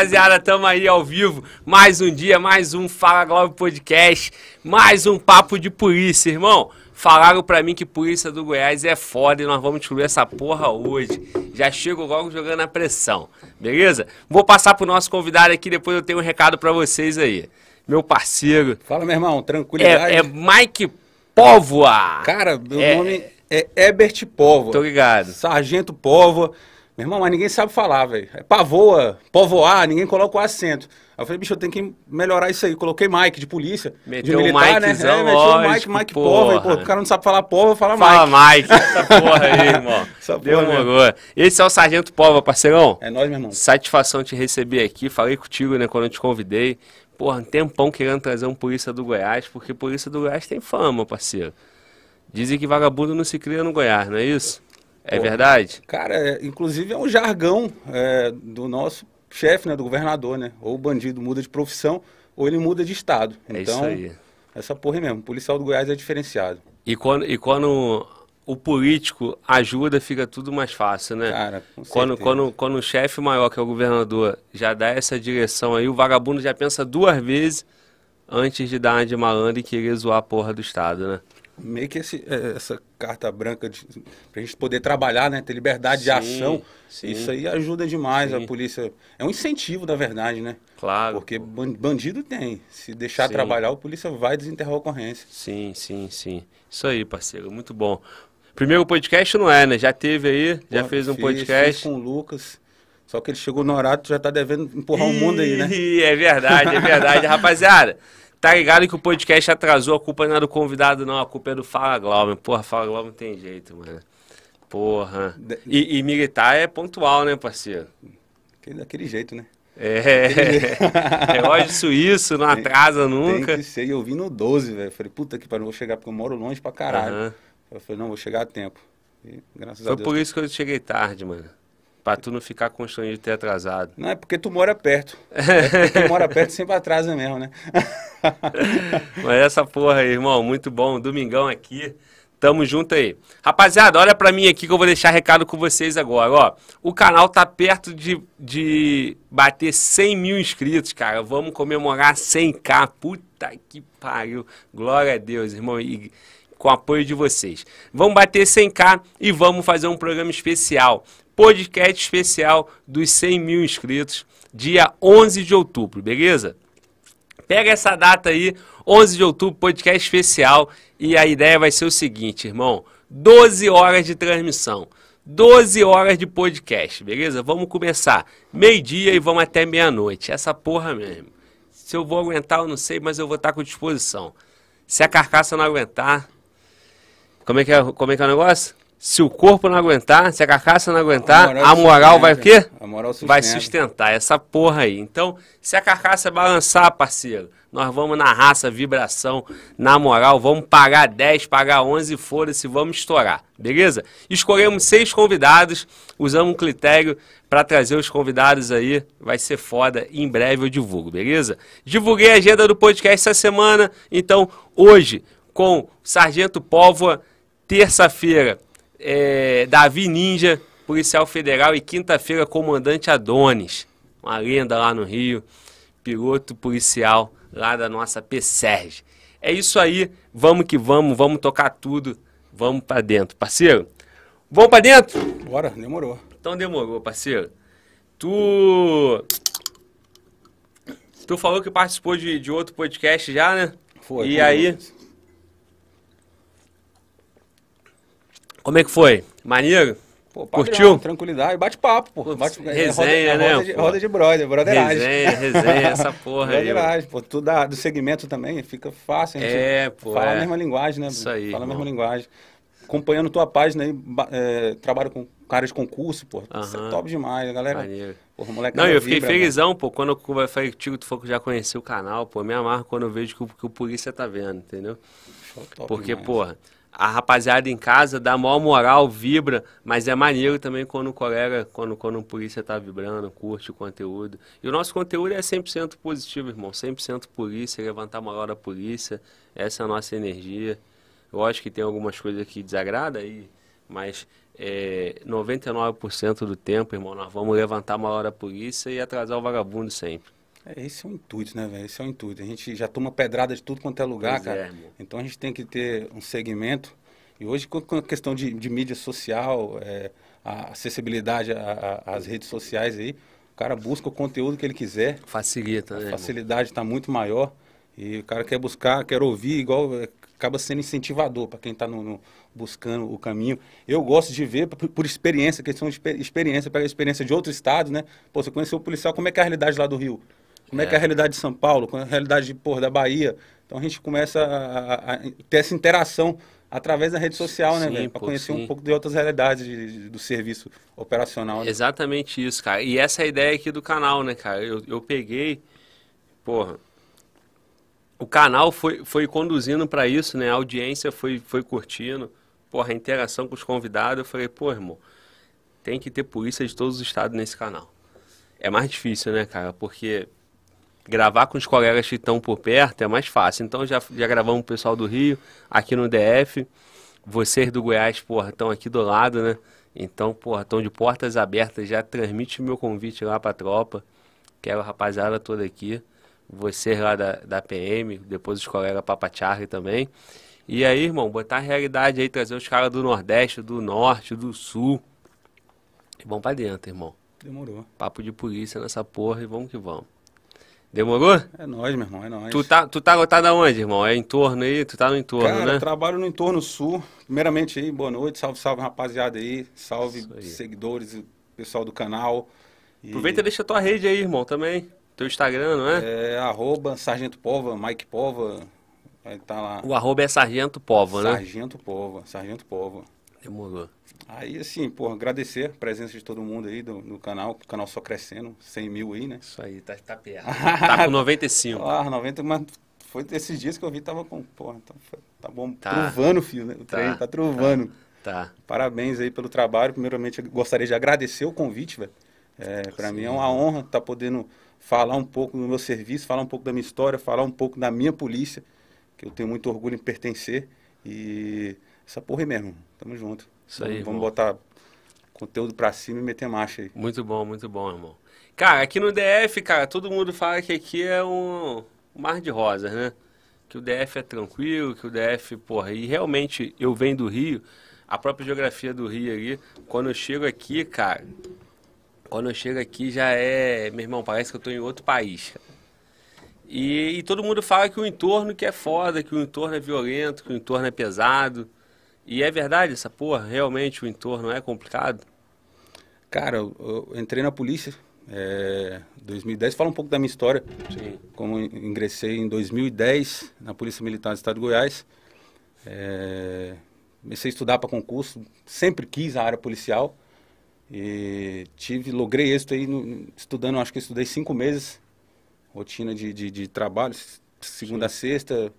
Rapaziada, tamo aí ao vivo. Mais um dia, mais um Fala Globo Podcast, mais um papo de polícia, irmão. Falaram pra mim que polícia do Goiás é foda e nós vamos descobrir essa porra hoje. Já chego logo jogando a pressão, beleza? Vou passar pro nosso convidado aqui, depois eu tenho um recado pra vocês aí. Meu parceiro. Fala, meu irmão, tranquilidade. É, é Mike Póvoa. Cara, meu É. nome é Ebert Póvoa. Tô ligado. Sargento Póvoa. Meu irmão, mas ninguém sabe falar, velho. É pavoa, povoar, ninguém coloca o acento. Aí eu falei, bicho, eu tenho que melhorar isso aí. Coloquei Mike de polícia. Meteu de militar, né? Mikezão, É, meteu um Mike, Mike pô, porra. o cara não sabe falar Póvoa, fala, Fala, Mike. Mike. Essa porra aí, irmão. Essa porra Demorou. Esse é o Sargento Póvoa, parceirão. É nóis, meu irmão. Satisfação te receber aqui. Falei contigo, né, quando eu te convidei. Porra, um tempão querendo trazer um polícia do Goiás, porque polícia do Goiás tem fama, parceiro. Dizem que vagabundo não se cria no Goiás, não é isso? É Pô. verdade? Cara, é, inclusive é um jargão é, do nosso chefe, né, do governador, né? Ou o bandido muda de profissão, ou ele muda de estado. É Então, isso aí. essa porra aí mesmo. O policial do Goiás é diferenciado. E quando, e quando o político ajuda, fica tudo mais fácil, né? Cara, com Quando, certeza. quando, quando o chefe maior, que é o governador, já dá essa direção aí, o vagabundo já pensa duas vezes antes de dar uma de malandro e querer zoar a porra do Estado, né? Meio que esse- é, essa carta branca de, pra gente poder trabalhar, né? Ter liberdade de Sim, ação. sim. Isso aí ajuda demais Sim. a polícia. É um incentivo, na verdade, né? Claro. Porque ban- bandido tem. Se deixar trabalhar, a polícia vai desenterrar a ocorrência. Sim, sim, sim. Isso aí, parceiro, muito bom. Primeiro podcast não é, né? Já teve aí, já Porra, fez um fiz- podcast. fiz com o Lucas. Só que ele chegou no horário, tu já tá devendo empurrar o mundo aí, né? É verdade, é verdade. Rapaziada, tá ligado que o podcast atrasou, a culpa não é do convidado, não. A culpa é do Fala Glauber. Porra, Fala Glauber não tem jeito, mano. Porra. E, e militar é pontual, né, parceiro? Aquele- Daquele jeito, né? É. Relógio suíço, não atrasa nunca. Tem que ser. E eu vim no 12, velho. Falei, puta que pariu, vou chegar, porque eu moro longe pra caralho. Aham. Eu falei, não, vou chegar a tempo. E, graças a Foi Deus. por isso que eu cheguei tarde, mano. Pra tu não ficar constrangido de ter atrasado. Não, é porque tu mora perto. É porque quem mora perto sempre atrasa mesmo, né? Mas essa porra aí, irmão, muito bom. Domingão aqui. Tamo junto aí. Rapaziada, olha pra mim aqui que eu vou deixar recado com vocês agora, ó. O canal tá perto de, de bater 100 mil inscritos, cara. Vamos comemorar 100k. Puta que pariu. Glória a Deus, irmão. E com o apoio de vocês. Vamos bater 100k e vamos fazer um programa especial. Podcast especial dos 100 mil inscritos. Dia 11 de outubro, beleza? Pega essa data aí, 11 de outubro, podcast especial. E a ideia vai ser o seguinte, irmão: 12 horas de transmissão, 12 horas de podcast, beleza? Vamos começar meio-dia e vamos até meia-noite. Essa porra mesmo. Se eu vou aguentar, eu não sei, mas eu vou estar com disposição. Se a carcaça não aguentar. Como é que é, como é, que é o negócio? Se o corpo não aguentar, se a carcaça não aguentar, a moral, vai o quê? A moral sustenta. Vai sustentar essa porra aí. Então, se a carcaça balançar, parceiro, nós vamos na raça, vibração, na moral, vamos pagar 10, pagar 11, foda-se, vamos estourar, beleza? Escolhemos seis convidados, usamos um critério para trazer os convidados aí, vai ser foda, em breve eu divulgo, beleza? Divulguei a agenda do podcast essa semana, então, hoje, com Sargento Póvoa, terça-feira, é, Davi Ninja, policial federal, e quinta-feira, comandante Adonis, uma lenda lá no Rio, piloto policial lá da nossa PSERG. É isso aí, vamos que vamos, vamos tocar tudo, vamos pra dentro, parceiro. Vamos pra dentro? Bora, demorou. Então demorou, parceiro. Tu. Tu falou que participou de, de outro podcast já, né? Foi. E aí, o Lucas. Como é que foi? Maneiro? Pô, padrão, Curtiu? Tranquilidade, bate papo, pô. Bate, é resenha, roda, né, é roda, de, pô? roda de brother, brotheragem. Resenha, resenha, essa porra aí. Brotheragem, pô. Tu dá, do segmento também, fica fácil. a gente É, pô, Fala é. a mesma linguagem, né? Isso aí, Fala a mesma irmão. linguagem. Acompanhando tua página aí, é, trabalho com cara de concurso, pô. Isso Aham. é top demais, galera. Maneiro. Porra, moleque. Não, eu fiquei felizão, pô, quando eu falei contigo, tu falou que já conheceu o canal, pô, me amarro quando eu vejo que o, que o polícia tá vendo, entendeu? Porque, porra, a rapaziada em casa dá maior moral, vibra, mas é maneiro também quando o colega, quando, quando o polícia tá vibrando, curte o conteúdo. E o nosso conteúdo é 100% positivo, irmão. 100% polícia, levantar a moral da polícia. Essa é a nossa energia. Eu acho que tem algumas coisas que desagrada aí, mas é, 99% do tempo, irmão, nós vamos levantar uma hora a polícia e atrasar o vagabundo sempre. É, esse é o intuito, né, velho? Esse é o intuito. A gente já toma pedrada de tudo quanto é lugar, Pois é, cara. irmão. então a gente tem que ter um segmento. E hoje, com a questão de, de mídia social, é, a acessibilidade às redes sociais aí, o cara busca o conteúdo que ele quiser. Facilita, né? A facilidade está muito maior. E o cara quer buscar, quer ouvir, igual é, acaba sendo incentivador para quem está buscando o caminho. Eu gosto de ver por, por experiência, questão de exper- experiência, pega a experiência de outro estado, né? Pô, você conheceu o policial, como é que é a realidade lá do Rio? Como é, que é a realidade de São Paulo? Como é a realidade de, porra, da Bahia? Então a gente começa a, a- a ter essa interação através da rede social, né, Sim, velho? Para conhecer sim. um pouco de outras realidades de- de- do serviço operacional. né? Exatamente isso, cara. E essa é a ideia aqui do canal, né, cara? Eu, eu peguei, porra, o canal foi, foi conduzindo pra isso, né? A audiência foi, foi curtindo, porra, a interação com os convidados. Eu falei, pô, irmão, tem que ter polícia de todos os estados nesse canal. É mais difícil, né, cara? Porque gravar com os colegas que estão por perto é mais fácil. Então já, já gravamos o pessoal do Rio, aqui no DF. Vocês do Goiás, porra, estão aqui do lado, né? Então, porra, estão de portas abertas. Já transmite o meu convite lá pra tropa. Quero a rapaziada toda aqui. Vocês lá da, da PM, depois os colegas Papa Charlie também. E aí, irmão, botar a realidade aí, trazer os caras do Nordeste, do Norte, do Sul. E vamos pra dentro, irmão. Demorou. Papo de polícia nessa porra e vamos que vamos. Demorou? É nóis, meu irmão, é nóis. Tu tá, tu tá lotado aonde, irmão? É em torno aí? Tu tá no entorno, Cara, né? eu trabalho no entorno sul. Primeiramente aí, boa noite, salve, salve rapaziada aí, salve aí. seguidores, pessoal do canal. E, Aproveita e deixa tua rede aí, irmão, também. Teu Instagram, não é? É, arroba Sargento Pova, Mike Pova, vai estar lá. O arroba é Sargento Pova, né? Sargento Pova, Sargento Pova. Demorou. Aí, assim, pô, agradecer a presença de todo mundo aí do, do canal, o canal só crescendo, 100 mil aí, né? Isso aí, tá, tá perto. tá com 95. Ah, 90, mas foi esses dias que eu vi, tava com, porra, tá, tá bom, Tá. truvando, filho, né? O Tá, trem tá truvando. Tá. Parabéns aí pelo trabalho. Primeiramente, eu gostaria de agradecer o convite, velho. É, para mim é uma honra estar podendo falar um pouco do meu serviço, falar um pouco da minha história, falar um pouco da minha polícia, que eu tenho muito orgulho em pertencer. E essa porra aí mesmo. Tamo junto. Isso aí, Vamos, irmão. botar conteúdo pra cima e meter marcha aí. Muito bom, muito bom, irmão. Cara, aqui no DF, cara, todo mundo fala que aqui é um, mar de rosas, né? Que o DF é tranquilo, que o DF, porra, e realmente eu venho do Rio, a própria geografia do Rio ali, quando eu chego aqui, cara, quando eu chego aqui já é, meu irmão, parece que eu tô em outro país. E, e todo mundo fala que o entorno que é foda, que o entorno é violento, que o entorno é pesado. E é verdade essa porra? Realmente o entorno é complicado? Cara, eu, eu entrei na polícia é, 2010. Fala um pouco da minha história. Sim. Como ingressei em 2010 na Polícia Militar do Estado de Goiás. É, comecei a estudar para concurso, sempre quis a área policial. E tive, logrei êxito aí no- estudando, acho que estudei cinco meses, rotina de, de, de trabalho, segunda a sexta,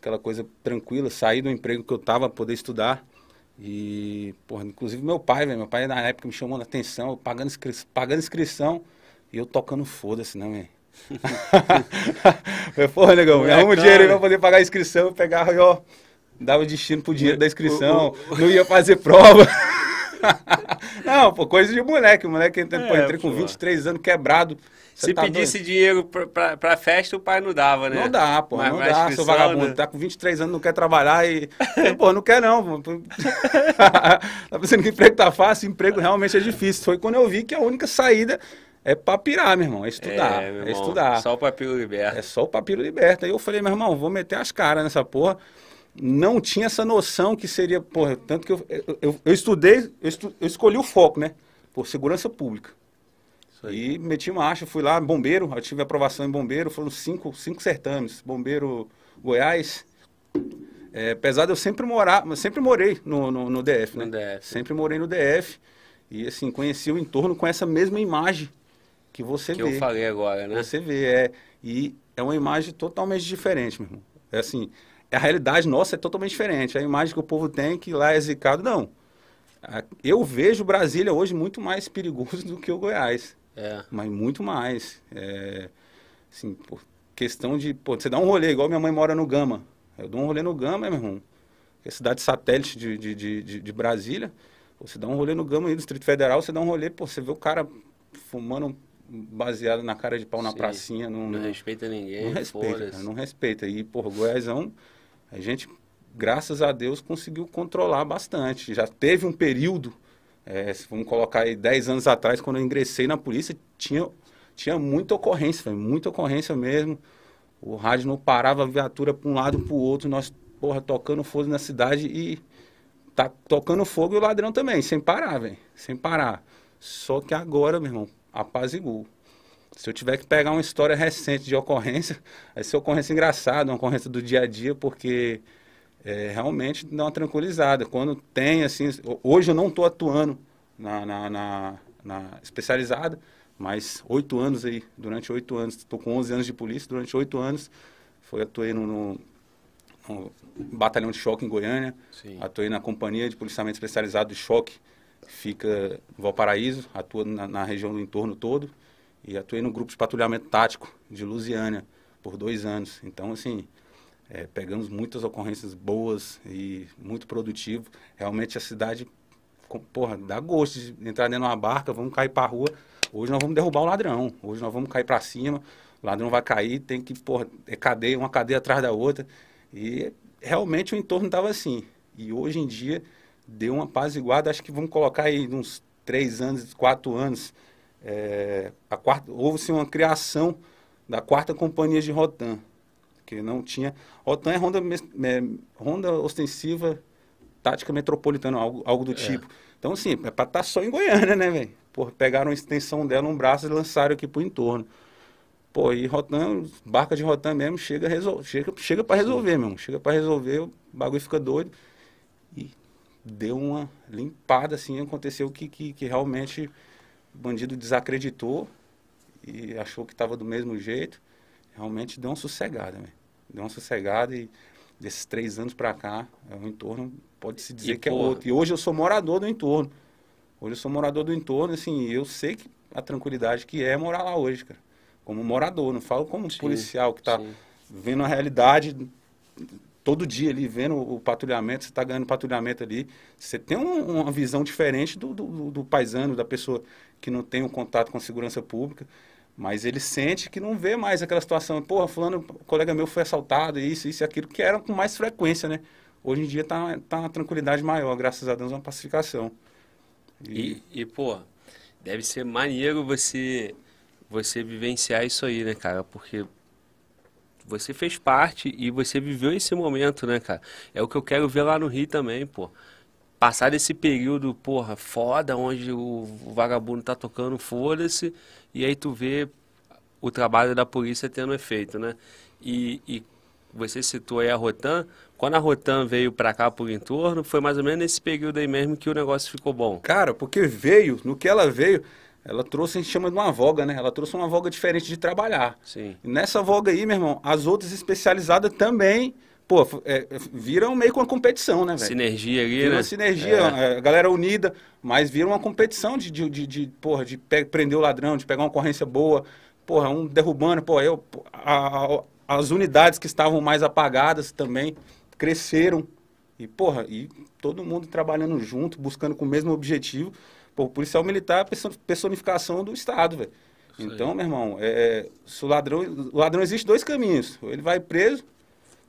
aquela coisa tranquila, saí do emprego que eu tava poder estudar. E, porra, inclusive meu pai, velho, meu pai na época me chamou a atenção, pagando, inscri pagando inscrição e eu tocando foda-se, né, velho? Porra, negão, me arruma o dinheiro aí pra poder pagar a inscrição, eu pegava e, ó, dava destino pro dinheiro da inscrição, não ia fazer prova. não, pô, coisa de moleque, o moleque, pô, É, entrei com pô. 23 anos quebrado. Você Se tá pedisse dinheiro pra, pra, pra festa, o pai não dava, né? não dá, pô, Mas- não mas dá, seu vagabundo. né? Tá com 23 anos, não quer trabalhar e. pô, não quer não. tá pensando que emprego tá fácil? Emprego realmente é difícil. Foi quando eu vi que a única saída é pra pirar, meu irmão. É estudar. É, É, irmão, estudar. Só o papel liberto. É só o papiro liberta. Aí eu falei, meu irmão, vou meter as caras nessa porra. Não tinha essa noção que seria, porra, tanto que eu, eu, eu- eu estudei, eu, estu- eu escolhi o foco, né? Por segurança pública. E meti marcha, fui lá, bombeiro, eu tive aprovação em bombeiro, foram cinco, cinco certames. Bombeiro Goiás. É, apesar de eu sempre morar, mas sempre morei no, no, no DF, né? No DF. Sempre morei no DF. E assim, conheci o entorno com essa mesma imagem que você Que vê. eu falei agora, né? Você vê, é. E é uma imagem totalmente diferente, meu irmão. É assim, a realidade nossa é totalmente diferente. A imagem que o povo tem que lá é zicado, não. Eu vejo Brasília hoje muito mais perigoso do que o Goiás. É. Mas muito mais. É, assim, por questão de. Pô, você dá um rolê, igual minha mãe mora no Gama. Eu dou um rolê no Gama, meu irmão. Que é cidade satélite de, de, de, de- Brasília. Você dá um rolê no Gama aí do Distrito Federal, você dá um rolê, pô, você vê o cara fumando baseado na cara de pau na Sim. pracinha. Não, Não respeita ninguém. não respeita, cara, não respeita. E, porra, Goiásão, a gente, graças a Deus, conseguiu controlar bastante. Já teve um período, é, vamos colocar aí 10 anos atrás, quando eu ingressei na polícia, tinha, tinha muita ocorrência, velho, muita ocorrência mesmo. O rádio não parava a viatura para um lado para o outro, nós, porra, tocando fogo na cidade e tá tocando fogo e o ladrão também, sem parar, velho, sem parar. Só que agora, meu irmão, apaziguou. Se eu tiver que pegar uma história recente de ocorrência, vai ser ocorrência engraçada, uma ocorrência do dia a dia, porque é, realmente dá uma tranquilizada. Quando tem, assim, hoje eu não estou atuando na, na, na, na especializada, mas oito anos aí, durante oito anos, estou com 11 anos de polícia, durante oito anos, foi atuei no, no, no batalhão de choque em Goiânia, Sim. atuei na companhia de policiamento especializado de choque, que fica em Valparaíso, atua na, na região do entorno todo, e atuei no grupo de patrulhamento tático de Lusiânia por dois anos. Então, assim, é, pegamos muitas ocorrências boas e muito produtivo. Realmente a cidade, porra, dá gosto de entrar dentro de uma barca, vamos cair pra rua. Hoje nós vamos derrubar o ladrão. Hoje nós vamos cair pra cima. O ladrão vai cair, tem que, porra, é cadeia, uma cadeia atrás da outra. E realmente o entorno estava assim. E hoje em dia deu uma paz igual. Acho que vamos colocar aí uns três anos, quatro anos. É, a quarta, houve-se uma criação da quarta companhia de Rotan, que não tinha. Rotan é Ronda, é, Ronda Ostensiva Tática Metropolitana, algo, algo do tipo. Então, assim, é pra estar só em Goiânia, né, velho? Pô, pegaram a extensão dela, um braço e lançaram aqui pro entorno. Pô, e Rotan, barca de Rotan mesmo, chega, resol... chega, chega para resolver, meu irmão. Chega para resolver, o bagulho fica doido. E deu uma limpada, assim, aconteceu que, que, que realmente o bandido desacreditou e achou que estava do mesmo jeito. Realmente deu uma sossegada, velho. Deu uma sossegada e desses três anos para cá, é um entorno, pode-se dizer E, que é porra. outro. E hoje eu sou morador do entorno. Hoje eu sou morador do entorno, assim, eu sei que a tranquilidade que é morar lá hoje, cara. Como morador, não falo como Sim, policial que está sim. vendo a realidade todo dia ali, vendo o patrulhamento, você está ganhando patrulhamento ali. Você tem um- uma visão diferente do, do, do paisano, da pessoa que não tem um contato com segurança pública, mas ele sente que não vê mais aquela situação. Porra, fulano, colega meu foi assaltado, isso, isso e aquilo, que era com mais frequência, né? Hoje em dia está tá uma tranquilidade maior, graças a Deus, uma pacificação. E, e, pô, deve ser maneiro você, você vivenciar isso aí, né, cara? Porque você fez parte e você viveu esse momento, né, cara? É o que eu quero ver lá no Rio também, pô. Passar desse período, porra, foda, onde o vagabundo tá tocando foda-se, e aí tu vê o trabalho da polícia tendo efeito, né? E, e você citou aí a Rotan. Quando a Rotan veio pra cá por entorno, foi mais ou menos nesse período aí mesmo que o negócio ficou bom. Cara, porque veio, no que ela veio, ela trouxe, a gente chama de uma voga, né? Ela trouxe uma voga diferente de trabalhar. Sim. E nessa voga aí, meu irmão, as outras especializadas também, pô, é, é, viram meio que uma competição, né, velho? Sinergia ali, Vira né? uma sinergia, É. é, a galera unida, mas vira uma competição de, de, de, de, porra, de prender o ladrão, de pegar uma ocorrência boa, porra, um derrubando, pô, eu, a- a- as unidades que estavam mais apagadas também cresceram, e porra, e todo mundo trabalhando junto, buscando com o mesmo objetivo, pô, o policial militar é a perso- personificação do Estado, velho. Então, meu irmão, é, se o ladrão, o ladrão existe dois caminhos, ou ele vai preso,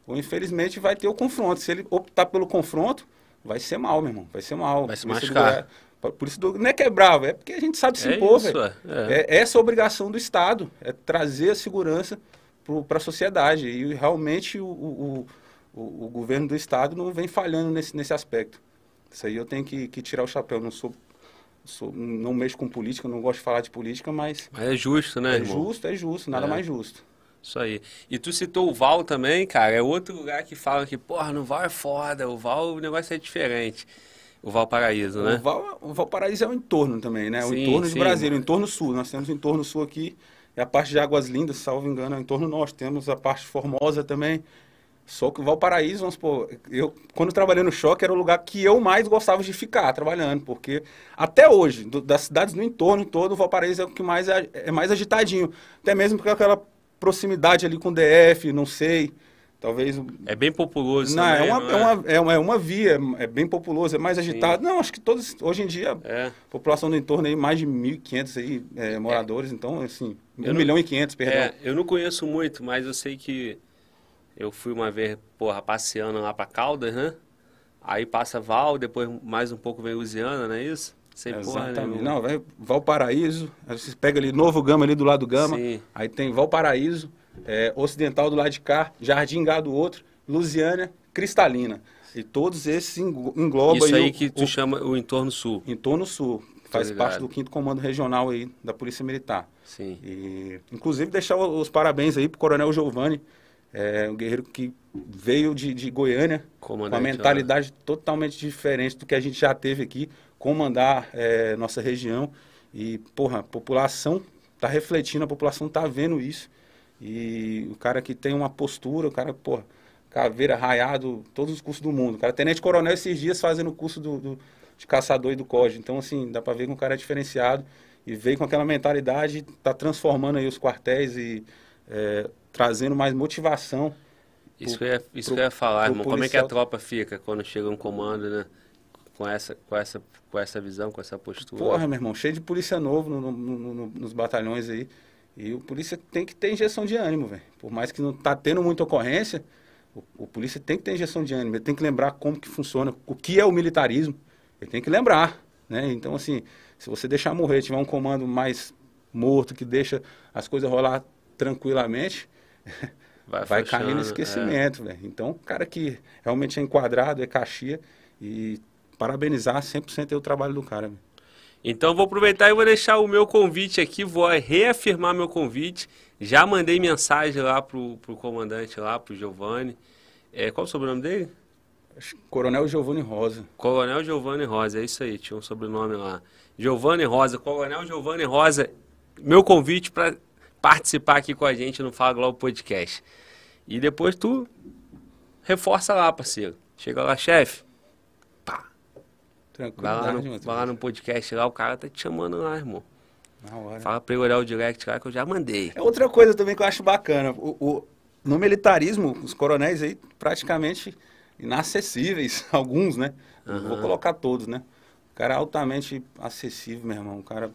ou infelizmente vai ter o confronto. Se ele optar pelo confronto, vai ser mal, meu irmão. Vai ser mal. Vai se machucar. Por isso do- não é que é é porque a gente sabe se É impor, isso, velho. é. É essa a obrigação do Estado, é trazer a segurança para a sociedade. E realmente o, o, o, o governo do Estado não vem falhando nesse, nesse aspecto. Isso aí eu tenho que, que tirar o chapéu. Não sou, sou, não mexo com política, não gosto de falar de política, mas Mas é justo, né, é irmão? justo, é justo, nada É. mais justo. Isso aí. E tu citou o Val também, cara. É outro lugar que fala que, porra, no Val é foda. O Val, o negócio é diferente. O Val Paraíso, O, né? Val, o Valparaíso é o entorno também, né? O Sim, entorno de sim. Brasília, o entorno sul. Nós temos o entorno sul aqui, e a parte de Águas Lindas, salvo engano, é o entorno norte. Temos a parte formosa também. Só que o Valparaíso, vamos supor, eu, quando trabalhei no choque, era o lugar que eu mais gostava de ficar trabalhando, porque até hoje, do- das cidades no entorno todo, o Valparaíso é o que mais é, é mais agitadinho. Até mesmo porque aquela proximidade ali com o DF, não sei, talvez... É bem populoso não, também, é, uma, não é? uma, é, uma, é uma via, é bem populoso, é mais agitado. Não, acho que todos, hoje em dia, É. a população do entorno aí, mais de 1.500 aí, é, moradores, então, assim, 1 Eu não- milhão e 500, perdão. É, eu não conheço muito, mas eu sei que eu fui uma vez, porra, passeando lá pra Caldas, né? Aí passa Val, depois mais um pouco vem Lusiana, não é isso? Sem Exatamente. Não, vai Valparaíso, aí você pega ali Novo Gama ali do lado do Gama, Sim. aí tem Valparaíso, é, Ocidental do lado de cá, Jardim Gá do outro, Lusiana, Cristalina. E todos esses englo- englobam Isso aí o- que tu o, chama o entorno sul. entorno sul. Faz parte do quinto comando regional aí da Polícia Militar. Sim. E, inclusive, deixar os parabéns aí pro Coronel Giovanni, é, um guerreiro que veio de, de Goiânia com Comandante uma lá. mentalidade totalmente diferente do que a gente já teve aqui, comandar é, nossa região. E, porra, a população tá refletindo, a população tá vendo isso. E o cara que tem uma postura, o cara, porra, caveira, raiado, todos os cursos do mundo. O cara, tenente coronel esses dias fazendo o curso do, do- de caçador e do COD. Então, assim, dá pra ver que o cara é diferenciado e veio com aquela mentalidade, tá transformando aí os quartéis e é, trazendo mais motivação. Isso, pro- que eu ia, isso pro- que eu ia falar, irmão. Como é que a policial. tropa fica quando chega um comando, né? Com essa, com essa, com essa visão, com essa postura. Porra, meu irmão, cheio de polícia novo no- no- no- no- nos batalhões aí. E o polícia tem que ter injeção de ânimo, velho. Por mais que não tá tendo muita ocorrência, o, o polícia tem que ter injeção de ânimo. Ele tem que lembrar como que funciona, o que é o militarismo. Ele tem que lembrar, né? Então, assim, se você deixar morrer, tiver um comando mais morto, que deixa as coisas rolar tranquilamente, vai cair afrouxando, no é. esquecimento, velho. Então, o cara que realmente é enquadrado, é caxia, e parabenizar 100% aí o trabalho do cara, velho. Então vou aproveitar e vou deixar o meu convite aqui, vou reafirmar meu convite. Já mandei mensagem lá pro, pro comandante lá, pro Giovanni. É, qual o sobrenome dele? Coronel Giovanni Rosa. Coronel Giovanni Rosa, é isso aí, tinha um sobrenome lá. Giovanni Rosa, Coronel Giovanni Rosa, meu convite para participar aqui com a gente no Fala Globo Podcast. E depois tu reforça lá, parceiro. Chega lá, chefe. Pá. Vai lá, no, vai lá no podcast lá, o cara tá te chamando lá, irmão. Na hora. Fala pra ele olhar o direct lá que eu já mandei. É outra coisa também que eu acho bacana. O, o- no militarismo, os coronéis aí praticamente inacessíveis, alguns, né? Não vou colocar todos, né? O cara é altamente acessível, meu irmão. O cara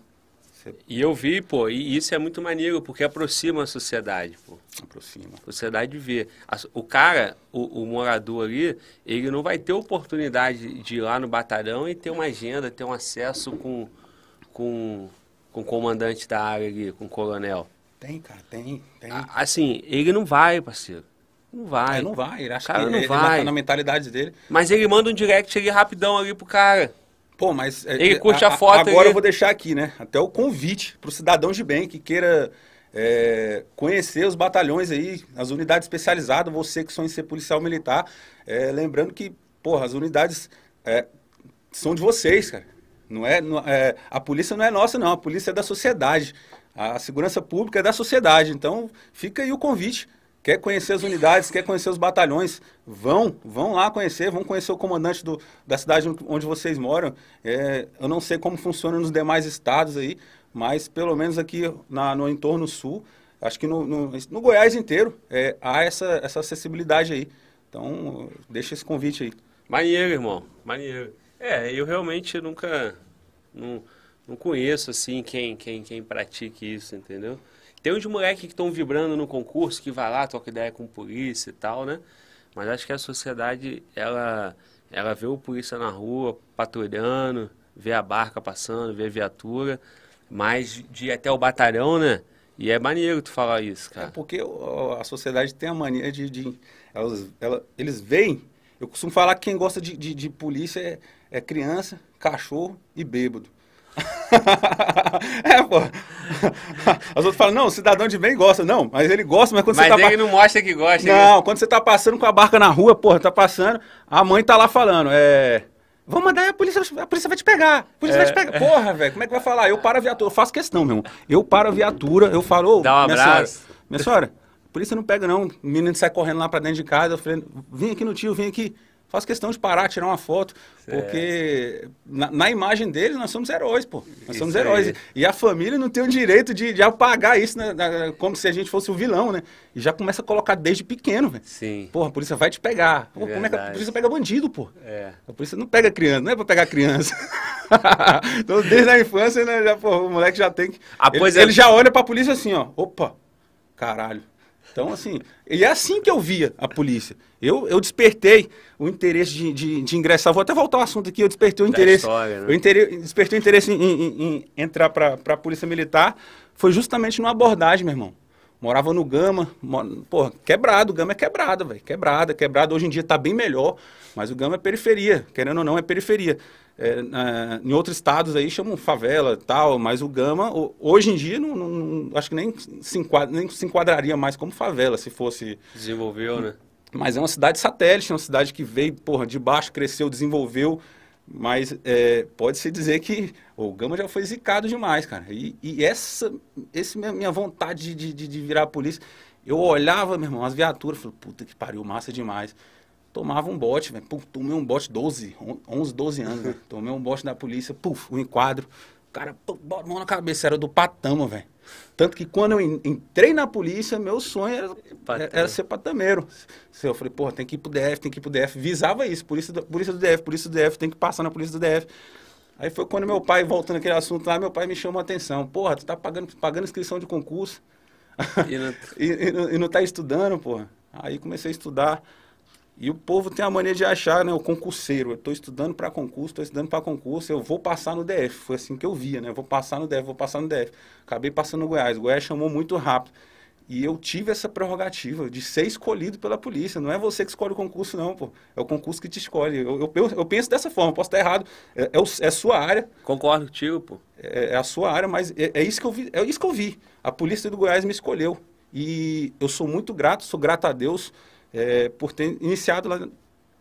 E eu vi, pô, e isso é muito maneiro, porque aproxima a sociedade, pô. aproxima. A sociedade vê. O cara, o, o morador ali, ele não vai ter oportunidade de ir lá no batalhão e ter uma agenda, ter um acesso com, com, com o comandante da área ali, com o coronel. Tem, cara, tem, tem. A- Assim, ele não vai, parceiro. Não vai. É, não vai, ele acha Cara, que não ele vai. tá na mentalidade dele. Mas ele manda um direct ali rapidão ali pro cara. Pô, mas. é, Ele é, curte a foto Agora eu vou deixar aqui, né? Até o convite pro cidadão de bem que queira é, conhecer os batalhões aí, as unidades especializadas, você que sonha em ser policial militar. é, lembrando que, porra, as unidades é, são de vocês, cara. Não é, não- é, a polícia não é nossa, não. A polícia é da sociedade. A segurança pública é da sociedade. Então, fica aí o convite. Quer conhecer as unidades, quer conhecer os batalhões, vão, vão lá conhecer, vão conhecer o comandante do- da cidade onde vocês moram. É, eu não sei como funciona nos demais estados aí, mas pelo menos aqui na- no entorno sul, acho que no, no- no Goiás inteiro é, há essa, essa acessibilidade aí. Então, deixa esse convite aí. Maneiro, irmão. Maneiro. É, eu realmente nunca. Não, não conheço, assim, quem, quem, quem pratique isso, entendeu? Tem uns moleques que estão vibrando no concurso, que vai lá, troca ideia com polícia e tal, né? Mas acho que a sociedade, ela, ela vê o polícia na rua, patrulhando, vê a barca passando, vê a viatura, mas de ir até o batalhão, né? E é maneiro tu falar isso, É cara. porque o- a sociedade tem a mania de. de- elas, ela- eles veem. Eu costumo falar que quem gosta de, de- de polícia é, é criança, cachorro e bêbado. é, pô. As outras falam, não, cidadão de bem gosta. Não, mas ele gosta, mas quando Mas você tá. ele não mostra que gosta. Não, quando você tá passando com a barca na rua, porra, tá passando, a mãe tá lá falando, é. Vamos mandar a polícia, a polícia vai te pegar. A polícia vai te É. pegar. Porra, velho, como é que vai falar? Eu paro a viatura, eu faço questão, meu irmão. Eu paro a viatura, eu falo, ô, Dá um minha abraço. senhora, minha senhora, a polícia não pega não. O menino sai correndo lá pra dentro de casa, eu falei, vem aqui no tio, vem aqui. Faço questão de parar, tirar uma foto, certo. porque na, na, imagem deles nós somos heróis, pô. Nós isso somos heróis. E a família não tem o direito de, de apagar isso, né, como se a gente fosse o vilão, né? E já começa a colocar desde pequeno, velho. Sim. Porra, a polícia vai te pegar. Pô, como é que a polícia pega bandido, pô? É. A polícia não pega criança, não é pra pegar criança. então, desde a infância, né, já, pô, o moleque já tem que. Ah, ele, é. ele já olha pra polícia assim, ó. Opa, caralho. Então, assim, e é assim que eu via a polícia. Eu, eu despertei o interesse de, de, de ingressar. Vou até voltar ao assunto aqui. Eu despertei o interesse. História, né? Eu inter, despertei o interesse em, em, em entrar para a Polícia Militar. Foi justamente numa abordagem, meu irmão. Morava no Gama, pô, quebrado, o Gama é quebrado, velho. Quebrada, quebrado. Hoje em dia está bem melhor, mas o Gama é periferia, querendo ou não, é periferia. É, na, em outros estados aí chamam favela tal, mas o Gama, hoje em dia, não, não, acho que nem se, enquadra, nem se enquadraria mais como favela, se fosse... Desenvolveu, né? Mas é uma cidade satélite, uma cidade que veio, porra, de baixo, cresceu, desenvolveu, mas é, pode-se dizer que o Gama já foi zicado demais, cara. E, e essa, esse minha, minha vontade de, de, de virar polícia, eu olhava, meu irmão, as viaturas, falei, puta que pariu, massa demais tomava um bote, velho. Tomei um bote 12, 11, 12 anos, velho. Tomei um bote da polícia, puf, um enquadro. O cara, bota mão na cabeça, era do Patama, velho. Tanto que quando eu entrei na polícia, meu sonho era, era ser patameiro. Eu falei, porra, tem que ir pro DF, tem que ir pro DF. Visava isso, polícia do, polícia do DF, polícia do DF, tem que passar na polícia do DF. Aí foi quando meu pai, voltando aquele assunto lá, meu pai me chamou a atenção. Porra, tu tá pagando, pagando inscrição de concurso. E não, e, e, e não tá estudando, porra. Aí comecei a estudar. E o povo tem a mania de achar, né, o concurseiro. Eu estou estudando para concurso, estou estudando para concurso, eu vou passar no DF. Foi assim que eu via, né? Eu vou passar no DF, vou passar no DF. Acabei passando no Goiás. O Goiás chamou muito rápido. E eu tive essa prerrogativa de ser escolhido pela polícia. Não é você que escolhe o concurso, não, pô. É o concurso que te escolhe. Eu, eu, eu penso dessa forma, posso estar errado. É, é, é a sua área. Concordo contigo, pô. É, é, a sua área, mas é, é, isso que eu vi. É isso que eu vi. A polícia do Goiás me escolheu. E eu sou muito grato, sou grato a Deus é, por ter iniciado lá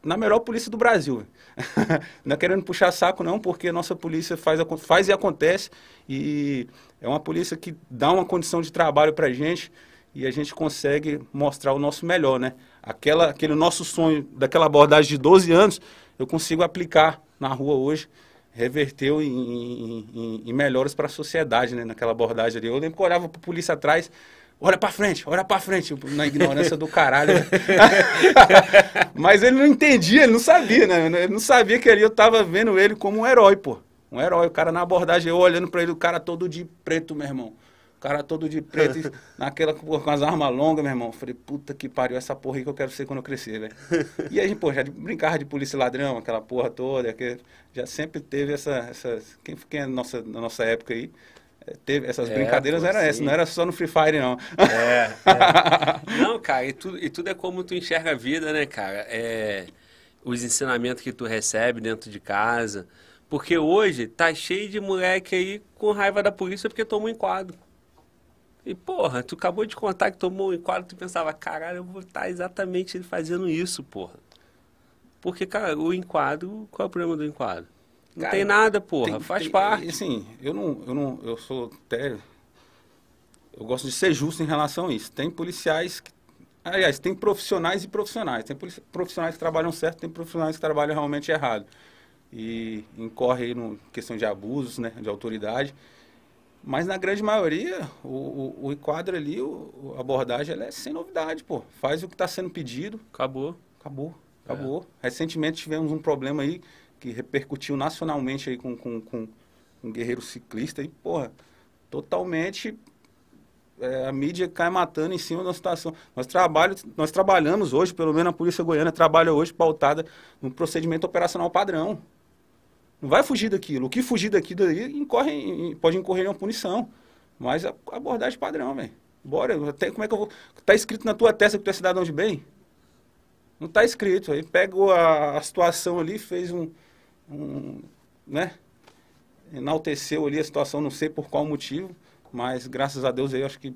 na melhor polícia do Brasil. não é querendo puxar saco, não, porque a nossa polícia faz, faz e acontece. E é uma polícia que dá uma condição de trabalho para a gente e a gente consegue mostrar o nosso melhor, né? Aquela, aquele nosso sonho daquela abordagem de 12 anos, eu consigo aplicar na rua hoje, reverteu em, em, em, melhoras para a sociedade, né? Naquela abordagem ali. Eu lembro que eu olhava para a polícia atrás, olha para frente, olha para frente, na ignorância do caralho. Mas ele não entendia, ele não sabia, né? Ele não sabia que ali eu tava vendo ele como um herói, pô. Um herói, o cara na abordagem, eu olhando para ele, o cara todo de preto, meu irmão. O cara todo de preto, naquela com as armas longas, meu irmão. Falei, puta que pariu, essa porra aí que eu quero ser quando eu crescer, velho. E a gente, pô, já brincava de polícia ladrão, aquela porra toda, que já sempre teve essa. essa quem, quem é nossa, na nossa época aí? Teve, essas é, brincadeiras eram essas, não era só no Free Fire, não. É, é. Não, cara, e tudo, e tudo é como tu enxerga a vida, né, cara? É, os ensinamentos que tu recebe dentro de casa. Porque hoje tá cheio de moleque aí com raiva da polícia porque tomou um enquadro. E, porra, tu acabou de contar que tomou um enquadro, tu pensava, caralho, eu vou estar exatamente fazendo isso, porra. Porque, cara, o enquadro, qual é o problema do enquadro? Não Cara, tem nada, porra. Tem, faz tem, parte. Assim, eu não, eu não. Eu sou até. Eu gosto de ser justo em relação a isso. Tem policiais que. Aliás, tem profissionais e profissionais. Tem profissionais que trabalham certo, tem profissionais que trabalham realmente errado. E incorre aí no questão de abusos, né? De autoridade. Mas na grande maioria, o, o, o enquadro ali, o, a abordagem, ela é sem novidade, pô. Faz o que está sendo pedido. Acabou. Acabou. Acabou. É. Recentemente tivemos um problema aí que repercutiu nacionalmente aí com, com, com um guerreiro ciclista e, porra, totalmente é, a mídia cai matando em cima da situação. Nós, trabalho, nós trabalhamos hoje, pelo menos a Polícia Goiana trabalha hoje pautada no procedimento operacional padrão. Não vai fugir daquilo. O que fugir daquilo aí incorre, pode incorrer em uma punição. Mas a abordagem padrão, velho. Bora, até como é que eu vou. Tá escrito na tua testa que tu é cidadão de bem? Não tá escrito. Aí pegou a, a situação ali, fez um, um, né, enalteceu ali a situação, não sei por qual motivo, mas graças a Deus aí acho que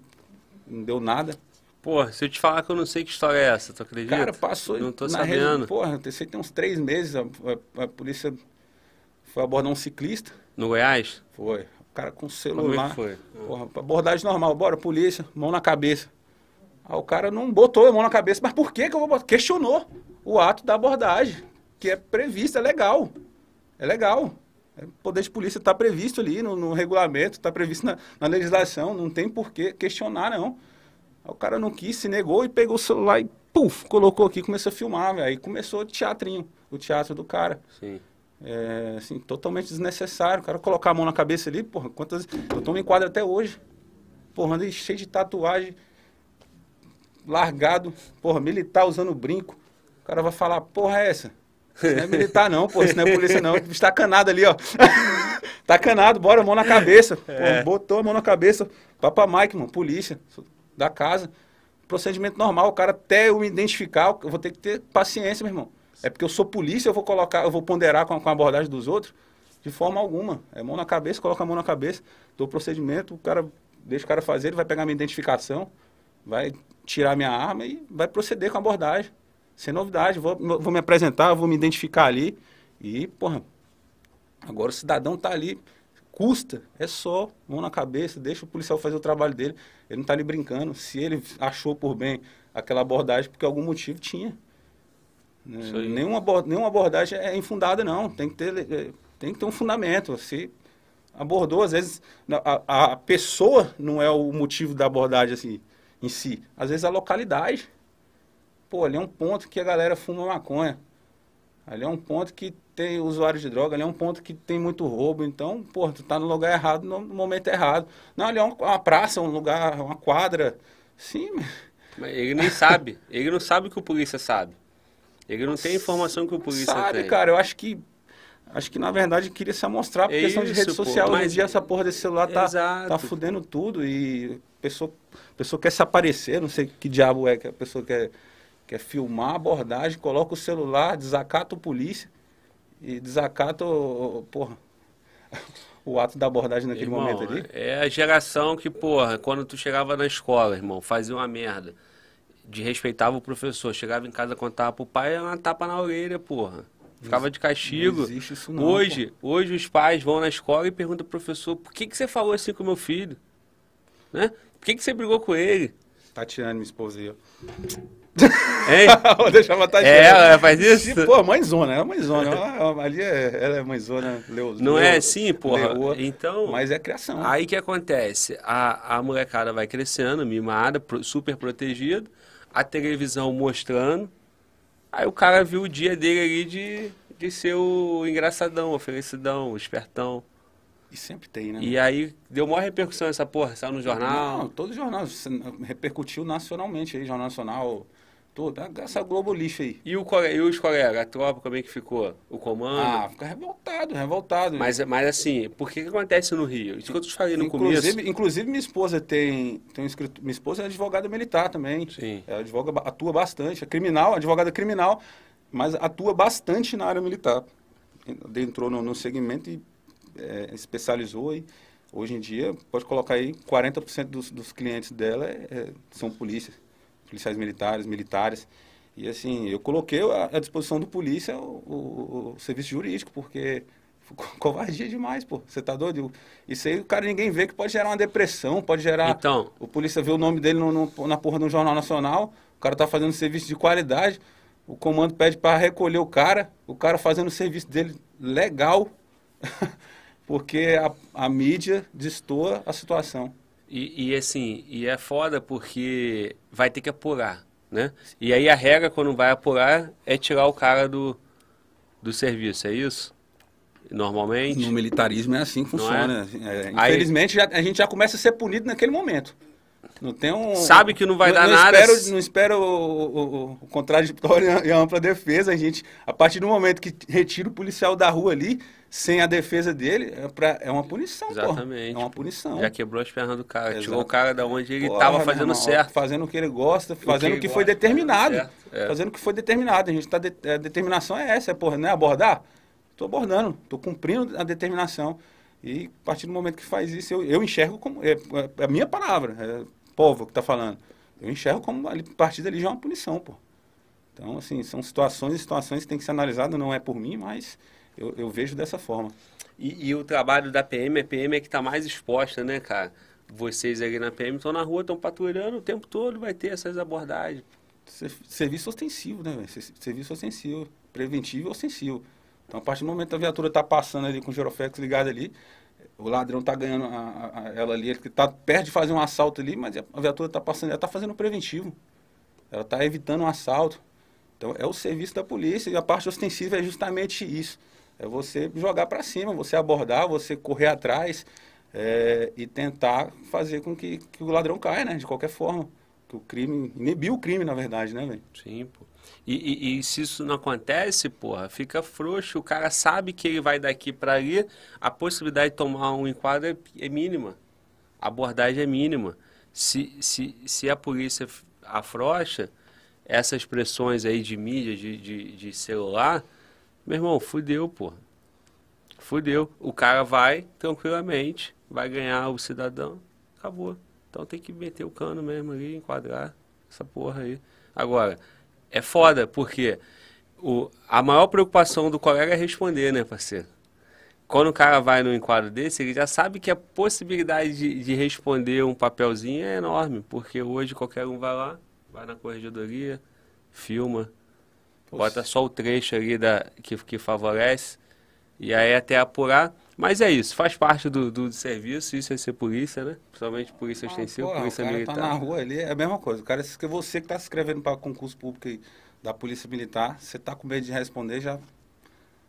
não deu nada. Pô, se eu te falar que eu não sei que história é essa, tu acredita? Cara, passou. Não tô sabendo. Rede, porra, eu sei tem uns três meses, a, a, a, polícia foi abordar um ciclista. No Goiás? Foi. O cara com celular. Como é que foi? Porra, abordagem normal, bora, polícia, mão na cabeça. Aí o cara não botou a mão na cabeça, mas por que que eu vou botar? Questionou o ato da abordagem. que é previsto, é legal. É legal. É, o poder de polícia está previsto ali no, no regulamento, está previsto na, na, legislação, não tem por que questionar, não. O cara não quis, se negou e pegou o celular e, puf, colocou aqui começou a filmar, véio. Aí começou o teatrinho, o teatro do cara. Sim. É, assim, totalmente desnecessário. O cara colocar a mão na cabeça ali, porra, quantas. Eu tomo em quadra até hoje. Porra, ando cheio de tatuagem, largado, porra, militar usando brinco. O cara vai falar, porra, é essa? Isso não é militar, não, pô, isso não é polícia, não. Está canado ali, ó. tá canado, bora, mão na cabeça. É. Pô, botou a mão na cabeça. Papa Mike, mano, polícia, da casa. Procedimento normal, o cara até eu me identificar, eu vou ter que ter paciência, meu irmão. É porque eu sou polícia, eu vou colocar, eu vou ponderar com a, com a abordagem dos outros? De forma alguma. É mão na cabeça, coloca a mão na cabeça, dou o procedimento, o cara, deixa o cara fazer, ele vai pegar minha identificação, vai tirar minha arma e vai proceder com a abordagem. Sem novidade, vou, vou me apresentar, vou me identificar ali. E, porra, agora o cidadão tá ali, custa, é só mão na cabeça, deixa o policial fazer o trabalho dele. Ele não tá ali brincando. Se ele achou por bem aquela abordagem, porque algum motivo tinha. Nenhuma, nenhuma abordagem é infundada, não. Tem que ter, é, tem que ter um fundamento. Se abordou, às vezes, a, a pessoa não é o motivo da abordagem assim, em si. Às vezes a localidade. Pô, ali é um ponto que a galera fuma maconha. Ali é um ponto que tem usuário de droga, ali é um ponto que tem muito roubo. Então, pô, tu tá no lugar errado, no momento errado. Não, ali é uma praça, um lugar, uma quadra. Sim, mas ele nem sabe. Ele não sabe o que o polícia sabe. Ele não tem informação que o polícia Sabe, tem. cara, eu acho que. Acho que na verdade queria se amostrar por é questão isso, de rede social. Hoje em dia essa porra desse celular tá, tá fudendo tudo e a pessoa, a pessoa quer se aparecer, não sei que diabo é que a pessoa quer, quer filmar a abordagem, coloca o celular, desacata o polícia e desacata o, porra, o ato da abordagem naquele irmão, momento ali. É a geração que, porra, quando tu chegava na escola, irmão, fazia uma merda de respeitava o professor. Chegava em casa, contava pro pai, era uma tapa na orelha, porra. Ficava de castigo. Não existe isso não, hoje, pô. hoje os pais vão na escola e perguntam pro professor, por que, que você falou assim com meu filho? Né? Por que, que você brigou com ele? Tatiana, minha esposa aí, ó. Hein? Vou deixar uma. É, ela faz isso? Pô, mãezona, ela é mãezona. Ela, ali é, ela é mãezona. Leo, não Leo, é assim, porra? Leoa, então... Mas é criação. Aí que acontece? A, a molecada vai crescendo, mimada, super protegida a televisão mostrando. Aí o cara viu o dia dele ali de, de ser o engraçadão, o felicidão, o espertão. E sempre tem, né? E aí deu maior repercussão essa porra, saiu no jornal. Não, todo jornal repercutiu nacionalmente aí, Jornal Nacional, Tudo, essa Globo lixo aí. E, o, e os colegas, a tropa, como é que ficou? O comando? Ah, fica revoltado, revoltado. Mas, mas assim, por que, que acontece no Rio? Isso que eu te falei no inclusive, começo. Inclusive, minha esposa tem, tem um escrito, minha esposa é advogada militar também. Sim. Ela advoga, atua bastante, é criminal, advogada criminal, mas atua bastante na área militar. Entrou no, no segmento e é, especializou e hoje em dia, pode colocar aí, 40% dos, dos clientes dela é, é, são polícias policiais militares, militares. E assim, eu coloquei à disposição do polícia o, o, o serviço jurídico, porque covardia demais, pô. Você tá doido? Isso aí o cara ninguém vê que pode gerar uma depressão, pode gerar. Então. O polícia vê o nome dele no, no, na porra do Jornal Nacional, o cara tá fazendo serviço de qualidade, o comando pede para recolher o cara, o cara fazendo o serviço dele legal, porque a, a mídia destoa a situação. E, e, assim, e é foda porque vai ter que apurar, né? E aí a regra quando vai apurar é tirar o cara do, do serviço, é isso? Normalmente. No militarismo é assim que funciona. É? É, infelizmente aí... já, a gente já começa a ser punido naquele momento. Não tem um. Sabe que não vai não, dar não nada. Espero, não espero o, o, o contraditório e a ampla defesa. A gente, a partir do momento que retira o policial da rua ali, sem a defesa dele, é, pra, é uma punição, Exatamente. Porra. É uma punição. Já quebrou as pernas do cara. Exato. Tirou o cara da onde ele estava fazendo irmão, certo. Fazendo o que ele gosta, fazendo o que, que foi determinado. É. Fazendo o que foi determinado. A gente tá de, a determinação é essa, é, porra, não é abordar? Estou abordando, estou cumprindo a determinação. E a partir do momento que faz isso, eu, eu enxergo como. É, é a minha palavra, é povo que está falando. Eu enxergo como a partir dali já é uma punição, pô. Então, assim, são situações e situações que tem que ser analisadas, não é por mim, mas eu, eu vejo dessa forma. E, e, o trabalho da PM, a PM é que está mais exposta, né, cara? Vocês ali na PM estão na rua, estão patrulhando o tempo todo, vai ter essas abordagens. Serviço ostensivo, né, velho? Serviço ostensivo. preventivo e ostensivo. Então, a partir do momento que a viatura está passando ali com o giroflex ligado ali, o ladrão está ganhando a, a, ela ali, ele está perto de fazer um assalto ali, mas a viatura está passando, ela está fazendo preventivo. Ela está evitando um assalto. Então, é o serviço da polícia e a parte ostensiva é justamente isso. É você jogar para cima, você abordar, você correr atrás é, e tentar fazer com que, que o ladrão caia, né? De qualquer forma. Que o crime, inibir o crime, na verdade, né, velho? Sim, pô. E, e, e, se isso não acontece, porra, fica frouxo. O cara sabe que ele vai daqui para ali, a possibilidade de tomar um enquadro é, é mínima. A abordagem é mínima. Se, se, se a polícia afrouxa, essas pressões aí de mídia, de, de, de celular, meu irmão, fudeu, porra. Fudeu. O cara vai tranquilamente, vai ganhar o cidadão, acabou. Então tem que meter o cano mesmo ali, enquadrar essa porra aí. Agora, é foda, porque o, a maior preocupação do colega é responder, né, parceiro? Quando o cara vai no enquadro desse, ele já sabe que a possibilidade de, de responder um papelzinho é enorme, porque hoje qualquer um vai lá, vai na corregedoria, filma, Poxa. bota só o trecho ali da, que, que favorece, e aí até apurar. Mas é isso, faz parte do, do serviço, isso é ser polícia, né? Principalmente polícia ah, ostensiva, porra, polícia o cara militar. Tá na rua ali, é a mesma coisa. O cara, você que está se inscrevendo para concurso público da polícia militar, você está com medo de responder, já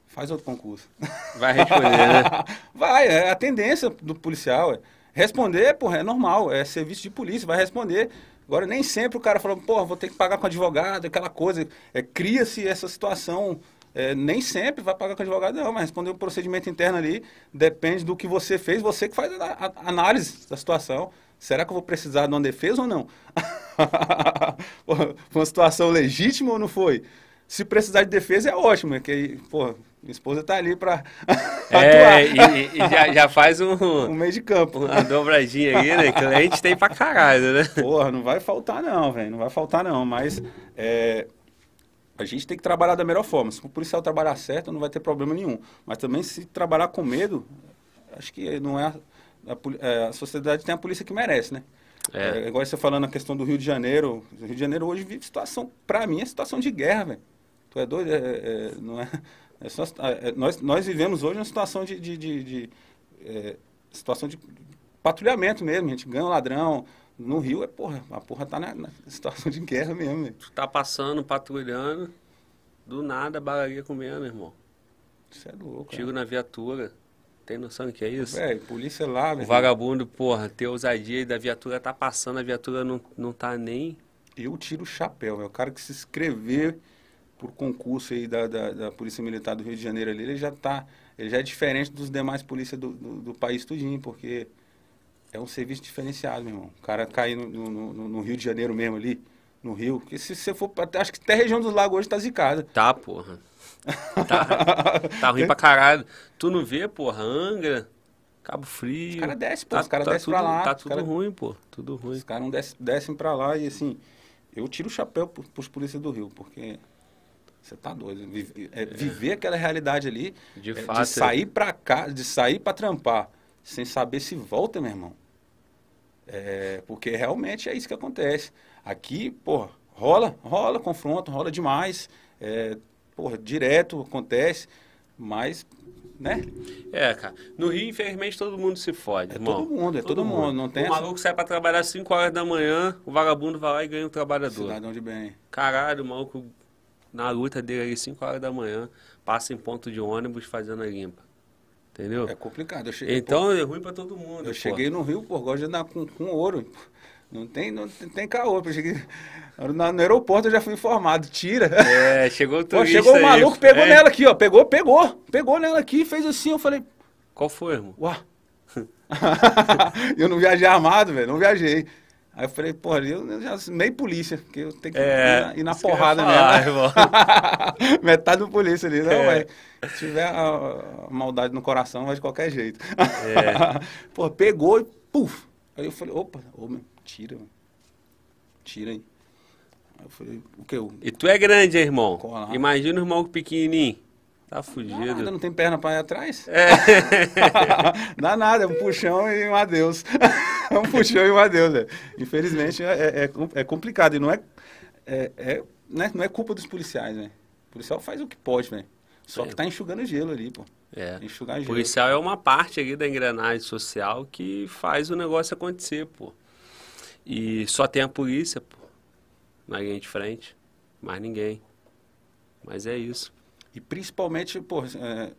faz outro concurso. Vai responder, né? vai, é a tendência do policial. É. Responder, porra, é normal, é serviço de polícia, vai responder. Agora, nem sempre o cara fala, porra, vou ter que pagar com advogado, aquela coisa. É, Cria-se essa situação é, nem sempre vai pagar com advogado, não, mas responder um procedimento interno ali depende do que você fez, você que faz a, a análise da situação. Será que eu vou precisar de uma defesa ou não? foi uma situação legítima ou não foi? Se precisar de defesa é ótimo, é que, pô, minha esposa tá ali para é, e, e, já, já faz um, um meio de campo. Uma dobradinha aí, né? Que a gente tem pra caralho, né? Porra, não vai faltar não, velho. Não vai faltar não. Mas é, a gente tem que trabalhar da melhor forma. Se o policial trabalhar certo, não vai ter problema nenhum. Mas também se trabalhar com medo, acho que não é a, a, é, a sociedade tem a polícia que merece, né? É. é igual você falando na questão do Rio de Janeiro. O Rio de Janeiro hoje vive situação, para mim, é situação de guerra, velho. Tu é doido? É, é, não é, é só, é, nós, nós vivemos hoje uma situação de, de, de, de situação de patrulhamento mesmo. A gente ganha um ladrão, no Rio, é porra, a porra tá na, na situação de guerra mesmo. Véio. Tu tá passando, patrulhando, do nada, balaria comendo, irmão. Isso é louco. Tiro na viatura. Tem noção do que é isso? Velho, polícia lá, O vagabundo, porra, ter ousadia e da viatura tá passando, a viatura não, não tá nem. Eu tiro o chapéu, velho. O cara que se inscrever por concurso aí da, da, da, Polícia Militar do Rio de Janeiro ali, ele já tá. Ele já é diferente dos demais polícias do, do, do país tudinho, porque é um serviço diferenciado, meu irmão. O cara cair no, no, no, no Rio de Janeiro mesmo ali, no Rio. Porque se você for. Acho que até a região dos lagos hoje tá zicada. Tá, porra. Tá, tá ruim pra caralho. Tu não vê, porra, Angra, Cabo Frio. Os caras descem, pô. Tá, os caras tá descem pra lá. Tá tudo cara, ruim, pô. Tudo ruim. Os caras descem, descem pra lá e assim. Eu tiro o chapéu pros polícias do Rio, porque. Você tá doido. Viver, é, viver aquela realidade ali. De é, fato. De sair pra cá, de sair pra trampar sem saber se volta, meu irmão. É, porque realmente é isso que acontece. Aqui, porra, rola, rola confronto, rola demais. É, porra, direto acontece, mas, né? É, cara. No Rio, infelizmente, todo mundo se fode, é irmão. Todo mundo, é todo, todo mundo. mundo. Não tem o essa... maluco sai pra trabalhar às 5 horas da manhã, o vagabundo vai lá e ganha um trabalhador. Cidadão de bem. Caralho, o maluco na luta dele aí, 5 horas da manhã, passa em ponto de ônibus fazendo a limpa. Entendeu? É complicado. Cheguei, então pô, é ruim para todo mundo. Eu pô. cheguei no Rio, pô, gosto de andar com, com ouro. Não tem, não tem caô. Eu cheguei, no, no aeroporto eu já fui informado. Tira. É, chegou o turista pô, Chegou o maluco, aí, pegou é. nela aqui, ó. Pegou, pegou. Pegou nela aqui, fez assim. Eu falei. Qual foi, irmão? Uá. eu não viajei armado, velho. Não viajei. Aí eu falei, porra, eu já meio polícia, porque eu tenho que é, ir na, ir na porrada mesmo. Metade do polícia ali, não, é. se tiver a, maldade no coração, vai de qualquer jeito. É. porra, pegou e puf. Aí eu falei, opa, ô, meu, tira, mano. Tira aí. Aí eu falei, o que? Eu... E tu é grande, irmão. Imagina o irmão pequenininho. Tá fugido. Dá nada, não tem perna para ir atrás? É. Dá nada, é um puxão e um adeus. é um puxão e um adeus. É. Infelizmente é, é, é, complicado. E não é, é, é, né? não é culpa dos policiais, né? policial faz o que pode, velho. Só que tá enxugando gelo ali, pô. É. Enxugar O gelo. policial é uma parte ali da engrenagem social que faz o negócio acontecer, pô. E só tem a polícia, pô, na linha de frente. Mais ninguém. Mas é isso. E principalmente, pô, é,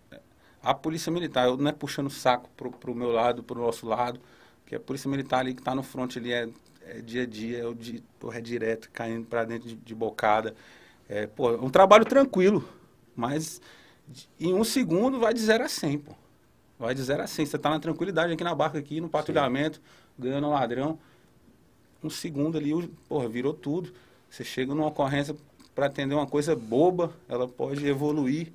a polícia militar, eu não é puxando o saco pro, pro meu lado, pro nosso lado, porque a polícia militar ali que tá no front ali é, é dia a dia, é, o di, porra, é direto, caindo pra dentro de, de bocada. É, pô, é um trabalho tranquilo, mas em um segundo vai de 0 a 100, pô. Vai de 0 a 100. Você tá na tranquilidade aqui na barca, aqui no patrulhamento, ganhando o ladrão. Um segundo ali, o- porra, virou tudo. Você chega numa ocorrência para atender uma coisa boba, ela pode evoluir.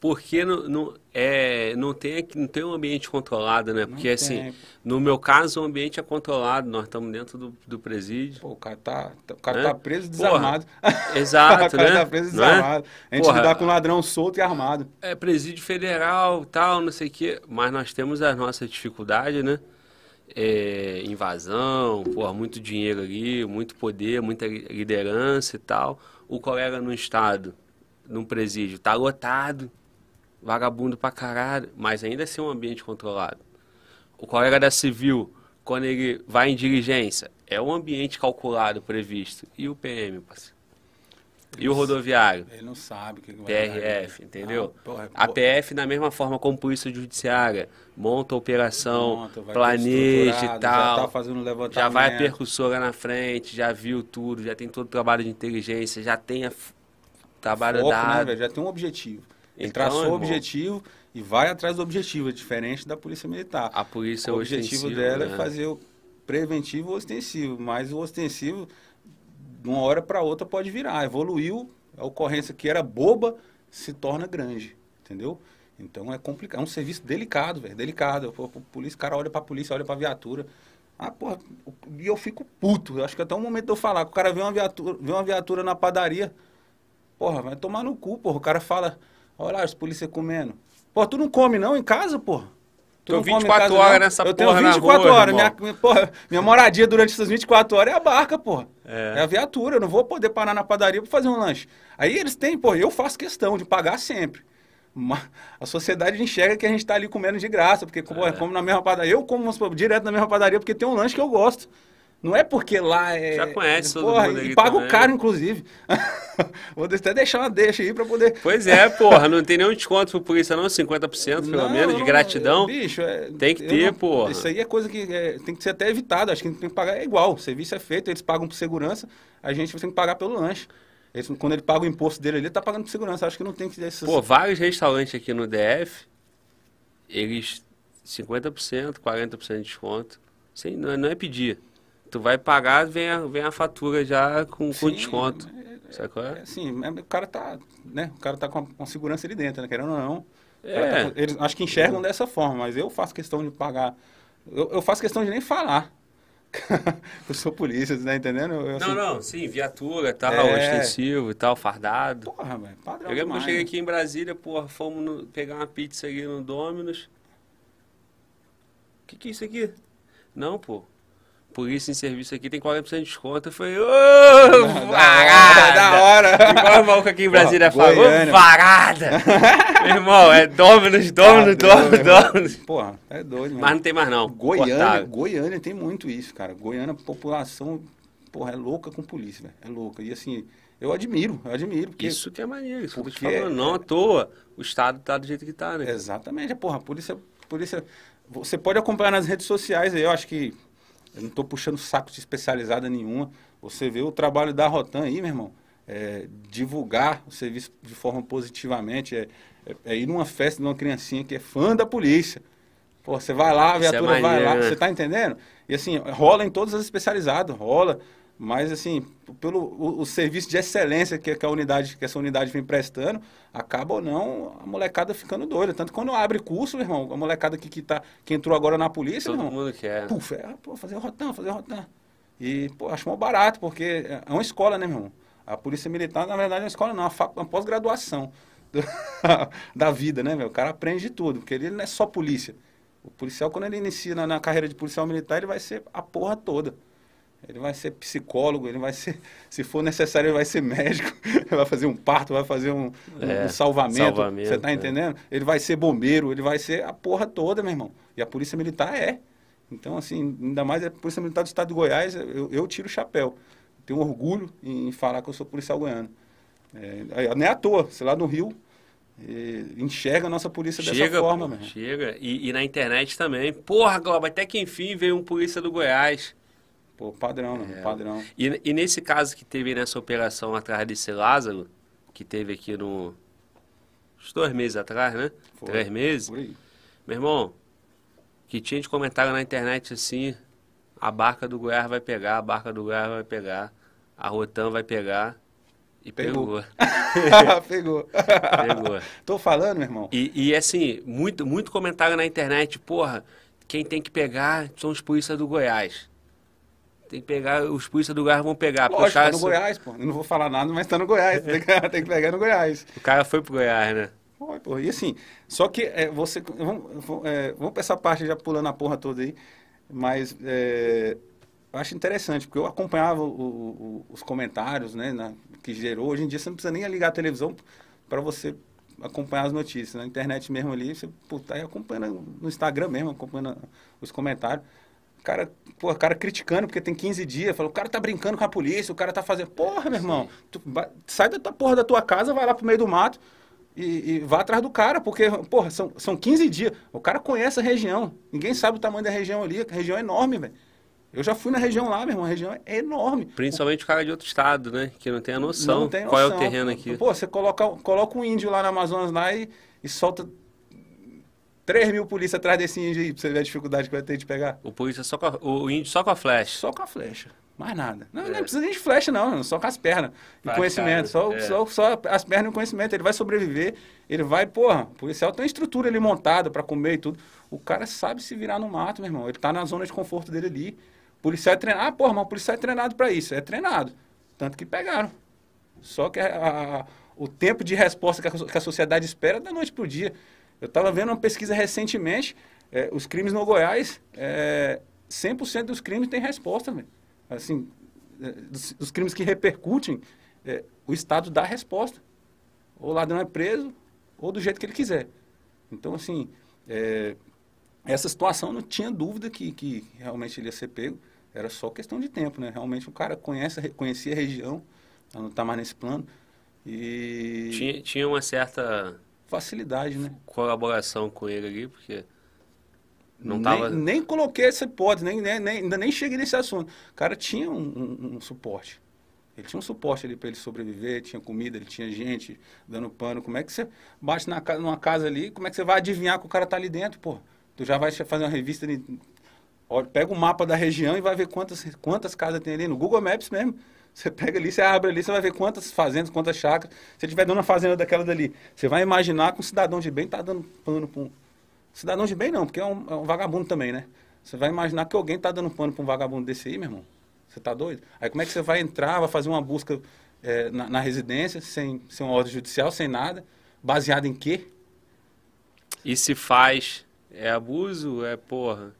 Porque não, não, é, não, tem, não tem um ambiente controlado, né? Porque assim, no meu caso, o ambiente é controlado. Nós estamos dentro do, do presídio. Pô, o cara tá, o cara Né? tá preso Porra, desarmado. Exato, o cara né? tá preso Não é? desarmado. A gente Porra, lidar com ladrão solto e armado. é presídio federal, tal, não sei o quê. Mas nós temos as nossas dificuldades, né? É, invasão, porra, muito dinheiro ali, muito poder, muita li- liderança e tal. O colega no estado, num presídio, tá lotado, vagabundo pra caralho, mas ainda assim é um ambiente controlado. O colega da civil, quando ele vai em diligência, é um ambiente calculado, previsto. E o PM, parceiro? E o rodoviário? Ele não sabe o que, vai PRF, né? entendeu? Ah, porra, A pô, PF, da mesma forma como Polícia Judiciária, monta a operação, tudo planeja e tal. Já tá. Já vai a percussora na frente, já viu tudo, já tem todo o trabalho de inteligência, já tem a trabalho Foco, né, dado. velho? Já tem um objetivo. Ele Então, traçou o objetivo e vai atrás do objetivo, é diferente da polícia militar. a polícia o objetivo dela né? é fazer o preventivo e o ostensivo, mas o ostensivo, de uma hora para outra, pode virar. Evoluiu, a ocorrência que era boba se torna grande, entendeu? Então é complicado, é um serviço delicado, velho, delicado. Pô, polícia, o cara olha pra polícia, olha pra viatura. Ah, porra, o- e eu fico puto. Eu acho que até o momento de eu falar, que o cara vê uma viatura, vê uma viatura na padaria, porra, vai tomar no cu, porra. O cara fala, olha lá, os polícia comendo. Porra, tu não come não em casa, porra? Tu Tô não come em 24 casa, horas não? nessa Eu porra na tenho 24 rua, horas. irmão. Minha, minha- porra, minha moradia durante essas 24 horas é a barca, porra. É. É. a viatura. Eu não vou poder parar na padaria pra fazer um lanche. Aí eles têm, porra, eu faço questão de pagar sempre. Mas a sociedade enxerga que a gente tá ali comendo de graça, porque porra, É. como na mesma padaria. Eu como direto na mesma padaria porque tem um lanche que eu gosto. Não é porque lá é. Já conhece todo porra, mundo E pago também. caro, inclusive. Vou até deixar uma deixa aí pra poder. Pois é, porra, não tem nenhum desconto pro polícia não, 50% pelo Não, menos, de gratidão. Bicho, é, Tem que ter, não- porra. Isso aí é coisa que é, tem que ser até evitado. Acho que tem que pagar é igual. O serviço é feito, eles pagam por segurança, a gente tem que pagar pelo lanche. Eles- quando ele paga o imposto dele ali, ele tá pagando por segurança. Acho que não tem que ter esses. Pô, vários restaurantes aqui no DF, eles 50%, 40% de desconto. Sem, não, é- não é pedir. Tu vai pagar, vem a, vem a fatura já com, com Sim, desconto. é- Sabe qual É é? assim, é- o cara tá, né? O cara tá com a, com segurança ali dentro, né? Querendo ou não. O É. tá com- eles acho que enxergam dessa forma, mas eu faço questão de pagar. Eu, eu faço questão de nem falar. eu sou polícia, você tá entendendo? Eu, eu Não, sou- não, sim, viatura tal, É. ostensivo e tal, fardado. Porra, velho. Padrão Eu lembro que eu cheguei né? aqui em Brasília, porra, fomos no- pegar uma pizza ali no Domino's. Que que é isso aqui? Não, pô. Polícia em serviço aqui tem 40% de desconto. Eu falei, ô, Da varada! da hora. Igual o maluco aqui em Brasília Porra, falou, varada! Meu irmão, é Domino's, Tá Domino's, doido, né? Domino's. Porra, é doido, mano. Mas não tem mais não. Goiânia. Goiânia tem muito isso, cara. Goiânia, população, porra, é louca com polícia, velho. É louca. E assim, eu admiro, eu admiro. Porque, Isso que é maneiro, isso que eu Porque- falando. Não à toa, o Estado tá do jeito que tá, né? Exatamente, porra, a polícia, polícia. Você pode acompanhar nas redes sociais aí, eu acho que. Eu não tô puxando saco de especializada nenhuma. Você vê o trabalho da Rotan aí, meu irmão. É, divulgar o serviço de forma positivamente. É, é, é ir numa festa de uma criancinha que é fã da polícia. Pô, você vai lá, a é viatura vai lá, né? você tá entendendo? E assim, rola em todas as especializadas, rola. Mas assim, pelo o, o serviço de excelência que, que a unidade, que essa unidade vem prestando, acaba ou não a molecada ficando doida. Tanto que quando abre curso, meu irmão, a molecada que, que, tá, que entrou agora na polícia, Todo meu irmão, mundo quer. puf, é, pô, fazer rotan, fazer rotan. E, pô, acho mó barato, porque é uma escola, né, meu irmão? A Polícia Militar, na verdade, é uma escola não, é uma, uma pós-graduação da vida, né, meu? O cara aprende de tudo, porque ele não é só polícia. O policial, quando ele inicia na, na carreira de policial militar, ele vai ser a porra toda. Ele vai ser psicólogo, ele vai ser, se for necessário, ele vai ser médico, ele vai fazer um parto, vai fazer um, é, um salvamento, salvamento, Você tá é. entendendo? Ele vai ser bombeiro, ele vai ser a porra toda, meu irmão. E a Polícia Militar é. Então, assim, ainda mais a Polícia Militar do Estado de Goiás, eu, eu tiro o chapéu. Tenho orgulho em falar que eu sou policial goiano. É, não é à toa, sei lá no Rio, enxerga a nossa polícia chega, dessa forma, pô, Chega, e, e, na internet também. Porra, Globo, até que enfim veio um polícia do Goiás. Pô, padrão, é. padrão. E, e, nesse caso que teve nessa operação atrás desse Lázaro, que teve aqui no. Uns dois meses atrás, né? Foi. Três meses. Meu irmão, que tinha de comentário na internet assim: a barca do Goiás vai pegar, a barca do Goiás vai pegar, a Rotan vai pegar. E pegou. Pegou. pegou. pegou. Tô falando, meu irmão. E, e assim, muito, muito comentário na internet, porra, quem tem que pegar são os polícias do Goiás. Tem que pegar, os polícias do Goiás vão pegar. Lógico, tá no Goiás, pô. Eu não vou falar nada, mas tá no Goiás. tem, que, tem que pegar no Goiás. O cara foi pro Goiás, né? Foi, pô. E assim, só que é, você. Vamos, é, vamos pra essa parte já pulando a porra toda aí. Mas é, eu acho interessante, porque eu acompanhava o, o, os comentários, né, na, que gerou. Hoje em dia você não precisa nem ligar a televisão para você acompanhar as notícias. Na internet mesmo ali, você pô, tá aí acompanhando no Instagram mesmo, acompanhando os comentários. O cara, pô, cara criticando porque tem 15 dias, falou, o cara tá brincando com a polícia, o cara tá fazendo. Porra, meu irmão, tu, sai da tua porra da tua casa, vai lá pro meio do mato e, e vá atrás do cara, porque, porra, são, são 15 dias. O cara conhece a região. Ninguém sabe o tamanho da região ali, a região é enorme, velho. Eu já fui na região lá, meu irmão, a região é enorme. Principalmente o cara de outro estado, né? Que não tem a noção, não tem noção. qual é o terreno aqui. Pô, você coloca, coloca um índio lá na Amazonas lá e, e solta 3 mil polícias atrás desse índio aí, pra você ver a dificuldade que vai ter de pegar. O polícia só a, o índio só com a flecha. Só com a flecha. Mais nada. Não, é. não precisa nem de flecha, não. Só com as pernas. E conhecimento. Só, é. só, só as pernas e o conhecimento. Ele vai sobreviver. Ele vai, porra, o policial tem estrutura ali montada para comer e tudo. O cara sabe se virar no mato, meu irmão. Ele tá na zona de conforto dele ali policial é treinado. Ah, porra, mas o policial é treinado para isso. É treinado. Tanto que pegaram. Só que a, a, o tempo de resposta que a, que a sociedade espera é da noite para o dia. Eu estava vendo uma pesquisa recentemente, é, os crimes no Goiás, é, 100% dos crimes têm resposta. Assim, é, dos, dos, crimes que repercutem, é, o Estado dá resposta. Ou o ladrão é preso, ou do jeito que ele quiser. Então, assim, é, essa situação não tinha dúvida que, que realmente ele ia ser pego. Era só questão de tempo, né? Realmente o cara conhece, conhecia a região, não está mais nesse plano. E. Tinha, tinha uma certa. Facilidade, né? Colaboração com ele ali, porque. Não nem, tava... nem coloquei essa hipótese, nem, nem, nem, ainda nem cheguei nesse assunto. O cara tinha um, um, um suporte. Ele tinha um suporte ali para ele sobreviver, tinha comida, ele tinha gente dando pano. Como é que você bate na, numa casa ali, como é que você vai adivinhar que o cara tá ali dentro, pô? Tu já vai fazer uma revista de Olha, pega o mapa da região e vai ver quantas, quantas casas tem ali. No Google Maps mesmo. Você pega ali, você abre ali, você vai ver quantas fazendas, quantas chácaras. Se tiver dando uma fazenda daquela dali, você vai imaginar que um cidadão de bem está dando pano para um. Cidadão de bem não, porque é um, é um, vagabundo também, né? Você vai imaginar que alguém está dando pano para um vagabundo desse aí, meu irmão. Você está doido? Aí como é que você vai entrar, vai fazer uma busca é, na, na, residência, sem, sem uma ordem judicial, sem nada? Baseado em quê? E se faz, é abuso, é porra.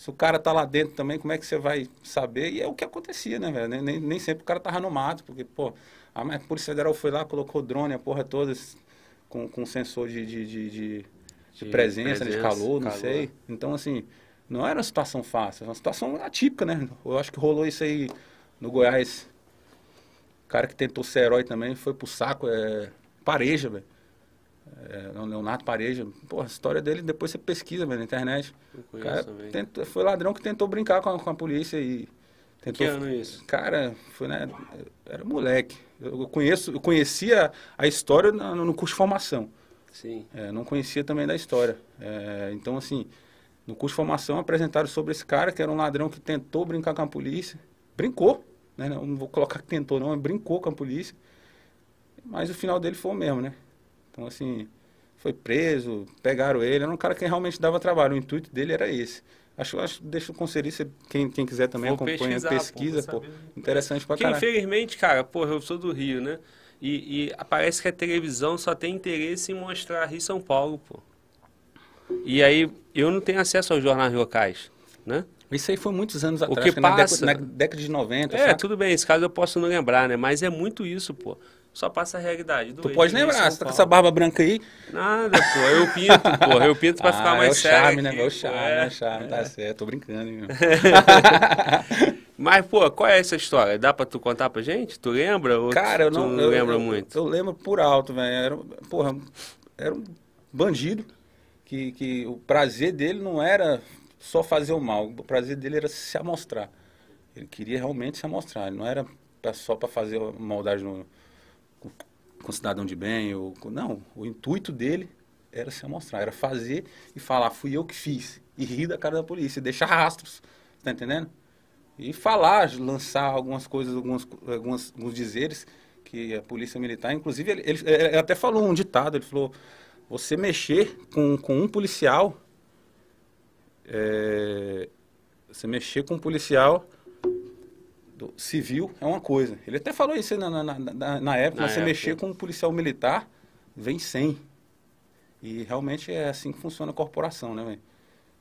Se o cara tá lá dentro também, como é que você vai saber? E é o que acontecia, né, velho? Nem, nem sempre o cara tava no mato, porque, pô, a Polícia Federal foi lá, colocou drone, a porra toda, com, com sensor de, de, de, de, de presença, presença né, de calor, não calor. sei. Então, assim, não era uma situação fácil, era uma situação atípica, né? Eu acho que rolou isso aí no Goiás. O cara que tentou ser herói também foi pro saco, é pareja, velho. É, Leonardo Pareja. Pô, a história dele depois você pesquisa na internet. O cara tentou, foi ladrão que tentou brincar com a, com a polícia e. Tentou, que ano isso? Cara, foi, né? Era moleque. Eu, conheço, eu conhecia a história no, no curso de formação. Sim. É, não conhecia também da história. É, então, assim, no curso de formação apresentaram sobre esse cara que era um ladrão que tentou brincar com a polícia. Brincou, né? Não vou colocar que tentou, não, mas brincou com a polícia. Mas o final dele foi o mesmo, né? Então, assim, foi preso, pegaram ele. Era um cara que realmente dava trabalho. O intuito dele era esse. Acho, acho deixa o conselho, quem, quem quiser também Vou acompanha, pesquisa, pô, pô interessante pra caralho. Infelizmente, cara, porra, eu sou do Rio, né? E, e parece que a televisão só tem interesse em mostrar Rio e São Paulo, pô. E aí, eu não tenho acesso aos jornais locais, né? Isso aí foi muitos anos O atrás, que foi na passa- década, na década de 90, É, sabe? tudo bem, esse caso eu posso não lembrar, né? Mas é muito isso, pô. Só passa a realidade. do Tu pode em lembrar, você tá com essa barba branca aí. Nada, pô. Eu pinto, pô. Eu pinto pra ficar Ah, mais é o sério. charme, né? É o charme, é. é o charme, tá certo, tô brincando, hein. Mas, pô, qual é essa história? Dá pra tu contar pra gente? Tu lembra? Cara, eu não, não eu, lembra eu- muito? Eu lembro por alto, velho. Era, porra, era um bandido que, que o prazer dele não era só fazer o mal, o prazer dele era se amostrar. Ele queria realmente se amostrar, ele não era pra- só para fazer maldade no, com, cidadão de bem. Ou, não, o intuito dele era se amostrar, era fazer e falar, fui eu que fiz. E rir da cara da polícia, deixar rastros, tá entendendo? E falar, lançar algumas coisas, algumas, algumas, alguns dizeres que a polícia militar, inclusive, ele, ele- ele até falou um ditado, ele falou, você mexer com, com um policial, é, você mexer com um policial do- civil é uma coisa. Ele até falou isso na, na, na, na- época, Na mas você época. mexer com um policial militar, vem 100. E realmente é assim que funciona a corporação, né, velho?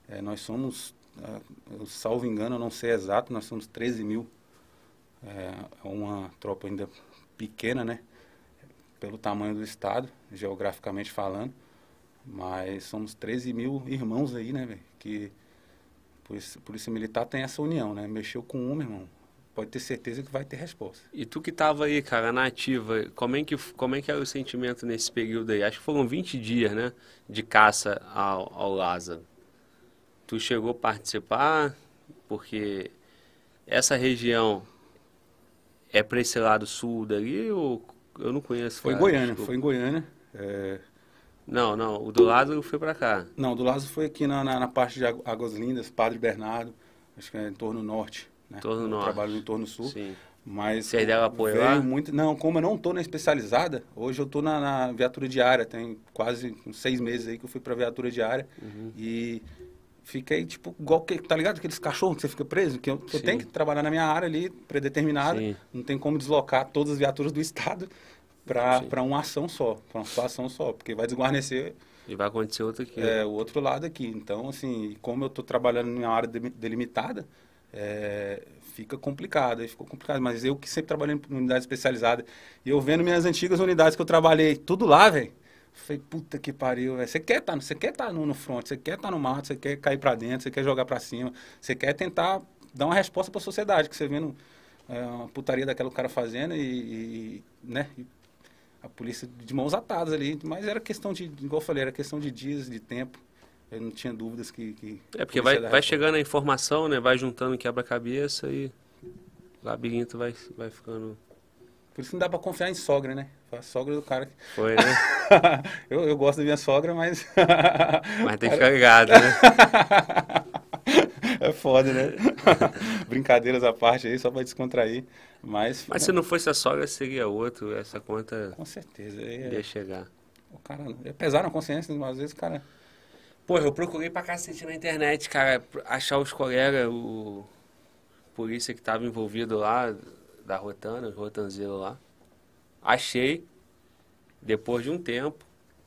É, nós somos, ah, eu salvo engano, eu não sei exato, nós somos 13 mil. É é uma tropa ainda pequena, né? Pelo tamanho do estado, geograficamente falando. Mas somos 13 mil irmãos aí, né, velho? Que polícia, polícia Militar tem essa união, né? Mexeu com um, meu irmão. Pode ter certeza que vai ter resposta. E tu que tava aí, cara, na ativa, como é que, como é que era o sentimento nesse período aí? Acho que foram 20 dias, né? De caça ao, ao Lázaro. Tu chegou a participar, porque essa região é pra esse lado sul dali ou eu não conheço? Foi em Goiânia, desculpa. foi em Goiânia. é, Não, não, o do Lázaro foi pra cá. Não, do Lázaro foi aqui na, na, na parte de Águ- Águas Lindas, Padre Bernardo, acho que é em torno norte. Né? Entorno Eu norte. Trabalho no entorno sul. Sim. Mas Vocês deram apoio veio lá? muito. Não, como eu não estou na especializada, hoje eu estou na, na viatura diária. Tem quase uns seis meses aí que eu fui para viatura diária Uhum. e fiquei tipo igual que tá ligado aqueles cachorros que você fica preso, que eu, eu tenho que trabalhar na minha área ali predeterminada. Sim. Não tem como deslocar todas as viaturas do estado para uma ação só, para uma situação só, porque vai desguarnecer E vai acontecer outro aqui. é, o outro lado aqui. Então, assim, como eu estou trabalhando em uma área de- delimitada, é, fica complicado, ficou complicado. Mas eu que sempre trabalhei em unidade especializada, e eu vendo minhas antigas unidades que eu trabalhei, tudo lá, velho. Falei, puta que pariu, velho. Você quer estar você quer tá no, no front, você quer estar no mato, você quer cair pra dentro, você quer jogar pra cima, você quer tentar dar uma resposta pra sociedade, que você vendo é, uma putaria daquela cara fazendo e, e, né, e a polícia de mãos atadas ali, mas era questão de, igual eu falei, era questão de dias, de tempo. Eu não tinha dúvidas que. que É porque a vai, ia vai chegando a informação, né? Vai juntando quebra-cabeça e o labirinto vai, vai ficando. Por isso não dá pra confiar em sogra, né? A sogra do cara. que- Foi, né? eu, eu gosto da minha sogra, mas. Mas tem que ficar ligado, né? é foda, né? Brincadeiras à parte aí, só pra descontrair. Mas. Mas se não fosse a sogra, seria outro. Essa conta Com certeza. ia É, chegar. o cara. É pesar na consciência, às vezes o cara. Pô, eu procurei pra cacete na internet, cara, achar os colegas, o polícia que tava envolvido lá, da Rotana, os rotanzeiros lá. Achei, depois de um tempo,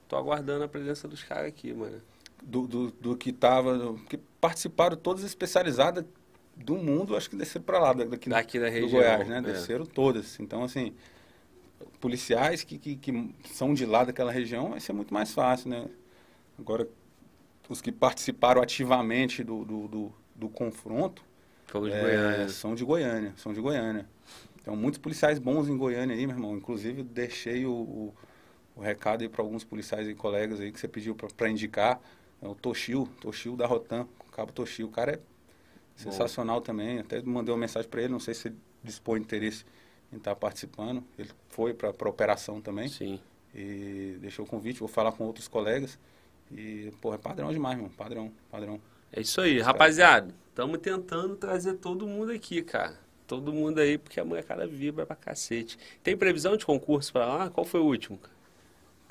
tô aguardando a presença dos caras aqui, mano. Do, do, do que tava. do- que participaram todas especializadas do mundo, acho que desceram pra lá, daqui, Daqui da do região. Goiás, né? é. Desceram todas. Então, assim, policiais que, que, que são de lá daquela região vai ser muito mais fácil, né? Agora, os que participaram ativamente do, do, do, do confronto Fogo de é, Goiânia. são de Goiânia, são de Goiânia. Então, muitos policiais bons em Goiânia aí, meu irmão. Inclusive, deixei o, o, o recado aí para alguns policiais e colegas aí que você pediu para indicar. É o Toshio, Toshio da Rotan, o cabo Toshio. O cara é sensacional também. Até mandei uma mensagem para ele, não sei se ele dispõe de interesse em estar participando. Ele foi para a operação também Sim. e deixou o convite. Vou falar com outros colegas. E, pô, é padrão demais, irmão. Padrão, padrão. É isso aí, rapaziada. Estamos tentando trazer todo mundo aqui, cara. Todo mundo aí, porque a molecada vibra pra cacete. Tem previsão de concurso pra lá? Qual foi o último?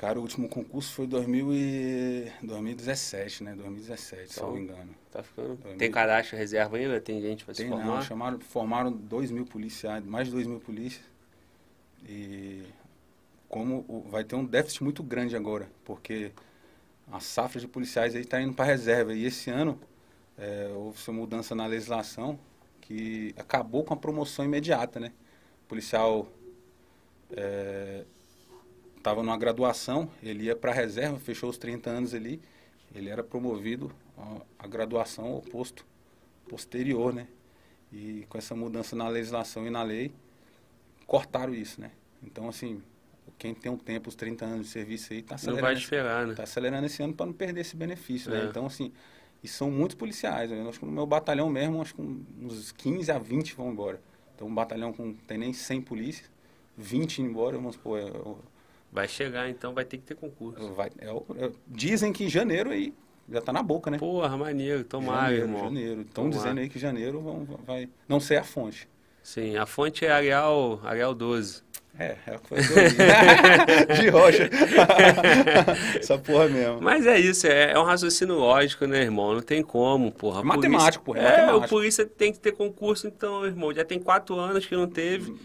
cara? O último concurso foi 2000 e... 2017, né? 2017, se eu não me engano. Tá ficando. Dois Tem mil. cadastro reserva ainda? Tem gente pra se Tem não, formar? chamaram, formaram 2 mil policiais, mais de 2 mil polícias. E como vai ter um déficit muito grande agora, porque a safra de policiais aí está indo para reserva. E esse ano é, houve essa mudança na legislação que acabou com a promoção imediata, né? O policial estava é, numa graduação, ele ia para a reserva, fechou os 30 anos ali, ele era promovido à graduação ao posto posterior, né? E com essa mudança na legislação e na lei, cortaram isso, né? Então, assim, quem tem um tempo, os 30 anos de serviço aí, está acelerando. Não vai esperar, né? Está acelerando esse ano para não perder esse benefício, né? é. né? Então, assim, e são muitos policiais. Eu acho que no meu batalhão mesmo, acho que uns 15 a 20 vão embora. Então, um batalhão com tem nem 100 polícias, 20 indo embora, vamos supor. É, vai chegar, então vai ter que ter concurso. Vai, é, dizem que em janeiro aí já está na boca, né? Porra, maneiro, tomara, janeiro, irmão. Janeiro. Estão dizendo aí que janeiro vão, vai. Não sei a fonte. Sim, a fonte é Arial, Arial 12. É, é o que foi de rocha. Essa porra mesmo. Mas é isso, é, é, um raciocínio lógico, né, irmão? Não tem como, porra. É matemático, porra. É, é matemático. o polícia tem que ter concurso, então, irmão. Já tem quatro anos que não teve.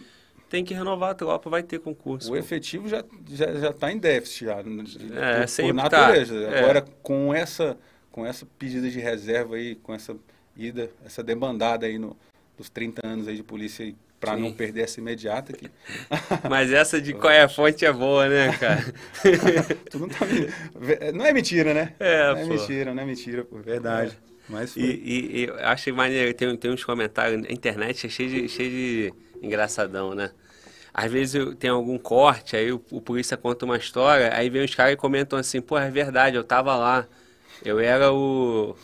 Tem que renovar a tropa, vai ter concurso. O pô. efetivo já já já está em déficit já, é, por, sempre por tá. natureza. Tá. Agora com essa com essa pedida de reserva aí, com essa ida, essa demandada aí no, dos 30 anos aí de polícia para não perder essa imediata aqui. Mas essa de qual é a fonte é boa, né, cara? não, tá... não é mentira, né? É, não é mentira, não é mentira, pô, verdade. É. Mas e, e, e achei maneiro, tem, tem uns comentários, a internet é cheio de, cheio de engraçadão, né? Às vezes eu, tem algum corte, aí o, o polícia conta uma história, aí vem os caras e comentam assim, pô, é verdade, eu tava lá. Eu era o.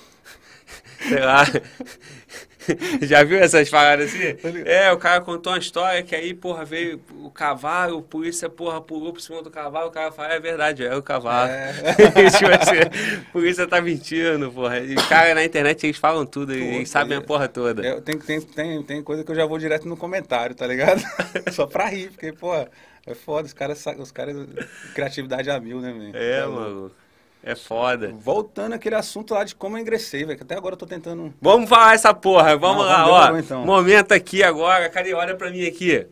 Sei lá. Já viu essas paradas assim? É, o cara contou uma história que aí, porra, veio o cavalo, o polícia, porra, pulou por cima do cavalo, o cara fala, é verdade, é o cavalo. É. tipo assim, a polícia tá mentindo, porra. E os caras na internet, eles falam tudo, eles sabem a porra toda. É, tem, tem, tem, tem coisa que eu já vou direto no comentário, tá ligado? Só pra rir, porque, porra, é foda, os caras, os caras, criatividade a mil, né, velho? É, é mano. É foda. Voltando aquele assunto lá de como eu ingressei, velho, que até agora eu tô tentando... Vamos falar essa porra, vamos Não, lá, ó. Então. Momento aqui agora, cadê? Olha pra mim aqui.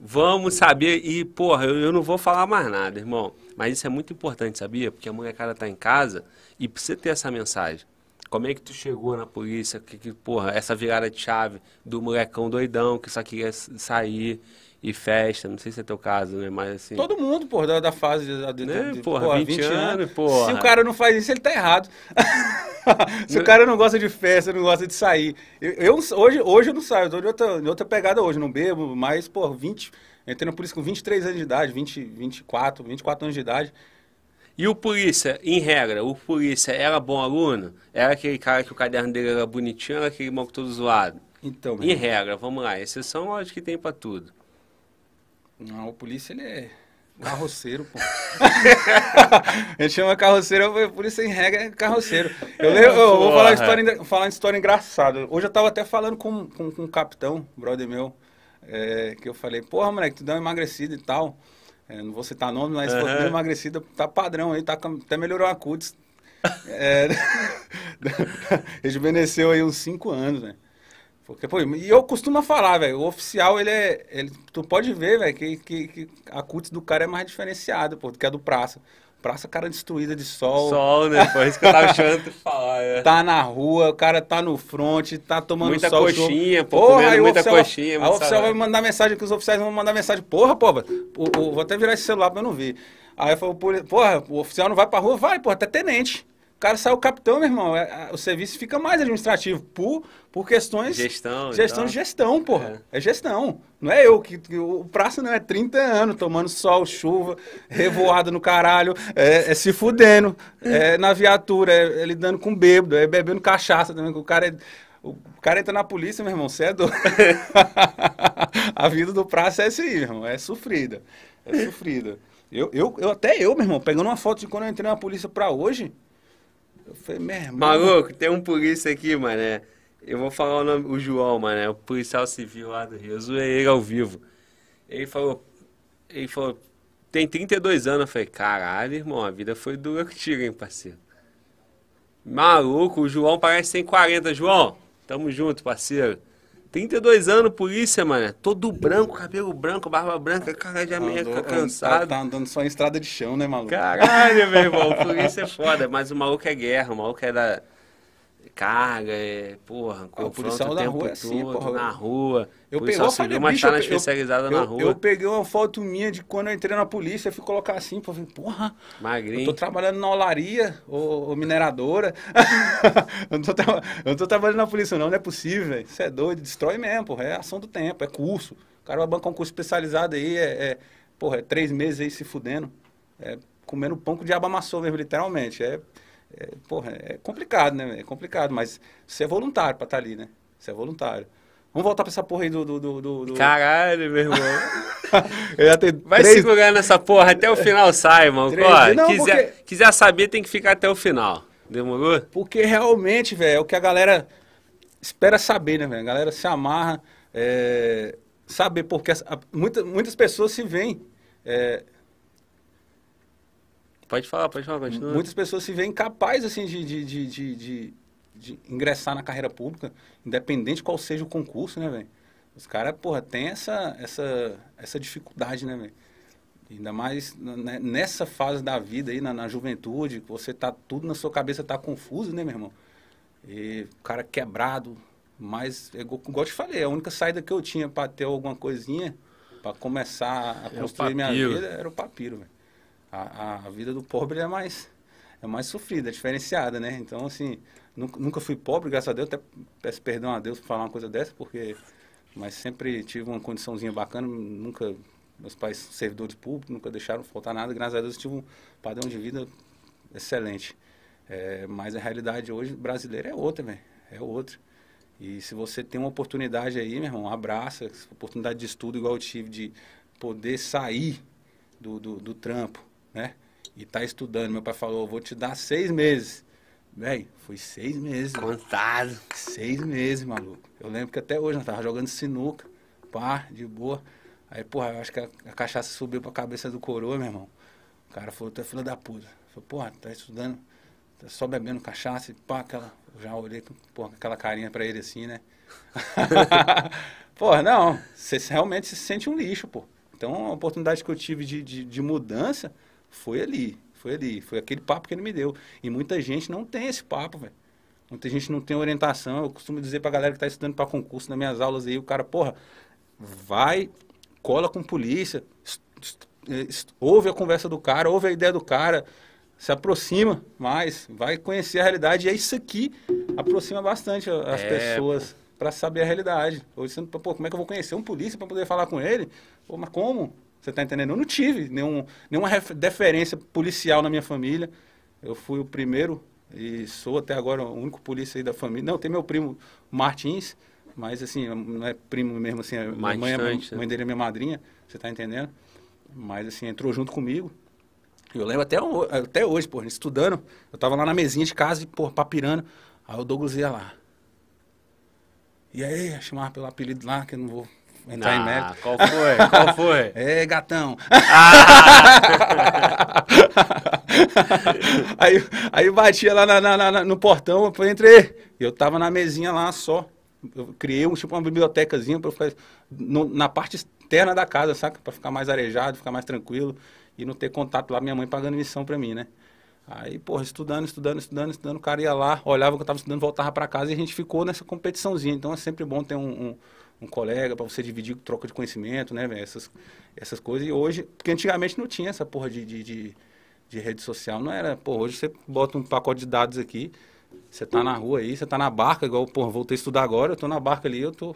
Vamos saber, e porra, eu, eu não vou falar mais nada, irmão. Mas isso é muito importante, sabia? Porque a molecada tá em casa e precisa ter essa mensagem. Como é que tu chegou na polícia? Que, que, porra, essa virada de chave do molecão doidão que só queria sair e festa, não sei se é teu caso, né? Mas assim. Todo mundo, pô, da, da fase de, né? de porra, porra 20, 20 anos, porra. Se o cara não faz isso, ele tá errado. se o cara não gosta de festa, não gosta de sair. Eu, eu, hoje, hoje eu não saio, eu tô de outra, de outra pegada hoje, não bebo, mas, pô, 20. Entrei na polícia com 23 anos de idade, 20, 24, 24 anos de idade. E o polícia, em regra, o polícia era bom aluno? Era aquele cara que o caderno dele era bonitinho, era aquele banco todo zoado? Então, Em regra, vamos lá, exceção lógico que tem para tudo. Não, o polícia ele é carroceiro, pô. a gente chama carroceiro, o polícia em regra é carroceiro. Eu, eu, eu vou falar, história, falar uma história engraçada. Hoje eu tava até falando com, com, com um capitão, brother meu, é, que eu falei, porra, moleque, tu deu uma emagrecida e tal. É, não vou citar nome, mas uhum. pô, deu emagrecida, tá padrão aí, tá, até melhorou a cutis. É, rejuvenesceu aí uns 5 anos, né? Porque, pô, e eu costumo falar, velho, o oficial, ele é. Ele, tu pode ver, velho, que, que, que, a cutis do cara é mais diferenciada, pô, do que a do praça. Praça, cara destruída de sol. Sol, né? Foi isso que eu tava achando de falar, é. Tá na rua, o cara tá no front, tá tomando muita sol. Muita coxinha, pô, porra, aí muita oficial, coxinha. Aí o oficial vai mandar mensagem, que os oficiais vão mandar mensagem. Porra, pô, o, vou até virar esse celular pra eu não ver. Aí eu falo, porra, o oficial não vai pra rua? Vai, porra, até tenente cara sai o capitão, meu irmão, é, o serviço fica mais administrativo por, por questões... Gestão. Gestão de gestão, porra. É. é. gestão. Não é eu, que, que, o praça não é 30 anos tomando sol, chuva, revoado no caralho, é, é se fudendo, é na viatura, é, é, lidando com bêbado, é bebendo cachaça também, o cara é... O cara entra na polícia, meu irmão, você é doido. a vida do praça é assim, meu irmão, é sofrida. É sofrida. Eu, eu, eu, até eu, meu irmão, pegando uma foto de quando eu entrei na polícia pra hoje, eu falei, meu irmão. Maluco, tem um polícia aqui, mané. Eu vou falar o nome, o João, mané, o policial civil lá do Rio. Eu zoei ele ao vivo. Ele falou, ele falou, tem 32 anos. Eu falei, caralho, irmão, a vida foi dura contigo, hein, parceiro. Maluco, o João parece que tem 40. João, tamo junto, parceiro. 32 anos, polícia, mano. Todo branco, cabelo branco, barba branca, cara meio Andou, cansado. Tá, tá, andando só em estrada de chão, né, maluco? Caralho, meu irmão. Polícia é foda, mas o maluco é guerra, o maluco é da. Carga, é, porra, o policial na rua é assim, porra. na rua. Eu peguei uma uma bicho, especializada eu, na eu, rua. Eu peguei uma foto minha de quando eu entrei na polícia, fui colocar assim, falei, porra, Magrinho. eu tô trabalhando na olaria ou, ou mineradora. eu, não tô eu não tô trabalhando na polícia não, não é possível, velho. Isso é doido, destrói mesmo, porra, é ação do tempo, é curso. O cara vai bancar um curso especializado aí, é, é porra, é três meses aí se fudendo, é comendo pão com o diabo amassou mesmo, literalmente, é é, porra, é complicado, né? É complicado, mas você é voluntário pra estar tá ali, né? Você é voluntário. Vamos voltar pra essa porra aí do. do, do, do... Caralho, meu irmão. Vai três... segurar nessa porra até o final, Simon. Três... Não, quiser, porque... quiser saber, tem que ficar até o final. Demorou? Porque realmente, velho, é o que a galera espera saber, né, velho? A galera se amarra. É... Saber, porque a... muita, muitas pessoas se veem. É... Pode falar, pode falar, continua. Muitas pessoas se veem capazes, assim, de, de, de, de, ingressar na carreira pública, independente qual seja o concurso, né, velho? Os caras, porra, tem essa, essa, essa dificuldade, né, velho? Ainda mais nessa fase da vida aí, na, na, juventude, você tá, tudo na sua cabeça tá confuso, né, meu irmão? E o cara quebrado, mas, igual, igual eu te falei, a única saída que eu tinha para ter alguma coisinha, para começar a construir minha vida, era o papiro, velho a, a vida do pobre é mais, é mais sofrida, é diferenciada, né? Então, assim, nunca, nunca fui pobre, graças a Deus, até peço perdão a Deus por falar uma coisa dessa, porque... Mas sempre tive uma condiçãozinha bacana, nunca... Meus pais servidores públicos, nunca deixaram faltar nada, graças a Deus tive um padrão de vida excelente. É, mas a realidade hoje brasileira é outra, é outra. E se você tem uma oportunidade aí, meu irmão, abraça, oportunidade de estudo igual eu tive, de poder sair do, do, do trampo, né? E tá estudando. Meu pai falou, vou te dar seis meses. Véi, foi seis meses. Contado. Seis meses, maluco. Eu lembro que até hoje nós tava jogando sinuca, pá, de boa. Aí, porra, eu acho que a, a cachaça subiu pra cabeça do coroa, meu irmão. O cara falou, tu é filho da puta. Falei, porra, tá estudando, tá só bebendo cachaça e pá, aquela. Eu já olhei com porra, aquela carinha pra ele assim, né? porra, não, você realmente se sente um lixo, pô. Então, a oportunidade que eu tive de, de, de mudança foi ali, foi ali, foi aquele papo que ele me deu. E muita gente não tem esse papo, velho. Muita gente não tem orientação. Eu costumo dizer pra galera que tá estudando para concurso nas minhas aulas aí, o cara, porra, vai, cola com polícia, ouve a conversa do cara, ouve a ideia do cara, se aproxima mais, vai conhecer a realidade. E é isso aqui aproxima bastante as é, pessoas para saber a realidade. Hoje, pô, como é que eu vou conhecer um polícia para poder falar com ele? Pô, mas como? Você está entendendo? Eu não tive nenhum, nenhuma deferência policial na minha família. Eu fui o primeiro e sou até agora o único polícia aí da família. Não, tem meu primo Martins, mas assim, não é primo mesmo assim, a mãe, é distante, mãe dele é minha madrinha, você está entendendo? Mas assim, entrou junto comigo. Eu lembro até, até hoje, pô, estudando, eu tava lá na mesinha de casa e, pô, papirando. Aí o Douglas ia lá. E aí, chamava pelo apelido lá, que eu não vou entrar ah, em mérito. Qual foi? Qual foi? é, gatão. Ah. aí, aí batia lá na, na, na, no portão, eu entrei. Eu tava na mesinha lá só. Eu criei um, tipo uma bibliotecazinha para ficar no, na parte externa da casa, saca? Para ficar mais arejado, ficar mais tranquilo e não ter contato lá, minha mãe pagando missão para mim, né? Aí, porra, estudando, estudando, estudando, estudando, o cara ia lá, olhava que eu estava estudando, voltava para casa e a gente ficou nessa competiçãozinha. Então é sempre bom ter um, um um colega, para você dividir troca de conhecimento, né, essas, essas coisas. E hoje, porque antigamente não tinha essa porra de, de, de, de rede social, não era, pô, hoje você bota um pacote de dados aqui, você tá na rua aí, você tá na barca, igual, pô, voltei a estudar agora, eu tô na barca ali, eu tô,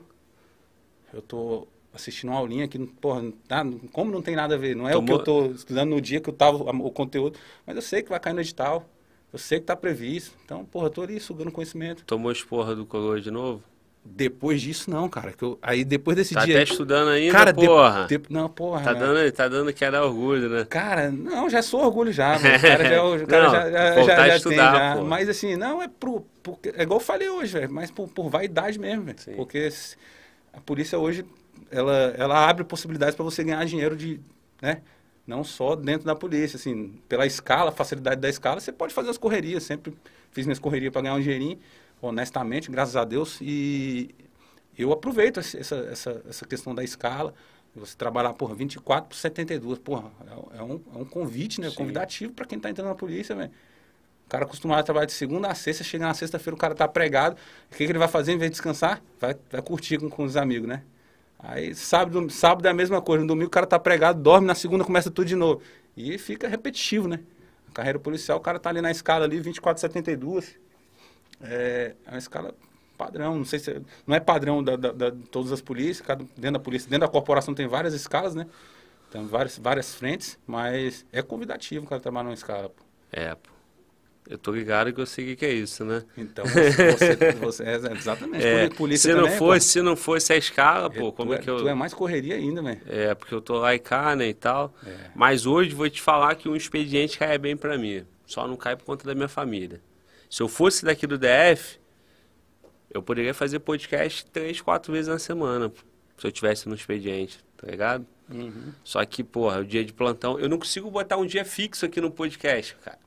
eu tô assistindo uma aulinha que, porra, tá, como não tem nada a ver, não é Tomou... o que eu tô estudando no dia que eu tava, o conteúdo, mas eu sei que vai cair no edital, eu sei que tá previsto, então, porra, eu tô ali sugando conhecimento. Tomou esporra do coroa de novo? Depois disso, não, cara. Que eu, aí depois desse tá dia. Tá até estudando ainda, cara, porra. De, de, não, porra. Tá dando, tá dando que era orgulho, né? Cara, não, já sou orgulho já. Mas o cara já, o cara não, já, já, já, já estudar, tem, já. Mas assim, não, é pro. pro é igual eu falei hoje, velho. Mas por, por vaidade mesmo, velho. Porque a polícia hoje, ela, ela abre possibilidades para você ganhar dinheiro de. né? Não só dentro da polícia, assim, pela escala, facilidade da escala, você pode fazer as correrias. Sempre fiz minhas correrias para ganhar um dinheirinho, honestamente, graças a Deus. E eu aproveito essa, essa, essa questão da escala. Você trabalhar, porra, 24 por 72, porra, é, é, um, é um convite, né? Sim. Convidativo para quem está entrando na polícia, velho. O cara acostumado a trabalhar de segunda a sexta, chega na sexta-feira o cara tá pregado. O que, que ele vai fazer em vez de descansar? Vai, vai curtir com, com os amigos, né? Aí sábado, sábado é a mesma coisa. No domingo o cara tá pregado, dorme, na segunda começa tudo de novo. E fica repetitivo, né? A carreira policial, o cara tá ali na escala ali, 24,72. É, é uma escala padrão, não sei se não é padrão da, da, da todas as polícias, cada, dentro da polícia, dentro da corporação tem várias escalas, né? Tem várias, várias frentes, mas é convidativo o cara trabalhar numa escala. Pô. É, pô. Eu tô ligado que eu sei o que é isso, né? Então, você, você, você é exatamente. É, polícia se não também, fosse, se não fosse a escala, pô, como é que eu. Tu é mais correria ainda, velho. É, porque eu tô lá e cá, né, e tal. É. Mas hoje vou te falar que um expediente cai bem para mim. Só não cai por conta da minha família. Se eu fosse daqui do DF, eu poderia fazer podcast três, quatro vezes na semana, se eu tivesse no expediente, tá ligado? Uhum. Só que, porra, o dia de plantão, eu não consigo botar um dia fixo aqui no podcast, cara.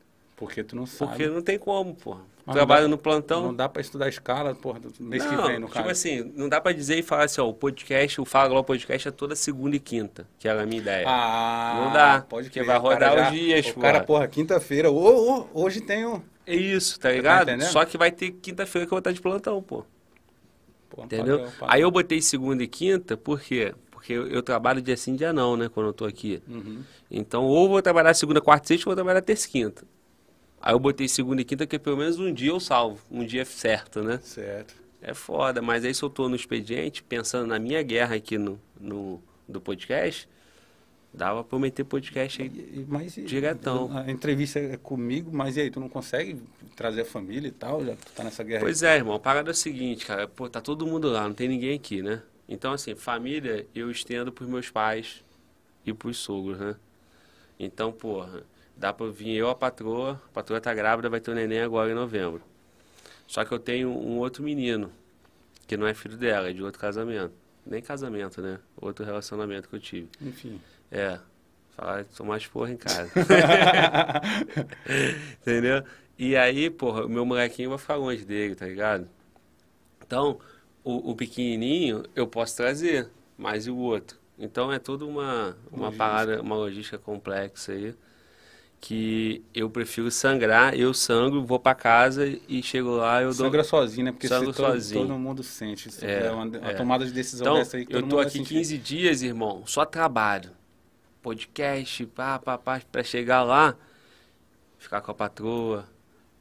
Porque tu não sabe. Porque não tem como, porra. Trabalho no plantão. Não dá para estudar a escala, porra, mês não, que vem, no tipo assim, não dá para dizer e falar assim, ó, o podcast, o Fala Global Podcast é toda segunda e quinta, que era a minha ideia. Ah, não dá, pode porque vai rodar já, os dias, o porra. cara, porra, quinta-feira, oh, oh, hoje tem um... É isso, tá, tá ligado? Tá Só que vai ter quinta-feira que eu vou estar de plantão, pô. pô Entendeu? Padrão, padrão. Aí eu botei segunda e quinta, por quê? Porque eu, eu, trabalho dia sim, dia não, né, quando eu tô aqui. Uhum. Então, ou vou trabalhar segunda, quarta e sexta, ou vou trabalhar terça e quinta. Aí eu botei segunda e quinta, que pelo menos um dia eu salvo. Um dia certo, né? Certo. É foda, mas aí se eu tô no expediente, pensando na minha guerra aqui no, no do podcast, dava pra meter podcast aí mas, diretão. A entrevista é comigo, mas e aí, tu não consegue trazer a família e tal? Já tu tá nessa guerra Pois aí? é, irmão, a parada é o seguinte, cara, pô, tá todo mundo lá, não tem ninguém aqui, né? Então, assim, família eu estendo pros meus pais e pros sogros, né? Então, porra, Dá pra vir eu, a patroa, a patroa tá grávida, vai ter um neném agora em novembro. Só que eu tenho um outro menino, que não é filho dela, é de outro casamento. Nem casamento, né? Outro relacionamento que eu tive. Enfim. É. Falar sou mais porra em casa. Entendeu? E aí, porra, o meu molequinho vai ficar longe dele, tá ligado? Então, o, o pequenininho eu posso trazer, mas e o outro? Então é tudo uma, uma parada, uma logística complexa aí que eu prefiro sangrar, eu sangro, vou para casa e chego lá eu Sangra dou... sozinho, né? Porque Sangro todo, sozinho. todo mundo sente. Se é, uma, uma é. tomada de decisão então, dessa aí que eu tô aqui 15 dias, irmão, só trabalho. Podcast, pá, pá, pá, pra chegar lá, ficar com a patroa,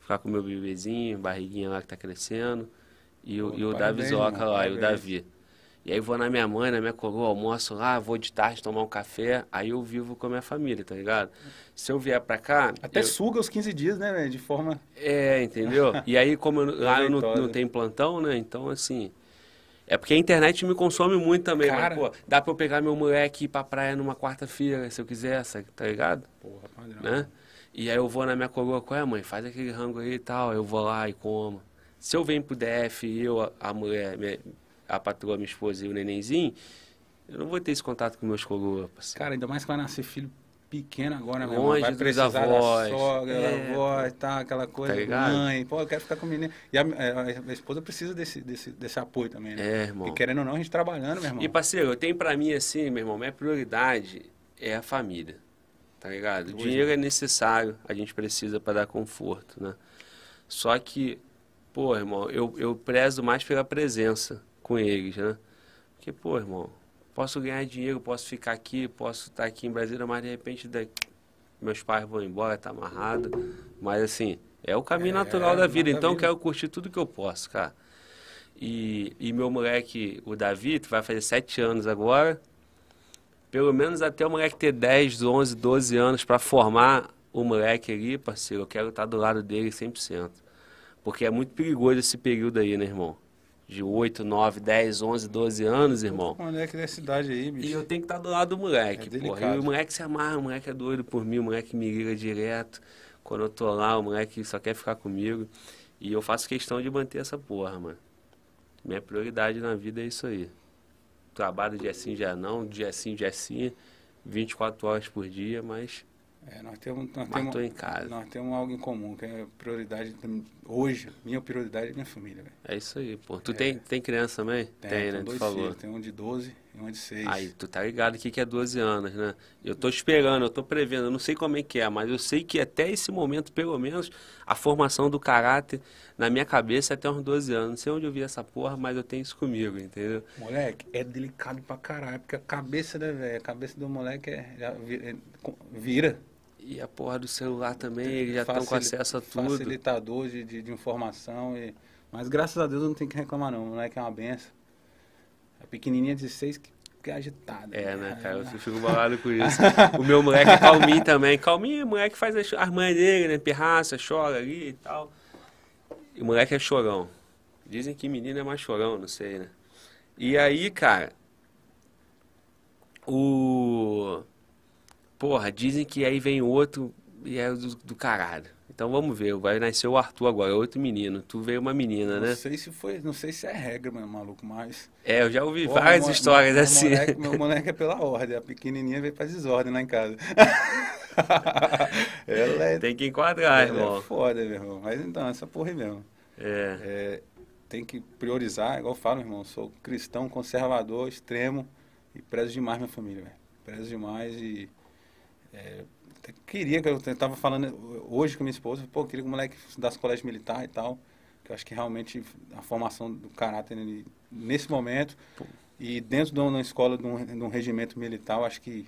ficar com o meu bebezinho, barriguinha lá que tá crescendo, e, Pô, e o Davi Zoca lá, e o Davi. E aí vou na minha mãe, na minha coroa, almoço lá, vou de tarde tomar um café, aí eu vivo com a minha família, tá ligado? Se eu vier pra cá... Até eu... suga os 15 dias, né, de forma... É, entendeu? E aí, como eu, lá eu não, não tenho plantão, né, então assim... É porque a internet me consome muito também, Cara... mas, pô, dá pra eu pegar meu moleque e ir pra praia numa quarta-feira, se eu quiser, tá ligado? Porra, padrão. Né? E aí eu vou na minha coroa, qual é, mãe? Faz aquele rango aí e tal, eu vou lá e como. Se eu venho pro DF eu, a mulher, minha, a patroa, minha esposa e o nenenzinho, eu não vou ter esse contato com meus coroas. Cara, ainda mais que vai nascer filho pequeno agora, meu Longe vai precisar avós, da sogra, é, da avó e tal, aquela coisa, tá mãe, pô, eu quero ficar com o menino. E a, é, a, a, esposa precisa desse, desse, desse apoio também, né? É, irmão. E querendo ou não, a gente trabalhando, meu irmão. E parceiro, eu tenho pra mim assim, meu irmão, minha prioridade é a família, tá ligado? O dinheiro é necessário, a gente precisa para dar conforto, né? Só que, pô, irmão, eu, eu prezo mais pela presença, com eles, né? Porque, pô, irmão, posso ganhar dinheiro, posso ficar aqui, posso estar aqui em Brasília, mas de repente daqui, meus pais vão embora, tá amarrado. Mas assim, é o caminho é, natural da vida, então eu quero curtir tudo que eu posso, cara. E, e meu moleque, o Davi, vai fazer sete anos agora. Pelo menos até o moleque ter 10, 11, 12 anos para formar o moleque ali, parceiro. Eu quero estar do lado dele 100%. Porque é muito perigoso esse período aí, né, irmão? De 8, 9, 10, 11, 12 anos, irmão. O moleque dessa idade aí, bicho. E eu tenho que estar do lado do moleque, é porra. E o moleque se amarra, o moleque é doido por mim, o moleque me liga direto. Quando eu tô lá, o moleque só quer ficar comigo. E eu faço questão de manter essa porra, mano. Minha prioridade na vida é isso aí. Trabalho dia sim, dia não, dia sim, dia sim, 24 horas por dia, mas é, nós temos, nós temos, em casa. Nós temos algo em comum, que é prioridade. hoje, minha prioridade é minha família, velho. É isso aí, pô. Tu é. tem, tem criança também? Tem, tem né? Dois tu falou. Tem um de 12 e um de 6. Aí, tu tá ligado aqui que é 12 anos, né? Eu tô esperando, eu tô prevendo, eu não sei como é que é, mas eu sei que até esse momento, pelo menos, a formação do caráter na minha cabeça é até uns 12 anos. Não sei onde eu vi essa porra, mas eu tenho isso comigo, entendeu? Moleque, é delicado pra caralho, porque a cabeça, né, velho? A cabeça do moleque é, vira, vira e a porra do celular também, eles já estão com acesso a tudo. Facilitador de, de, de, informação. E... Mas graças a Deus eu não tenho que reclamar não, o moleque é uma benção. A pequenininha de seis que, que é agitada. É, né, cara? Eu fico balado com isso. o meu moleque é calminho também. Calminho, o moleque faz as, as mães dele, né? Pirraça, chora ali e tal. E o moleque é chorão. Dizem que menino é mais chorão, não sei, né? E aí, cara, o Porra, dizem que aí vem outro e é do, do caralho. Então vamos ver, vai nascer o Arthur agora, outro menino. Tu veio uma menina, né? Não sei se foi, não sei se é regra, meu maluco, mas. É, eu já ouvi Porra, várias meu, histórias meu, assim. Meu moleque, meu moleque é pela ordem, a pequenininha veio pra desordem lá em casa. ela é, tem que enquadrar, é irmão. É foda, meu irmão. Mas então, essa porra aí mesmo. É. é. Tem que priorizar, igual eu falo, irmão. Sou cristão, conservador, extremo e prezo demais minha família, velho. Prezo demais e é, queria que eu estava falando hoje com minha esposa, pô, queria que o moleque estudasse colégio militar e tal, que eu acho que realmente a formação do caráter nesse momento pô. e dentro de uma escola de um, de um regimento militar, eu acho que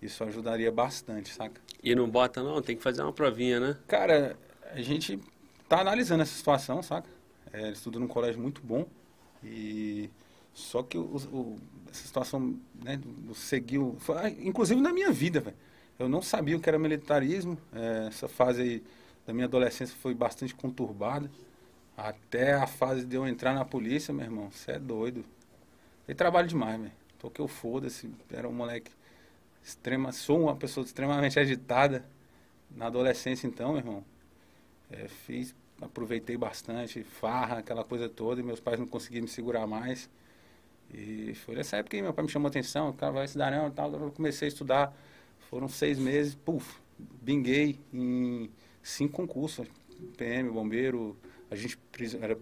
isso ajudaria bastante, saca? E não bota não, tem que fazer uma provinha, né? Cara, a gente tá analisando essa situação, saca? É, ele estuda num colégio muito bom e só que o, o, essa situação, né, seguiu, foi, inclusive na minha vida, velho eu não sabia o que era militarismo. É, essa fase aí da minha adolescência foi bastante conturbada. Até a fase de eu entrar na polícia, meu irmão, você é doido. Eu trabalho demais, velho. Toquei o foda-se. Era um moleque extrema. Sou uma pessoa extremamente agitada. Na adolescência, então, meu irmão. É, fiz, aproveitei bastante, farra, aquela coisa toda. E meus pais não conseguiam me segurar mais. E foi nessa época que meu pai me chamou a atenção. O cara vai estudar não tal. Eu comecei a estudar foram seis meses, puf, binguei em cinco concursos. PM, bombeiro, a gente era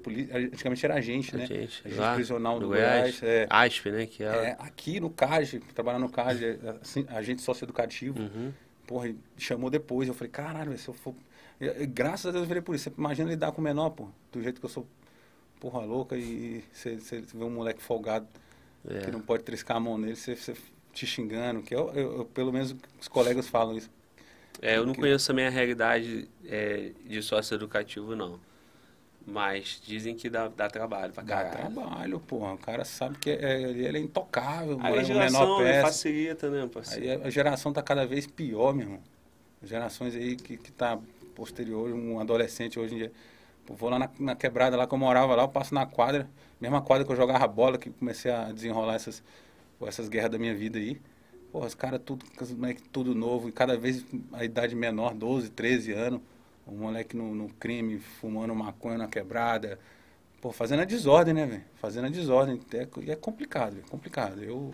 antigamente era agente, né? Agente, agente lá, prisional do Goiás. Goiás é, ASP, né? Que é... é... aqui no CAGE, trabalhar no CAGE, é, assim, agente socioeducativo. Uhum. Porra, chamou depois. Eu falei, caralho, se eu for. Graças a Deus eu virei por isso. Imagina lidar com o menor, pô, do jeito que eu sou porra louca e você, vê um moleque folgado é. que não pode triscar a mão nele, você te xingando, que eu, eu, eu, pelo menos os colegas falam isso. É, eu não conheço também a realidade é, de sócio educativo, não. Mas dizem que dá, dá trabalho pra caralho. Dá trabalho, porra. O cara sabe que é, ele é intocável. A geração menor peça. facilita, né, parceiro? Aí a geração tá cada vez pior, meu irmão. Gerações aí que, que tá posterior, um adolescente hoje em dia. Pô, vou lá na, na, quebrada lá que eu morava lá, eu passo na quadra, mesma quadra que eu jogava bola, que comecei a desenrolar essas essas guerras da minha vida aí. Pô, os caras tudo, os moleque tudo novo, e cada vez a idade menor, 12, 13 anos. O moleque no, no crime, fumando maconha na quebrada. Pô, fazendo a desordem, né, velho? Fazendo a desordem. É, e é complicado, é complicado. Eu,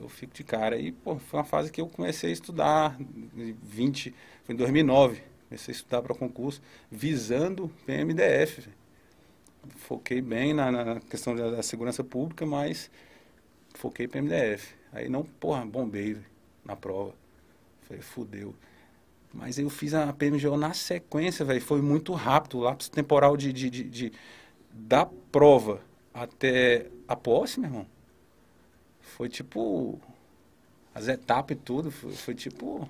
eu fico de cara. E, pô, foi uma fase que eu comecei a estudar, 20, foi em 2009. Comecei a estudar para concurso, visando PMDF. Véio. Foquei bem na, na questão da, da segurança pública, mas foquei para MDF. Aí não, porra, bombei na prova. Falei, fudeu. Mas eu fiz a PMGO na sequência, velho. Foi muito rápido. O lápis temporal de, de, de, de, da prova até a posse, meu irmão. Foi tipo. As etapas e tudo. Foi, foi tipo.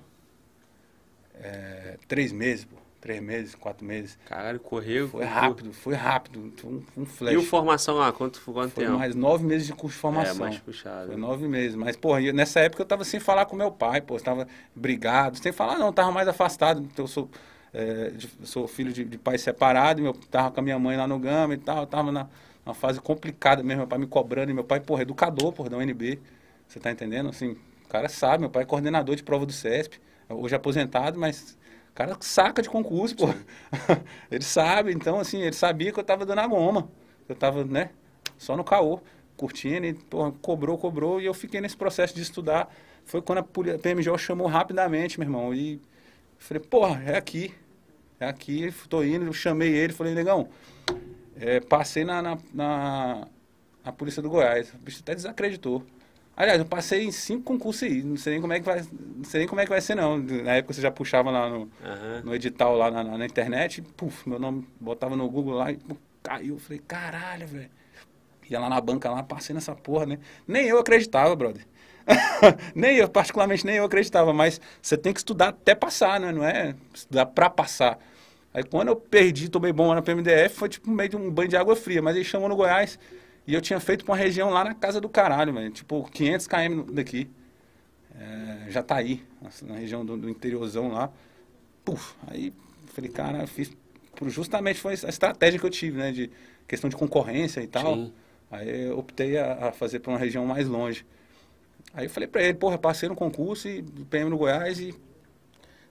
É, três meses, pô. Três meses, quatro meses. Caralho, correu. Foi rápido, foi rápido. Um, um flash. E o formação lá, quanto, quanto foi tempo? mais nove meses de curso de formação. É, mais puxado. Foi nove meses. Mas, porra, nessa época eu tava sem falar com meu pai, pô. Eu tava brigado. Sem falar, não, tava mais afastado. Então eu sou, é, de, sou filho de, de pai separado. Meu, tava com a minha mãe lá no Gama e tal. Eu tava na, numa fase complicada mesmo. Meu pai me cobrando. E meu pai, porra, educador, porra, da UNB. Você tá entendendo? Assim, o cara sabe. Meu pai é coordenador de prova do CESP. Hoje aposentado, mas cara saca de concurso, pô. ele sabe, então, assim, ele sabia que eu tava dando a goma. Eu tava, né, só no caô, curtindo, e, pô, cobrou, cobrou, e eu fiquei nesse processo de estudar. Foi quando a PMGO chamou rapidamente, meu irmão, e falei, porra, é aqui. é aqui, tô indo, eu chamei ele, falei, negão, é, passei na, na, na, na Polícia do Goiás. O bicho até desacreditou. Aliás, eu passei em cinco concursos aí. Não sei nem como é que vai, não sei nem como é que vai ser, não. Na época você já puxava lá no, Uhum. no edital lá na, na, na internet, puf, meu nome botava no Google lá e puf, caiu. Eu falei, caralho, velho. Ia lá na banca lá, passei nessa porra, né? Nem eu acreditava, brother. nem eu, particularmente nem eu acreditava, mas você tem que estudar até passar, né? Não é estudar pra passar. Aí quando eu perdi, tomei bomba na PMDF, foi tipo meio de um banho de água fria, mas ele chamou no Goiás e eu tinha feito pra uma região lá na casa do caralho, velho. Tipo, 500 km daqui. É, já tá aí, na região do, do interiorzão lá. Puf, aí falei, cara, eu fiz. Justamente foi a estratégia que eu tive, né? De questão de concorrência e tal. Sim. Aí eu optei a, a fazer para uma região mais longe. Aí eu falei para ele, porra, passei no concurso e PM no Goiás e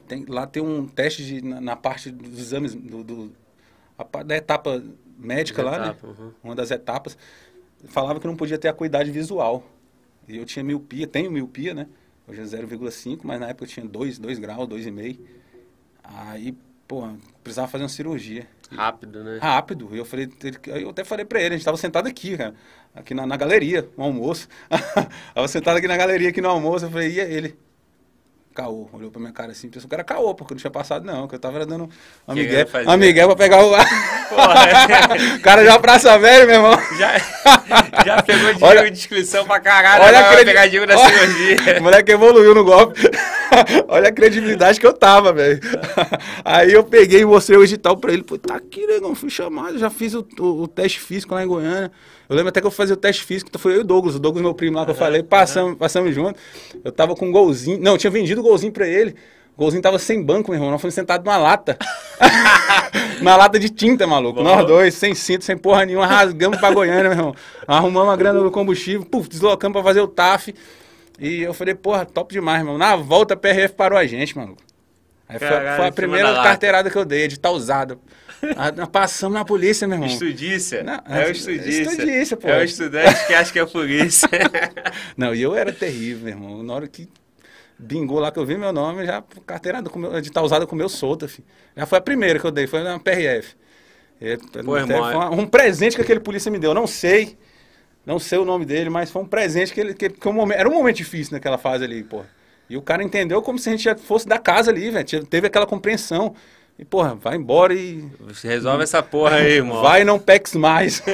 tem, lá tem um teste de, na, na parte dos exames, do, do- a da etapa médica lá, né? Etapa, uhum. Uma das etapas. Falava que não podia ter acuidade visual. E eu tinha miopia, tenho miopia, né? Hoje é 0,5, mas na época eu tinha 2, 2 graus, 2,5. Aí, pô, precisava fazer uma cirurgia. Rápido, né? Rápido. E eu falei, eu até falei pra ele, a gente tava sentado aqui, cara, aqui na, na galeria, no almoço. tava sentado aqui na galeria, aqui no almoço, eu falei, e é ele? Caô, olhou pra minha cara assim, pensou que era caô, porque eu não tinha passado não, que eu tava dando uma Que migué, fazer? uma migué pra pegar o... Porra, o cara já praça velho, meu irmão. já, já pegou dinheiro Olha- de inscrição pra caralho, Olha aquele- pegar dinheiro da Olha- cirurgia. O moleque evoluiu no golpe. Olha a credibilidade que eu tava, velho. Aí eu peguei e mostrei o edital pra ele. Pô, tá aqui, negão, fui chamado, já fiz o, o- o teste físico lá em Goiânia. Eu lembro até que eu fazia o teste físico, então foi eu e o Douglas, o Douglas, meu primo lá que eu falei, passamos, passamos junto. Eu tava com um golzinho, não, eu tinha vendido o golzinho pra ele. Golzinho tava sem banco, meu irmão, nós fomos sentados numa lata. Uma lata de tinta, maluco. Bom. Nós dois, sem cinto, sem porra nenhuma, rasgamos pra Goiânia, meu irmão. Arrumamos a grana do combustível, puf, deslocamos pra fazer o TAF. E eu falei, porra, top demais, mano. Na volta, a PRF parou a gente, maluco. Aí foi, Caralho, foi a primeira carteirada que eu dei, de tal usada. Ah, nós Passamos na polícia, meu irmão. Estudícia. Não, é o é- estudícia. estudícia, pô. É o estudante que acha que é polícia. Não, e eu era terrível, meu irmão. Na hora que bingou lá que eu vi meu nome, já meu, de tal usada com meu solta, filho. Já foi a primeira que eu dei, foi na PRF. É, Pô, até irmão, foi uma- um presente que aquele polícia me deu. Eu não sei, não sei o nome dele, mas foi um presente que ele. Que, que um momento, era um momento difícil naquela fase ali, pô. E o cara entendeu como se a gente já fosse da casa ali, velho. Teve aquela compreensão. E, porra, vai embora e. Resolve essa porra aí, irmão. Vai e não peques mais.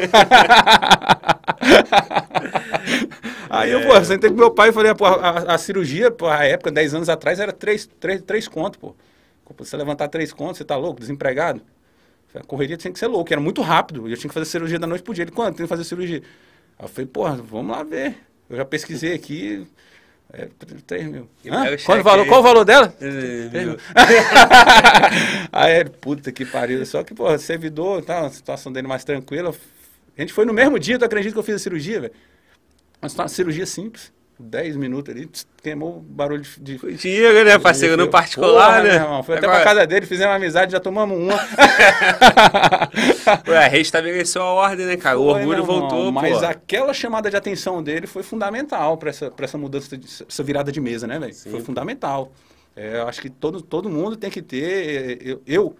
Aí eu, pô, sentei com meu pai e falei, pô, a, a cirurgia, pô, a época, 10 anos atrás, era 3, três três contos, pô. Você levantar 3 contos, você tá louco, desempregado? A correria tinha que ser louca, era muito rápido. Eu tinha que fazer cirurgia da noite pro dia. Ele, quanto tem que fazer cirurgia? Aí eu falei, porra, vamos lá ver. Eu já pesquisei aqui. É, 3 mil. Qual, valor, qual o valor dela? Eh, Três viu? mil. Aí ele, puta que pariu. Só que, pô, servidor, tá, a situação dele mais tranquila. A gente foi no mesmo dia, tu acredita que eu fiz a cirurgia, velho? Mas uma cirurgia simples. 10 minutos ali, queimou o barulho de. Dinheiro, né, parceiro? No Porra, particular, meu né? irmão, Foi até Agora, pra casa dele, fizemos amizade, já tomamos uma. Ué, restabeleceu a ordem, né, cara? o Foi, orgulho irmão, voltou, Mas pô. aquela chamada de atenção dele foi fundamental para essa, pra essa mudança, de, essa virada de mesa, né, velho? Foi fundamental. É, eu acho que todo, todo mundo tem que ter. Eu, eu,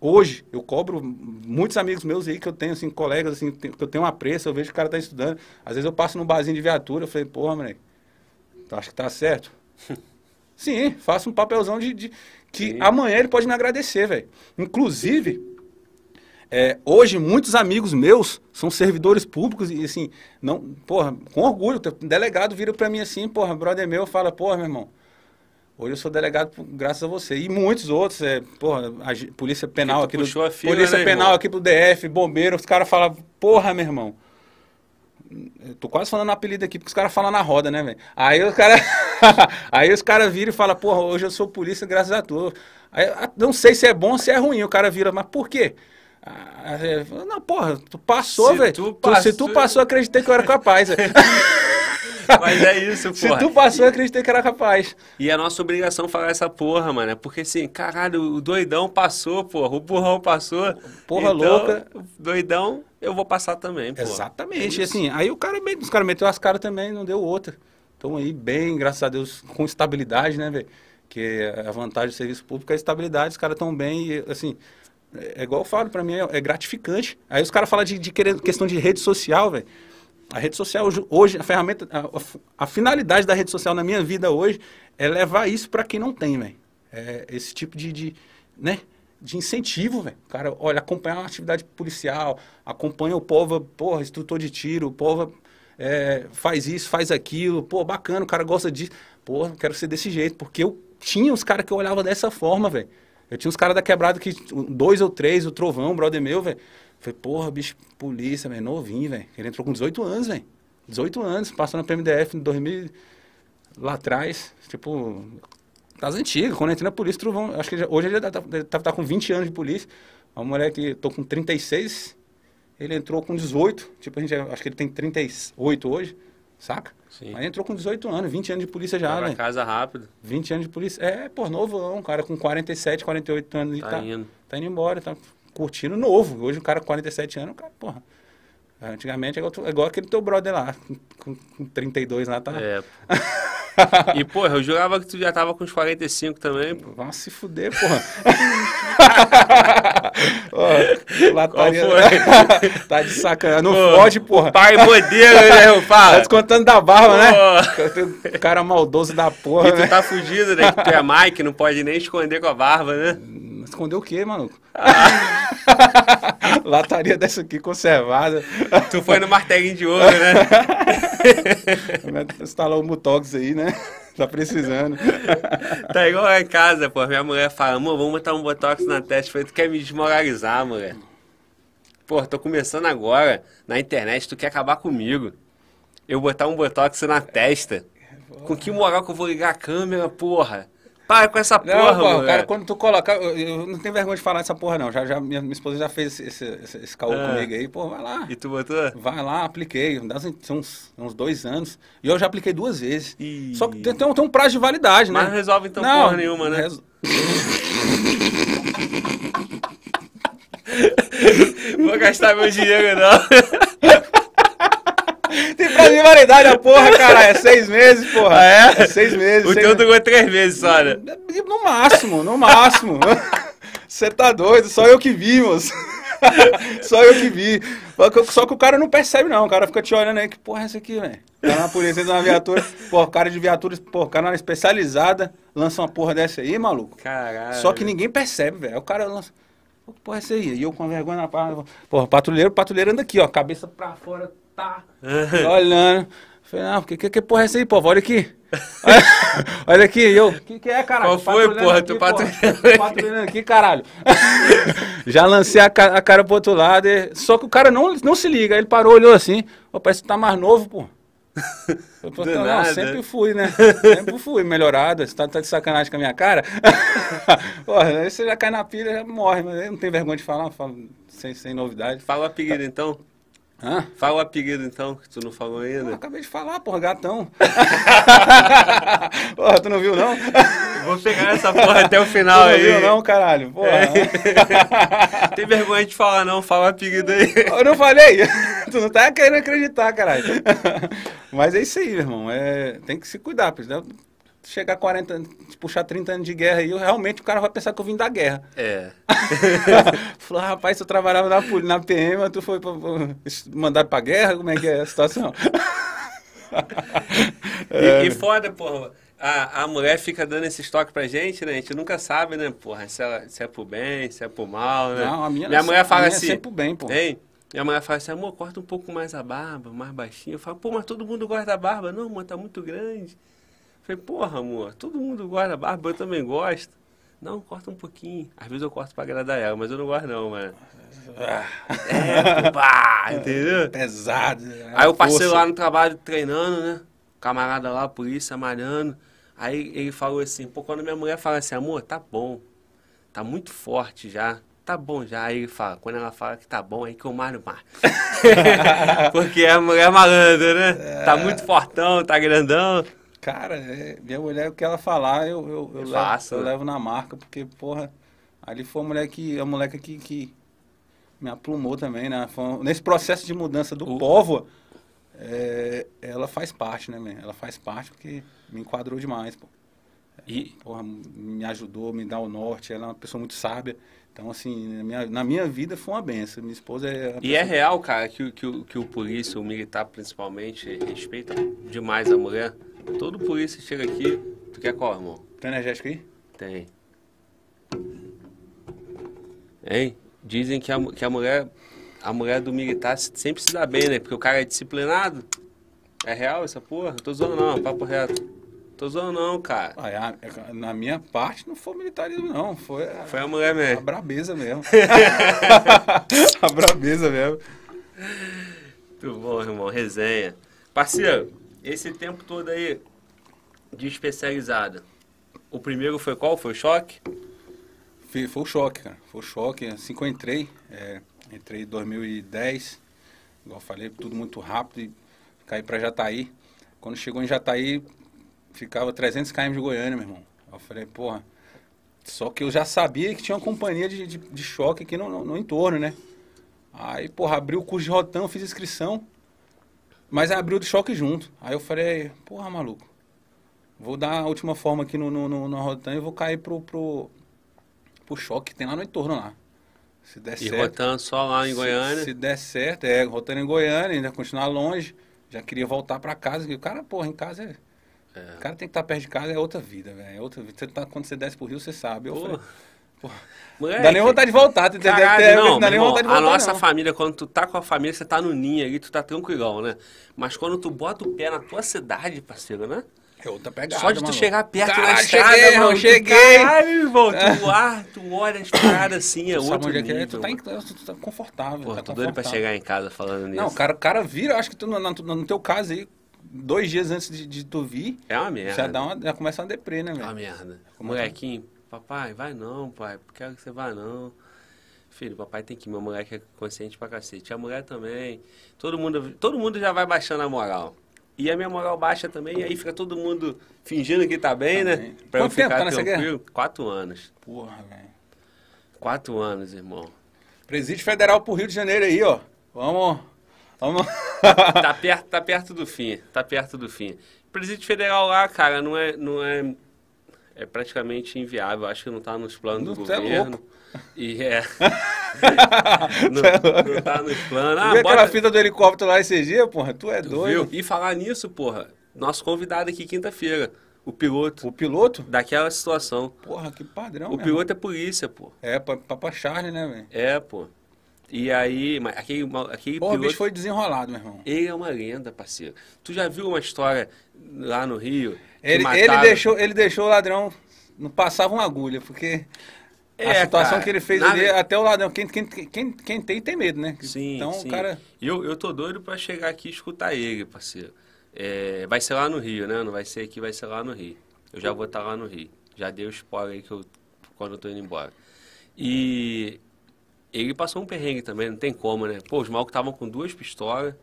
hoje, eu cobro muitos amigos meus aí que eu tenho, assim, colegas, assim, que eu tenho um apreço, eu vejo que o cara tá estudando. Às vezes eu passo num barzinho de viatura, eu falei, porra, moleque, tu acha que tá certo? Sim, faça um papelzão de, de- que Sim. amanhã ele pode me agradecer, velho. Inclusive, é, hoje muitos amigos meus são servidores públicos e assim, não, porra, com orgulho, delegado vira pra mim assim, porra, brother meu, fala, porra, meu irmão, hoje eu sou delegado graças a você. E muitos outros, é, porra, a polícia penal aqui do, fila, polícia né, penal irmão? aqui pro DF, bombeiro, os caras falam, porra, meu irmão, eu tô quase falando apelido aqui, porque os caras falam na roda, né, velho? Aí os caras aí os cara viram e falam, porra, hoje eu sou polícia graças a tu. Aí, a- não sei se é bom ou se é ruim. O cara vira, mas por quê? Ah, é, não, porra, tu passou, Se velho. tu Tu- Se tu passou- acreditei que eu era capaz. Mas é isso, se porra. tu passou, eu acreditei que era capaz. E é nossa obrigação falar essa porra, mano. Porque assim, caralho, o doidão passou, porra. O burrão passou. Porra Então, louca. Doidão, eu vou passar também, porra. Exatamente. É assim, aí o cara, os caras meteu as caras também, não deu outra. Estão aí bem, graças a Deus, com estabilidade, né, velho? que a vantagem do serviço público é a estabilidade, os caras estão bem e, assim, é, é igual eu falo, para mim é, é, gratificante. Aí os caras falam de, de questão de rede social, velho. A rede social hoje, a ferramenta, a, a, finalidade da rede social na minha vida hoje é levar isso para quem não tem, velho. É esse tipo de, de né? de incentivo, velho. Cara, olha, acompanha a atividade policial, acompanha o povo, porra, instrutor de tiro, o povo é, faz isso, faz aquilo, pô, bacana, o cara gosta disso. Pô, quero ser desse jeito, porque eu tinha os caras que eu olhava dessa forma, velho. Eu tinha uns caras da quebrada que, dois ou três, o Trovão, o brother meu, velho. Falei, porra, bicho, polícia, velho, novinho, velho. Ele entrou com 18 anos, velho. 18 anos, passou na PMDF em 2000, lá atrás, tipo, das antigas, quando eu entrei na polícia, Trovão, acho que já, hoje ele tá, tá, tá, tá, com 20 anos de polícia. Uma mulher que tô com 36, ele entrou com 18, tipo, a gente, acho que ele tem 38 hoje, saca? Sim. Aí entrou com 18 anos, 20 anos de polícia já, né? casa rápido. 20 anos de polícia. É, pô, novo, um cara com 47, 48 anos. Tá, tá indo. Tá indo embora, tá curtindo novo. Hoje um cara com 47 anos, cara, porra. Antigamente é igual, é igual aquele teu brother lá, com, com 32 lá, tá? É. E, porra, eu jurava que tu já tava com uns 45 também, pô. Vamos se fuder, porra. Ó, lataria... tá de sacanagem. Não pô, fode, porra. Pai modelo, né, eu falo. Tá descontando da barba, pô. né? Cara maldoso da porra, E tu né? tá fugido, né? Que tu é Mike, não pode nem esconder com a barba, né? Esconder o quê, maluco? Lataria dessa aqui conservada. Tu foi no martelinho de ouro, né? Instalou o Mutox aí, né? Tá precisando. Tá igual lá em casa, pô. Minha mulher fala, amor, vamos botar um Botox na testa. Eu falei, tu quer me desmoralizar, mulher? Pô, tô começando agora na internet, tu quer acabar comigo. Eu botar um Botox na testa. Com que moral que eu vou ligar a câmera, porra? Para com essa porra, não, cara, quando tu coloca. Eu não tenho vergonha de falar dessa porra, não. Já, já, minha, minha esposa já fez esse, esse, esse caô ah. comigo aí, pô, vai lá. E tu botou? Vai lá, apliquei. São uns, uns dois anos. E eu já apliquei duas vezes. E... Só que tem, tem, um, tem um prazo de validade, né? Mas não resolve então não, porra nenhuma, né? Vou gastar meu dinheiro, não. Tem prazo de validade a porra, cara. É seis meses, porra. Ah, é? é? seis meses. O seis teu durou três meses só, né? No máximo, no máximo. Você tá doido, só eu que vi, moço. só eu que vi. Só que o cara não percebe, não. O cara fica te olhando aí, que porra é essa aqui, velho? Tá na polícia, na viatura. Pô, cara de viatura, pô, canal especializada, lança uma porra dessa aí, maluco. Caralho. Só que ninguém percebe, velho. O cara lança. Pô, que porra é essa aí? E eu com a vergonha na parada. Porra, patrulheiro, patrulheiro anda aqui, ó, cabeça pra fora, tá olhando. Falei, não, que, que, que porra é essa aí, pô? Olha aqui. Olha aqui, eu. O que, que é, caralho? Qual foi, porra? Tu patrulhando. aqui, caralho. Já lancei a, a, cara pro outro lado. E... Só que o cara não, não se liga. Ele parou, olhou assim. Pô, parece que tá mais novo, pô. Eu tô, não, nada. sempre fui, né? Sempre fui melhorado. Você tá, tá de sacanagem com a minha cara? Porra, aí você já cai na pilha, já morre. Mas não tem vergonha de falar, falo sem, sem novidade. Fala o apelido, tá. então. Hã? Fala o apelido então, que tu não falou ainda. Eu acabei de falar, porra, gatão. porra, tu não viu não? Vou pegar essa porra até o final aí. Tu não viu não, caralho? Porra. É. Tem vergonha de falar não, fala o apelido aí. Eu não falei? Tu não tá querendo acreditar, caralho. Mas é isso aí, meu irmão. É, tem que se cuidar, chegar a 40 anos, puxar 30 anos de guerra aí, realmente o cara vai pensar que eu vim da guerra. É. Falou, rapaz, tu trabalhava na, na PM, tu foi pra, mandado pra guerra? Como é que é a situação? é. E, e foda, porra. A, a mulher fica dando esse estoque pra gente, né? A gente nunca sabe, né, porra, se, ela, se é pro bem, se é pro mal, né? Não, a minha, minha mulher fala minha assim. É sempre pro bem, pô. Hein? Minha mulher fala assim, amor, corta um pouco mais a barba, mais baixinho. Eu falo, pô, mas todo mundo gosta da barba. Não, amor, tá muito grande. Falei, porra, amor, todo mundo gosta da barba, eu também gosto. Não, corta um pouquinho. Às vezes eu corto pra agradar ela, mas eu não gosto não, mano. É, pá, entendeu? Pesado. É Aí eu passei força. lá no trabalho treinando, né? Camarada lá, polícia, malhando. Aí ele falou assim, pô, quando minha mulher fala assim, amor, tá bom. Tá muito forte já. Tá bom já. Aí ele fala, quando ela fala que tá bom, aí que eu malho mais. Porque é a mulher malandra, né? Tá muito fortão, tá grandão. Cara, é, minha mulher, o que ela falar, eu, eu, eu, é levo, eu levo na marca, porque, porra, ali foi a mulher que, a moleque que, que me aplumou também, né? Nesse processo de mudança do uh. povo, é, ela faz parte, né, man? Ela faz parte porque me enquadrou demais, pô. E... Porra, me ajudou, me dá o norte. Ela é uma pessoa muito sábia. Então, assim, na minha, na minha vida foi uma benção. Minha esposa é. E é real, cara, que, que, que o polícia, o militar principalmente, respeita demais a mulher. Todo polícia chega aqui. Tu quer qual, irmão? Tem energético aí? Tem. Hein? Dizem que a, que a mulher a mulher do militar sempre se dá bem, né? Porque o cara é disciplinado. É real essa porra? Tô zoando não, papo reto. Tô zoando não, cara. Ah, é, na minha parte não foi militarismo, não. Foi a, foi a mulher mesmo. A brabeza mesmo. a brabeza mesmo. Muito bom, irmão. Resenha. Parceiro, esse tempo todo aí de especializada. O primeiro foi qual? Foi o choque? Foi, foi o choque, cara. Foi o choque. Assim que eu entrei, é, entrei em 2010, igual eu falei, tudo muito rápido e caí para Jataí. Quando chegou em Jataí, ficava 300 km de Goiânia, meu irmão. Eu falei, porra, só que eu já sabia que tinha uma companhia de, de, de choque aqui no, no, no, entorno, né? Aí, porra, abri o curso de rotão, fiz inscrição, mas abriu de choque junto. Aí eu falei, porra, maluco, vou dar a última forma aqui no, no, no, no rotão e vou cair pro, pro, pro choque que tem lá no entorno lá. Se der e certo. rotando só lá em Goiânia? Se, der certo, é, rotando em Goiânia, ainda continuar longe. Já queria voltar para casa. E o cara, porra, em casa é. é. O cara tem que estar tá perto de casa, é outra vida, velho. É outra vida. Você tá, quando você desce pro Rio, você sabe. Eu porra. falei. Moleque, dá nem vontade de voltar, tu entendeu? Caralho, não, dá nem vontade de voltar. A nossa não. família, quando tu tá com a família, você tá no ninho ali, tu tá tranquilão, né? Mas quando tu bota o pé na tua cidade, parceiro, né? É outra pegada, Só de tu mano. chegar perto Caralho, na estrada, cheguei, mano. cheguei. Caralho, irmão. Tu, ar, tu olha as paradas assim, é tu outro nível. É é? Tu, tá tu tá confortável. Pô, tá tô doido pra chegar em casa falando nisso. Não, o cara, cara vira, acho que tu, no, no, no teu caso aí, dois dias antes de, de, tu vir... É uma merda. Já, dá uma, já começa uma deprê, né, velho? É uma merda. Molequinho, papai, vai não, pai. Quero que você vá não. Filho, papai tem que ir. Meu moleque é consciente pra cacete. A mulher também. Todo mundo, todo mundo já vai baixando a moral. E a minha moral baixa também, e aí fica todo mundo fingindo que tá bem, tá né? Bem. Pra Quanto eu ficar tempo tá tranquilo. Guerra? Quatro anos. Porra, velho. Quatro anos, irmão. Presídio Federal pro Rio de Janeiro aí, ó. Vamos. Vamos. tá, perto, tá perto do fim. Tá perto do fim. Presídio Federal lá, cara, não é. Não é, é praticamente inviável. Acho que não tá nos planos não, do governo. É louco. E é. não, não tá nos planos. Ah, bota... aquela fita do helicóptero lá esse dia, porra? Tu é tu doido. Viu? E falar nisso, porra, nosso convidado aqui quinta-feira. O piloto. O piloto? Daquela situação. Porra, que padrão. O piloto é polícia, pô. É, Papa Charlie, né, velho? É, pô. E aí, aquele, aquele Porra, piloto, o bicho foi desenrolado, meu irmão. Ele é uma lenda, parceiro. Tu já viu uma história lá no Rio? Ele, ele, deixou, ele deixou o ladrão. Não passava uma agulha, porque é, a situação cara, que ele fez ali, até o ladrão, quem, quem, quem, quem tem, tem medo, né? Sim, então, sim. o cara... Eu, eu tô doido pra chegar aqui e escutar ele, parceiro. É, vai ser lá no Rio, né? Não vai ser aqui, vai ser lá no Rio. Eu já vou estar tá lá no Rio. Já dei o spoiler aí que eu, quando eu tô indo embora. E ele passou um perrengue também, não tem como, né? Pô, os malucos estavam com duas pistolas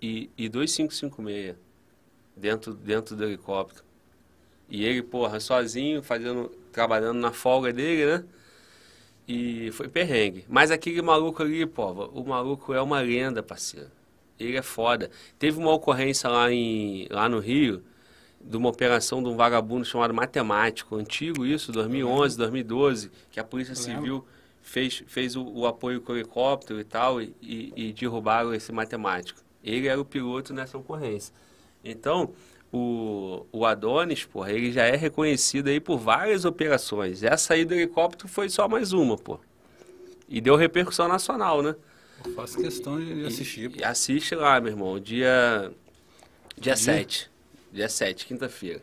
e, e dois 556 dentro, dentro do helicóptero. E ele, porra, sozinho, fazendo, trabalhando na folga dele, né? E foi perrengue. Mas aquele maluco ali, pô, o maluco é uma lenda, parceiro. Ele é foda. Teve uma ocorrência lá, em, lá no Rio, de uma operação de um vagabundo chamado Matemático, antigo isso, 2011, 2012, que a Polícia Civil fez, fez o, o apoio com o helicóptero e tal, e, e, e derrubaram esse matemático. Ele era o piloto nessa ocorrência. Então, o, o Adonis, porra, ele já é reconhecido aí por várias operações. Essa aí do helicóptero foi só mais uma, pô. E deu repercussão nacional, né? Eu faço questão de assistir. E, assiste lá, meu irmão, dia, dia, dia? 7. Dia 7, quinta-feira.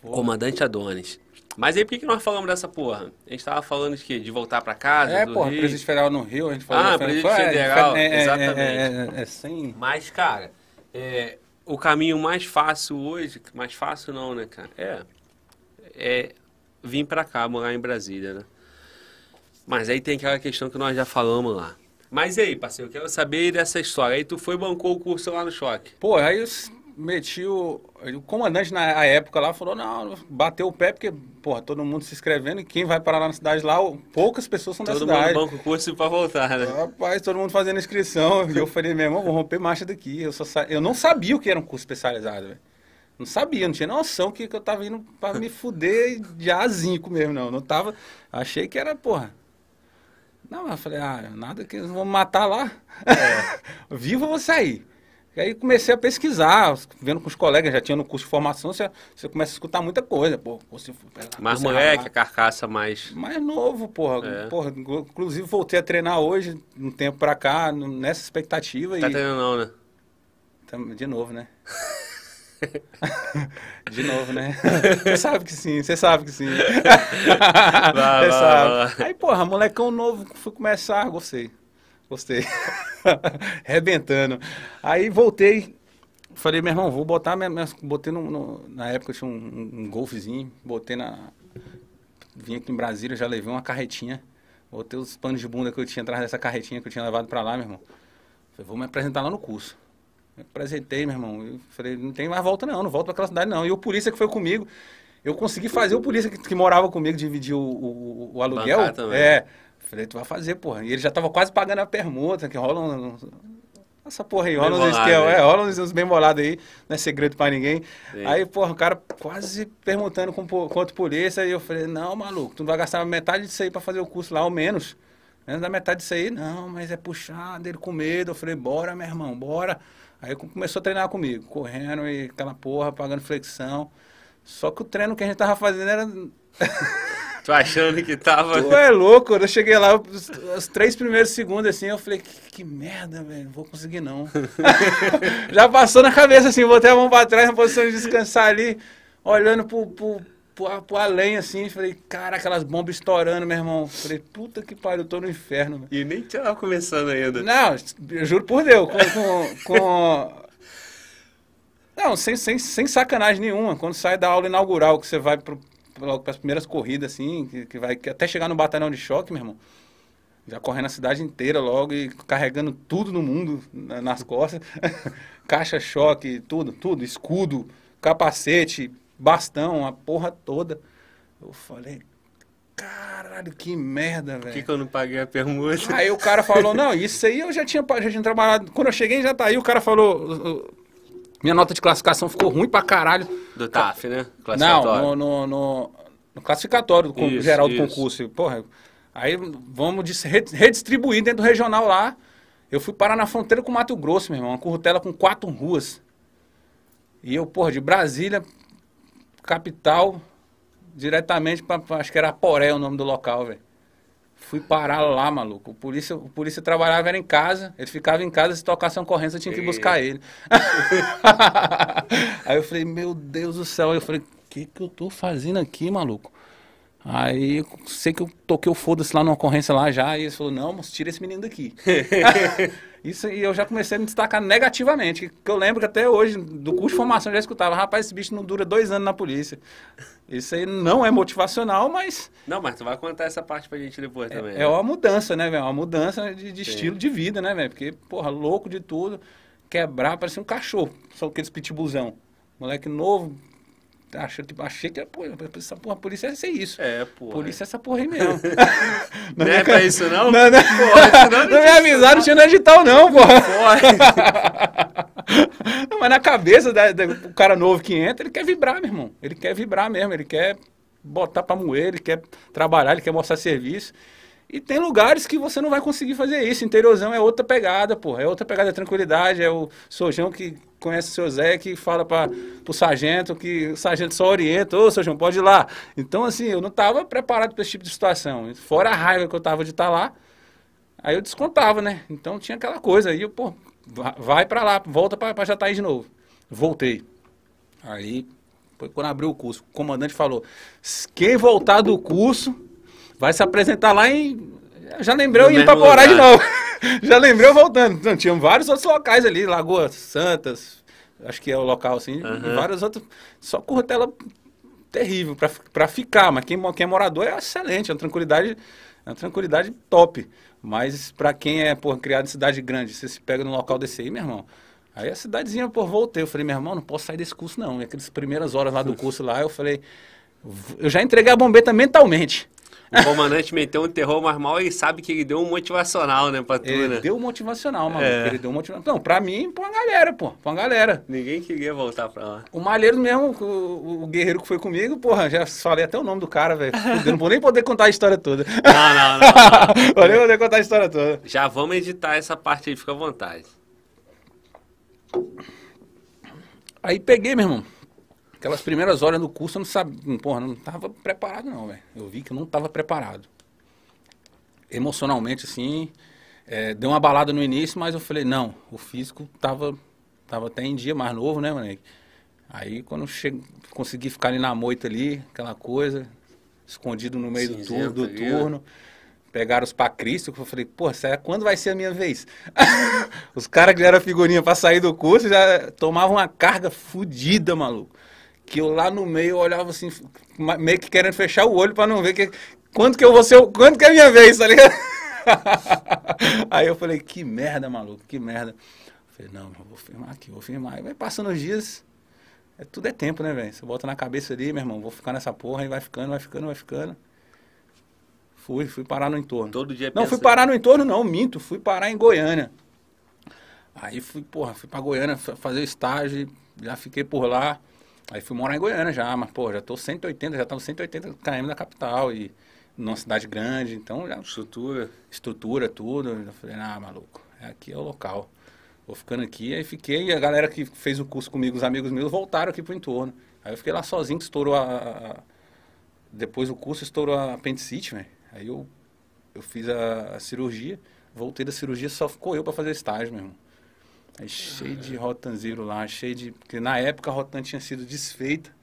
Comandante Adonis. Mas aí por que, que nós falamos dessa porra? A gente tava falando de quê? De voltar pra casa? É, porra, Rio? Presídio Federal no Rio, a gente falou. Ah, Presídio Federal, é, é, exatamente. É, é, é, sim. Mas, cara, é, o caminho mais fácil hoje, mais fácil não, né, cara? É, é vir para cá, morar em Brasília, né? Mas aí tem aquela questão que nós já falamos lá. Mas e aí, parceiro, eu quero saber dessa história. Aí tu foi bancou o curso lá no choque. Pô, aí meti o. O comandante na época lá falou: não, bateu o pé, porque, porra, todo mundo se inscrevendo e quem vai parar na cidade lá, poucas pessoas são todo da cidade. Todo mundo banca o curso pra voltar, né? Rapaz, todo mundo fazendo inscrição. e eu falei, meu irmão, vou romper marcha daqui. Eu, só sa... eu não sabia o que era um curso especializado, velho. Não sabia, não tinha noção que, que eu tava indo pra me fuder de azinco mesmo, não. Não tava. Achei que era, porra. Não, eu falei, ah, nada que eles vão matar lá. É. Vivo eu vou sair. E aí comecei a pesquisar, vendo com os colegas, já tinha no curso de formação, você, você começa a escutar muita coisa, pô. Você, mais moleque, a carcaça mais... Mais novo, porra. É. porra. Inclusive voltei a treinar hoje, um tempo pra cá, nessa expectativa. Tá e... treinando não, né? De novo, né? De novo, né? Você sabe que sim, você sabe que sim. Vai, vai, sabe. Aí, porra, molecão novo, fui começar, gostei. Gostei. Rebentando. Aí voltei, falei, meu irmão, vou botar minha. minha botei no, no, Na época tinha um, um, golfezinho, botei na. Vim aqui em Brasília, já levei uma carretinha. Botei os panos de bunda que eu tinha atrás dessa carretinha que eu tinha levado pra lá, meu irmão. Falei, vou me apresentar lá no curso. Me apresentei, meu irmão. Eu falei, não tem mais volta não, não volto pra aquela cidade não. E o polícia que foi comigo, eu consegui fazer o polícia que, que morava comigo dividir o, o, o aluguel. É. Falei, tu vai fazer, porra. E ele já tava quase pagando a permuta, que rola um, essa porra aí, rola uns esquema, é, rola uns, uns bem bolados aí, não é segredo pra ninguém. Sim. Aí, porra, o cara quase perguntando com, com outro polícia, e eu falei, não, maluco, tu não vai gastar metade disso aí pra fazer o curso lá, ao menos. Menos da metade disso aí, não, mas é puxado, ele com medo. Eu falei, bora, meu irmão, bora. Aí começou a treinar comigo, correndo e aquela porra, pagando flexão. Só que o treino que a gente tava fazendo era. Tu achando que tava. Tu é louco, quando eu cheguei lá, os, os três primeiros segundos assim, eu falei, que, que merda, velho, não vou conseguir não. Já passou na cabeça assim, botei a mão pra trás na posição de descansar ali, olhando pro, pro pro, pro além, assim. Falei, cara, aquelas bombas estourando, meu irmão. Falei, puta que pariu, eu tô no inferno. E nem tava começando ainda. Não, eu juro por Deus, com... com, com... Não, sem, sem, sem sacanagem nenhuma. Quando sai da aula inaugural, que você vai para as primeiras corridas, assim, que, que vai que até chegar no batalhão de choque, meu irmão. Já correndo a cidade inteira logo e carregando tudo no mundo nas costas. Caixa choque, tudo, tudo, escudo, capacete, bastão, a porra toda. Eu falei, caralho, que merda, velho. Por que, que, eu não paguei a permuta? Aí o cara falou, não, isso aí eu já tinha, já tinha trabalhado. Quando eu cheguei já tá aí, o cara falou. Minha nota de classificação ficou ruim pra caralho. Do TAF, né? Não, no, no, no, no classificatório do isso, geral do isso. concurso. Porra, aí vamos redistribuir dentro do regional lá. Eu fui parar na fronteira com Mato Grosso, meu irmão. Uma currutela com quatro ruas. E eu, porra, de Brasília capital, diretamente para, acho que era Poré o nome do local, velho. Fui parar lá, maluco. O polícia, o polícia trabalhava era em casa, ele ficava em casa, se tocasse uma ocorrência, eu tinha que ir buscar ele. Aí eu falei, meu Deus do céu. Aí eu falei, o que, que eu tô fazendo aqui, maluco? Aí sei que eu toquei o foda-se lá numa ocorrência lá já, e ele falou, não, mas tira esse menino daqui. Isso e eu já comecei a me destacar negativamente. Que eu lembro que até hoje, do curso de formação, eu já escutava, rapaz, esse bicho não dura dois anos na polícia. Isso aí não é motivacional, mas. Não, mas tu vai contar essa parte pra gente depois é, também. É, né? é uma mudança, né, velho? Uma mudança de, de estilo de vida, né, velho? Porque, porra, louco de tudo, quebrar, parecia um cachorro. Só aqueles pitbullzão. Moleque novo, Achei, tipo, achei que pô, essa porra, polícia ia ser isso. É, pô. Polícia é essa porra aí mesmo. não, não é pra isso, não? Não, não, porra, não, não me avisaram, não tinha no edital, não, porra. não, mas na cabeça do cara novo que entra, ele quer vibrar, meu irmão. Ele quer vibrar mesmo, ele quer botar pra moer, ele quer trabalhar, ele quer mostrar serviço. E tem lugares que você não vai conseguir fazer isso. Interiorzão é outra pegada, pô. É outra pegada de tranquilidade. É o Sojão que conhece o seu Zé, que fala para o sargento, que o sargento só orienta. Ô, Sojão, pode ir lá. Então, assim, eu não estava preparado para esse tipo de situação. Fora a raiva que eu tava de estar tá lá, aí eu descontava, né? Então tinha aquela coisa. Aí eu, pô, vai para lá, volta para Jataí de novo. Voltei. Aí, quando abriu o curso, o comandante falou: quem voltar do curso vai se apresentar lá em. Já lembrei eu indo pra Porá de novo. Já lembrei eu voltando. Então, tinham vários outros locais ali, Lagoa Santas, acho que é o local assim, uhum. vários outros. Só curtela terrível pra, pra ficar, mas quem, quem é morador é excelente, é uma tranquilidade, é uma tranquilidade top. Mas para quem é, por criado em cidade grande, você se pega num local desse aí, meu irmão. Aí a cidadezinha, pô, voltei. Eu falei, meu irmão, não posso sair desse curso, não. E aquelas primeiras horas lá do curso lá, eu falei, eu já entreguei a bombeta mentalmente. O comandante meteu um terror mais mal e sabe que ele deu um motivacional, né, pra tu, Ele né? deu um motivacional, maluco. É. Ele deu um motivacional. Não, pra mim, pra uma galera, pô. Pra uma galera. Ninguém queria voltar pra lá. O Malheiro mesmo, o, o guerreiro que foi comigo, porra, já falei até o nome do cara, velho. Eu não vou nem poder contar a história toda. Não, não, não. vou nem poder contar a história toda. Já vamos editar essa parte aí, fica à vontade. Aí peguei, meu irmão. Aquelas primeiras horas do curso eu não sabia, porra, não tava preparado não, velho. Eu vi que eu não tava preparado. Emocionalmente, assim, é, deu uma balada no início, mas eu falei, não, o físico tava, tava até em dia mais novo, né, moleque? Aí quando eu cheguei, consegui ficar ali na moita ali, aquela coisa, escondido no meio do turno, do turno. Pegaram os pacristos, que eu falei, pô, será, quando vai ser a minha vez? os caras que já eram figurinha pra sair do curso já tomavam uma carga fodida, maluco. Que eu lá no meio olhava assim, meio que querendo fechar o olho pra não ver que. Quando que eu vou ser. o- Quando que é a minha vez, tá ligado? Aí eu falei, que merda, maluco, que merda. Eu falei, não, vou firmar aqui, vou firmar. Aí vai passando os dias. É, tudo é tempo, né, velho? Você bota na cabeça ali, meu irmão, vou ficar nessa porra, aí vai ficando, vai ficando, vai ficando. Fui, fui parar no entorno. Todo dia Não, pensa- fui parar no entorno, não, minto, fui parar em Goiânia. Aí fui, porra, fui pra Goiânia fa- fazer estágio, já fiquei por lá. Aí fui morar em Goiânia já, mas, pô, já tô 180, já tava 180 km da capital e numa cidade grande, então já Estrutura. estrutura, tudo. Eu falei, ah, maluco, aqui é o local. Vou ficando aqui, aí fiquei, e a galera que fez o curso comigo, os amigos meus, voltaram aqui pro entorno. Aí eu fiquei lá sozinho, que estourou a. Depois do curso estourou a apendicite, velho. Aí eu, eu fiz a, a cirurgia, voltei da cirurgia, só ficou eu pra fazer estágio, meu irmão. Aí cheio de Rotanziro lá, cheio de. Porque na época a Rotan tinha sido desfeita.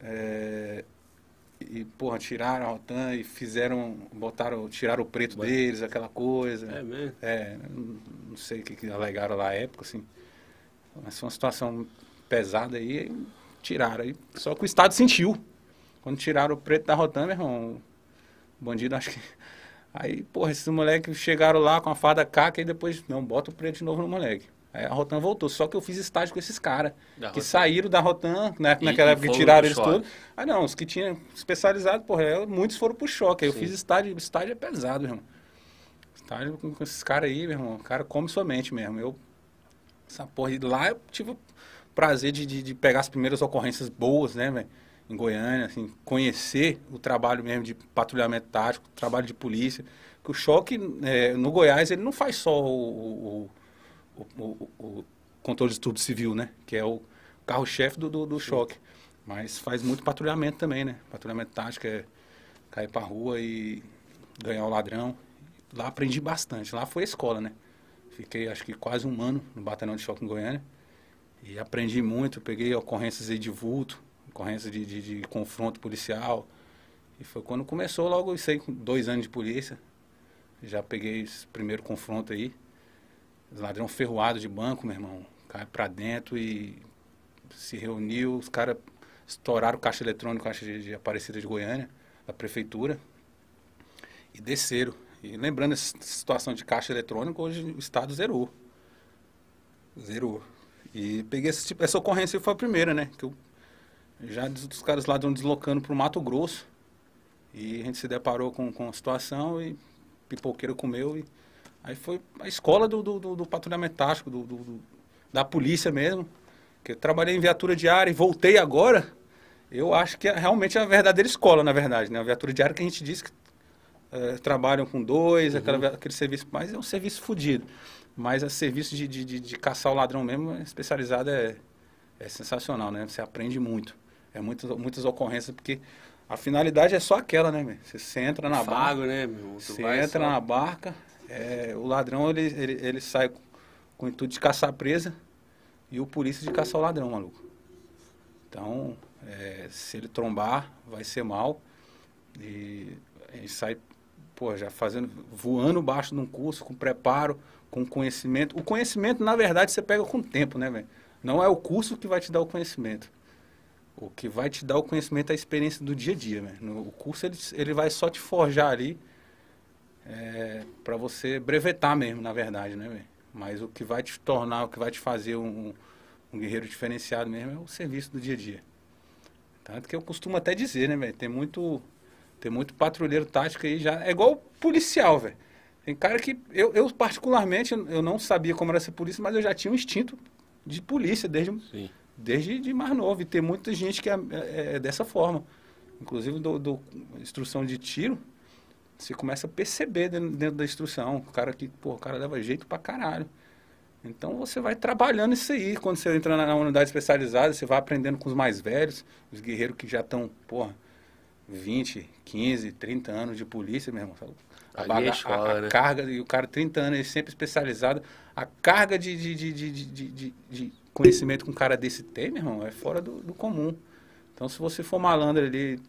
É, e, porra, tiraram a Rotan e fizeram. Botaram, tiraram o preto deles, aquela coisa. É mesmo? É, não não sei o que, que alegaram lá na época, assim. Mas foi uma situação pesada aí, aí tiraram. Aí, só que o Estado sentiu. Quando tiraram o preto da Rotan, meu irmão, o bandido acho que. Aí, porra, esses moleques chegaram lá com a fada caca e depois, não, bota o preto de novo no moleque. Aí a Rotan voltou. Só que eu fiz estágio com esses caras que Rotan. saíram da Rotan, né, E- naquela e época que tiraram eles choque. todos. Ah, não, os que tinham especializado, porra, é, muitos foram pro choque. Aí eu fiz estágio, estágio é pesado, meu irmão. Estágio com, com esses caras aí, meu irmão, o cara come sua mente mesmo. Eu, essa porra, e lá eu tive o prazer de, de, de pegar as primeiras ocorrências boas, né, velho? Em Goiânia, assim, conhecer o trabalho mesmo de patrulhamento tático, trabalho de polícia. Que o choque, é, no Goiás, ele não faz só o, o, o, o- controle de distúrbio civil, né? Que é o carro-chefe do, do, do choque. Mas faz muito patrulhamento também, né? Patrulhamento tático é cair pra rua e ganhar o ladrão. Lá aprendi bastante. Lá foi a escola, né? Fiquei acho que quase um ano no batalhão de choque em Goiânia. E aprendi muito, peguei ocorrências aí de vulto, ocorrências de, de, de confronto policial. E foi quando começou logo isso aí, com dois anos de polícia. Já peguei esse primeiro confronto aí. Os ladrão ferroado de banco, meu irmão. Cai pra dentro e se reuniu, os caras estouraram o caixa eletrônico, caixa de, de Aparecida de Goiânia, da prefeitura, e desceram. E lembrando essa situação de caixa eletrônico, hoje o Estado zerou. Zerou. E peguei esse tipo, essa ocorrência foi a primeira, né? Que eu, já os caras lá estão deslocando para o Mato Grosso. E a gente se deparou com, com a situação e pipoqueiro comeu. E aí foi a escola do, do, do, do patrulhamento tático, do, do- da polícia mesmo. Que eu trabalhei em viatura diária e voltei agora. Eu acho que é realmente a verdadeira escola, na verdade, né? A viatura diária que a gente diz que eh, trabalham com dois, aquela, aquele serviço, mas é um serviço fodido. Mas o serviço de, de, de, de caçar o ladrão mesmo, é especializado, é, é sensacional, né? Você aprende muito. É muitas, muitas ocorrências, porque a finalidade é só aquela, né, velho? Você, entra na barca, Fago, né, meu? Você entra só- na barca, é, o ladrão, ele, ele, ele sai com, com o intuito de caçar presa e o polícia de caçar o ladrão, maluco. Então, é, se ele trombar, vai ser mal. E a gente sai, pô, já fazendo, voando baixo de um curso, com preparo, com conhecimento. O conhecimento, na verdade, você pega com o tempo, né, velho? Não é o curso que vai te dar o conhecimento. O que vai te dar o conhecimento a experiência do dia a dia, velho. No- O curso, ele, ele vai só te forjar ali é, para você brevetar mesmo, na verdade, né? Mas o que vai te tornar, o que vai te fazer um, um guerreiro diferenciado mesmo é o serviço do dia a dia. Tanto que eu costumo até dizer, né, velho? Tem muito, Tem muito patrulheiro tático aí já. É igual policial, velho. Tem cara que. Eu, eu, particularmente, eu não sabia como era ser polícia, mas eu já tinha um instinto de polícia desde, Sim. Desde de mais novo. E tem muita gente que é, é, é dessa forma. Inclusive, do, do, instrução de tiro, você começa a perceber dentro, dentro, da instrução. O cara que, pô, o cara leva jeito pra caralho. Então você vai trabalhando isso aí. Quando você entra na unidade especializada, você vai aprendendo com os mais velhos, os guerreiros que já estão, porra, 20, 15, 30 anos de polícia, meu irmão. A, é escola, a, a carga, e o cara 30 anos, ele sempre especializado. A carga de, de, de, de conhecimento que um cara desse tem, meu irmão, é fora do, do comum. Então, se você for malandro ali,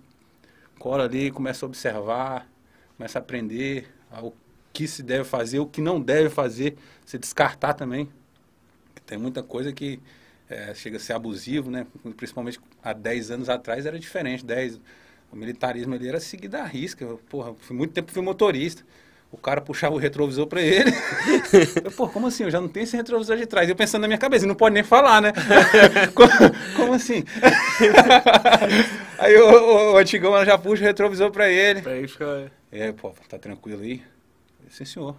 cola ali, começa a observar, começa a aprender o que se deve fazer, o que não deve fazer, se descartar também. Tem muita coisa que é, chega a ser abusivo, né? Principalmente há 10 anos atrás era diferente. 10, o militarismo ali era seguido à risca. Porra, fui muito tempo fui motorista. O cara puxava o retrovisor para ele. eu, Pô, como assim? Eu já não tenho esse retrovisor de trás. Eu pensando na minha cabeça, não pode nem falar, né? como, como, assim? aí o, o, o, antigão já puxa o retrovisor para ele. Pra ele ficar... É, pô, tá tranquilo aí? Sim, senhor.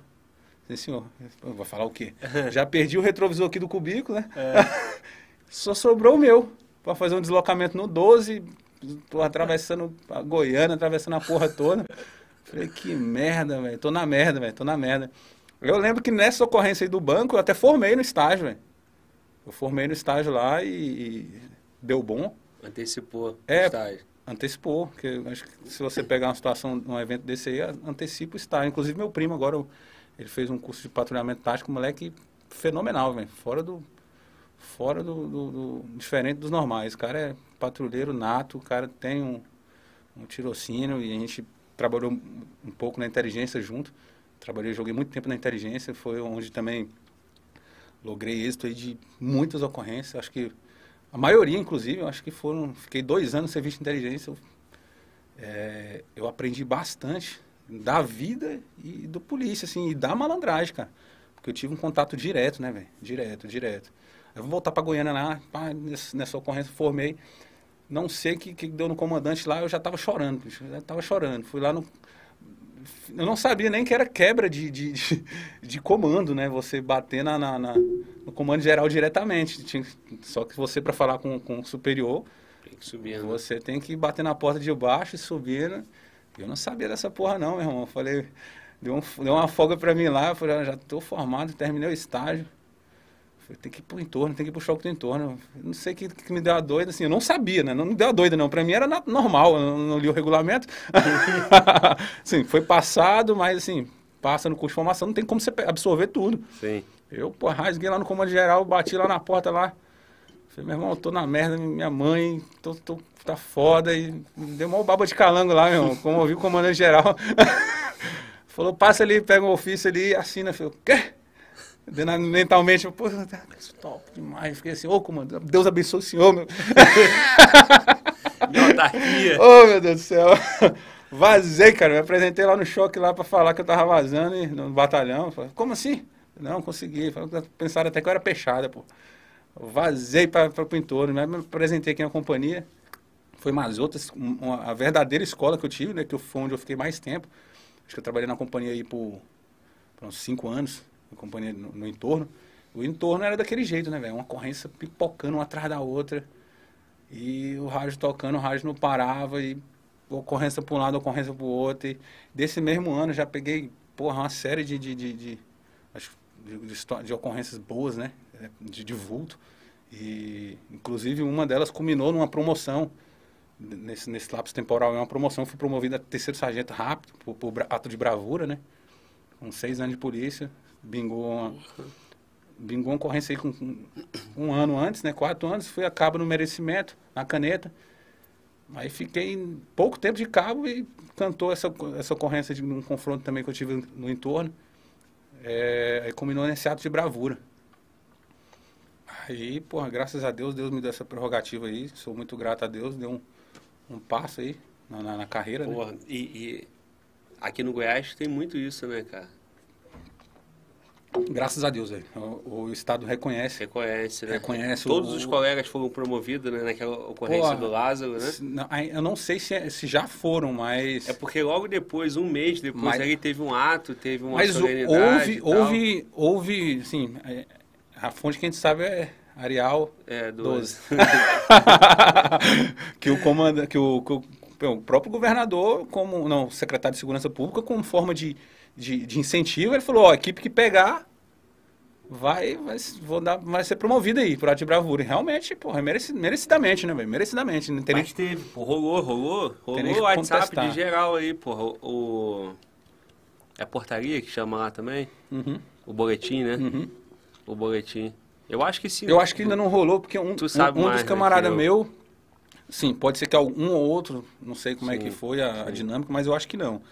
Sim, senhor. Vai falar o quê? já perdi o retrovisor aqui do cubículo, né? É. Só sobrou o meu. Pra fazer um deslocamento no 12, tô atravessando a Goiânia, atravessando a porra toda. Falei, que merda, velho. Tô na merda, velho. Tô na merda. Eu lembro que nessa ocorrência aí do banco, eu até formei no estágio, velho. Eu formei no estágio lá e, e deu bom. Antecipou é, o estágio. Antecipou, porque acho que se você pegar uma situação, um evento desse aí, antecipa o estágio. Inclusive meu primo agora, ele fez um curso de patrulhamento tático, moleque fenomenal, velho. Fora do. Fora do, do, do, Diferente dos normais. O cara é patrulheiro nato, o cara tem um, um tirocínio e a gente trabalhou um pouco na inteligência junto. Trabalhei, joguei muito tempo na inteligência, foi onde também logrei êxito aí de muitas ocorrências. Acho que a maioria, inclusive, eu acho que foram. Fiquei dois anos no serviço de inteligência. Eu, é, eu aprendi bastante da vida e do polícia, assim, e da malandragem, cara. Porque eu tive um contato direto, né, velho? Direto, direto. Eu vou voltar para Goiânia lá, pá, nessa, nessa ocorrência, formei. Não sei o que, que deu no comandante lá, eu já estava chorando, bicho, eu já estava chorando. Fui lá no. Eu não sabia nem que era quebra de, de, de, de comando, né? Você bater na, na, na, no comando geral diretamente. Tinha, só que você, para falar com, com o superior, tem que subir, né? você tem que bater na porta de baixo e subir. Né? Eu não sabia dessa porra, não, meu irmão. Eu falei, deu, um, deu uma folga para mim lá. Eu falei, ah, já estou formado, terminei o estágio. Tem que ir pro entorno, tem que ir pro choque do entorno. Eu não sei o que, que, me deu a doida, assim, eu não sabia, né? Não me deu a doida, não. Pra mim era normal, eu não, não, li o regulamento. sim, foi passado, mas assim, passa no curso de formação, não tem como você absorver tudo. Sim. Eu, pô, rasguei lá no comando geral, bati lá na porta lá. Falei, meu irmão, eu tô na merda, minha mãe, tô, tô, tá foda. E deu uma baba de calango lá, meu irmão, como ouvi o comandante geral. Falou, passa ali, pega um ofício ali e assina. Falei, o quê? Mentalmente, pô, isso top demais. Fiquei assim, ô, oh, comandante, Deus abençoe o senhor, meu. Ô, oh, meu Deus do céu. Vazei, cara. Me apresentei lá no choque lá pra falar que eu tava vazando e, no batalhão. Falei, como assim? Não, consegui. Pensaram até que eu era peixada, pô. Vazei para o entorno, me apresentei aqui na companhia. Foi mais outras, uma, a verdadeira escola que eu tive, né? Que foi onde eu fiquei mais tempo. Acho que eu trabalhei na companhia aí por, por uns cinco anos a companhia no, no, entorno. O entorno era daquele jeito, né, velho? Uma corrência pipocando uma atrás da outra. E o rádio tocando, o rádio não parava. E ocorrência para um lado, ocorrência para o outro. E desse mesmo ano já peguei, porra, uma série de, de, de, de, de, de ocorrências boas, né? É, de, de vulto. E, inclusive, uma delas culminou numa promoção. Nesse, nesse lapso temporal, é uma promoção. Fui promovido a terceiro sargento rápido, por, por ato de bravura, né? Com seis anos de polícia bingou uma, bingou uma ocorrência aí com, com, um ano antes, né? Quatro anos, fui a cabo no merecimento, na caneta. Aí fiquei pouco tempo de cabo e cantou essa, essa ocorrência de um confronto também que eu tive no entorno. É, aí combinou nesse ato de bravura. Aí, porra, graças a Deus, Deus me deu essa prerrogativa aí. Sou muito grato a Deus, deu um, um passo aí na, na, na carreira. Né? Porra, né? e, e aqui no Goiás tem muito isso, né, cara? Graças a Deus. O, o Estado reconhece. Reconhece, né? Reconhece Todos o- os colegas foram promovidos, né? Naquela ocorrência Pô, do Lázaro, né? Se- não, Eu não sei se, se já foram, mas. É porque logo depois, um mês depois, Mas- aí teve um ato, teve uma Mas solenidade houve, houve, houve, assim, é, a fonte que a gente sabe é Arial É, 12. que o comanda, que o, que o- o próprio governador, como não, secretário de Segurança Pública, como forma de, de, de incentivo, ele falou, ó, a equipe que pegar vai, vai, vou dar, vai ser promovida aí por ato de bravura. E realmente, porra, mereci, merecidamente, né, velho? Merecidamente. Não teria Mas teve, pô, rolou, rolou, Tem nem rolou o WhatsApp contestar. de geral aí, porra. O, o- É a portaria que chama lá também? Uhum, O boletim, né? uhum. O boletim. Eu acho que sim. Eu acho que ainda não rolou, porque um, um- um mais, dos né, camaradas meu, sim, pode ser que algum ou outro, não sei como é Sim, que foi a, a dinâmica, mas eu acho que não.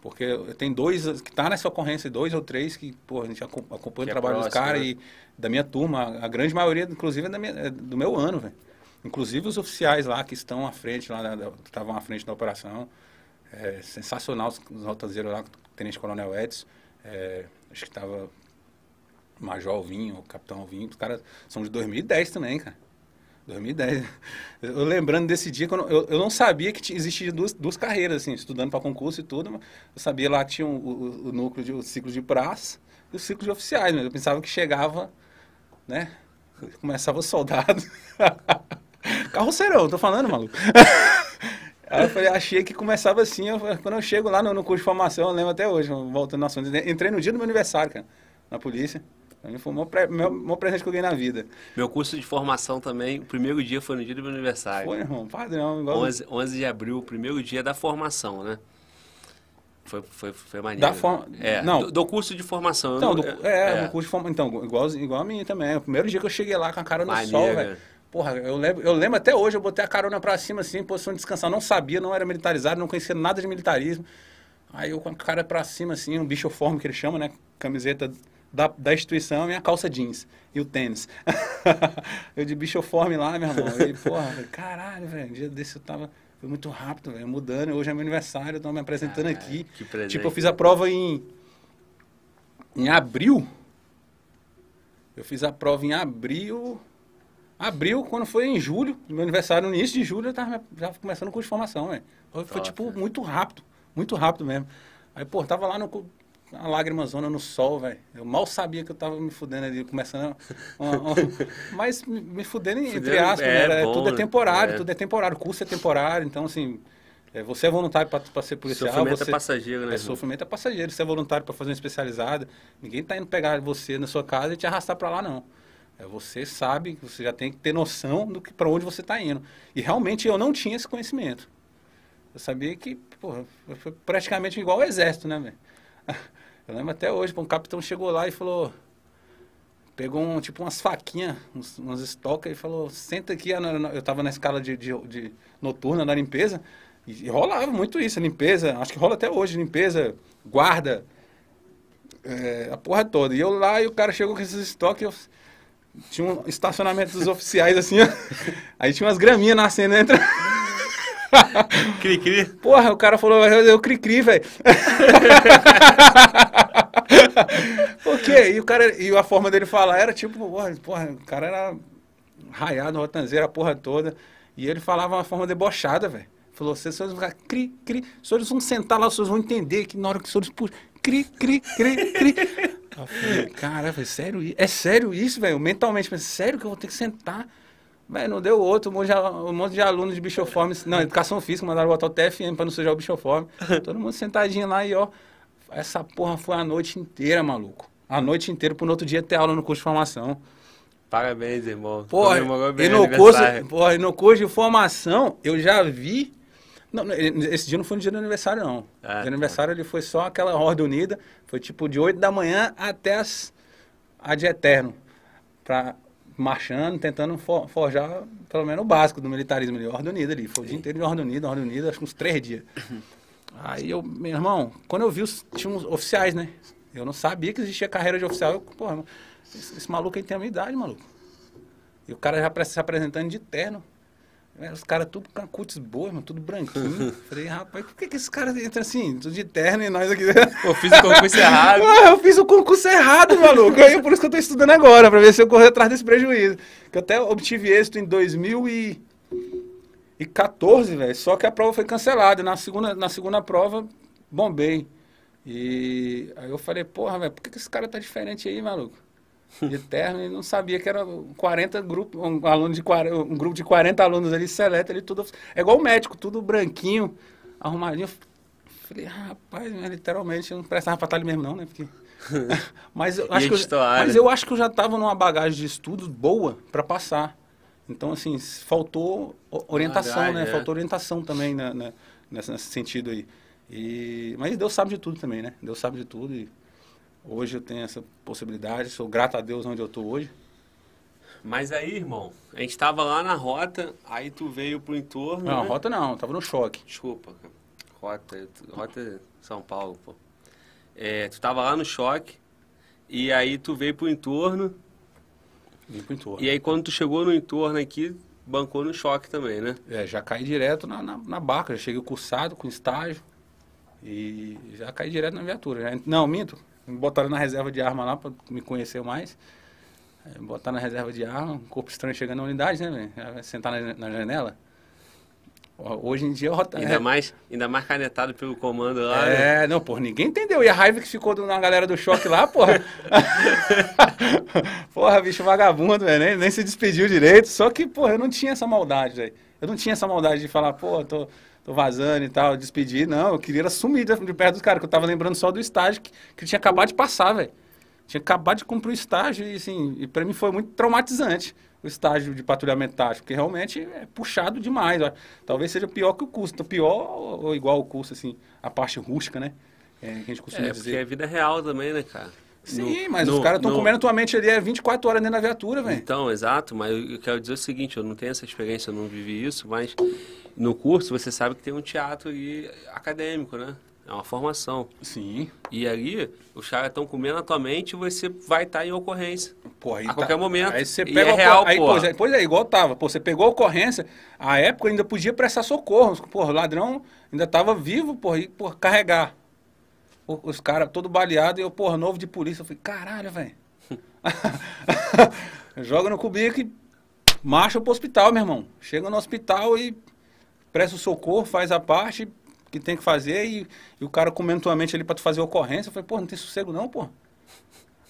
Porque tem dois, que tá nessa ocorrência, dois ou três que, pô, a gente aco- acompanha Que o é trabalho dos próximo, caras né? e da minha turma, a, grande maioria, inclusive, é, minha- é do meu ano, velho. Inclusive os oficiais lá que estão à frente, lá, estavam à frente da operação. É sensacional os, os rotazeiros lá, o Tenente Coronel Edson, é, acho que estava Major Alvinho, Capitão Alvinho, os caras são de 2010 também, cara. 2010. Eu lembrando desse dia, quando eu, eu não sabia que existia duas, duas carreiras, assim, estudando para concurso e tudo, mas eu sabia lá que tinha o, o, o núcleo, de, o ciclo de praça e o ciclo de oficiais, mas eu pensava que chegava, né, começava soldado. Carroceirão, tô falando, maluco. Aí eu falei, achei que começava assim, eu, quando eu chego lá no, no curso de formação, eu lembro até hoje, voltando no assunto, entrei no dia do meu aniversário, cara, na polícia. Pra mim foi o maior, pre- meu- maior presente que eu ganhei na vida. Meu curso de formação também, o primeiro dia foi no dia do meu aniversário. Foi, irmão, padrão. Igual 11, 11 de abril, o primeiro dia da formação, né? Foi, foi, foi maneiro. Da forma- É, não. do, do curso de formação. Então, do, é, no curso de formação. Então, igual, igual a mim também. O primeiro dia que eu cheguei lá com a cara no Maneiro, sol, né? velho. Porra, eu lembro, eu lembro até hoje, eu botei a carona pra cima, assim, em posição de descansar. Não sabia, não era militarizado, não conhecia nada de militarismo. Aí eu com a cara pra cima, assim, um bichoforme que ele chama, né? Camiseta da, da instituição minha calça jeans. E o tênis. eu de bichoforme lá, meu irmão. E, porra, falei, caralho, velho. Um dia desse eu tava. Foi muito rápido, velho. Mudando. Hoje é meu aniversário, eu tô me apresentando Caralho, aqui. que presente. Tipo, eu fiz a prova em. Em abril. Eu fiz a prova em abril. Abril, quando foi em julho, meu aniversário, no início de julho, eu tava já começando o curso de formação, velho. Foi, tipo, né? muito rápido. Muito rápido mesmo. Aí, pô, tava lá no. Uma lágrima zona no sol, velho. Eu mal sabia que eu tava me fudendo ali, começando. a- mas me, fudendo, entre Fudendo, aspas, é, né? Era- bom, tudo é temporário, É. tudo é temporário, o curso é temporário, então assim. é, você é voluntário para ser policial. Sofrimento você, é passageiro, né? é, sofrimento é passageiro. Você é voluntário para fazer uma especializada. Ninguém tá indo pegar você na sua casa e te arrastar para lá, não. É, você sabe, você já tem que ter noção do que para onde você está indo. E realmente eu não tinha esse conhecimento. Eu sabia que, porra, foi praticamente igual ao exército, né, velho? Eu lembro até hoje, um capitão chegou lá e falou. Pegou um, tipo umas faquinhas, uns, umas estocas e falou: senta aqui. Eu na- tava na escala de, de, de noturna da limpeza e, e rolava muito isso, limpeza. Acho que rola até hoje, limpeza, guarda, é, a porra toda. E eu lá e o cara chegou com esses estoques. Eu, tinha um estacionamento dos oficiais assim, ó. Aí tinha umas graminhas nascendo dentro. Cri, cri. Porra, o cara falou, eu cri-cri, velho. Por quê? E, o cara, e a forma dele falar era tipo, porra, porra, o cara era raiado, rotanzeiro, a porra toda. E ele falava uma forma debochada, velho. Falou, vocês vão ficar cri, cri. Os senhores vão sentar lá, os senhores vão entender que na hora que os senhores puxam, cri, cri, cri, cri. Eu falei, cara, velho, sério isso? É sério isso, velho? Mentalmente, mas sério que eu vou ter que sentar? Velho, não deu outro, um monte de, um monte de alunos de bichoforme, não, educação física, mandaram botar o TFM pra não sujar o bichoforme. Todo mundo sentadinho lá e ó, essa porra foi a noite inteira, maluco. A noite inteira pro outro dia ter aula no curso de formação. Parabéns, irmão. Porra, e no, curso, porra, e no curso de formação, eu já vi. Não, esse dia não foi no dia do aniversário, não. Ah, o dia tá. do aniversário ele foi só aquela ordem unida. Foi tipo de 8 da manhã até as, a de eterno. Pra, marchando, tentando for- forjar pelo menos o básico do militarismo ali, ordem unida ali. Foi o dia inteiro de ordem unida, ordem unida, acho que uns três dias. Aí eu, meu irmão, quando eu vi os, tinha uns oficiais, né? Eu não sabia que existia carreira de oficial. Eu, porra, esse, esse maluco aí tem a minha idade, maluco. E o cara já se apresentando de terno. É, Os caras tudo com a cutis boa, mano, tudo branquinho. Falei, rapaz, por que, que esses caras entram assim, tudo de terno e nós aqui... Pô, fiz o concurso errado. Ah, eu fiz o concurso errado, maluco. Aí por isso que eu tô estudando agora, pra ver se eu correr atrás desse prejuízo. Que eu até obtive êxito em 2014, velho. Só que a prova foi cancelada. Na segunda, na segunda prova, bombei. E aí eu falei, porra, velho, por que, que esse cara tá diferente aí, maluco? De terno, e não sabia que era 40 grupos, um, aluno de, 40 um grupo de 40 alunos ali, seleta ali, tudo. É igual o médico, tudo branquinho, arrumadinho. Falei, rapaz, né, literalmente, eu não prestava pra estar ali mesmo, não, né? Porque... mas, eu acho que eu, mas eu acho que eu já estava numa bagagem de estudos boa para passar. Então, assim, faltou orientação, Bagagem, né? é. Faltou orientação também né, né, nesse, nesse sentido aí. E, mas Deus sabe de tudo também, né? Deus sabe de tudo e hoje eu tenho essa possibilidade. Sou grato a Deus onde eu estou hoje. Mas aí, irmão, a gente tava lá na rota, aí tu veio pro entorno. Não, né? rota não, tava no choque. Desculpa, cara. Rota, rota São Paulo, pô. É, tu tava lá no choque, e aí tu veio pro entorno, Vim pro entorno. e aí quando tu chegou no entorno aqui, bancou no choque também, né? É, já caí direto na, na, na barca, já cheguei cursado, com estágio. E já caí direto na viatura. Já- não, minto. Me botaram na reserva de arma lá para me conhecer mais. É, botaram na reserva de arma, um corpo estranho chegando na unidade, né, vai Sentar na, na janela. Hoje em dia Ainda, é, mais, ainda mais canetado pelo comando lá, né? é, não, porra, ninguém entendeu. E a raiva que ficou do- na galera do choque lá, porra. porra, bicho vagabundo, velho. Nem, nem se despediu direito. Só que, porra, eu não tinha essa maldade, velho. Eu não tinha essa maldade de falar, pô, tô, tô vazando e tal, despedir. Não, eu queria era sumir de, de perto dos caras, que eu tava lembrando só do estágio que, que eu tinha acabado de passar, velho. Tinha acabado de cumprir o estágio e, assim, e pra mim foi muito traumatizante o estágio de patrulhamento tático, porque realmente é puxado demais. ó. Talvez seja pior que o curso. Então, pior ou, igual o curso, assim, a parte rústica, né? É, que a gente costuma É, porque dizer. é vida real também, né, cara? Sim, No- mas no- os caras estão no- comendo tua mente ali é 24 horas dentro da viatura, velho. Então, exato, mas eu quero dizer o seguinte, eu não tenho essa experiência, eu não vivi isso, mas no curso você sabe que tem um teatro ali acadêmico, né? É uma formação. Sim. E ali, os caras estão comendo a tua mente e você vai estar em ocorrência. Pô, aí A tá- qualquer momento. Aí você E pega é a ocor- real, aí, pô. Pois é, pois é, igual tava. Pô, você pegou a ocorrência, a época ainda podia prestar socorro. Pô, o ladrão ainda tava vivo, pô, e, pô, carregar. Os caras todo baleado e eu, porra, novo de polícia. Eu falei, caralho, velho. Joga no cubico e marcha pro hospital, meu irmão. Chega no hospital e presta o socorro, faz a parte que tem que fazer e, e o cara comendo tua mente ali pra tu fazer ocorrência. Eu falei, pô, não tem sossego não, pô.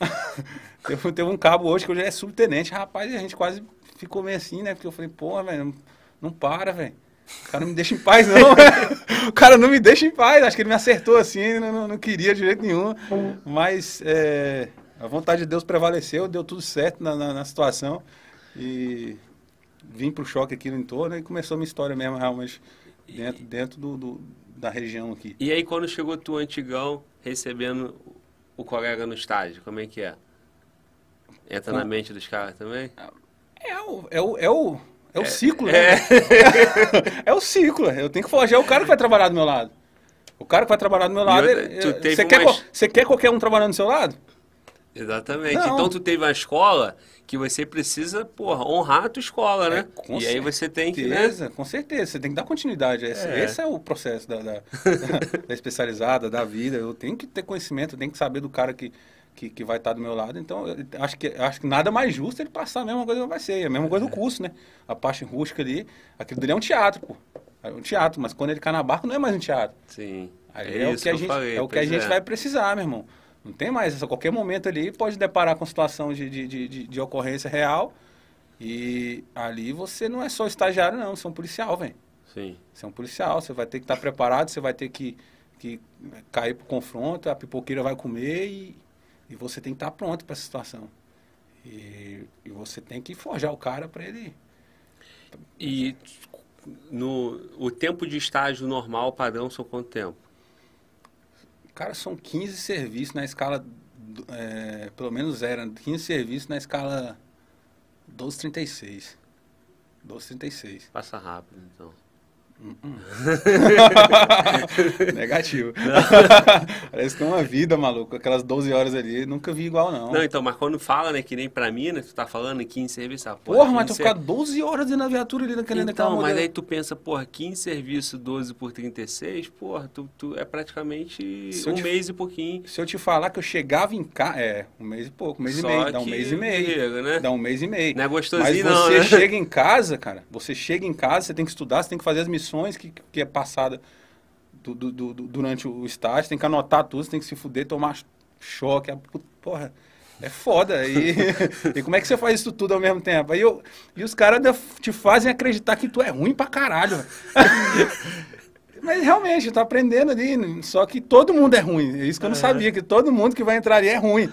teve, teve um cabo hoje que eu já é subtenente, rapaz, e a gente quase ficou meio assim, né? Porque eu falei, pô, velho, não, não para, velho. O cara não me deixa em paz, não. o cara não me deixa em paz. Acho que ele me acertou assim, não, não, não queria de jeito nenhum. Mas é, a vontade de Deus prevaleceu, deu tudo certo na, na, na situação. E vim pro choque aqui no entorno e começou a minha história mesmo, realmente, dentro, dentro do, do- da região aqui. E aí quando chegou tu antigão recebendo o colega no estágio, como é que é? Entra na Com- mente dos caras também? É o, é o, é o, é o ciclo, É. né? É o ciclo. Eu tenho que forjar o cara que vai trabalhar do meu lado. O cara que vai trabalhar do meu lado. eh, Você quer, você quer qualquer um trabalhando do seu lado? Exatamente. Não. Então tu teve uma escola que você precisa, porra, honrar a tua escola, né? É, e aí você tem que, né? certeza, Com certeza, você tem que dar continuidade. Esse É. esse é o processo da, da, da especializada, da vida. Eu tenho que ter conhecimento, eu tenho que saber do cara que, que, que vai estar do meu lado. Então, acho que, acho que nada mais justo ele passar a mesma coisa que vai ser. A mesma coisa do curso, né? A parte rústica ali, aquilo dali é um teatro, pô. É um teatro, mas quando ele cai na barca não é mais um teatro. Sim. Aí é, o isso que a gente, falei, é o que a gente é. vai precisar, meu irmão. Não tem mais. A qualquer momento ali pode deparar com situação de, de, de, de- de ocorrência real. E ali você não é só estagiário, não. Você é um policial, velho. Sim. Você é um policial. Você vai ter que estar preparado, você vai ter que, que cair pro confronto, a pipoqueira vai comer e, e você tem que estar pronto para essa situação. E, e você tem que forjar o cara para ele. E no o tempo de estágio normal, padrão, são quanto tempo? Cara, são 15 serviços na escala, é, pelo menos eram 15 serviços na escala 1236. 1236. Passa rápido, então. Negativo. Parece que é uma vida, maluco. Aquelas 12 horas ali, nunca vi igual, não. Não, então, mas quando fala, né, que nem pra mim, né, tu tá falando 15 serviços, ah, porra, porra mas tu ficar 12 horas da viatura ali naquele Então, mas aí tu pensa, porra, 15 serviços, 12 por 36, porra, tu, tu é praticamente se um te, mês e pouquinho. Se eu te falar que eu chegava em casa, é, um mês e pouco, um mês Só e meio, dá um mês e meio. né? Dá um mês e meio. Não é gostosinho, mas você né? chega em casa, cara, você chega em casa, você tem que estudar, você tem que fazer as missões que, que é passada do, do, do, durante o estágio, tem que anotar tudo, você tem que se fuder, tomar choque. Porra, é foda. E, e como é que você faz isso tudo ao mesmo tempo? Aí eu, e os caras te fazem acreditar que tu é ruim pra caralho. Mas realmente, tá aprendendo ali. Só que todo mundo é ruim. É isso que eu não sabia, que todo mundo que vai entrar ali é ruim.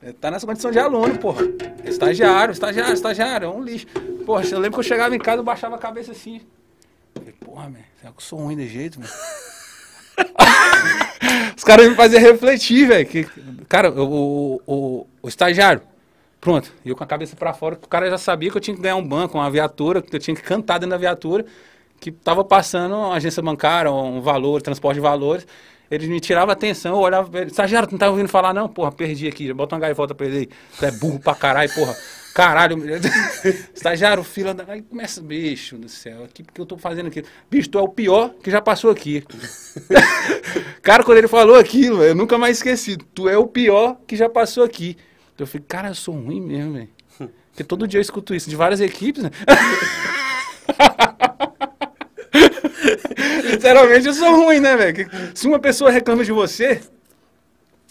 É, tá nessa condição de aluno, porra. Estagiário, estagiário, estagiário, é um lixo. Porra, eu lembro que eu chegava em casa, eu baixava a cabeça assim. Falei, porra, man, será que eu sou ruim de jeito, mano? Os caras me faziam refletir, velho. Cara, o, o, o, estagiário, pronto, eu com a cabeça para fora, o cara já sabia que eu tinha que ganhar um banco, uma viatura, que eu tinha que cantar dentro da viatura, que tava passando uma agência bancária, um valor, transporte de valores. Eles me tiravam atenção, eu olhava, estagiário, tu não tá ouvindo falar, não? Porra, perdi aqui, bota uma gaivota pra ele aí. Tu é burro pra caralho, porra. Caralho, estagiário, fila da. Aí começa, bicho do céu, o que, eu tô fazendo aqui? Bicho, tu é o pior que já passou aqui. cara, quando ele falou aquilo, eu nunca mais esqueci. Tu é o pior que já passou aqui. Eu falei, cara, eu sou ruim mesmo, velho. Porque todo dia eu escuto isso de várias equipes, né? Sinceramente, eu sou ruim, né, velho? Se uma pessoa reclama de você,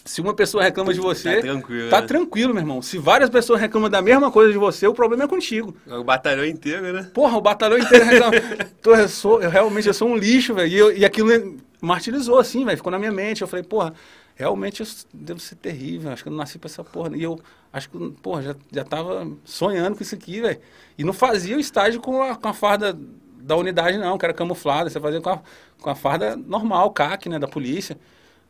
se uma pessoa reclama de você, tá tranquilo, tá né? tranquilo, meu irmão. Se várias pessoas reclamam da mesma coisa de você, o problema é contigo. O batalhão inteiro, né? Porra, o batalhão inteiro reclama. Tô, eu, sou, eu realmente eu sou um lixo, velho. E, e aquilo martirizou, assim, velho. Ficou na minha mente. Eu falei, porra, realmente eu devo ser terrível. Acho que eu não nasci pra essa porra. E eu acho que, porra, já, já tava sonhando com isso aqui, velho. E não fazia o estágio com a, com a farda da unidade, não, que era camuflada. Você fazia com a, com a farda normal, CAC, né, da polícia.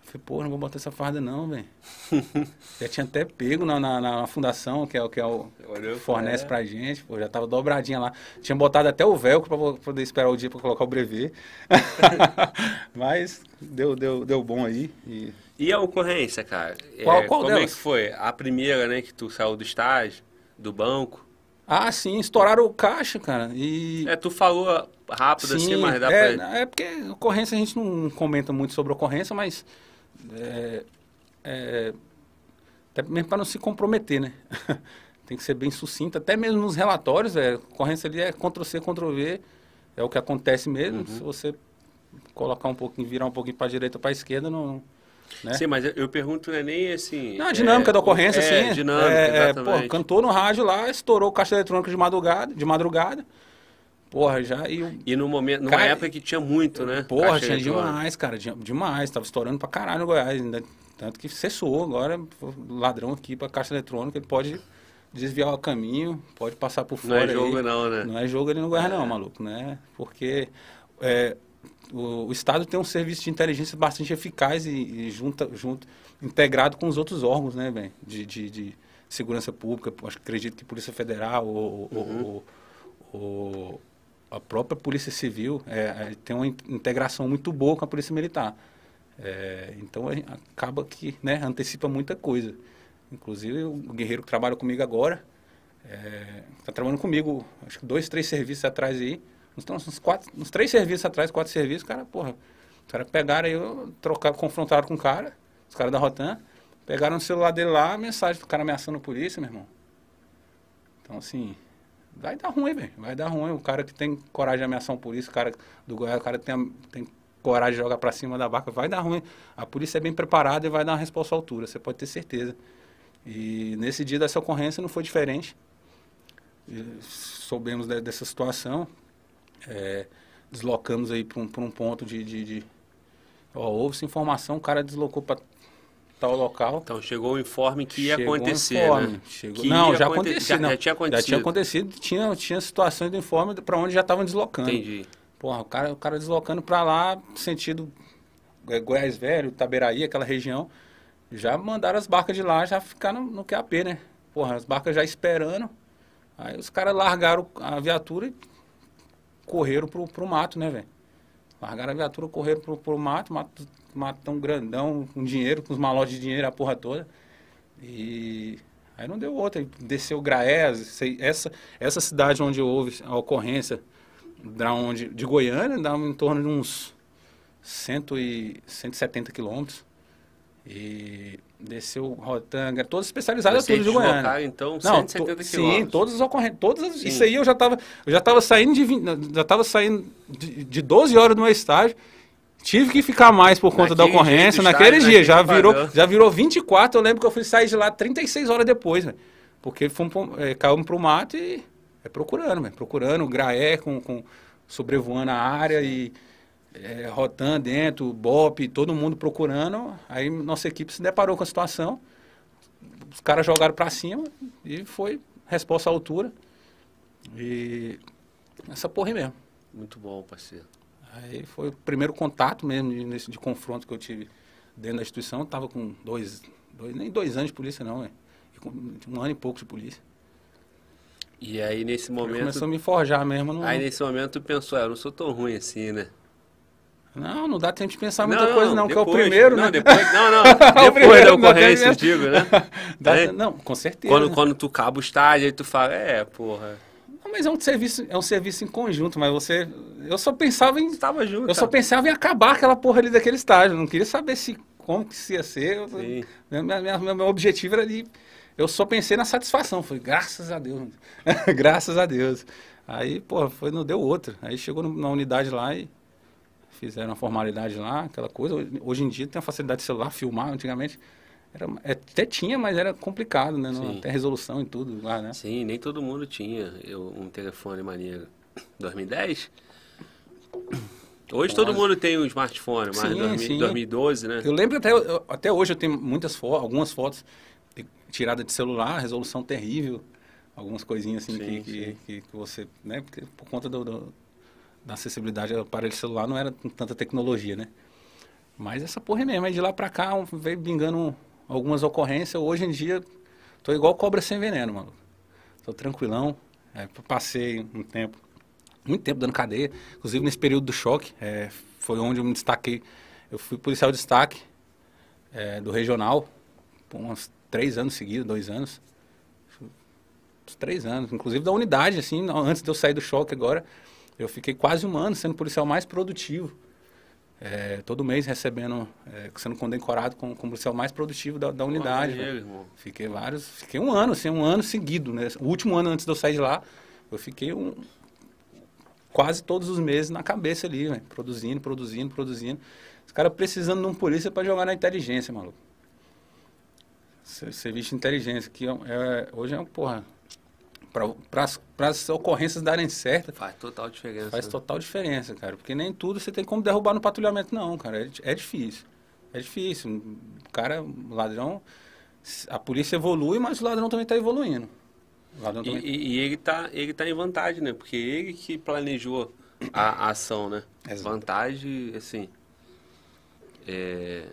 Falei, pô, não vou botar essa farda não, velho. já tinha até pego na, na, na, fundação, que é o que é o fornece é. pra gente, pô, já tava dobradinha lá. Tinha botado até o velcro pra poder esperar o dia pra colocar o brevet. Mas deu, deu, deu bom aí. E... e a ocorrência, cara? Qual, é, qual como delas? é que foi? A primeira, né, que tu saiu do estágio, do banco. Ah, sim, estouraram o caixa, cara. E... É, tu falou rápido assim, sim, assim, mas dá é, pra... É porque ocorrência a gente não comenta muito sobre ocorrência, mas é, é, até mesmo para não se comprometer, né? Tem que ser bem sucinto, até mesmo nos relatórios, é, ocorrência ali é Ctrl-C, Ctrl-V, é o que acontece mesmo. Uhum. Se você colocar um pouquinho, virar um pouquinho para a direita ou para a esquerda, não... Né? Sim, mas eu pergunto não é nem assim... Não, a dinâmica é, da ocorrência, é, sim. dinâmica, é, exatamente. Pô, cantou no rádio lá, estourou o caixa eletrônico de madrugada, de madrugada. Porra, já. E, e no momento, numa cara, época que tinha muito, né? Porra, Caixa tinha demais, cara. Demais. Tava estourando pra caralho no Goiás. Ainda, tanto que cessou agora. Ladrão aqui pra caixa eletrônica, ele pode desviar o caminho, pode passar por fora. Não é jogo, aí. não, né? Não é jogo ali no Goiás, é. não, maluco, né? Porque é, o, o, Estado tem um serviço de inteligência bastante eficaz e, e junta, junto, integrado com os outros órgãos, né, bem? De, de, de segurança pública, acho, acredito que Polícia Federal ou, uhum. ou, ou a própria Polícia Civil é, é, tem uma integração muito boa com a Polícia Militar. É, então acaba que né, antecipa muita coisa. Inclusive o guerreiro que trabalha comigo agora está é, trabalhando comigo, acho que dois, três serviços atrás aí. Uns, uns, quatro, três serviços atrás, quatro serviços, cara, porra. Os caras pegaram aí, trocaram, confrontaram com o cara, os caras da Rotan, pegaram o celular dele lá, a mensagem do cara ameaçando a polícia, meu irmão. Então, assim, vai dar ruim, velho. Vai dar ruim. O cara que tem coragem de ameaçar um polícia, o cara do Goiás, o cara que tem, tem coragem de jogar para cima da barca, vai dar ruim. A polícia é bem preparada e vai dar uma resposta à altura, você pode ter certeza. E nesse dia dessa ocorrência não foi diferente. E soubemos de, dessa situação, é, deslocamos aí para um, um ponto de. de, de ó, houve-se informação, o cara deslocou para tal local. Então chegou o informe que ia chegou acontecer, informe, né? Chegou... Não, já acontecia. Já, já, tinha acontecido. Já tinha acontecido. Tinha, tinha situações do informe para onde já estavam deslocando. Entendi. Porra, o cara, o cara deslocando para lá, sentido Goiás Velho, Taberaí, aquela região. Já mandaram as barcas de lá, já ficaram no, no QAP, né? Porra, as barcas já esperando. Aí os caras largaram a viatura e correram pro, pro mato, né, velho? Largaram a viatura, correram pro, pro mato, mato, mato tão grandão, com dinheiro, com os malotes de dinheiro, a porra toda. E aí não deu outra. Desceu Graés, essa, essa cidade onde houve a ocorrência, da onde, de Goiânia, dá em torno de uns cento e, 170 quilômetros. E desceu Rotanga, todas especializadas Vocês tudo de Goiânia. deslocaram, então, Não, 170 to- sim, todas as ocorrências, todas as- isso aí eu já estava, eu já tava saindo de vin- já tava saindo de, de 12 horas do meu estágio. Tive que ficar mais por conta da Naquele ocorrência jeito, naquele estágio, dia, já virou, padrão. já virou 24, eu lembro que eu fui sair de lá 36 horas depois, velho. Porque fomos é, caímos pro mato e é procurando, velho, procurando o graé com, com sobrevoando a área e é, rotando dentro, BOP, todo mundo procurando. Aí nossa equipe se deparou com a situação. Os caras jogaram pra cima e foi resposta à altura. E essa porra aí mesmo. Muito bom, parceiro. Aí foi o primeiro contato mesmo de, nesse, de confronto que eu tive dentro da instituição. Eu tava com dois, dois, nem dois anos de polícia não, com Um ano e pouco de polícia. E aí, nesse Aí momento... começou a me forjar mesmo. Aí, nesse momento, tu pensou, ah, eu não sou tão ruim assim, né? Não, não dá tempo de pensar muita coisa não, que é o depois. primeiro, não, né? Depois, não, não, depois primeiro, da não ocorrência, eu digo, né? Dá- É? Não, com certeza. Quando, né? quando tu caba o estádio, aí tu fala, é, porra, Não, Mas é um serviço, é um serviço em conjunto, mas você. Eu só pensava em. tava junto. Eu só pensava em acabar aquela porra ali daquele estágio. Não queria saber se como que isso ia ser. Eu-. Minha- minha- meu, meu objetivo era ali. Eu só pensei na satisfação. Foi, graças a Deus. graças a Deus. Aí, pô, foi, não deu outra. Aí chegou na unidade lá e fizeram a formalidade lá, aquela coisa. Hoje- em dia tem a facilidade de celular, filmar. Antigamente era, é, até tinha, mas era complicado, né? Não, até resolução e tudo lá, né? Sim, nem todo mundo tinha eu, um telefone maneiro. 2010? Hoje todo mundo tem um smartphone, mas Sim, 2000 sim. 2012, né? Eu lembro até, eu- até hoje eu tenho muitas fotos, algumas fotos tiradas de celular, resolução terrível, algumas coisinhas assim Sim, que, que, que você, né, porque por conta do, do- da acessibilidade ao aparelho celular não era tanta tecnologia, né? Mas essa porra é mesmo, aí de lá pra cá um- veio bingando algumas ocorrências, hoje em dia tô igual cobra sem veneno, mano. Tô tranquilão, é, passei um tempo, muito tempo dando cadeia, inclusive nesse período do choque, é, foi onde eu me destaquei, eu fui policial de destaque é, do regional, por uns três anos seguidos, dois anos, uns três anos, inclusive da unidade, assim, antes de eu sair do choque agora, eu fiquei quase um ano sendo o policial mais produtivo, é, todo mês recebendo, é, sendo condecorado como, como policial mais produtivo da, da unidade. Irmão. Fiquei vários, fiquei um ano, assim, um ano seguido, né? O último ano antes de eu sair de lá, eu fiquei um, quase todos os meses na cabeça ali, velho, produzindo, produzindo, produzindo. Os caras precisando de um polícia para jogar na inteligência, maluco. Ser- Serviço de inteligência, que é, é- hoje é um, porra, para as ocorrências darem certo, Faz total diferença. Faz total diferença, cara. Porque nem tudo você tem como derrubar no patrulhamento, não, cara. É, é difícil. É difícil. O cara, o ladrão. A polícia evolui, mas o ladrão também está evoluindo. E, também. e- e ele, tá, ele tá em vantagem, né? Porque ele que planejou a, a ação, né? Exato. Vantagem, assim. é,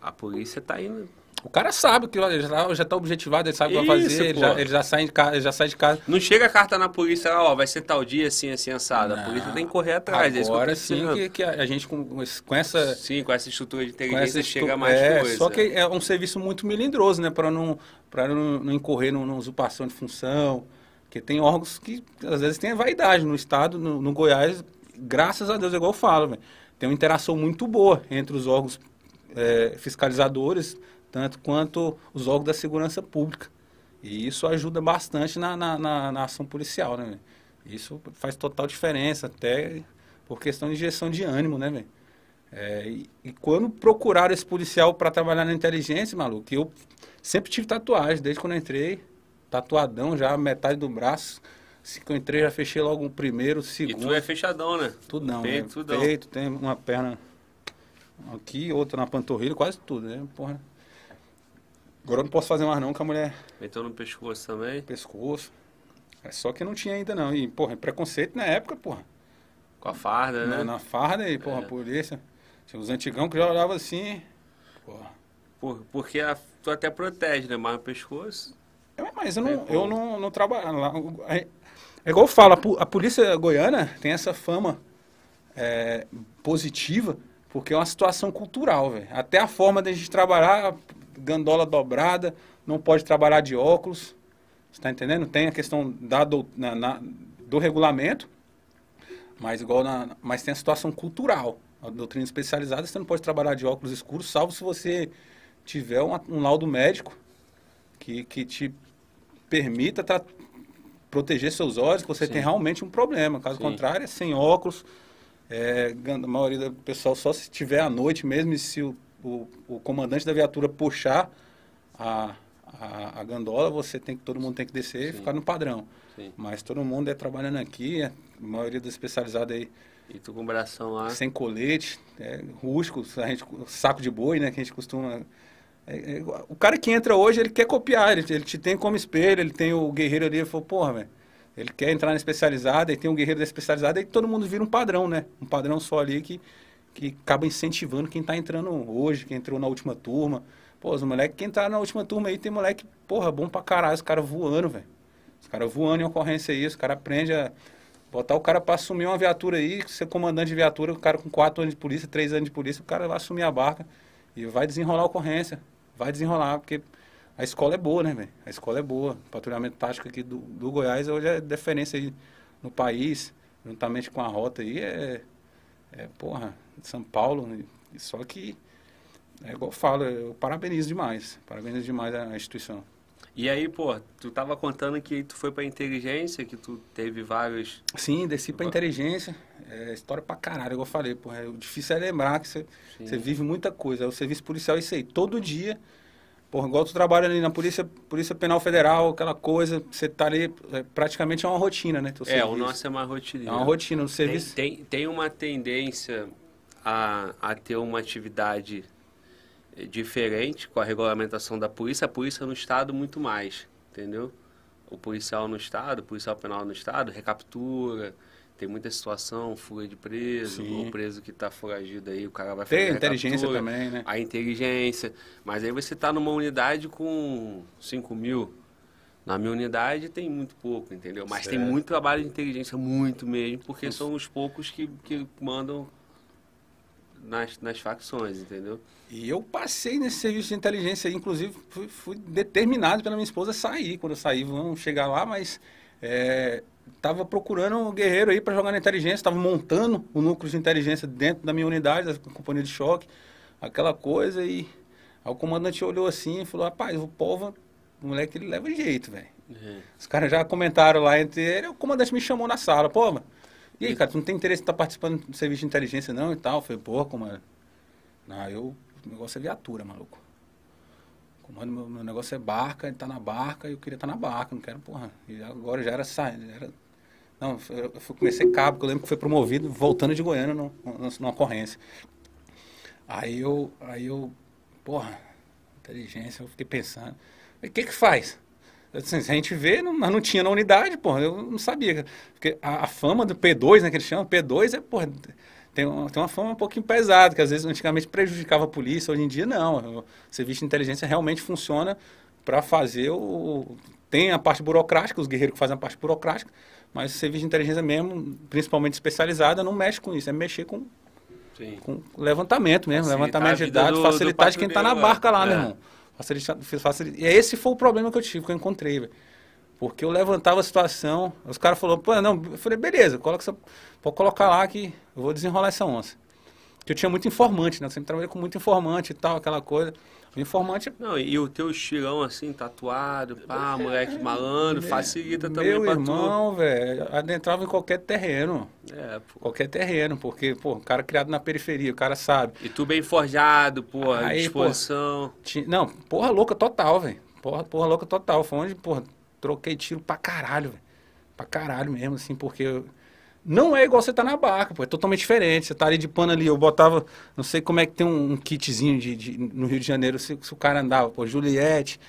a polícia tá indo. O cara sabe que ele já tá, já tá objetivado, ele sabe o que vai fazer, ele já, ele já sai de casa, ele já sai de casa. Não chega a carta na polícia, ó, vai ser tal dia assim, assim, assado. a Não. polícia tem que correr atrás. é que Agora sim dizendo. que, que a a gente com, com essa. Sim, com essa estrutura de inteligência essa chega estu- mais é, coisa. Só que é um serviço muito melindroso, né? Para não, pra não, não incorrer numa usurpação de função. Porque tem órgãos que às vezes tem a vaidade. No estado, no, no Goiás, graças a Deus, é igual eu falo, velho, tem uma interação muito boa entre os órgãos é, fiscalizadores, tanto quanto os órgãos da segurança pública. E isso ajuda bastante na, na, na- na ação policial, né? velho? Isso faz total diferença, até por questão de injeção de ânimo, né, velho? É, e, e quando procuraram esse policial para trabalhar na inteligência, maluco, eu sempre tive tatuagem, desde quando eu entrei, tatuadão já, metade do braço. Assim que eu entrei, já fechei logo o primeiro, o E segundo. tu é fechadão, né? Tudo não, Peito, né? tudão. Peito, tem uma perna aqui, outra na panturrilha, quase tudo, né? Porra. Agora eu não posso fazer mais não, que a mulher Meteu no pescoço também. pescoço. É só que não tinha ainda não. E, porra, preconceito na época, porra. Com a farda, né? Na, na farda e, porra, É. polícia. Tinha os antigão que já olhavam assim. Porra. Por- porque a, tu até protege, né? Mas o pescoço. É, Mas eu É, não, pô. eu não, não trabalho lá. É é igual eu falo, a, a polícia goiana tem essa fama é, positiva, porque é uma situação cultural, velho. Até a forma de a gente trabalhar, gandola dobrada, não pode trabalhar de óculos, você tá entendendo? Tem a questão da, do, na, na, do regulamento, mas igual na, mas tem a situação cultural. A doutrina especializada, você não pode trabalhar de óculos escuros, salvo se você tiver um, um laudo médico que, que te permita proteger seus olhos, que você Sim. tem realmente um problema. Caso Sim. contrário, é sem óculos. É, a maioria do pessoal só se tiver à noite mesmo e se o, o, o comandante da viatura puxar a, a, a, gandola, você tem que todo mundo tem que descer Sim. e ficar no padrão. Sim. Mas todo mundo é trabalhando aqui, a maioria dos especializados aí. E tu com bração lá? Sem colete, é, rústico, a gente, saco de boi, né? Que a gente costuma. É, é, o cara que entra hoje, ele quer copiar, ele, ele te tem como espelho, ele tem o guerreiro ali, ele falou, porra, velho. Ele quer entrar na especializada, e tem um guerreiro da especializada, e todo mundo vira um padrão, né? Um padrão só ali que, que acaba incentivando quem está entrando hoje, quem entrou na última turma. Pô, os moleques que entraram na última turma aí, tem moleque, porra, bom pra caralho, os caras voando, velho. Os caras voando em ocorrência aí, os caras aprendem a botar o cara para assumir uma viatura aí, ser comandante de viatura, o cara com 4 anos de polícia, 3 anos de polícia, o cara vai assumir a barca e vai desenrolar a ocorrência. Vai desenrolar, porque a escola é boa, né, velho? A escola é boa. O patrulhamento tático aqui do, do Goiás hoje é referência aí no país, juntamente com a rota aí, é, é porra, São Paulo. Só que, é igual eu falo, eu parabenizo demais. Parabenizo demais a instituição. E aí, pô, tu tava contando que tu foi pra inteligência, que tu teve vários... Sim, desci pra inteligência. É história pra caralho, igual eu falei, pô. É, o difícil é lembrar que você, vive muita coisa. É o serviço policial é isso aí. Todo dia, porra, igual tu trabalha ali na Polícia, Polícia Penal Federal, aquela coisa, você tá ali, é, praticamente é uma rotina, né? é, serviço. o nosso é uma rotina. É uma rotina, o serviço... Tem, tem, tem uma tendência a, a ter uma atividade diferente com a regulamentação da polícia, a polícia no estado muito mais, entendeu? O policial no estado, o policial penal no estado, recaptura, tem muita situação, fuga de preso, Sim. o preso que está foragido aí, o cara vai fazer Tem a inteligência também, né? A inteligência, mas aí você está numa unidade com 5 mil, na minha unidade tem muito pouco, entendeu? Mas certo. tem muito trabalho de inteligência, muito mesmo, porque são os poucos que, que mandam nas, nas facções, entendeu? E eu passei nesse serviço de inteligência, inclusive fui, fui determinado pela minha esposa a sair. Quando eu saí, vamos chegar lá, mas estava é, procurando um guerreiro aí para jogar na inteligência, estava montando o núcleo de inteligência dentro da minha unidade, da companhia de choque, aquela coisa. E aí o comandante olhou assim e falou: Rapaz, o povo, o moleque, ele leva jeito, velho. Uhum. Os caras já comentaram lá entre ele, o comandante me chamou na sala, pô, mano e aí, cara, tu não tem interesse em estar tá participando do serviço de inteligência, não, e tal? Eu falei, porra, como Não, eu... O negócio é viatura, maluco. Comando, meu, meu negócio é barca, ele tá na barca, eu queria estar tá na barca, não quero, porra. E agora já era saindo, era... Não, eu, comecei cabo, que eu lembro que foi promovido voltando de Goiânia no, no, numa ocorrência. Aí eu, aí eu, porra, inteligência, eu fiquei pensando, o que que faz? Assim, a gente vê, não, não tinha na unidade, porra, eu não sabia. Porque a, a fama do P2, né, que eles chamam, P2 é, porra, tem uma, tem uma fama um pouquinho pesada, que às vezes antigamente prejudicava a polícia, hoje em dia não. O serviço de inteligência realmente funciona para fazer o... Tem a parte burocrática, os guerreiros que fazem a parte burocrática, mas o serviço de inteligência mesmo, principalmente especializada, não mexe com isso, é mexer com, com levantamento mesmo, facilitar levantamento de dados, do, facilitar de quem está na barca lá, é. meu irmão. Facilita, facilita. E esse foi o problema que eu tive, que eu encontrei, velho. Porque eu levantava a situação, os caras falaram, pô, não, eu falei, beleza, coloca essa, pode colocar lá que eu vou desenrolar essa onça. Porque eu tinha muito informante, né? Eu sempre trabalhei com muito informante e tal, aquela coisa. O informante. Não, e o teu estilão assim, tatuado, pá, moleque malandro, facilita também Meu irmão, velho, adentrava em qualquer terreno. É, pô. Qualquer terreno, porque, pô, o cara criado na periferia, o cara sabe. E tu bem forjado, pô, Aí, disposição. Pô, tinha, não, porra louca total, velho. Porra, porra louca total. Foi onde, porra, troquei tiro pra caralho, velho. Pra caralho mesmo, assim, porque não é igual você tá na barca, pô, é totalmente diferente. Você tá ali de pano ali, eu botava, não sei como é que tem um, um kitzinho de, de, no Rio de Janeiro, se, se, o cara andava, pô, Juliette,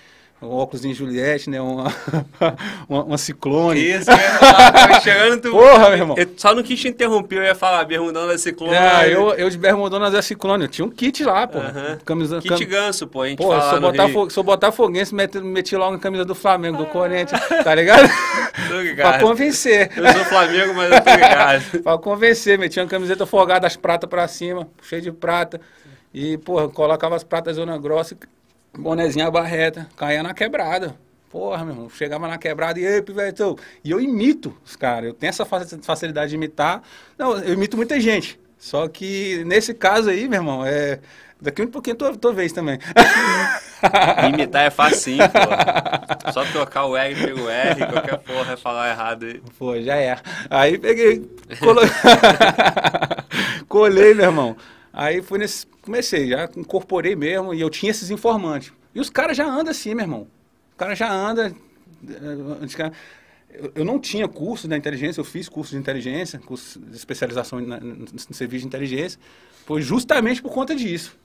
um óculos em Juliette, né? Uma, uma, uma ciclone. Isso, é, chegando tu... Porra, meu irmão. Eu só não quis te interromper, eu ia falar bermudão da ciclone. É, eu, eu de bermudona da ciclone, eu tinha um kit lá, pô. Aham. Camisa, Kit cam... ganso, pô, a gente Pô, fala se eu, no botar eu foguense, meti, meti logo a camisa do Flamengo, do Corinthians, tá ligado? Tô pra ligado. convencer. Eu sou Flamengo, mas eu tô ligado. pra convencer, metia uma camiseta folgada, as pratas pra cima, cheio de prata. E, porra, colocava as pratas zona grossa, bonezinha barreta, caía na quebrada. Porra, meu irmão, chegava na quebrada e, ei, pivetão. E eu imito os caras, eu tenho essa fa- facilidade de imitar. Não, eu imito muita gente. Só que nesse caso aí, meu irmão, é. Daqui um pouquinho tua, tua vez também. Imitar é facinho, pô. Só trocar o R pelo R, qualquer porra é falar errado aí. Pô, já é. Aí peguei, colo... colei, meu irmão. Aí fui nesse, comecei, já incorporei mesmo e eu tinha esses informantes. E os caras já andam assim, meu irmão. O cara já anda. eh, Eu não tinha curso da inteligência, eu fiz curso de inteligência, curso de especialização no serviço de inteligência. Foi justamente por conta disso.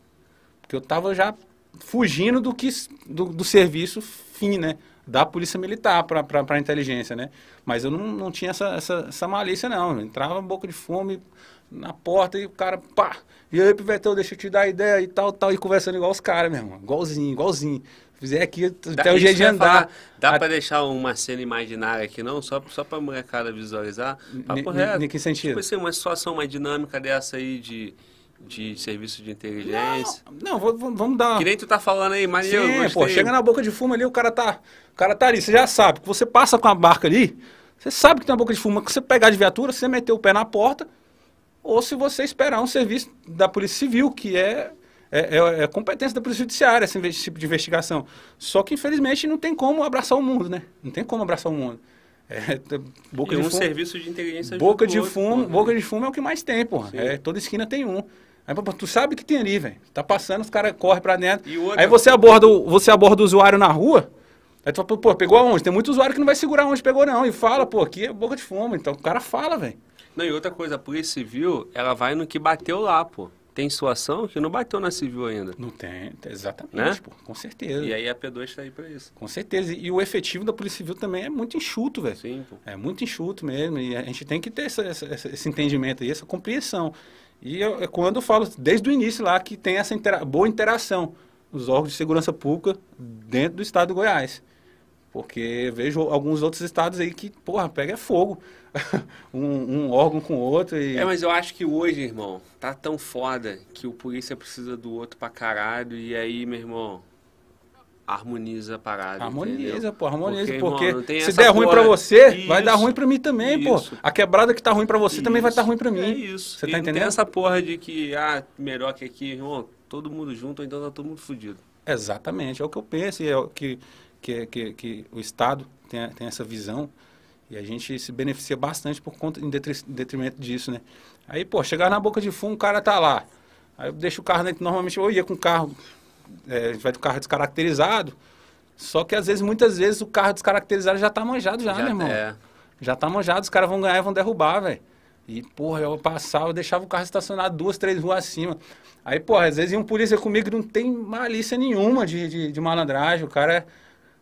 Porque eu estava já fugindo do que do, do serviço fim, né? Da polícia militar para a inteligência, né? Mas eu não, não tinha essa, essa, essa malícia, não. Eu entrava boca de fome na porta e o cara, pá! E aí, Pivetão, deixa eu te dar a ideia e tal, tal. E conversando igual os caras, meu irmão. Igualzinho, igualzinho. Fizer aqui até o jeito de eu andar. falar. Dá A- pra deixar uma cena imaginária aqui, não? Só, só pra molecada visualizar? Papo reto. Em que sentido? Tipo assim, uma situação, uma dinâmica dessa aí de, de serviço de inteligência. Não, não vou- vou- vamos dar. Que nem tu tá falando aí, mas eu Sim, gostei. pô, chega na boca de fumo ali, o cara tá. O cara tá ali, você já sabe. Que você passa com a barca ali, você sabe que tem uma boca de fumo, que você pegar de viatura, você meter o pé na porta, ou se você esperar um serviço da Polícia Civil, que é, é, é- é competência da Polícia Judiciária, esse tipo de investigação. Só que, infelizmente, não tem como abraçar o mundo, né? Não tem como abraçar o mundo. É, boca E de um fumo. serviço de inteligência Boca de outro, fumo, pô, boca de fumo é o que mais tem, porra. É, toda esquina tem um. Aí, tu sabe que tem ali, velho. Tá passando, os caras correm pra dentro. E outra- Aí você aborda, o, você aborda o usuário na rua. Aí tu fala, pô, pegou aonde? Tem muito usuário que não vai segurar onde pegou, não. E fala, pô, aqui é boca de fumo. Então o cara fala, velho. Não, e outra coisa, a Polícia Civil, ela vai no que bateu lá, pô. Tem situação que não bateu na civil ainda. Não tem, exatamente, Né? pô. Com certeza. E aí a P2 tá aí pra isso. Com certeza. E o efetivo da Polícia Civil também é muito enxuto, velho. Sim, pô. É muito enxuto mesmo, e a gente tem que ter essa- essa- esse entendimento aí, essa compreensão. E eu- é quando eu falo, desde o início lá, que tem essa intera- boa interação dos órgãos de segurança pública dentro do estado do Goiás. Porque vejo alguns outros estados aí que, porra, pega fogo. um, um órgão com o outro e... É, mas eu acho que hoje, irmão, tá tão foda que o polícia precisa do outro pra caralho. E aí, meu irmão, harmoniza a parada. Harmoniza, entendeu? pô, harmoniza, Porque, porque, irmão, tem se der ruim pra você, vai dar Isso, ruim pra mim também, isso. pô. A quebrada que tá ruim pra você também vai estar Isso, ruim pra mim. É isso. Você E tá não entendendo? tem essa porra de que, ah, melhor que aqui, irmão, todo mundo junto, ou então tá todo mundo fudido. Exatamente, é o que eu penso e é o que, que, que, que o Estado tem, tem essa visão e a gente se beneficia bastante por conta, em detri- detrimento disso, né? Aí, pô, chegar na boca de fumo, o cara tá lá. Aí eu deixo o carro dentro, normalmente eu ia com o carro, é, a gente vai com o carro descaracterizado, só que às vezes, muitas vezes, o carro descaracterizado já tá manjado já, meu irmão. É. Já tá manjado, os caras vão ganhar e vão derrubar, velho. E, porra, eu passava, eu deixava o carro estacionado duas, três ruas acima. Aí, porra, às vezes ia um polícia comigo que não tem malícia nenhuma de, de, de malandragem. O cara é.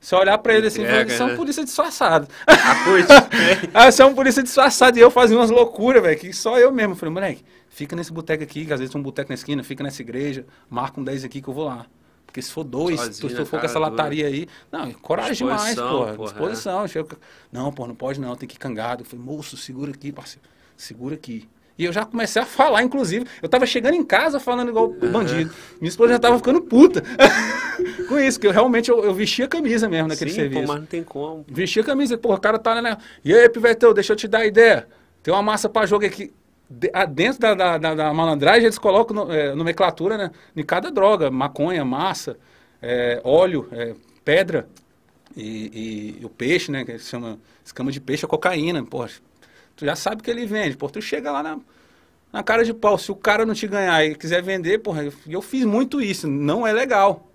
Se eu olhar pra ele assim, Entrega, eles são né? polícia disfarçado. Ah, você é um polícia disfarçado. E eu fazia umas loucuras, velho, que só eu mesmo. Falei, moleque, fica nesse boteco aqui, que às vezes tem um boteco na esquina, fica nessa igreja, marca um 10 aqui que eu vou lá. Porque se for dois, se Sozinho tu, se for com essa dura. lataria aí. Não, coragem demais, porra. porra, Disposição. Chega- Não, pô, não pode não, tem que ir cangado. Eu falei, moço, segura aqui, parceiro. Segura aqui. E eu já comecei a falar, inclusive. Eu tava chegando em casa falando igual bandido. Minha esposa já tava ficando puta com isso, que eu realmente eu, eu vestia a camisa mesmo naquele Sim, serviço. pô, mas não tem como. Vestia a camisa, porra, o cara tá né? E aí, Pivetão, deixa eu te dar a ideia. Tem uma massa pra jogo aqui. De- dentro da, da, da- da malandragem, eles colocam no- é, nomenclatura, né? Em cada droga, maconha, massa, é, óleo, é, pedra e, e o peixe, né? Que se chama escama de peixe, a cocaína. Porra, tu já sabe que ele vende. Pô, tu chega lá na, na cara de pau. Se o cara não te ganhar e quiser vender, porra, eu, eu fiz muito isso. Não é legal.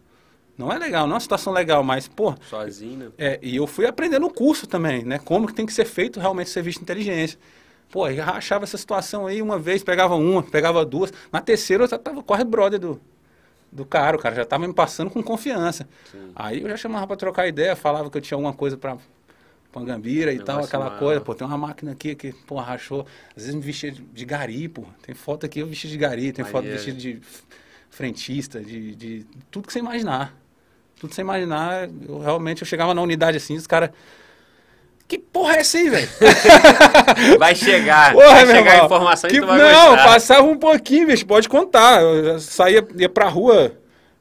Não é legal, não é uma situação legal, mas, pô, Sozinho, né? é, e eu fui aprender no curso também, né? Como que tem que ser feito realmente serviço de inteligência. Pô, eu rachava essa situação aí uma vez, pegava uma, pegava duas. Na terceira eu já tava quase brother do, do cara, o cara já tava me passando com confiança. Sim. Aí eu já chamava pra trocar ideia, falava que eu tinha alguma coisa pra, Gambira e tal, aquela maior. coisa. Pô, tem uma máquina aqui que, pô, rachou. Às vezes me vestia de gari, pô. Tem foto aqui eu vesti de gari, tem foto vestido de frentista, de, de tudo que você imaginar. Tudo que você imaginar, eu realmente eu chegava na unidade assim, os caras. Que porra é essa aí, velho? vai chegar. Porra, vai chegar irmão, a informação que, e tu vai Não, gostar. passava um pouquinho, bicho, pode contar. Eu saía, ia pra rua,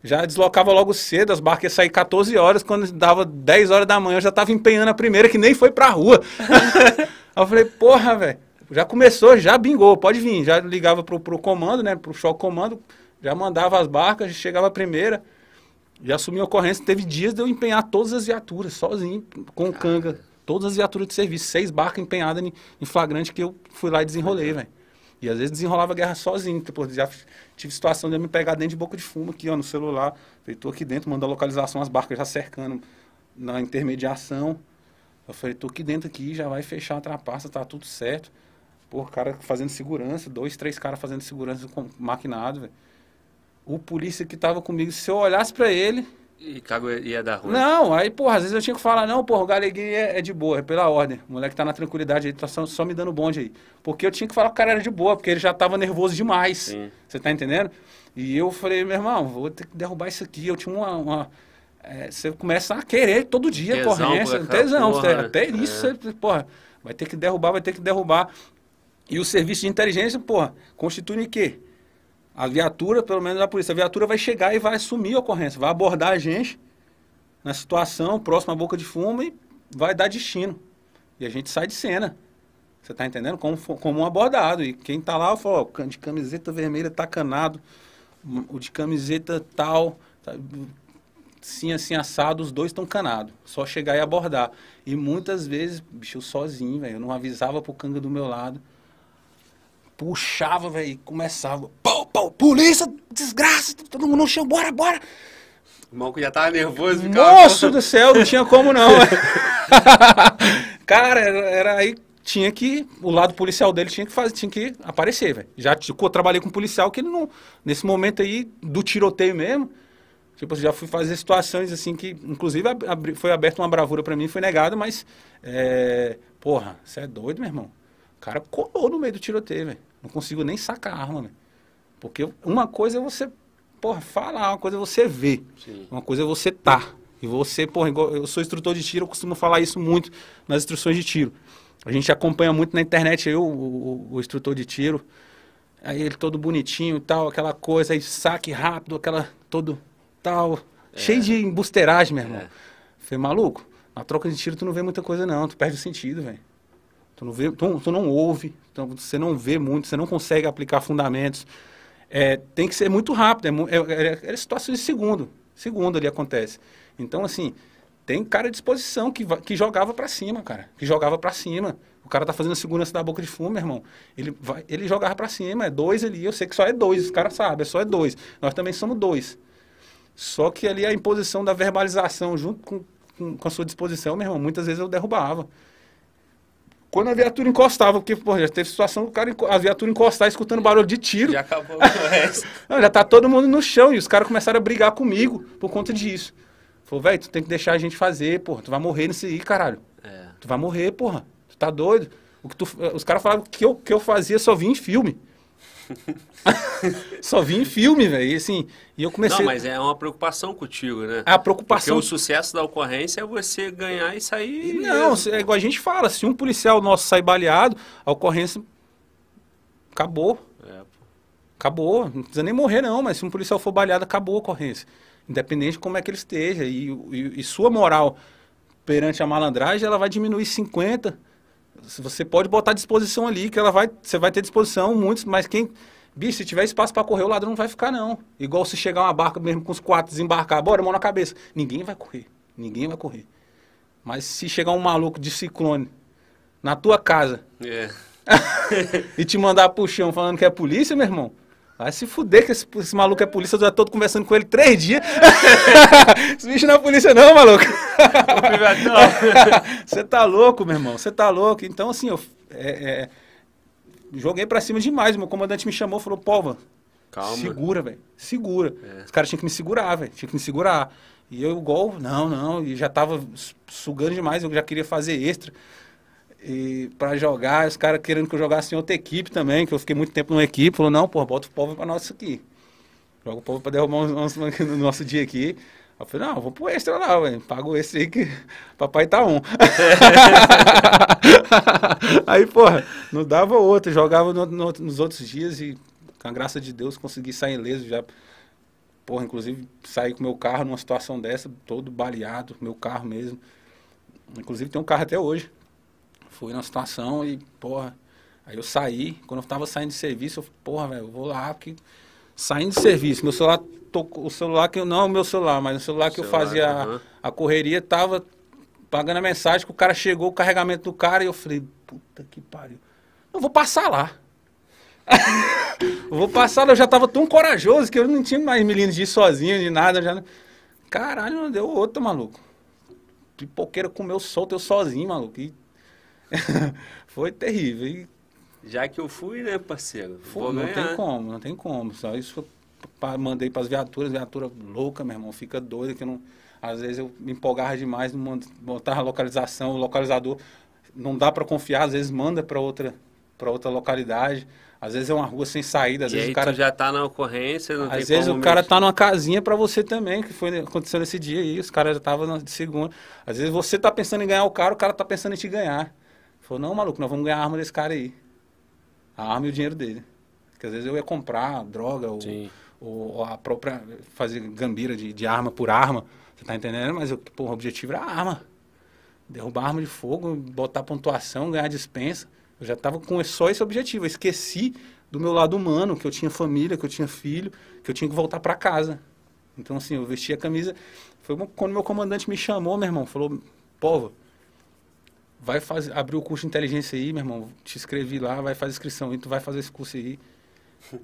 já deslocava logo cedo, as barcas iam sair 14 horas, quando dava 10 horas da manhã eu já tava empenhando a primeira, que nem foi pra rua. Aí eu falei, porra, velho, já começou, já bingou, pode vir. Já ligava pro, pro comando, né, pro choque comando, já mandava as barcas, chegava a primeira, já assumiu a ocorrência. Teve dias de eu empenhar todas as viaturas, sozinho, com canga. Todas as viaturas de serviço, seis barcas empenhadas em, em flagrante que eu fui lá e desenrolei, velho. E às vezes desenrolava a guerra sozinho. Tipo, já tive situação de eu me pegar dentro de boca de fumo aqui, ó, no celular. Falei, tô aqui dentro, manda a localização, as barcas já cercando na intermediação. Eu falei, tô aqui dentro aqui, já vai fechar a trapaça, tá tudo certo. Pô, cara fazendo segurança, dois, três caras fazendo segurança com maquinado, velho o polícia que tava comigo, se eu olhasse para ele. E cago ia dar ruim. Não, aí, porra, às vezes eu tinha que falar, não, porra, o galeguinho é, é, de boa, é pela ordem. O moleque tá na tranquilidade, ele tá só, só, me dando bonde aí. Porque eu tinha que falar que o cara era de boa, porque ele já tava nervoso demais. Sim. Você tá entendendo? E eu falei, meu irmão, vou ter que derrubar isso aqui. Eu tinha uma. uma é, você começa a querer todo dia tesão, corrência, tesão. Porra, você, né? Até isso, é. você, porra, vai ter que derrubar, vai ter que derrubar. E o serviço de inteligência, porra, constitui o quê? A viatura, pelo menos a polícia, a viatura vai chegar e vai assumir a ocorrência, vai abordar a gente na situação próxima à boca de fumo e vai dar destino. E a gente sai de cena. Você está entendendo? Como, como um abordado. E quem está lá, falou, ó, de camiseta vermelha tá canado, o de camiseta tal, tá, sim, assim, assado, os dois estão canados. Só chegar e abordar. E muitas vezes, bicho, eu sozinho, velho, eu não avisava pro canga do meu lado puxava, velho, e começava. Pô, pô, polícia, desgraça, todo mundo no chão, bora, bora. O maluco já tava nervoso. Ficava... Nossa do céu, não tinha como não. Cara, era, era, aí, tinha que, o lado policial dele tinha que fazer, tinha que aparecer, velho. Já eu trabalhei com um policial que ele não, nesse momento aí, do tiroteio mesmo, tipo, já fui fazer situações assim que, inclusive, abri, foi aberta uma bravura para mim, foi negada, mas, é, porra, você é doido, meu irmão? O cara colou no meio do tiroteio, velho. Não consigo nem sacar a arma, velho. Porque uma coisa é você, porra, falar, uma coisa é você ver. Sim. Uma coisa é você tá. E você, porra, eu sou instrutor de tiro, eu costumo falar isso muito nas instruções de tiro. A gente acompanha muito na internet aí o, o, o instrutor de tiro. Aí ele todo bonitinho e tal, aquela coisa, aí saque rápido, aquela todo tal. É. Cheio de embusteiragem, meu irmão. É. Falei, maluco, na troca de tiro tu não vê muita coisa não, tu perde o sentido, velho. Tu não, vê, tu, tu não ouve, então você não vê muito, você não consegue aplicar fundamentos. É, tem que ser muito rápido, é, é, é, é situação de segundo, segundo ali acontece. Então, assim, tem cara à disposição que, que jogava para cima, cara, que jogava para cima. O cara tá fazendo segurança da boca de fumo, meu irmão. Ele, vai, ele jogava para cima, é dois ali, eu sei que só é dois, os caras sabem, é só é dois. Nós também somos dois. Só que ali a imposição da verbalização junto com, com, com a sua disposição, meu irmão, muitas vezes eu derrubava. Quando a viatura encostava, porque pô, já teve situação do cara, a viatura encostar escutando barulho de tiro. Já acabou o resto. Não, já tá todo mundo no chão e os caras começaram a brigar comigo por conta disso. Falou, velho, tu tem que deixar a gente fazer, porra. Tu vai morrer nisso aí, caralho. É. Tu vai morrer, porra. Tu tá doido. O que tu, os caras falavam que eu, que eu fazia só vinha em filme. Só vi em filme, velho. E assim, e eu comecei. Não, mas é uma preocupação contigo, né? A preocupação. Porque o sucesso da ocorrência é você ganhar e sair. Não, é igual a gente fala, se um policial nosso sai baleado, a ocorrência acabou. É, acabou. Não precisa nem morrer, não, mas se um policial for baleado, acabou a ocorrência. Independente de como é que ele esteja. E, e, e sua moral perante a malandragem, ela vai diminuir 50 você pode botar à disposição ali, que ela vai, você vai ter disposição, muitos, mas quem. Bicho, se tiver espaço para correr, o ladrão não vai ficar, não. Igual se chegar uma barca mesmo com os quatro, desembarcar, bora, mão na cabeça. Ninguém vai correr. Ninguém vai correr. Mas se chegar um maluco de ciclone na tua casa é. e te mandar pro chão falando que é polícia, meu irmão, Vai se fuder que esse, esse, maluco é polícia, eu já tô conversando com ele três dias. esse bicho não é polícia não, maluco. Você tá louco, meu irmão, você tá louco. Então, assim, eu é, é, joguei pra cima demais. Meu comandante me chamou e falou, Pova, Calma. Segura, velho. Segura. É. Os caras tinham que me segurar, velho. Tinha que me segurar. E eu, igual, não, não. E já tava su- sugando demais. Eu já queria fazer extra. E pra jogar, os caras querendo que eu jogasse em outra equipe também, que eu fiquei muito tempo numa equipe. Falou, não, pô, bota o povo pra nós aqui. Joga o povo pra derrubar uns, no nosso dia aqui. Eu falei, não, vou pro extra lá, velho. Pago esse aí que papai tá um. aí, porra, não dava outro. Jogava no- no- nos outros dias e, com a graça de Deus, consegui sair ileso já. Porra, inclusive, saí com meu carro numa situação dessa, todo baleado, meu carro mesmo. Inclusive, tem um carro até hoje. Fui na situação e, porra, aí eu saí. Quando eu tava saindo de serviço, eu falei, porra, velho, eu vou lá, porque saindo de serviço, meu celular tocou, o celular que eu, não o meu celular, mas o celular que eu Celular, fazia a- a, correria tava pagando a mensagem que o cara chegou, o carregamento do cara, e eu falei, puta que pariu. Eu vou passar lá. eu vou passar lá, eu já tava tão corajoso que eu não tinha mais milímetros de ir sozinho, de nada. Já... Caralho, não deu outra, maluco. Pipoqueira comeu solto, eu sozinho, maluco. E... Foi terrível. E Já que eu fui, né, parceiro? Vou não tem como, não tem como. Só isso pra, mandei pras viaturas, viatura louca, meu irmão, fica doida que não. Às vezes eu me empolgava demais, não botava a localização, o localizador não dá pra confiar, às vezes manda pra outra, pra outra localidade. Às vezes é uma rua sem saída, às E vezes o cara. já tá na ocorrência, não tem Às vezes o cara mexer. tá numa casinha pra você também, que foi acontecendo esse dia aí, os caras já estavam de segunda. Às vezes você tá pensando em ganhar o cara, o cara tá pensando em te ganhar. Falou, não, maluco, nós vamos ganhar a arma desse cara aí. A arma e o dinheiro dele. Porque às vezes eu ia comprar droga ou, ou, ou a própria. fazer gambira de, de arma por arma. Você tá entendendo? Mas eu, porra, o objetivo era a arma. Derrubar a arma de fogo, botar pontuação, ganhar dispensa. Eu já tava com só esse objetivo. Eu esqueci do meu lado humano, que eu tinha família, que eu tinha filho, que eu tinha que voltar para casa. Então, assim, eu vesti a camisa. Foi quando meu comandante me chamou, meu irmão, falou: Povo, vai fazer, abrir o curso de inteligência aí, meu irmão. Te inscrevi lá, vai fazer inscrição aí, tu vai fazer esse curso aí.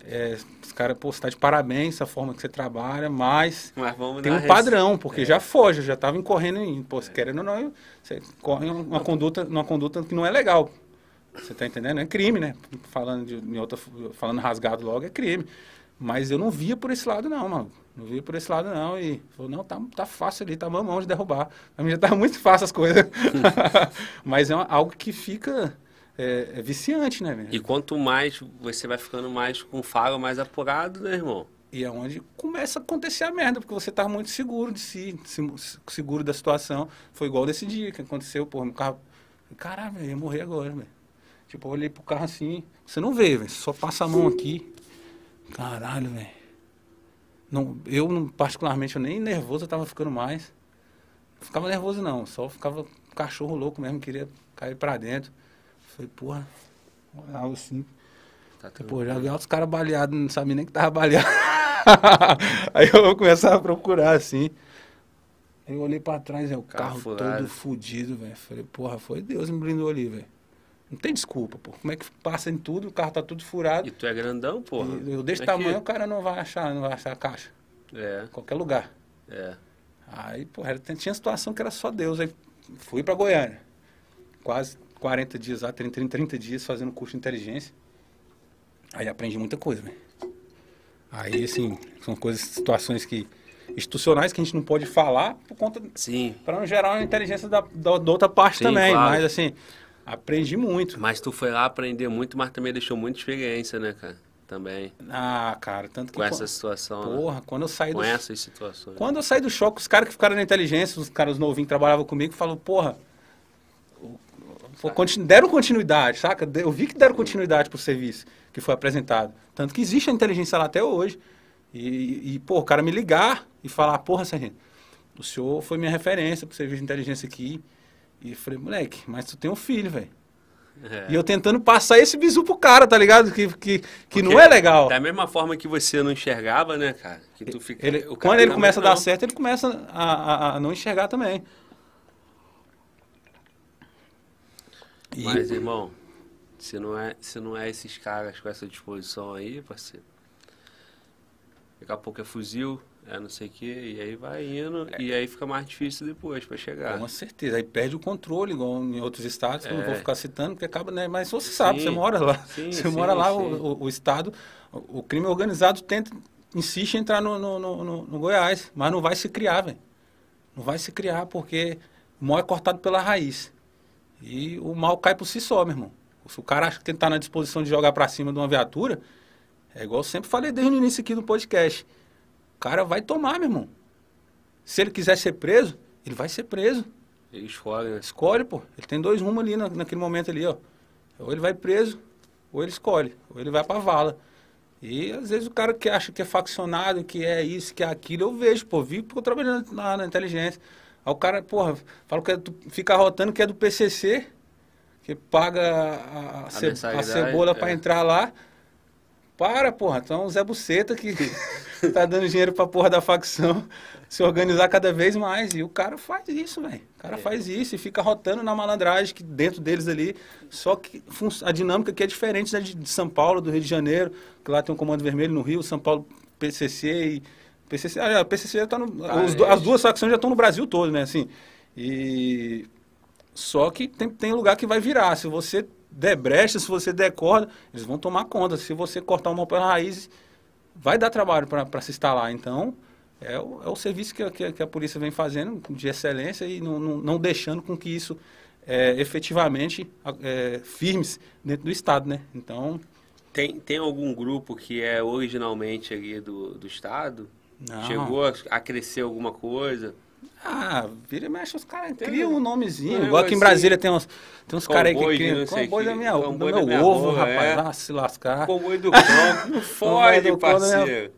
É, os caras, pô, você tá de parabéns, a forma que você trabalha, mas Mas tem um res- padrão, porque já foge, já estava incorrendo em, pô, se querendo ou não, você corre uma conduta, uma conduta que não é legal. Você tá entendendo? É crime, né? Falando de outra, falando rasgado logo é crime. Mas eu não via por esse lado não, mano. Não via por esse lado não e falou, não, tá, tá fácil ali, tá mamão de derrubar. Pra mim já tava muito fácil as coisas. Mas é uma- algo que fica é, é viciante, né, velho? E quanto mais você vai ficando mais com faro, mais apurado, né, irmão? E é onde começa a acontecer a merda, porque você tá muito seguro de si, se- seguro da situação. Foi igual desse dia que aconteceu, porra, meu carro. Caralho, velho, ia morrer agora, velho. Tipo, eu olhei pro carro assim, você não vê, velho, só passa a mão aqui. Caralho, velho. Não, eu, não- particularmente, eu nem nervoso eu tava ficando mais. Não ficava nervoso, não, só ficava cachorro louco mesmo, queria cair pra dentro. Falei, porra, olhava assim. Tá Pô, já vi outros caras baleados, não sabia nem que tava baleado. Aí eu começava a procurar assim. Aí eu olhei pra trás, é o Carro todo fudido, velho. Falei, porra, foi Deus me blindou ali, velho. Não tem desculpa, pô. Como é que passa em tudo, o carro tá tudo furado. E tu é grandão, porra. E eu desse Como é que- tamanho, o cara não vai achar, não vai achar a caixa. É, Em qualquer lugar. é. Aí, porra, era- tinha situação que era só Deus. Aí fui pra Goiânia. Quase 40 dias lá, 30, 30 dias fazendo curso de inteligência. Aí aprendi muita coisa, velho. Aí, assim, são coisas, situações que institucionais que a gente não pode falar por conta Sim. para não gerar uma inteligência da, da, da outra parte Sim, também. claro. Mas assim, aprendi muito. Mas tu foi lá aprender muito, mas também deixou muita experiência, né, cara? Também. Ah, cara, tanto que Com essa situação. né? porra, quando eu saí Com do essas situações. Quando eu saí do choque, os caras que ficaram na inteligência, os caras novinhos que trabalhavam comigo, falaram, porra, continu- deram continuidade, saca? Eu vi que deram continuidade pro serviço que foi apresentado. Tanto que existe a inteligência lá até hoje. E, e pô, o cara me ligar e falar, porra, Sargento, o senhor foi minha referência pro serviço de inteligência aqui. E falei, moleque, mas tu tem um filho, velho. É. E eu tentando passar esse bizu pro cara, tá ligado? Que, que, que Porque não é legal. Da mesma forma que você não enxergava, né, cara? Que tu fica. Ele, o cara quando ele começa a dar certo, ele começa a, a- a não enxergar também. E- Mas, irmão, se não, é, se não é esses caras com essa disposição aí, parceiro. daqui a pouco é fuzil, é não sei o quê, e aí vai indo, é. e aí fica mais difícil depois para chegar. Com certeza, aí perde o controle, igual em outros estados, que é. eu não vou é. ficar citando, porque acaba, né? Mas você sabe, sim. você mora lá. Sim, você sim, mora lá, o, o, Estado, o, o, crime organizado tenta, insiste em entrar no, no, no, no Goiás, mas não vai se criar, velho. Não vai se criar, porque o mal é cortado pela raiz. E o mal cai por si só, meu irmão. Se o cara acha que que estar na disposição de jogar para cima de uma viatura, é igual eu sempre falei desde o início aqui do podcast cara vai tomar, meu irmão. Se ele quiser ser preso, ele vai ser preso. Ele escolhe, né? Escolhe, pô. Ele tem dois rumos ali na, naquele momento ali, ó. Ou ele vai preso, ou ele escolhe, ou ele vai pra vala. E às vezes o cara que acha que é faccionado, que é isso, que é aquilo, eu vejo, pô, vi porque eu trabalhando na, na inteligência. Aí o cara, porra, fala que é do, fica rotando que é do PCC, que paga a, a, ce, a cebola é. para entrar lá. Para, porra, então o Zé Buceta que tá dando dinheiro pra porra da facção se organizar cada vez mais. E o cara faz isso, velho. O cara é. faz isso e fica rotando na malandragem que dentro deles ali. Só que a dinâmica aqui é diferente da de São Paulo, do Rio de Janeiro, que lá tem um comando vermelho no Rio, São Paulo, PCC e. PCC, ah, PCC já tá no. Ah, os, é. As duas facções já estão no Brasil todo, né? Assim. E. Só que tem, tem lugar que vai virar. Se você der brecha, se você der corda, eles vão tomar conta. Se você cortar uma pela raiz, vai dar trabalho para se instalar. Então, é o, é o serviço que, que, que, a polícia vem fazendo de excelência e não, não, não deixando com que isso é, efetivamente é, firmes dentro do Estado, né? Então... Tem, tem algum grupo que é originalmente ali do, do Estado? Não. Chegou a, a crescer alguma coisa? Ah, vira e mexe, os caras criam um nomezinho. Igual aqui em Brasília tem uns, tem uns caras aí que criam. Comboio da minha, do meu minha ovo, rua, rapaz. É. Ah, se lascar. Comboio do cão. Não fode, parceiro.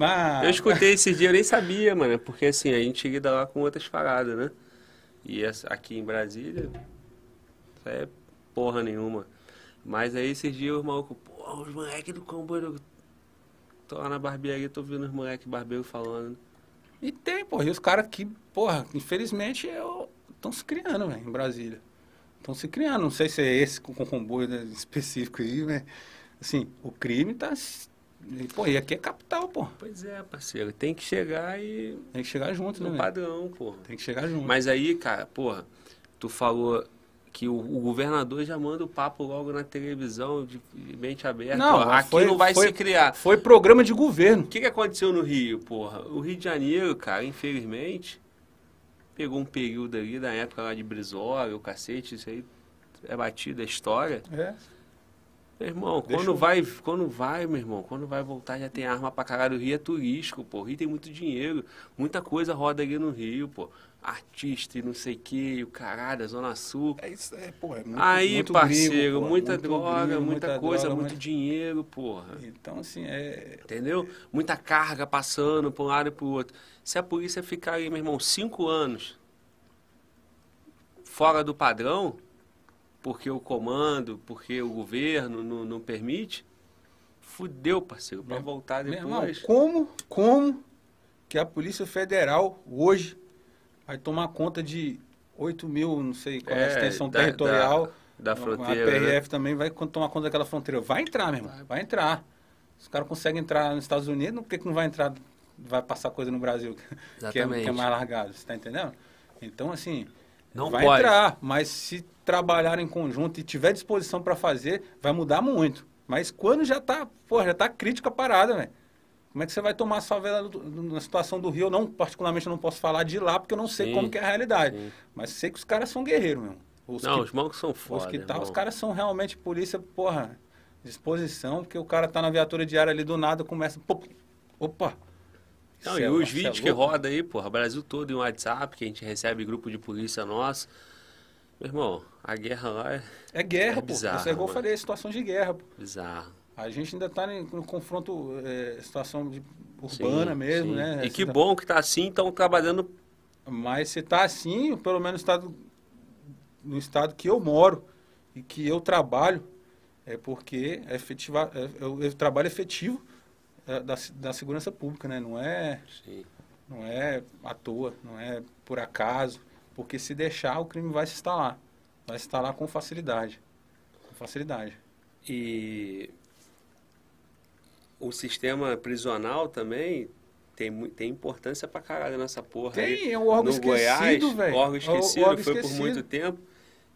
Ah, eu escutei esse dia, eu nem sabia, mano. Porque assim, a gente lida lá com outras paradas, né? E aqui em Brasília, isso é porra nenhuma. Mas aí esses dias os malucos, pô, os moleques do comboio do... Tô lá na barbearia, tô vendo os moleques barbeiros falando. E tem, porra. E os caras que, porra, infelizmente, estão se criando, velho, em Brasília. Estão se criando. Não sei se é esse com, com comboio né, específico aí, mas, assim, o crime tá. Pô, e aqui é capital, pô. Pois é, parceiro. Tem que chegar e. Tem que chegar junto, no né? No padrão, pô. Tem que chegar junto. Mas aí, cara, porra, tu falou que o, o, governador já manda o papo logo na televisão, de, de mente aberta. Não, ó, aqui foi, não vai foi, se criar. Foi programa de governo. O que, que aconteceu no Rio, porra? O Rio de Janeiro, cara, infelizmente, pegou um período ali da época lá de Brizola, o cacete, isso aí é batido, é história. É. Meu irmão, quando vai, quando vai, meu irmão, quando vai voltar já tem arma pra caralho. O Rio é turístico, pô. O Rio tem muito dinheiro. Muita coisa roda ali no Rio, pô artista e não sei o que, o caralho, a Zona Sul. É isso, é, pô, é muito, Aí, muito parceiro, gringo, muita muito droga, gringo, muita, muita, coisa, droga, muito mas... dinheiro, porra. Então, assim, é. Entendeu? Muita carga passando para um lado e para o outro. Se a polícia ficar aí, meu irmão, cinco anos fora do padrão, porque o comando, porque o governo não, não permite, fudeu, parceiro, para voltar depois. Irmão, como, como que a Polícia Federal hoje vai tomar conta de 8 mil, não sei qual é a é, extensão da, territorial. Da, da fronteira. A PRF né? também vai tomar conta daquela fronteira. Vai entrar, meu irmão, vai, entrar. Os caras conseguem entrar nos Estados Unidos, por que, que não vai entrar, vai passar coisa no Brasil, que é, que é, mais largado, você está entendendo? Então, assim, não vai pode. entrar, mas se trabalhar em conjunto e tiver disposição para fazer, vai mudar muito. Mas quando já está, pô, já tá crítica parada, velho. Como é que você vai tomar a favela na situação do Rio? Eu não, particularmente, não posso falar de lá, porque eu não sei sim, como que é a realidade. Sim. Mas sei que os caras são guerreiros mesmo. Os não, que, os malucos são foda, Os que tá, os caras são realmente polícia, porra, disposição, porque o cara tá na viatura diária ali do nada, começa, pô, opa. Não, e os vídeos é que roda aí, porra, Brasil todo em WhatsApp, que a gente recebe grupo de polícia nosso. Meu irmão, a guerra lá é. É guerra, é pô. Bizarro, Isso é igual eu falei, é situação de guerra, pô. Bizarro. A gente ainda está no confronto, é, situação de, urbana sim, mesmo, sim. né? E que tá... bom que está assim, estão trabalhando. Mas se está assim, pelo menos estado, no estado que eu moro e que eu trabalho, é porque é, efetiva, é, é, é o trabalho efetivo é, da, da segurança pública, né? Não é, sim. não é à toa, não é por acaso, porque se deixar o crime vai se instalar, vai se instalar com facilidade, com facilidade. E o sistema prisional também tem, tem importância pra caralho nessa porra. Tem, aí. é um órgão no esquecido, velho. órgão É esquecido, órgão foi por esquecido. muito tempo.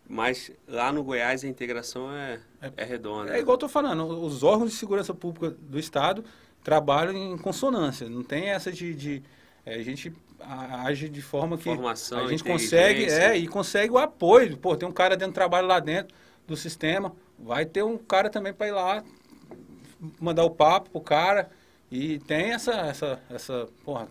Mas lá no Goiás a integração é, é, redonda. É igual eu tô falando, os órgãos de segurança pública do Estado trabalham em consonância. Não tem essa de. de é, a gente age de forma que Formação, a gente consegue, é, e consegue o apoio. Pô, tem um cara dentro do trabalho lá dentro do sistema, vai ter um cara também para ir lá mandar o papo pro cara. E tem essa, essa, essa, porra,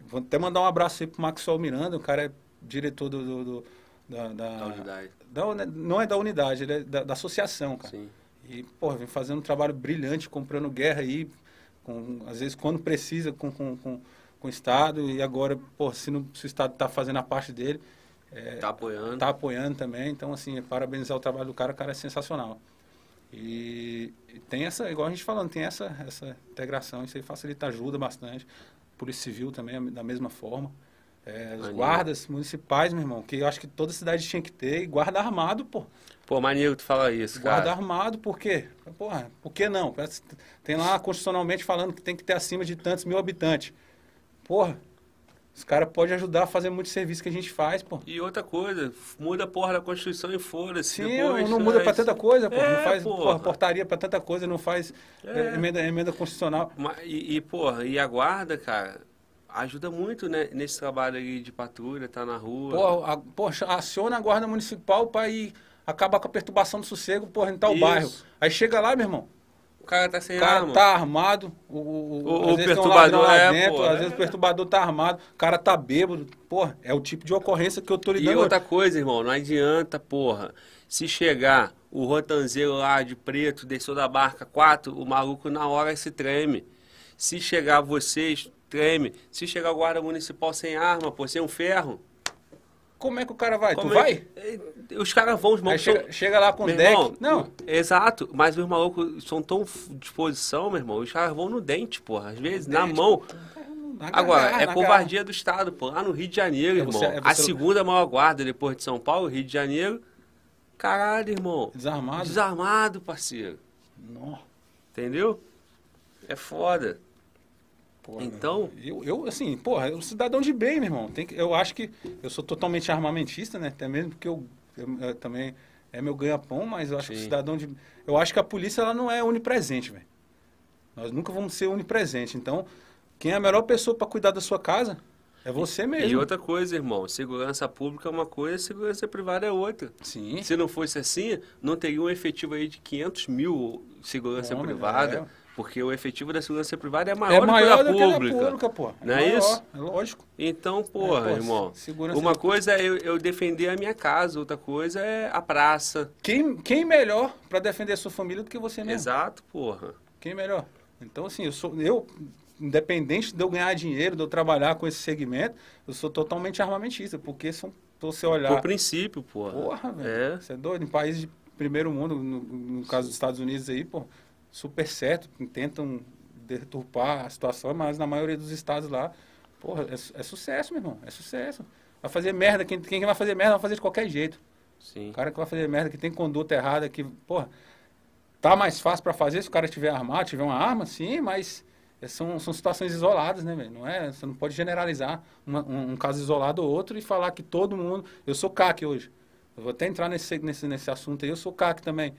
vou até mandar um abraço aí pro Maxwell Miranda, o cara é diretor do, do- do- da, da- Da unidade. da não é da unidade, ele é da, da associação, cara. Sim. E, pô, vem fazendo um trabalho brilhante, comprando guerra aí, com, às vezes quando precisa com, com, com, com o Estado, e agora, pô, se, não- se o Estado está fazendo a parte dele, Tá apoiando. está apoiando também. Então, assim, parabenizar o trabalho do cara, o cara é sensacional. E, e tem essa, igual a gente falando, tem essa, essa integração, isso aí facilita, ajuda bastante. Polícia Civil também, da mesma forma. É, os guardas municipais, meu irmão, que eu acho que toda cidade tinha que ter, e guarda armado, pô. Pô, maneiro que tu fala isso, Guarda cara. armado, por quê? Porra, por que não? Tem lá constitucionalmente falando que tem que ter acima de tantos mil habitantes. Porra, os caras podem ajudar a fazer muito serviço que a gente faz, pô. E outra coisa, muda a porra da Constituição e foda-se. Sim, Depois não muda pra faz. tanta coisa, pô. É, não faz porra. porra, portaria pra tanta coisa, não faz É. eh, emenda, emenda constitucional. E, e, porra, e a guarda, cara, ajuda muito né, nesse trabalho aí de patrulha, tá na rua. Porra, a, poxa, aciona a guarda municipal pra ir acabar com a perturbação do sossego, porra, em tal Isso. bairro. Aí chega lá, meu irmão, o cara tá sem O cara arma. tá armado, o, o, O- o perturbador é, dentro, pô, às é. vezes o perturbador tá armado, o cara tá bêbado. Porra, é o tipo de ocorrência que eu tô E lidando. outra coisa, irmão, não adianta, porra. Se chegar o rotanzeiro lá de preto, desceu da barca 4, o maluco na hora se treme. Se chegar vocês, treme. Se chegar o guarda municipal sem arma, pô, sem um ferro. Como é que o cara vai? como tu é vai? É, Os caras vão, os malucos chega, chega lá com Meu deck. irmão, não, Exato, mas os malucos são tão disposição, meu irmão. Os caras vão no dente, porra. Às vezes, na dente, mão. na Agora, garra, é covardia do Estado, pô. Lá no Rio de Janeiro, É irmão. você- é A você- segunda maior guarda depois de São Paulo, Rio de Janeiro. Caralho, irmão. garra. Desarmado. Desarmado, parceiro. Nó, Entendeu? É foda. Porra, Então- Eu, eu, assim, porra, eu cidadão de bem, meu irmão. Tem que, eu acho que eu sou totalmente armamentista, né? Até mesmo porque eu, eu- eu também é meu ganha-pão, mas eu acho que Sim. o cidadão de. Eu acho que a polícia ela não é onipresente, velho. Nós nunca vamos ser onipresente. Então, quem é a melhor pessoa para cuidar da sua casa é você mesmo. E outra coisa, irmão. Segurança pública é uma coisa, segurança privada é outra. Sim. Se não fosse assim, não teria um efetivo aí de 500 mil segurança Homem, privada. é. Porque o efetivo da segurança privada é maior, É maior do que a que a pública. pública, pô. Não é maior, isso? É lógico. Então, porra, É, pô, irmão. Uma coisa é eu, eu defender a minha casa, outra coisa é a praça. Quem, quem melhor para defender a sua família do que você mesmo? Exato, porra. Quem melhor? Então, assim, eu sou. Eu, independente de eu ganhar dinheiro, de eu trabalhar com esse segmento, eu sou totalmente armamentista, porque são, se você olhar. Por princípio, porra. Porra, velho. É. Você é doido? Em países de primeiro mundo, no, no caso dos Estados Unidos aí, pô, super certo, tentam deturpar a situação, mas na maioria dos estados lá, porra, é, é sucesso, meu irmão, é sucesso. Vai fazer merda, quem, quem vai fazer merda vai fazer de qualquer jeito. Sim. O cara que vai fazer merda, que tem conduta errada, que, porra, tá mais fácil pra fazer se o cara tiver armado, tiver uma arma, sim, mas são, são situações isoladas, né, velho? Não é, você não pode generalizar uma- um, um caso isolado ou outro e falar que todo mundo. Eu sou CAC hoje. Eu vou até entrar nesse, nesse, nesse assunto aí, eu sou CAC também.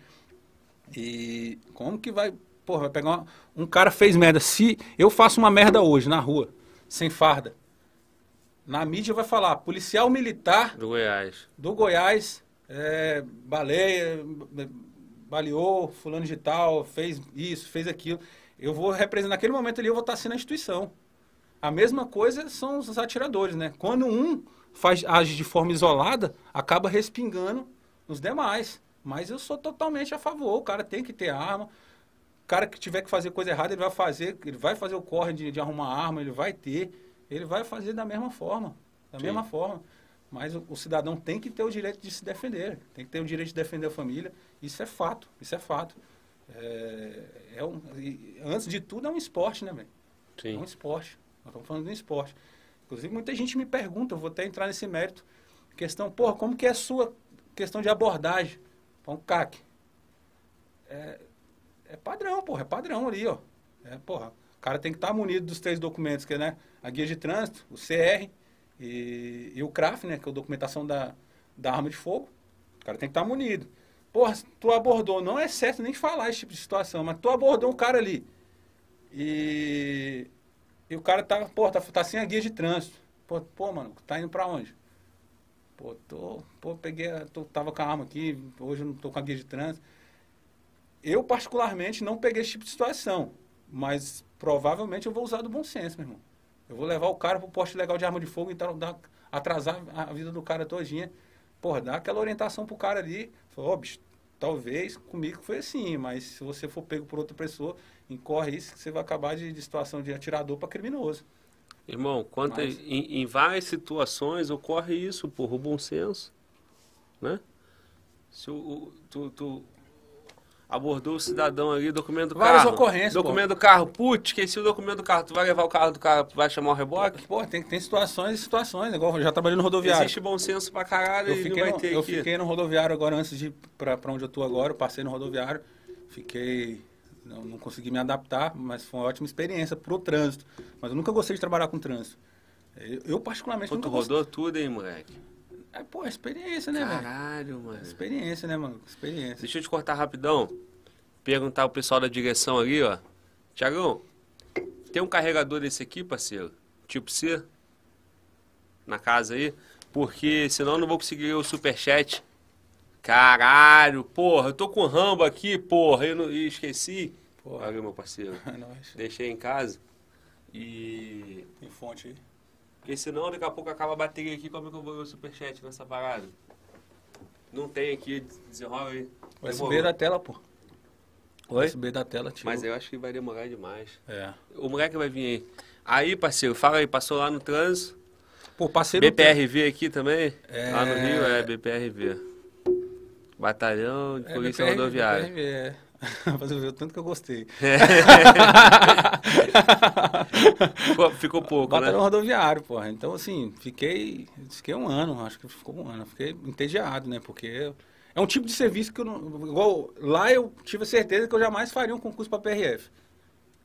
E como que vai. Porra, vai pegar uma- um cara fez merda. Se eu faço uma merda hoje na rua, sem farda, na mídia vai falar policial militar Do Goiás. do Goiás, é, baleia, baleou, fulano de tal, fez isso, fez aquilo. Eu vou representar, naquele momento ali, eu vou estar sendo a instituição. A mesma coisa são os atiradores, né? Quando um faz, age de forma isolada, acaba respingando nos demais. Mas eu sou totalmente a favor, o cara tem que ter arma. O cara que tiver que fazer coisa errada, ele vai fazer, ele vai fazer o corre de, de arrumar arma, ele vai ter, ele vai fazer da mesma forma, da Sim. mesma forma. Mas o, o cidadão tem que ter o direito de se defender, tem que ter o direito de defender a família. Isso é fato, isso é fato. É, é um, antes de tudo, é um esporte, né, velho? É um Sim. esporte. Nós estamos falando de um esporte. Inclusive, muita gente me pergunta, eu vou até entrar nesse mérito. Questão, porra, como que é a sua questão de abordagem para um CAC? É, é padrão, porra, é padrão ali, ó. É, porra, o cara tem que estar munido dos três documentos, que é né, a guia de trânsito, o CR e, e o CRAF, né, que é a documentação da, da arma de fogo. O cara tem que estar munido. Porra, tu abordou, não é certo nem falar esse tipo de situação, mas tu abordou um cara ali. E, e o cara tá, pô, tá, tá sem a guia de trânsito. Pô, pô, mano, tá indo pra onde? Pô, tô, pô, peguei, tô, tava com a arma aqui, hoje eu não tô com a guia de trânsito. Eu, particularmente, não peguei esse tipo de situação, mas provavelmente eu vou usar do bom senso, meu irmão. Eu vou levar o cara pro poste legal de arma de fogo, então dar, atrasar a vida do cara todinha. Porra, dá aquela orientação pro cara ali. Ó, oh, bicho, talvez comigo foi assim, mas se você for pego por outra pessoa, incorre isso que você vai acabar de, de situação de atirador para criminoso. Irmão, mas... em, em, várias situações ocorre isso, por o bom senso, né? Se o, tu, tu, abordou o cidadão ali, documento do Várias carro. ocorrências. Documento pô. do carro. Putz, esqueci o documento do carro. Tu vai levar o carro do cara, vai chamar o reboque? Pô, tem, tem situações e situações. Igual já trabalhei no rodoviário. Existe bom senso pra caralho eu fiquei no, Eu aqui. fiquei no rodoviário agora, antes de ir pra, pra onde eu tô agora. Eu passei no rodoviário. Fiquei... Não, não consegui me adaptar, mas foi uma ótima experiência pro trânsito. Mas eu nunca gostei de trabalhar com trânsito. Eu, eu particularmente, Pô, nunca tu rodou tudo, hein, moleque? É, pô, experiência, né, velho? Caralho, mano. Experiência, né, mano? Experiência. Deixa eu te cortar rapidão perguntar o pessoal da direção ali, ó. Tiagão, tem um carregador desse aqui, parceiro? Tipo C? Na casa aí? Porque senão eu não vou conseguir o superchat. Caralho, porra, eu tô com o Rambo aqui, porra, eu, não, eu esqueci. Porra. Meu parceiro. É Deixei em casa. E. Tem fonte aí. Porque senão daqui a pouco acaba a bateria aqui, como é que eu vou ver o superchat nessa parada? Não tem aqui, desenrola aí. USB da tela, pô. Oi? USB da tela, tio. Mas eu acho que vai demorar demais. É. O moleque vai vir aí. Aí, parceiro, fala aí, passou lá no trânsito. Pô, passei BPRV aqui também? É... Lá no Rio é BPRV. Batalhão de é, Polícia BPR, Rodoviária. BPRV, é. Fazer o tanto que eu gostei. É. ficou, ficou pouco, Batalhão né? rodoviário, porra. Então, assim, fiquei, fiquei um ano, acho que ficou um ano. Fiquei entediado, né? Porque é um tipo de serviço que eu não. Igual lá eu tive a certeza que eu jamais faria um concurso para PRF.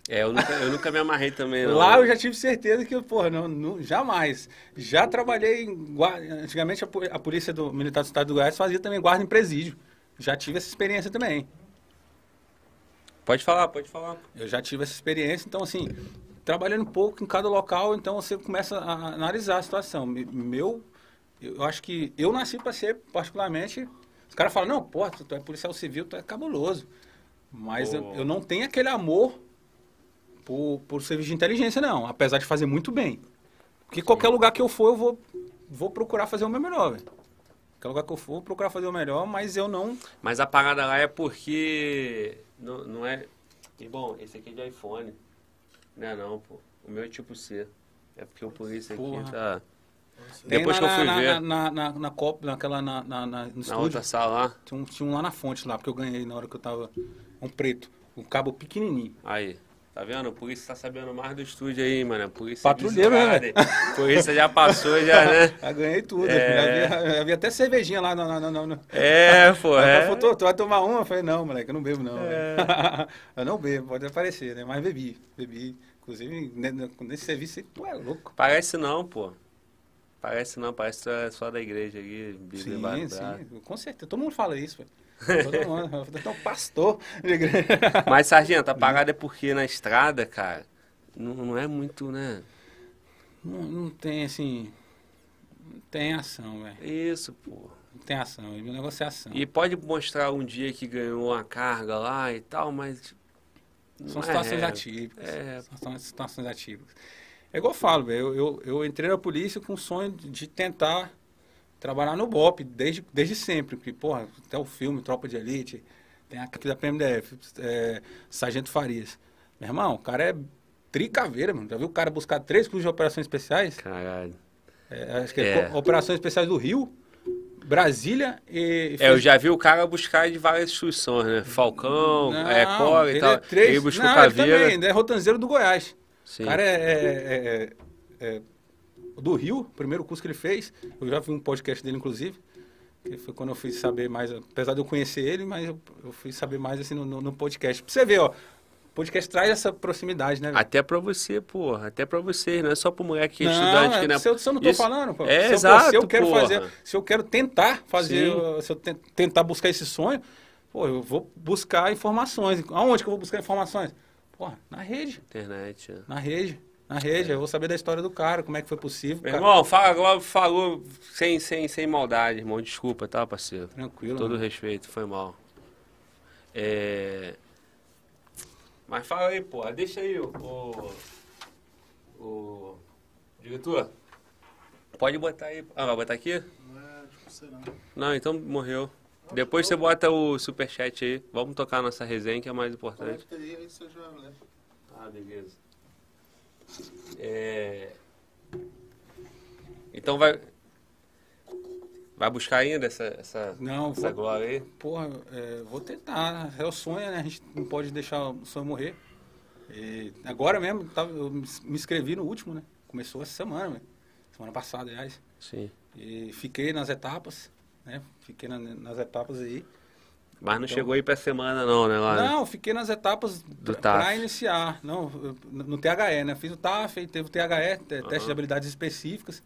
É, eu nunca, eu nunca me amarrei também. Não. Lá eu já tive certeza que, porra, não, não, jamais. Já trabalhei em guarda. Antigamente a, polícia do Militar do Estado do Goiás fazia também guarda em presídio. Já tive essa experiência também. Pode falar, pode falar. Eu já tive essa experiência, então assim, trabalhando um pouco em cada local, então você começa a analisar a situação. Meu, eu acho que eu nasci para ser particularmente os caras falam, não, pô, tu, é policial civil, tu é cabuloso. Mas eu, eu, não tenho aquele amor por, por serviço de inteligência, não. Apesar de fazer muito bem. Porque Sim. qualquer lugar que eu for, eu vou, vou procurar fazer o meu melhor, velho. Qualquer lugar que eu for, vou procurar fazer o melhor, mas eu não... Mas a parada lá é porque... Não, não é... E, bom, esse aqui é de iPhone. Não é não, pô. O meu é tipo C. É porque o polícia aqui tá... Depois que eu fui na, ver. Na, na, na, Copa, naquela, na, na, na, no na outra sala lá? Tinha um, tinha um lá na fonte lá, porque eu ganhei na hora que eu tava. Um preto. Um cabo pequenininho. Aí. Tá vendo? Por isso tá sabendo mais do estúdio aí, mano. Por isso Patrulheiro, né? Por isso já passou, já, né? já ganhei tudo. É... Já, vi, já vi até cervejinha lá no. no, no, no... É, pô. É. Falou, tu, vai tomar uma? Eu falei, não, moleque, eu não bebo, não. É. eu não bebo, pode aparecer, né? Mas bebi. Bebi. Inclusive, nesse serviço aí, tu é louco. Parece não, pô. Parece não, parece que é só da igreja aqui. Sim, sim, com certeza. Todo mundo fala isso, mundo. Então, pastor. Mas, Sargento, a parada é porque na estrada, cara, não, não é muito, né? Não, não tem, assim... Não tem ação, velho. Isso, pô. Não tem ação, o negócio é ação. E pode mostrar um dia que ganhou uma carga lá e tal, mas... São situações é, atípicas. É. São situações atípicas. É igual eu falo, eu, eu, eu, entrei na polícia com o sonho de tentar trabalhar no BOP, desde, desde sempre. Porque, porra, até o filme Tropa de Elite, tem a da PMDF, é, Sargento Farias. Meu irmão, o cara é tricaveira, mano. Já viu o cara buscar três cursos de operações especiais? Caralho. É, acho que é. é. Operações Especiais do Rio, Brasília e... É, eu já vi o cara buscar de várias instituições, né? Falcão, não, é, Core e tal. É três... Ele buscou não, Caveira. Ele também, é rotanzeiro do Goiás. Sim. O cara é, é, é, é, do Rio, primeiro curso que ele fez. Eu já vi um podcast dele, inclusive. Que foi quando eu fui saber mais, apesar de eu conhecer ele, mas eu, eu fui saber mais assim no, no, no podcast. Pra você ver, ó. podcast traz essa proximidade, né? Até pra você, porra. Até pra vocês, não é só pro moleque que é Não, estudante é, que não é. se, eu, se eu não tô Isso- falando, pô. É, se eu, exato, Se eu quero porra. fazer, se eu quero tentar fazer, Sim. se eu te- tentar buscar esse sonho, pô, eu vou buscar informações. Aonde que eu vou buscar informações? Porra, na rede, Internet. é. na rede, na rede. Eu vou saber da história do cara, como é que foi possível. Meu cara. irmão, fala agora, falou sem, sem, sem maldade, irmão. Desculpa, tá, parceiro? Tranquilo. Todo mano. respeito, foi mal. É... Mas fala aí, porra. Deixa aí o... o... o- Diretor, pode botar aí. Ah, vai botar aqui? Não é, tipo, sei não. Não, então morreu. Depois você bota o superchat aí. Vamos tocar nossa resenha, que é mais importante. Conecta aí, aí você já leva. Ah, beleza. É... Então vai... Vai buscar ainda essa, essa, Não, essa vou, glória aí? porra, é, vou tentar. É o sonho, né? A gente não pode deixar o sonho morrer. E agora mesmo, tava- eu me inscrevi no último, né? Começou essa semana, velho. Semana passada, aliás. Sim. E fiquei nas etapas, né? Fiquei na- nas etapas aí. Mas não Então- chegou aí pra semana não, né? Lá, né? Não, fiquei nas etapas para iniciar. Não, no THE, né? Fiz o TAF, teve o THE, te- teste de habilidades específicas.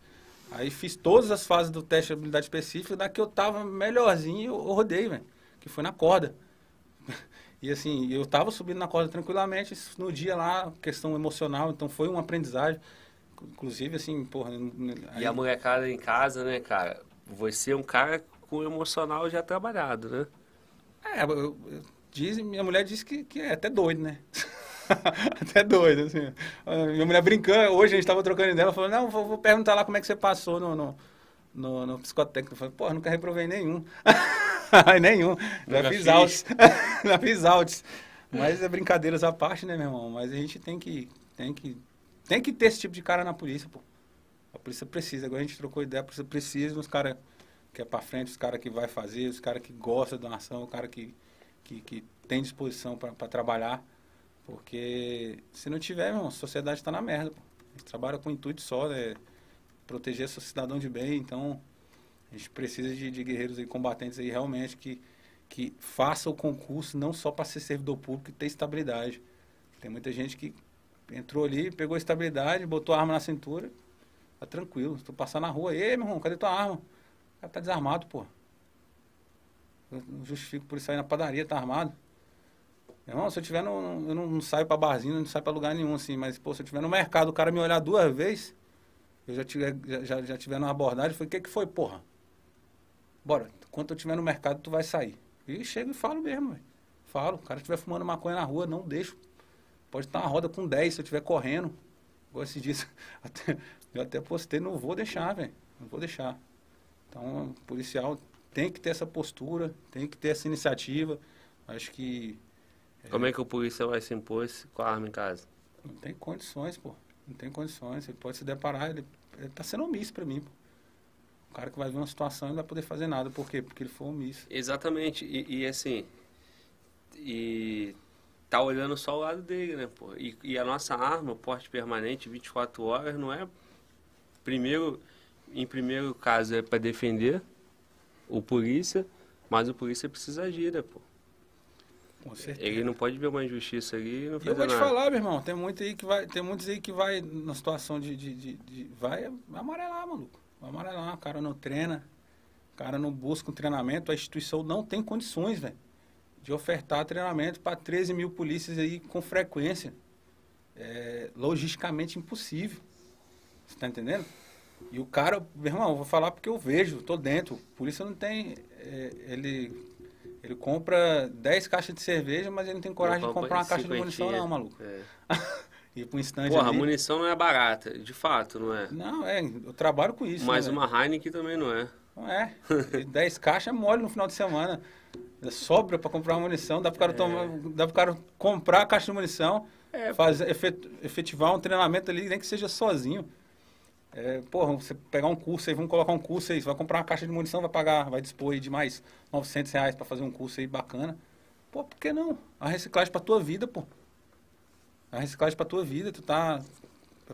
Aí fiz todas as fases do teste de habilidade específica. Da que eu tava melhorzinho, eu, rodei, velho. Que foi na corda. E assim, eu tava subindo na corda tranquilamente. No dia lá, questão emocional, então foi uma aprendizagem. Inclusive, assim, porra. E aí- a molecada em casa, né, cara? Você é um cara com emocional já trabalhado, né? É, eu, eu, dizem, minha mulher disse que, que é até doido, né? até doido, assim. Ah, Minha mulher brincando, hoje a gente tava trocando ideia, ela falou, não, vou, vou perguntar lá como é que você passou no, no, no, no psicotécnico. Eu falei, pô, nunca reprovei nenhum. nenhum. Já fiz fiz. autos. Já fiz autos. Mas é brincadeiras à parte, né, meu irmão? Mas a gente tem que, tem que, tem que ter esse tipo de cara na polícia, pô. A polícia precisa. Agora a gente trocou ideia, a polícia precisa dos caras que é pra frente, os caras que vai fazer, os caras que gostam da ação, o cara que, que, que tem disposição para trabalhar. Porque se não tiver, irmão, a sociedade está na merda. Pô. A gente trabalha com o intuito só, né? Proteger seu cidadão de bem, então a gente precisa de, de guerreiros e combatentes aí realmente que, que façam o concurso não só para ser servidor público e ter estabilidade. Tem muita gente que entrou ali, pegou estabilidade, botou a arma na cintura, tá tranquilo. Se tu passar na rua, ei, meu irmão, cadê tua arma? Cara tá desarmado, pô. Eu não justifico por aí na padaria, tá armado. Meu irmão, se eu tiver no. Eu não, não saio pra barzinho, não saio pra lugar nenhum, assim, mas, pô, se eu tiver no mercado, o cara me olhar duas vezes, eu já tiver, já, já, tiver numa abordagem, falei, o que que foi, porra? Bora, quando eu estiver no mercado, tu vai sair. E chego e falo mesmo, velho. Falo, o cara estiver fumando maconha na rua, não deixo. Pode estar uma roda com 10 se eu estiver correndo. Esses dias, até, eu até postei, não vou deixar, velho. Não vou deixar. Então, o policial tem que ter essa postura, tem que ter essa iniciativa. Acho que Como é que o polícia vai se impor com a arma em casa? não tem condições, pô. Não tem condições. Ele pode se deparar, ele, ele tá sendo omisso pra mim, pô. O cara que vai ver uma situação e não vai poder fazer nada. Por quê? Porque ele foi omisso. Exatamente. E, e, assim. E tá olhando só o lado dele, né, pô? E, e a nossa arma, porte permanente, 24 horas, não é. Primeiro, em primeiro caso, é para defender o polícia, mas o polícia precisa agir, né, pô? Com certeza. Ele não pode ver uma injustiça ali e não E eu fazer vou te nada. falar, meu irmão, tem muito aí que vai, tem muitos aí que vai na situação de, de, de, de- vai amarelar, maluco. Vai amarelar, o cara não treina, o cara não busca um treinamento, a instituição não tem condições, velho, de ofertar treinamento para 13 mil polícias aí com frequência. É logisticamente impossível. Você tá entendendo? E o cara, meu irmão, eu vou falar porque eu vejo, tô dentro. Polícia não tem. é, ele, ele compra 10 caixas de cerveja, mas ele não tem coragem de comprar uma caixa de munição, não, maluco. É. Ir pra um stand Porra, a ali. munição não é barata, de fato, não é? Não, é, eu trabalho com isso. Mas né, uma Heineken também não é. Não é. E 10 caixas é mole no final de semana. Sobra pra comprar uma munição, dá pro cara, tomar, dá pro cara comprar a caixa de munição, É, fazer, efet- efetivar um treinamento ali, nem que seja sozinho. É, porra, você pegar um curso aí, vamos colocar um curso aí, você vai comprar uma caixa de munição, vai pagar, vai dispor aí de mais 900 reais pra fazer um curso aí bacana. Pô, por que não? A reciclagem pra tua vida, pô. A reciclagem pra tua vida, tu tá...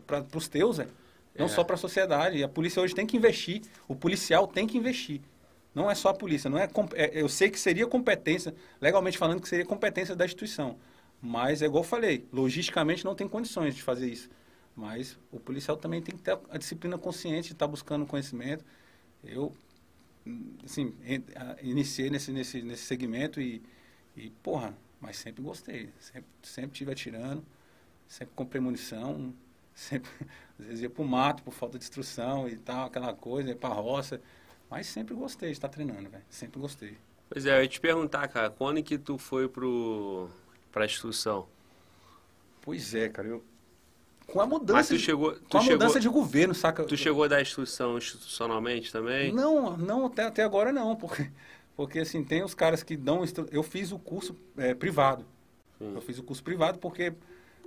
Pra, pros teus, velho. Não É. só pra sociedade. E a polícia hoje tem que investir. O policial tem que investir. Não é só a polícia. Não é, é- eu sei que seria competência, legalmente falando, que seria competência da instituição. Mas é igual eu falei, logisticamente não tem condições de fazer isso. Mas o policial também tem que ter a disciplina consciente de estar buscando conhecimento. Eu, assim, iniciei nesse, nesse, nesse segmento e, e, porra, mas sempre gostei. Sempre, sempre tive atirando, sempre comprei munição, sempre, às vezes ia pro mato por falta de instrução e tal, aquela coisa, ia pra roça. Mas sempre gostei de estar treinando, velho. Sempre gostei. Pois é, eu ia te perguntar, cara, quando que tu foi pro, pra instrução? Pois é, cara, eu... Com a Mas mudança, tu de, chegou, com tu a chegou, mudança de governo, saca? tu chegou a dar instrução institucionalmente também? Não, não até, até agora não, porque, porque assim, tem os caras que dão... Eu fiz o curso é, privado. Sim. Eu fiz o curso privado porque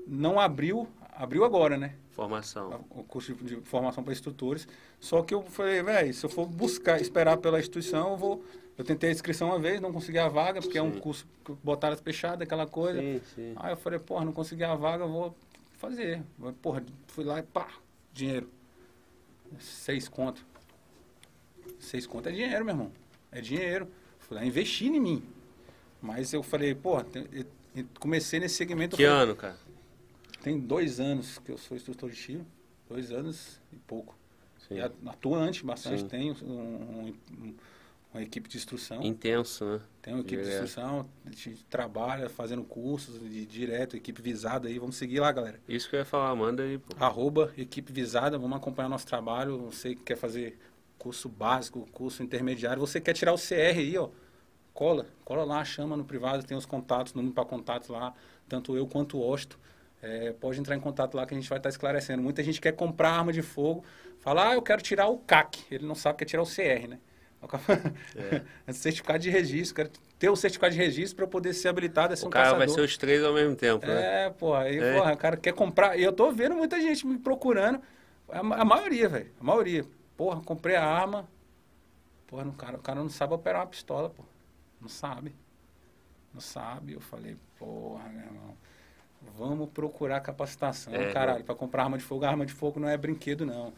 não abriu, abriu agora, né? Formação. O curso de, de formação para instrutores. Só que eu falei, velho, se eu for buscar, esperar pela instituição, eu vou... Eu tentei a inscrição uma vez, não consegui a vaga, porque é um Sim. curso que botaram fechada, aquela coisa. Sim, sim. Aí eu falei, porra, não consegui a vaga, eu vou fazer. Porra, fui lá e pá, dinheiro. Seis conto. Seis conto é dinheiro, meu irmão. É dinheiro. Fui lá investir em mim. Mas eu falei, tem- eu comecei nesse segmento. Que falei, ano, cara? Tem dois anos que eu sou instrutor de tiro. Dois anos e pouco. Sim. E atuante bastante. Sim. Tenho um- um- um- uma equipe de instrução. Intenso, né? Tem uma equipe de instrução, a gente trabalha fazendo cursos de direto, equipe visada aí. Vamos seguir lá, galera. Isso que eu ia falar, manda aí, pô. Arroba equipe visada, vamos acompanhar nosso trabalho. Você que quer fazer curso básico, curso intermediário, você quer tirar o CR aí, ó. Cola, cola lá, chama no privado, tem os contatos, número para contatos lá, tanto eu quanto o Osto. É, pode entrar em contato lá que a gente vai estar esclarecendo. Muita gente quer comprar arma de fogo, fala, ah, eu quero tirar o CAC. Ele não sabe que é tirar o CR, né? É. certificado de registro, quero ter o certificado de registro para poder ser habilitado a ser O um cara vai ser os três ao mesmo tempo, né? É, pô, aí, É. porra, o cara quer comprar. E eu tô vendo muita gente me procurando. A, a maioria, velho. A maioria. Porra, comprei a arma. Porra, não, cara, o cara não sabe operar uma pistola, pô. Não sabe. Não sabe. Eu falei, porra, meu irmão. Vamos procurar capacitação, É, caralho, para comprar arma de fogo. A arma de fogo não é brinquedo, não.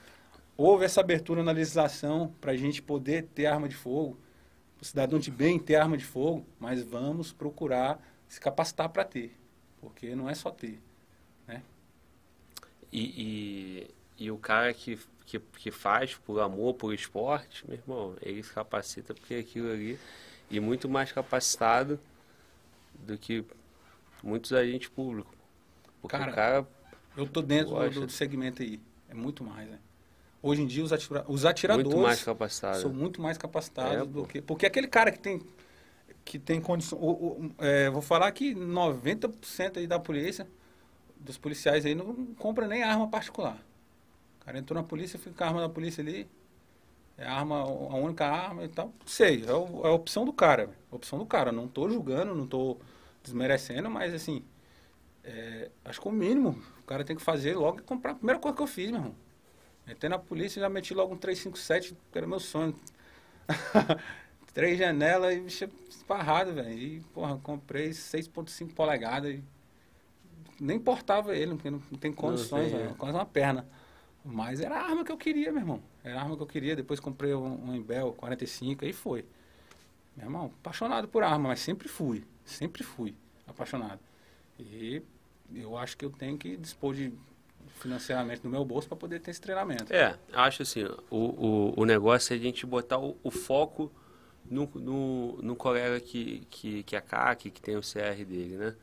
Houve essa abertura na legislação pra gente poder ter arma de fogo. O cidadão de bem ter arma de fogo, mas vamos procurar se capacitar para ter. Porque não é só ter. E, e, e o cara que, que, que faz por amor, por esporte, meu irmão, ele se capacita porque aquilo ali. E muito mais capacitado do que muitos agentes públicos. Porque Cara, o cara. Eu tô dentro do, do segmento aí. É muito mais, né? Hoje em dia, os, atira- os atiradores Muito mais capacitado. são muito mais capacitados É, do que... Porque aquele cara que tem, que tem condição... o- o- é, vou falar que 90% aí da polícia, dos policiais aí, não compra nem arma particular. O cara entrou na polícia, fica com a arma da polícia ali, é a arma, a única arma e tal. Sei, é, o- é a opção do cara. A opção do cara. Não tô julgando, não tô desmerecendo, mas assim, é, acho que o mínimo o cara tem que fazer logo é comprar a primeira coisa que eu fiz, meu irmão. Entrei na polícia e já meti logo um 357, que era meu sonho. Três janelas e bicho esparrado, velho. E, porra, comprei 6.5 polegadas e nem portava ele, porque não, não tem condições, velho. é. quase uma perna. Mas era a arma que eu queria, meu irmão. Era a arma que eu queria. Depois comprei um, um Embel 45, aí foi. Meu irmão, apaixonado por arma, mas sempre fui. Sempre fui apaixonado. E eu acho que eu tenho que dispor de financeiramente no meu bolso para poder ter esse treinamento. É, acho assim, o, o, o negócio é a gente botar o, o foco no, no, no colega que, que, que é CAC, que tem o CR dele, né?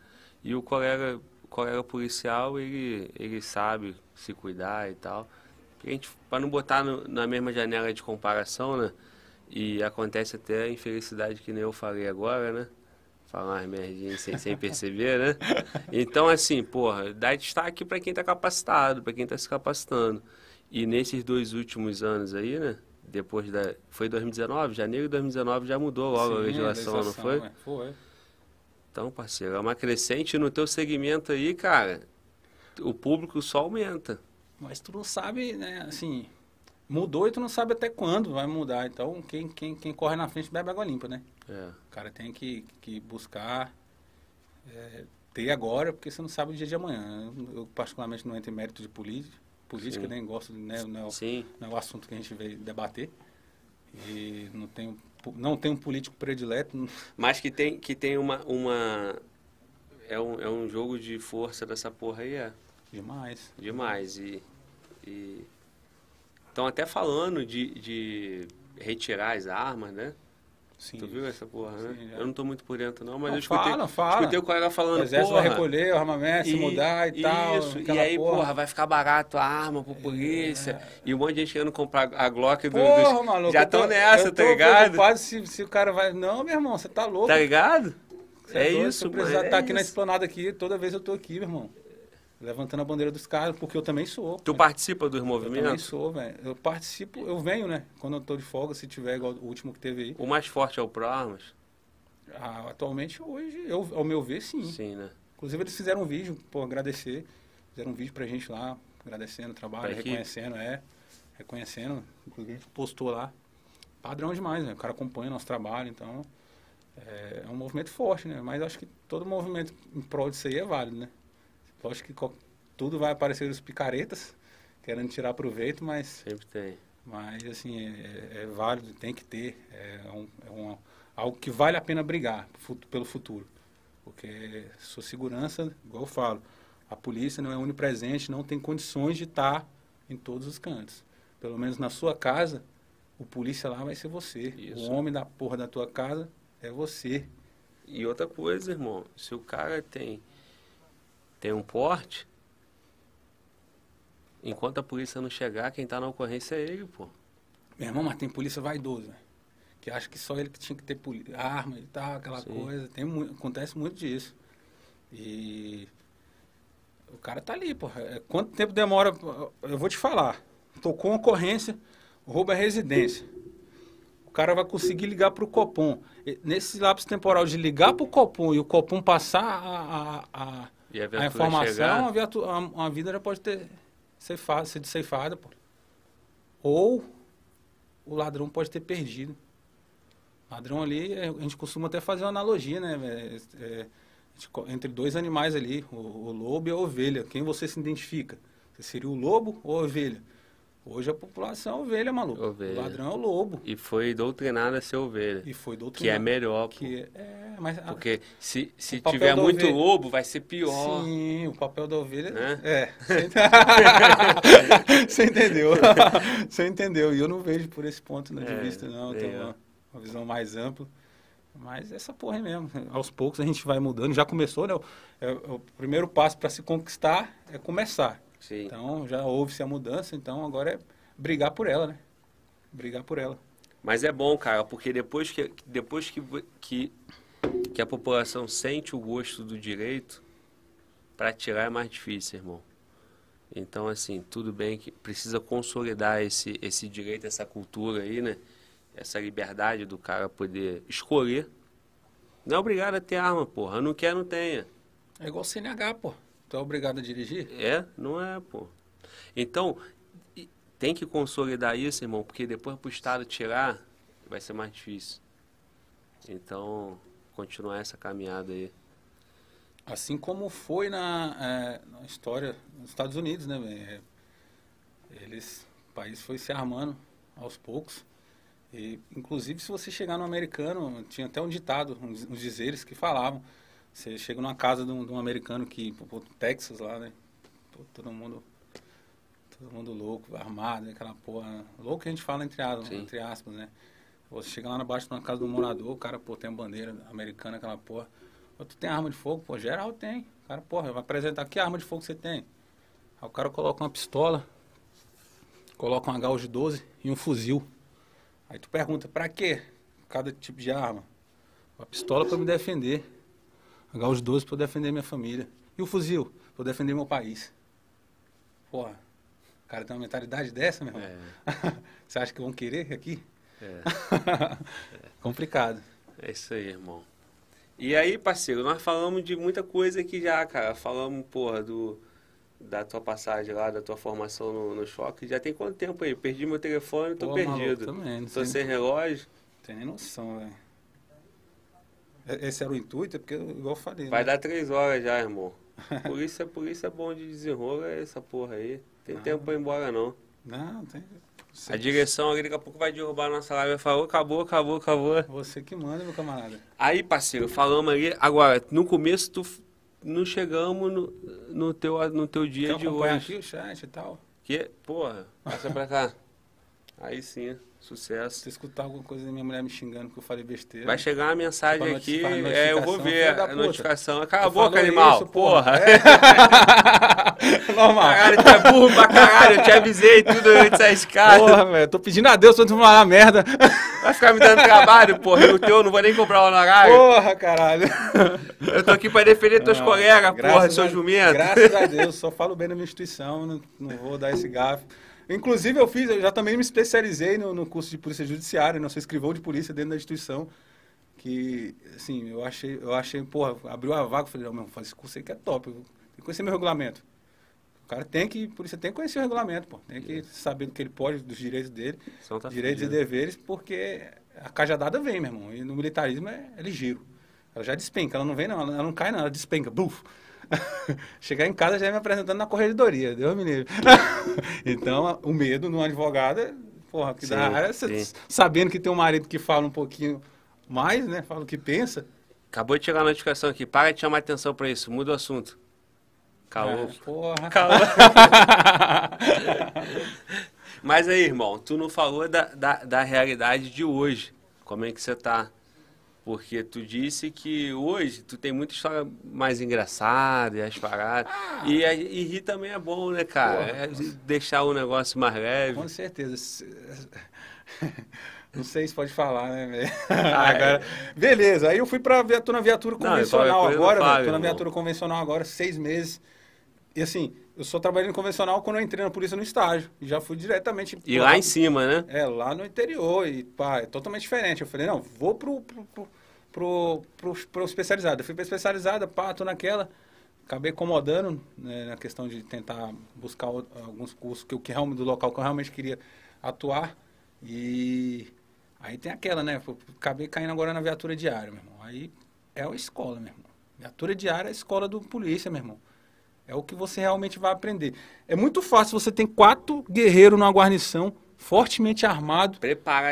E o colega, o colega policial, ele, ele sabe se cuidar e tal. Para não botar no- na mesma janela de comparação, né? E acontece até a infelicidade que nem eu falei agora, né? Falar umas merdinhas sem, sem perceber, né? Então, assim, porra, dá destaque para quem tá capacitado, para quem tá se capacitando. E nesses dois últimos anos aí, né? Depois da. Foi 2019? Janeiro de 2019 já mudou logo a Sim, legislação, não foi? é, Foi. Então, parceiro, é uma crescente no teu segmento aí, cara. O público só aumenta. Mas tu não sabe, né, assim, mudou e tu não sabe até quando vai mudar. Então, quem, quem, quem corre na frente bebe água limpa, né? É. O cara tem que, que buscar é, ter agora, porque você não sabe o dia de amanhã. Eu, particularmente, não entro em mérito de política. Política, nem gosto, né, não, é o- Sim. não é o assunto que a gente veio debater. E não tenho, não tenho um político predileto. Mas que tem, que tem uma. uma é um, é um jogo de força dessa porra aí, é. Demais. Demais. E. Estão até falando de, de retirar as armas, né? Sim. Tu viu essa porra, né? Sim, eu não tô muito por dentro, não, mas Não, eu escutei, fala, fala. escutei o colega O falando, exército porra. vai recolher o armamento, se mudar e tal. Isso, e aí, porra. porra, vai ficar barato a arma pro polícia. E um monte de gente querendo comprar a Glock do, Porra, dos... maluco. Já estão nessa, eu tá tô ligado? preocupado se, se o cara vai. Não, meu irmão, você tá louco. Tá ligado? É doido, isso, mano. é estar aqui na esplanada aqui, toda vez eu tô aqui, meu irmão. Levantando a bandeira dos caras, porque eu também sou. Tu participa dos Eu também movimentos? sou, velho. Eu participo, eu venho, né? Quando eu tô de folga, se tiver igual o último que teve aí. O mais forte é o Pro Armas? Ah, atualmente, hoje, eu, ao meu ver, sim. Sim, né? Inclusive, eles fizeram um vídeo, pô, agradecer. Fizeram um vídeo pra gente lá, agradecendo o trabalho, Pra equipe? reconhecendo, é. Reconhecendo. Inclusive, postou lá. Padrão demais, né? O cara acompanha nosso trabalho, então. É, é um movimento forte, né? Mas acho que todo movimento em prol disso aí é válido, né? Lógico que tudo vai aparecer os picaretas, querendo tirar proveito, mas Sempre tem. mas, assim, é, é válido, tem que ter. É, um, é um- algo que vale a pena brigar pelo futuro. Porque sua segurança, igual eu falo, a polícia não é onipresente, não tem condições de estar em todos os cantos. Pelo menos na sua casa, o polícia lá vai ser você. Isso. O homem da porra da tua casa é você. E outra coisa, irmão, se o cara tem, tem um porte, enquanto a polícia não chegar, quem tá na ocorrência é ele, pô. Meu irmão, mas tem polícia vaidoso, velho. Que acha que só ele que tinha que ter arma e tal, aquela Sim. coisa. Tem acontece muito disso. E o cara tá ali, porra. É, Quanto tempo demora? Eu vou te falar. Tocou uma ocorrência, rouba a residência. O cara vai conseguir ligar pro Copom. E Nesse lapso temporal de ligar pro Copom e o Copom passar a, a, a, a, a viatura informação, chegar, a, viatu- a- a vida já pode ter ceifado, sido ceifada, pô. Ou o ladrão pode ter perdido. Ladrão ali, é, a gente costuma até fazer uma analogia, né? É, co- entre dois animais ali, o, o lobo e a ovelha. Quem você se identifica? Você seria o lobo ou a ovelha? Hoje a população é ovelha, maluco. Ovelha. O ladrão é o lobo. e foi doutrinado a ser ovelha. E foi Que é melhor. Que é, é, mas a- Porque se, se tiver muito ovelha- lobo, vai ser pior. Sim, o papel da ovelha. Né? É. Você entendeu? Você entendeu? E eu não vejo por esse ponto né, de É, vista, não. Eu tenho eu. uma, uma visão mais ampla. Mas essa porra aí mesmo. Aos poucos a gente vai mudando. Já começou, né? O, é- o primeiro passo para se conquistar é começar. Sim. Então já houve-se a mudança, então agora é brigar por ela, né? Brigar por ela. Mas é bom, cara, porque depois que, depois que, que, que a população sente o gosto do direito, para tirar é mais difícil, irmão. Então, assim, tudo bem que precisa consolidar esse, esse direito, essa cultura aí, né? Essa liberdade do cara poder escolher. Não é obrigado a ter arma, porra. Não quer, não tenha. É igual CNH, pô. Tu é obrigado a dirigir? É? Não é, pô. Então, tem que consolidar isso, irmão, porque depois pro Estado tirar, vai ser mais difícil. Então, continuar essa caminhada aí. Assim como foi na, é, na história dos Estados Unidos, né? Eles, o país foi se armando aos poucos. E, inclusive, se você chegar no americano, tinha até um ditado, uns, uns dizeres que falavam. Você chega numa casa de um, de um americano que, pô, Texas lá, né? Pô, todo mundo, todo mundo louco, armado, aquela porra. Louco que a gente fala entre aspas, entre aspas, né? Você chega lá na baixo de uma casa do morador, o cara, pô, tem uma bandeira americana, aquela porra. Pô, tu tem arma de fogo? Pô, geral tem. O cara, porra, vai apresentar que arma de fogo você tem. Aí o cara coloca uma pistola, coloca um HU de 12 e um fuzil. Aí tu pergunta, pra quê cada tipo de arma? A pistola pra me defender. HU de 12 pra eu defender minha família. E o fuzil? Pra eu defender meu país. Porra, o cara tem uma mentalidade dessa, meu irmão? É, Você acha que vão querer aqui? é, Complicado. é isso aí, irmão. E aí, parceiro, nós falamos de muita coisa aqui já, cara. Falamos, porra, do, da tua passagem lá, da tua formação no, no choque. Já tem quanto tempo aí? Perdi meu telefone, tô Pô, perdido. maluco, também, não Tô sei- sem relógio. Tem nem noção, velho. E- Esse era o intuito, é porque, igual eu falei, Vai né? dar três horas já, irmão. Polícia, polícia é bom de desenrola essa porra aí. Tem Não. tempo pra ir embora, não. Não, tem... Você, A direção ali daqui a pouco vai derrubar a nossa live. Vai falar, acabou, acabou, acabou. você que manda, meu camarada. Aí, parceiro, falamos ali. Agora, no começo, tu, não chegamos no, no, teu, no teu dia Quer de hoje. aqui o chat e tal? Que, porra, passa pra cá. Aí sim, sucesso. Se escutar alguma coisa da minha mulher me xingando porque eu falei besteira. Vai chegar uma mensagem aqui, é, eu vou ver a notificação. Cala a boca, animal. isso, porra. Normal. Caralho, tu é burro pra caralho. Eu te avisei tudo antes da escada. Porra, velho. Tô pedindo a Deus pra tu falar merda. Vai ficar me dando trabalho, porra. E o teu, eu não vou nem comprar o honorário. Porra, caralho. Eu tô aqui pra defender teus Não, colegas, porra, graças seu a- jumento. Graças a Deus, só falo bem da minha instituição, não, não vou dar esse gafe. Inclusive, eu fiz, eu já também me especializei no, no curso de polícia judiciária, não sou escrivão de polícia dentro da instituição. Que, assim, eu achei, eu achei, porra, abriu a vaga, falei, não, meu, faz esse curso aí que é top, eu tenho que conhecer meu regulamento. O cara tem que, por isso tem que conhecer o regulamento, pô. Tem que saber do que ele pode, dos direitos dele, tá direitos fudido. e deveres, porque a cajadada vem, meu irmão. E no militarismo é, é ligeiro. Ela já despenca, ela não vem não, ela ela não cai não, ela despenca, buf. Chegar em casa já é me apresentando na corredoria, Deus me livre. então, o medo no advogado, é, porra, que Sim, dá sabendo que tem um marido que fala um pouquinho mais, né, fala o que pensa. Acabou de chegar a notificação aqui. Para de chamar atenção pra isso. Muda o assunto. Calou. É, porra. Calou. Mas aí, irmão, tu não falou da, da, da realidade de hoje. Como é que você tá? Porque tu disse que hoje tu tem muita história mais engraçada e as paradas. E, a- e rir também é bom, né, cara? Porra. É deixar o negócio mais leve. Com certeza. Não sei se pode falar, né, velho? Ah, Agora, beleza, aí eu fui pra via- tô na viatura convencional agora, não velho. fale, Tô na viatura convencional agora, seis meses. E assim, eu só trabalhei no convencional quando eu entrei na polícia no estágio. E já fui diretamente. E pô, lá em cima, né? É, lá no interior. E pá, é totalmente diferente. Eu falei, não, vou pro, pro, pro, pro, pro, pro especializado. Eu fui pra especializada, pá, tô naquela. Acabei acomodando né, na questão de tentar buscar alguns cursos que, que realmente, do local que eu realmente queria atuar. E aí tem aquela, né? Acabei caindo agora na viatura diária, meu irmão. Aí é a escola, meu irmão. Viatura diária é a escola do polícia, meu irmão. É o que você realmente vai aprender. É muito fácil, você tem quatro guerreiros numa guarnição, fortemente armado,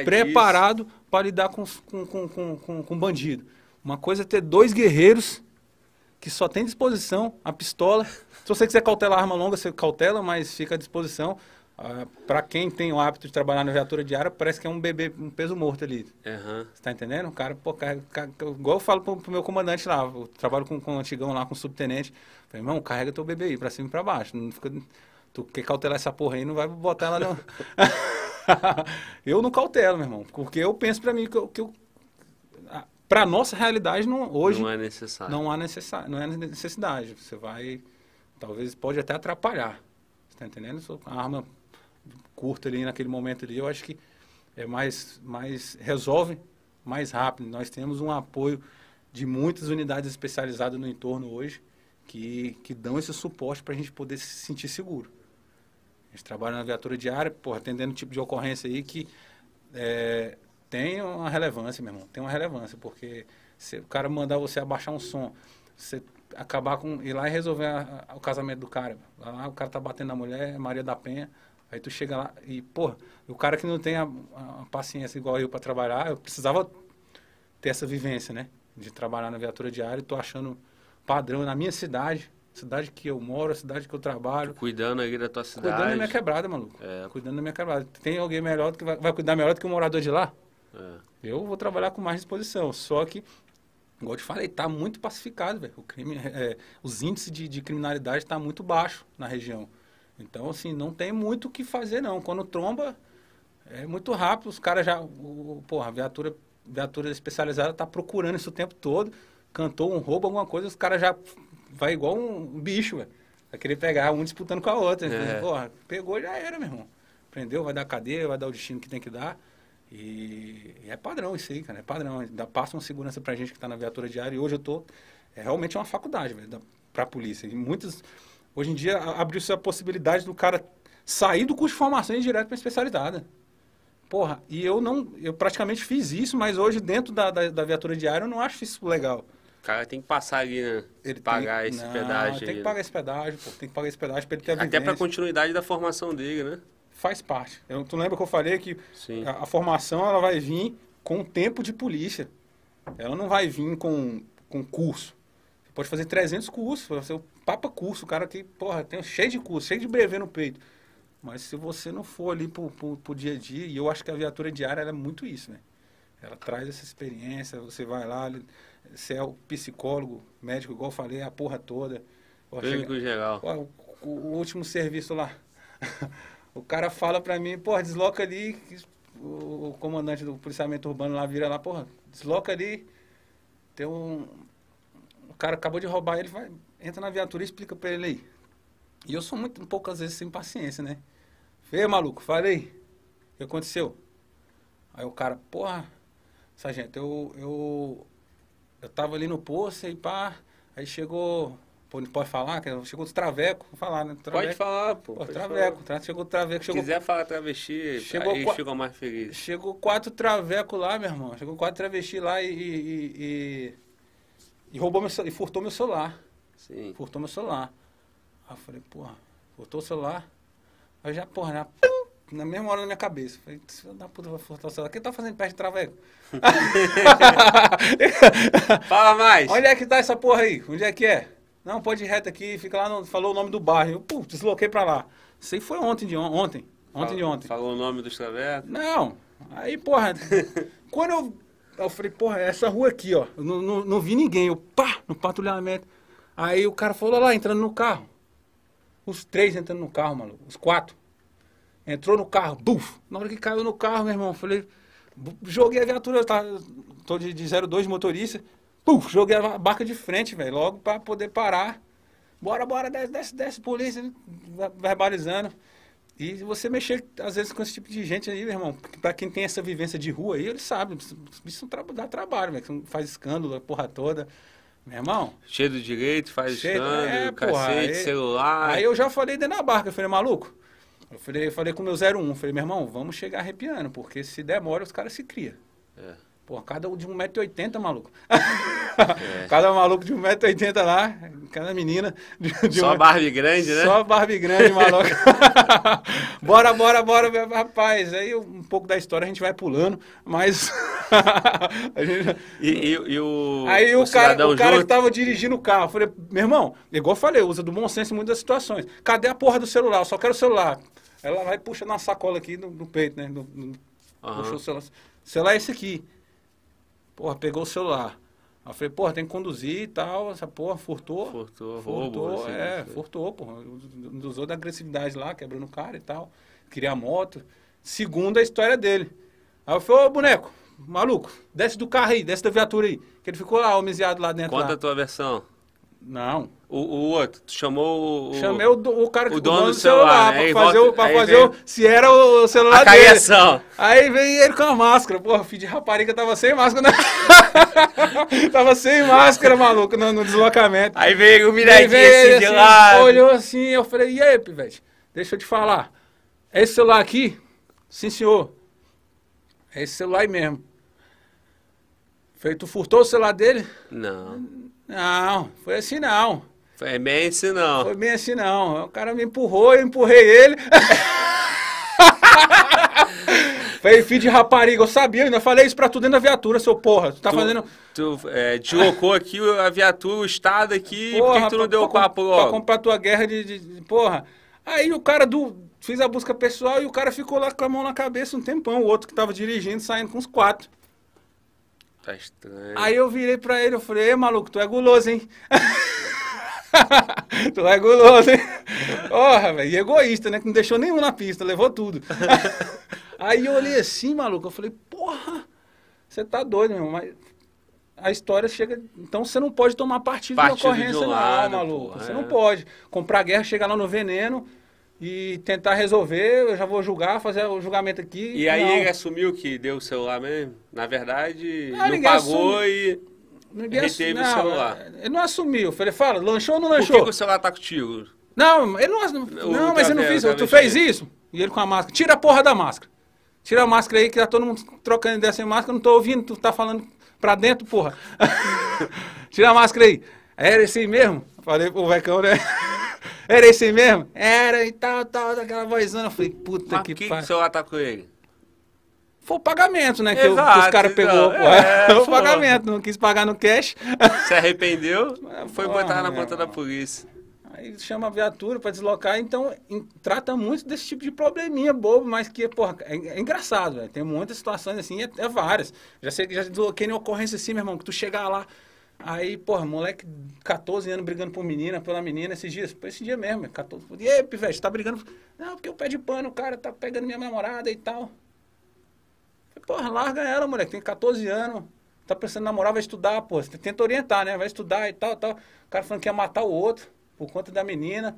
preparado para lidar com, com, com, com, com, com bandido. Uma coisa é ter dois guerreiros que só tem disposição a pistola. Se você quiser cautelar arma longa, você cautela, mas fica à disposição. Para quem tem o hábito de trabalhar na viatura diária, parece que é um bebê, um peso morto ali. Aham. Você tá entendendo? O cara, pô, carrega, carrega- igual eu falo pro, pro meu comandante lá, eu trabalho com, com o antigão lá, com o subtenente. Falei, irmão, carrega teu bebê aí pra cima e pra baixo. Não fica, tu quer cautelar essa porra aí, não vai botar ela não. eu não cautelo, meu irmão, porque eu penso pra mim que eu. Que eu a- pra nossa realidade, não, hoje Não é necessário. não há necessa- não é necessidade. Você vai. Talvez pode até atrapalhar. Você tá entendendo? A arma curta ali naquele momento ali, eu acho que é mais, mais resolve mais rápido. Nós temos um apoio de muitas unidades especializadas no entorno hoje que, que dão esse suporte para a gente poder se sentir seguro. A gente trabalha na viatura diária, porra, atendendo tipo de ocorrência aí que é, tem uma relevância, meu irmão. Tem uma relevância, porque se o cara mandar você abaixar um som, você acabar com. ir lá e resolver a- a- o casamento do cara. Lá, o cara tá batendo na mulher, Maria da Penha. Aí tu chega lá e, porra, o cara que não tem a, a paciência igual eu para trabalhar, eu precisava ter essa vivência, né? De trabalhar na viatura diária, tô achando padrão na minha cidade, cidade que eu moro, a cidade que eu trabalho. Cuidando aí da tua cidade. Cuidando da minha quebrada, maluco. É. Cuidando da minha quebrada. Tem alguém melhor que vai, vai cuidar melhor do que o morador de lá? É. Eu vou trabalhar com mais disposição. Só que, igual eu te falei, tá muito pacificado, velho. O crime, é, os índices de, de criminalidade tá muito baixo na região. Então, assim, não tem muito o que fazer, não. Quando tromba, é muito rápido. Os caras já. O, porra, a viatura, viatura especializada tá procurando isso o tempo todo. Cantou um roubo, alguma coisa, os caras já vai igual um bicho, velho. Vai querer pegar um disputando com a outra. É. Porra, pegou já era, meu irmão. Prendeu, vai dar cadeia, vai dar o destino que tem que dar. E, e é padrão isso aí, cara. É padrão. Dá, passa uma segurança pra gente que tá na viatura diária. E hoje eu tô. É realmente uma faculdade, velho, da- pra polícia. E muitas. Hoje em dia abriu-se a possibilidade do cara sair do curso de formação e ir direto pra especializada. Porra, e eu não. Eu praticamente fiz isso, mas hoje dentro da, da, da viatura diária eu não acho isso legal. O cara tem que passar ali, né? Ele pagar tem- esse não, pedágio Tem que pagar esse pedágio, pô. Tem que pagar esse pedágio pra ele ter a Até vivência. pra continuidade da formação dele, né? Faz parte. Eu, tu lembra que eu falei que a, a formação ela vai vir com tempo de polícia. Ela não vai vir com, com curso. Você pode fazer 300 cursos, você o papa curso, o cara que, porra, tem cheio de curso, cheio de brevê no peito. Mas se você não for ali pro, pro, pro dia a dia, e eu acho que a viatura diária é muito isso, né? Ela traz essa experiência, você vai lá, você é o psicólogo, médico, igual eu falei, a porra toda. Clínico chega- geral. Ó, o, o- último serviço lá. o cara fala pra mim, porra, desloca ali. O, o comandante do policiamento urbano lá vira lá, porra, desloca ali. Tem um. O cara acabou de roubar ele, vai, entra na viatura e explica pra ele aí. E eu sou muito, um pouco às vezes sem paciência, né? Vê, maluco, falei. O que aconteceu? Aí o cara, porra, sargento, eu, eu, eu tava ali no posto e pá, aí chegou, pô, não pode falar, chegou os traveco, vou falar, né? Pode Traveco. falar, pô. Pô, pode traveco, tra- chegou o traveco, falar. Se chegou, quiser falar travesti, Chegou aí ficam mais felizes. chegou quatro traveco lá, meu irmão, chegou quatro travesti lá e, e, e, e roubou meu, e furtou meu celular. Sim. furtou meu celular. Aí eu falei, porra, furtou o celular. Aí já, porra, na, pum, na mesma hora na minha cabeça. Falei, filho da puta vai furtar o celular. Quem tá fazendo peste de traveco? Fala mais. Onde é que tá essa porra aí? Onde é que é? Não, pode ir reto aqui, fica lá, no, falou o nome do bairro. Eu, pô, desloquei pra lá. Isso aí foi ontem de on- ontem. Ontem de ontem. Falou o nome dos travecos. Não, aí, porra, quando eu, eu falei, porra, essa rua aqui, ó, eu não, não, não vi ninguém, eu, pá, no patrulhamento. Aí o cara falou lá, entrando no carro. Os três entrando no carro, maluco, os quatro. Entrou no carro, buf, na hora que caiu no carro, meu irmão, falei, joguei a viatura, tava, tô de, de 02 motorista, puf, joguei a barca de frente, velho, logo pra poder parar. Bora, bora, desce, desce, desce, polícia, verbalizando. E você mexer, às vezes, com esse tipo de gente aí, meu irmão, pra quem tem essa vivência de rua aí, ele sabe, isso, isso tra- dá trabalho, velho, que faz escândalo, a porra toda. Meu irmão, Cheio do direito, faz Cheio- escândalo, é, cacete, celular. aí eu já falei dentro da barca, eu falei, maluco, eu falei, eu falei com o meu 01, falei, meu irmão, vamos chegar arrepiando, porque se demora, os caras se criam. É. Pô, cada um de 1,80m, maluco. É. Cada maluco de 1,80m lá, cada menina de, de Só um- Barbie grande, né? Só Barbie grande, maluco. bora, bora, bora, meu rapaz. Aí um pouco da história a gente vai pulando, mas. a gente- E, e- e o, Aí o, cara, cidadão o cara junto? que tava dirigindo o carro, eu falei, meu irmão, igual eu falei, usa do bom senso em muitas situações. Cadê a porra do celular? Eu só quero o celular. Ela vai puxando uma sacola aqui no, no peito, né? No- no- Aham. Puxou o celular. O celular é esse aqui. Porra, pegou o celular. Aí eu falei, porra, tem que conduzir e tal. Essa porra furtou. Furtou, Furtou, roubo, assim, é, assim. furtou, porra. Usou da agressividade lá, quebrando o cara e tal. Queria a moto. Segundo a história dele. Aí eu falei, ô boneco, maluco, desce do carro aí, desce da viatura aí. Que ele ficou lá, homiziado lá dentro. Conta lá. a tua versão. Não. O, o outro, tu chamou o... Chamei o, o cara que o dono do celular, né? Aí pra fazer, volta- o, pra fazer vem- o, se era o celular A dele. caiação. Aí veio ele com a máscara. Porra, filho de rapariga tava sem máscara. né? tava sem máscara, maluco, no, no deslocamento. Aí veio o miradinho assim de assim, lado. Olhou assim, eu falei, e aí, pivete? Deixa eu te falar. É esse celular aqui? Sim, senhor. É esse celular aí mesmo. Falei, tu furtou o celular dele? Não, Não, foi assim não. Foi bem assim não. Foi bem assim não. O cara me empurrou, eu empurrei ele. Falei, filho de rapariga, eu sabia, eu ainda falei isso pra tu dentro da viatura, seu porra. Tu tá tu, fazendo. Tu é, deslocou aqui a viatura, o estado aqui, por que que tu não pra- deu o pra, papo Pra logo? comprar tua guerra de, de- de- Porra. Aí o cara do. Fiz a busca pessoal e o cara ficou lá com a mão na cabeça um tempão. O outro que tava dirigindo, saindo com os quatro. Tá estranho. Aí eu virei pra ele, eu falei, ei, maluco, tu é guloso, hein? tu é guloso, hein? Porra, velho, e egoísta, né? Que não deixou nenhum na pista, levou tudo. Aí eu olhei assim, maluco, eu falei, porra, você tá doido, meu irmão, mas a história chega. Então você não pode tomar partido, Partido de ocorrência, um não, lado, maluco. porra, você é. não pode. Comprar guerra, chegar lá no veneno e tentar resolver, eu já vou julgar, fazer o julgamento aqui. E aí não. ele assumiu que deu o celular mesmo? Na verdade, Ah, não pagou e... Ninguém reteve assu- o não, celular. Ele não assumiu. Eu falei, fala, lanchou ou não Por que, lanchou? que o celular tá contigo? Não, ele não assumiu. O Não, mas ele não o Tu fez isso? E ele com a máscara. Tira a porra da máscara. Tira a máscara aí que tá todo mundo trocando ideia sem máscara. Eu não tô ouvindo, tu tá falando pra dentro, porra. Tira a máscara aí. Era esse aí mesmo? Falei pro Vecão, né? Era esse aí mesmo? Era e tal, tal, daquela vozana. Eu falei, puta Mas por que que, que o pariu. celular tá com ele? Foi o pagamento, né? Que, o- que Exato, os caras pegou. não, pô. é, o pô. pagamento, não quis pagar no cash. Se arrependeu, foi Porra, botar na conta da polícia. Aí chama a viatura pra deslocar, então em- trata muito desse tipo de probleminha bobo, mas que, porra, é, é engraçado, velho. Tem muitas situações assim, é, é várias. Já sei que já desloquei em ocorrência assim, meu irmão, que tu chegar lá, aí, porra, moleque, 14 anos brigando por menina, pela menina, esses dias, foi esse dia mesmo, 14. E aí, pivete, tá brigando? Não, porque o pé de pano, o cara tá pegando minha namorada e tal. Falei, Porra, larga ela, moleque, tem 14 anos. Tá pensando em namorar, vai estudar, pô. Você tenta orientar, né? Vai estudar e tal, tal. O cara falando que ia matar o outro por conta da menina.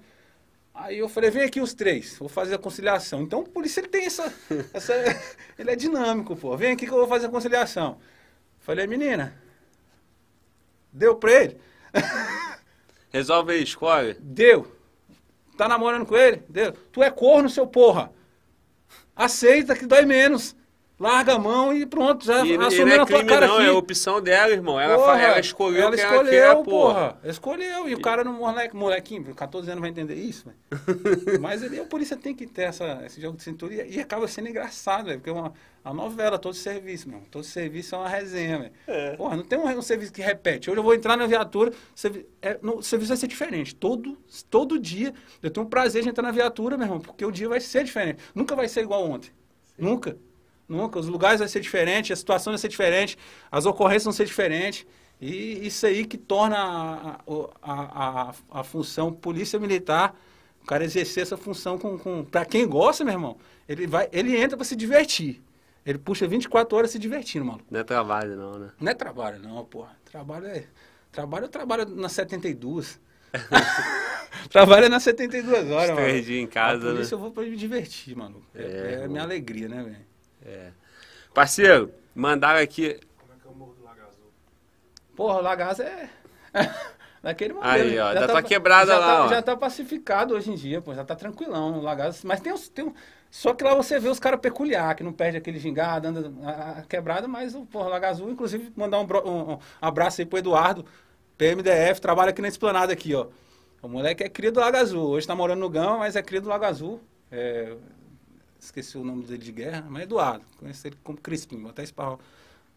Aí eu falei, vem aqui os três, vou fazer a conciliação. Então, por isso ele tem essa. essa ele é dinâmico, pô. Vem aqui que eu vou fazer a conciliação. Falei, menina, deu pra ele? Resolve aí, escolhe. Deu. Tá namorando com ele? Deu. Tu é corno, seu porra. Aceita que dói menos. Larga a mão e pronto, já E, e assumiu não é crime, cara não, aqui. é opção dela, irmão. Ela, Porra, ela escolheu ela escolheu, ela quer, porra. porra. Escolheu. E o cara, no moleque, molequinho, 14 anos vai entender isso, velho. Mas ele, a polícia tem que ter essa, esse jogo de cintura e, e acaba sendo engraçado, velho. Porque é uma, a novela, todo serviço, meu. Todo serviço é uma resenha, velho. É. Porra, não tem um, um serviço que repete. Hoje eu vou entrar na viatura, servi- é, no, o serviço vai ser diferente. Todo, todo dia eu tenho um prazer de entrar na viatura, meu irmão, porque o dia vai ser diferente. Nunca vai ser igual ontem. Nunca. Nunca. Os lugares vão ser diferentes, a situação vai ser diferente, as ocorrências vão ser diferentes. E isso aí que torna a, a, a, a função polícia militar, o cara exercer essa função com, com para quem gosta, meu irmão, ele vai, ele entra para se divertir. Ele puxa 24 horas se divertindo, maluco. Não é trabalho, não, né? Não é trabalho, não, porra. Trabalho é. Trabalho eu trabalho na 72. trabalho é nas 72 horas, Os mano. dias em casa, né? polícia eu vou pra me divertir, mano. É, É, é minha alegria, né, velho? É. Parceiro, mandaram aqui. Como é que é o Morro do Lago Azul? Porra, o Lagaza é. Daquele modelo. Aí, ó, Já da tua quebrada já lá, tá, ó. Já tá pacificado hoje em dia, pô. Já tá tranquilão o Lagaza. Mas tem, uns, tem um. Só que lá você vê os caras peculiar, que não perde aquele gingado, anda a, a quebrada, mas o porra, Lago Azul, inclusive, mandar um, bro- um- um abraço aí pro Eduardo, PMDF, trabalha aqui na esplanada aqui, ó. O moleque é cria do Lago Azul. Hoje tá morando no Gama, mas é cria do Lago Azul. É, esqueci o nome dele de guerra, mas é Eduardo. Conheci ele como Crispim, vou até esparrar o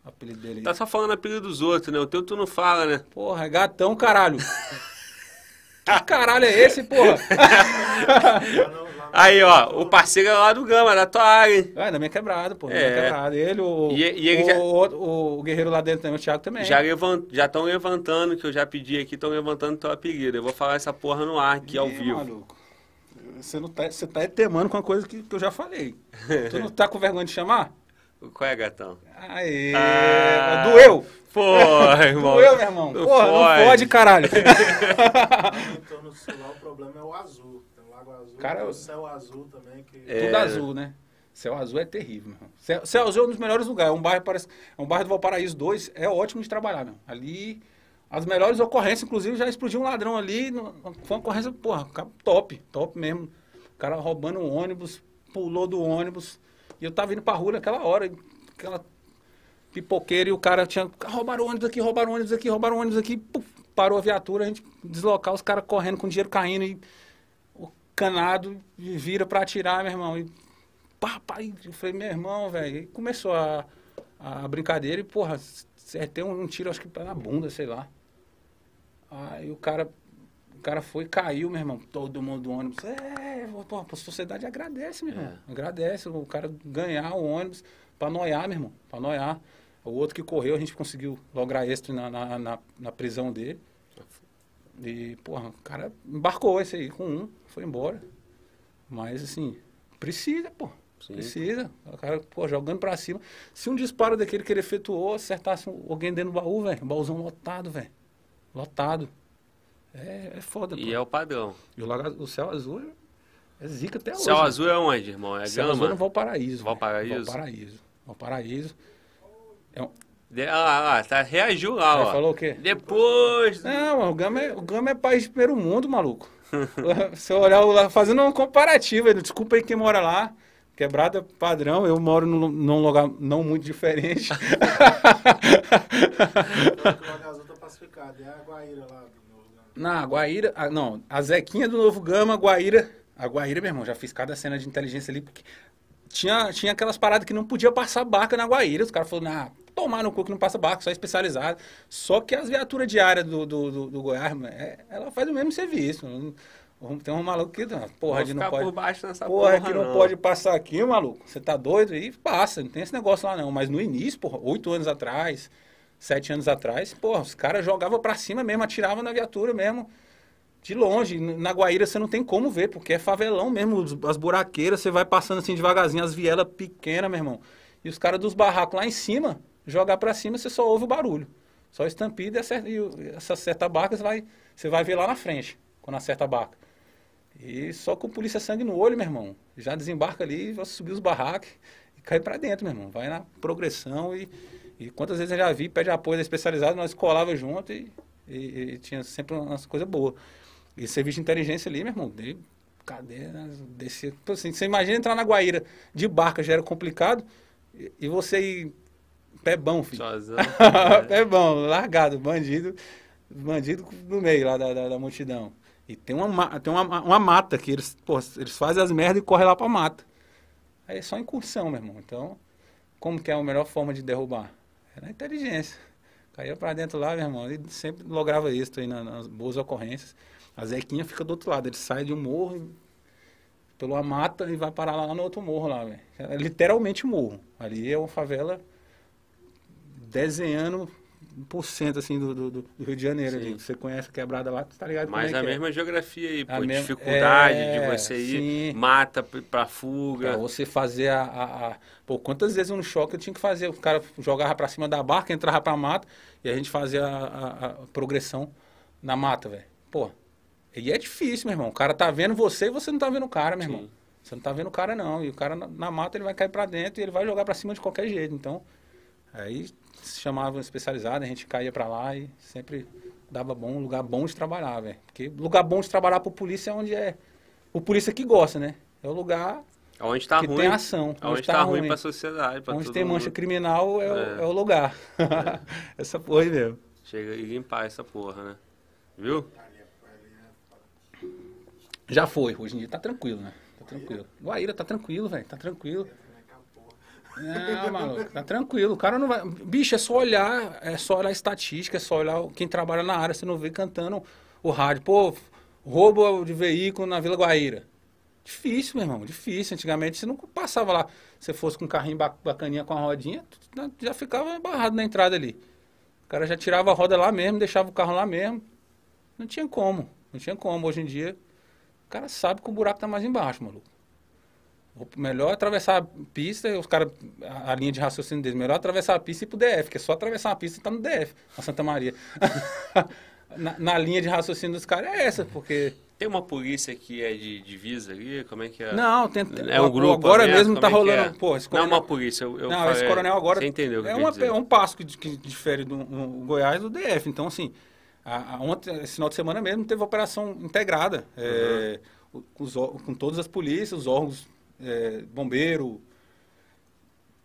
apelido dele aí. Tá só falando apelido dos outros, né? O teu tu não fala, né? Porra, é gatão, caralho. que caralho é esse, porra? Aí, ó, o parceiro é lá do Gama, da tua área, hein? Ah, da minha quebrada, pô. Da É. minha quebrada. Ele, o, E- e ele o, já- o, o- o guerreiro lá dentro também, o Thiago também. Já estão levantando, que eu já pedi aqui, estão levantando teu apelido. Eu vou falar essa porra no ar aqui ao Ih, vivo. maluco. Você não tá, você tá temando com uma coisa que, que eu já falei. tu não tá com vergonha de chamar? Qual é, gatão? Aê, Ah. doeu. Porra, irmão. Doeu, meu irmão. Não Porra, pode. não pode, caralho. sul lá, o problema é o azul. Tem o Lago Azul, Cara, o céu azul também. Que... É. Tudo azul, né? Céu Azul é terrível, meu irmão. Céu, Céu Azul é um dos melhores lugares. É um bairro, parece, é um bairro do Valparaíso 2. É ótimo de trabalhar, meu. Ali, as melhores ocorrências, inclusive, já explodiu um ladrão ali. Foi uma ocorrência, porra, top, top mesmo. O cara roubando um ônibus, pulou do ônibus. E eu tava indo pra rua naquela hora, aquela pipoqueira, e o cara tinha. Roubaram o ônibus aqui, roubaram o ônibus aqui, roubaram o ônibus aqui. Puf, parou a viatura, a gente deslocar, os caras correndo com dinheiro caindo e o canado vira pra atirar, meu irmão. E pá, pá, e eu falei, meu irmão, velho. Começou a, a brincadeira e, porra, acertei um, um tiro, acho que na bunda, sei lá. Aí o cara, o cara foi e caiu, meu irmão. Todo mundo do ônibus. É, porra, a sociedade agradece, meu irmão. Agradece o cara ganhar o ônibus pra noiar, meu irmão. Pra noiar. O outro que correu, a gente conseguiu lograr êxito na, na, na, na prisão dele. E, porra, o cara embarcou esse aí com um, foi embora. Mas, assim, precisa, pô. Sim. Precisa. O cara, pô, jogando pra cima. Se um disparo daquele que ele efetuou, acertasse alguém dentro do baú, velho. Baúzão lotado, velho. Lotado. É, é foda, E pô. é o padrão. E o, lago, o céu azul é, é zica até hoje. Céu né? azul é onde, irmão? É Céu azul é no Gama? Valparaíso. velho. Valparaíso? Valparaíso. Valparaíso. É um... De- Ah, lá, lá, tá, reagiu lá, Aí ó. falou o quê? Depois. Não, o Gama é, o Gama é país de primeiro mundo, maluco. Se eu olhar lá, fazendo um comparativo, aí, desculpa aí quem mora lá. Quebrada padrão, eu moro num, num lugar não muito diferente. Pacificado. É a Guaíra lá do Novo Gama. Na Guaíra, ah, não, a Zequinha do Novo Gama, Guaíra. A Guaíra, meu irmão, já fiz cada cena de inteligência ali, porque tinha, tinha aquelas paradas que não podia passar barca na Guaíra. Os caras falaram, ah, tomar no cu que não passa barca, só é especializado. Só que as viaturas diárias do, do, do, do Goiás, é, ela faz o mesmo serviço. Tem um maluco que, porra, de não pode. por baixo nessa porra, porra, que não, pode passar aqui, maluco. Você tá doido? E passa, não tem esse negócio lá não. Mas no início, porra, oito anos atrás, sete anos atrás, porra, os caras jogavam pra cima mesmo, atiravam na viatura mesmo. De longe, na Guaíra você não tem como ver, porque é favelão mesmo, as buraqueiras, você vai passando assim devagarzinho, as vielas pequenas, meu irmão. E os caras dos barracos lá em cima, jogar pra cima, você só ouve o barulho. Só estampida e essa certa barca você vai, você vai ver lá na frente, quando acerta a barca. E só com polícia sangue no olho, meu irmão. Já desembarca ali, vai subir os barracos e cai para dentro, meu irmão. Vai na progressão e, e quantas vezes eu já vi, pede apoio da especializada, nós colava junto e, e, e tinha sempre umas coisas boas. E serviço de inteligência ali, meu irmão, de cadeira, descia. Assim, você imagina entrar na Guaíra de barca, já era complicado, e, e você ir pé bom, filho. Sozinho. pé bom, largado, bandido, bandido no meio lá da, da, da multidão. E tem uma, tem uma, uma mata que eles, pô, eles fazem as merdas e correm lá pra mata. Aí é só incursão, meu irmão. Então, como que é a melhor forma de derrubar? Na inteligência. Caía pra dentro lá, meu irmão, e sempre lograva isso aí nas, nas boas ocorrências. A Zequinha fica do outro lado, ele sai de um morro pela mata e vai parar lá no outro morro lá, velho. É literalmente morro. Ali é uma favela desenhando 1% assim do, do, do, Rio de Janeiro ali. Você conhece a quebrada lá, tu tá ligado Mas é a é. mesma geografia aí, pô, mesma- dificuldade é, de você ir, sim. mata pra fuga. Pra você fazer a, a, a- Pô, quantas vezes eu no choque eu tinha que fazer? O cara jogava pra cima da barca, entrava pra mata e a gente fazia a, a- progressão na mata, velho. Pô, e é difícil, meu irmão. O cara tá vendo você e você não tá vendo o cara, meu irmão. Sim. Você não tá vendo o cara, não. E o cara na, na mata ele vai cair pra dentro e ele vai jogar pra cima de qualquer jeito. Então, aí se chamava especializado, a gente caía pra lá e sempre dava bom, lugar bom de trabalhar, velho. Porque lugar bom de trabalhar pro polícia é onde é. O polícia que gosta, né? É o lugar Onde tá que ruim. tem ação. Onde, tá, ruim pra sociedade, pra Onde tem mancha mundo. criminal é, o- É. é o lugar. Essa porra aí mesmo. Chega e limpar essa porra, né? Viu? Já foi, hoje em dia tá tranquilo, né? Tá tranquilo. Guaíra tá tranquilo, velho. Tá tranquilo. Não, maluco, tá tranquilo. O cara não vai. Bicho, é só olhar, é só olhar a estatística, é só olhar quem trabalha na área, você não vê cantando o rádio. Pô, roubo de veículo na Vila Guaíra. Difícil, meu irmão, difícil. Antigamente você não passava lá. Se fosse com um carrinho ba- bacaninha com a rodinha, tu já ficava barrado na entrada ali. O cara já tirava a roda lá mesmo, deixava o carro lá mesmo. Não tinha como, não tinha como. Hoje em dia, o cara sabe que o buraco tá mais embaixo, maluco. Melhor é atravessar a pista, os caras, a, linha de raciocínio deles, melhor é atravessar a pista e ir pro DF, que é só atravessar a pista e tá no DF, na Santa Maria. na, na linha de raciocínio dos caras é essa, porque. Tem uma polícia que é de divisa ali? Como é que é? Não, tem, É um grupo agora mesmo tá é rolando. é? Pô, esse Não é coronel- uma polícia. Eu, eu não, falei- esse coronel agora. Você entendeu é, uma- é um passo que, que difere do, do Goiás do DF. Então, assim, a, a ontem, esse final de semana mesmo teve operação integrada. é, o- os com todas as polícias, os órgãos, é, bombeiro,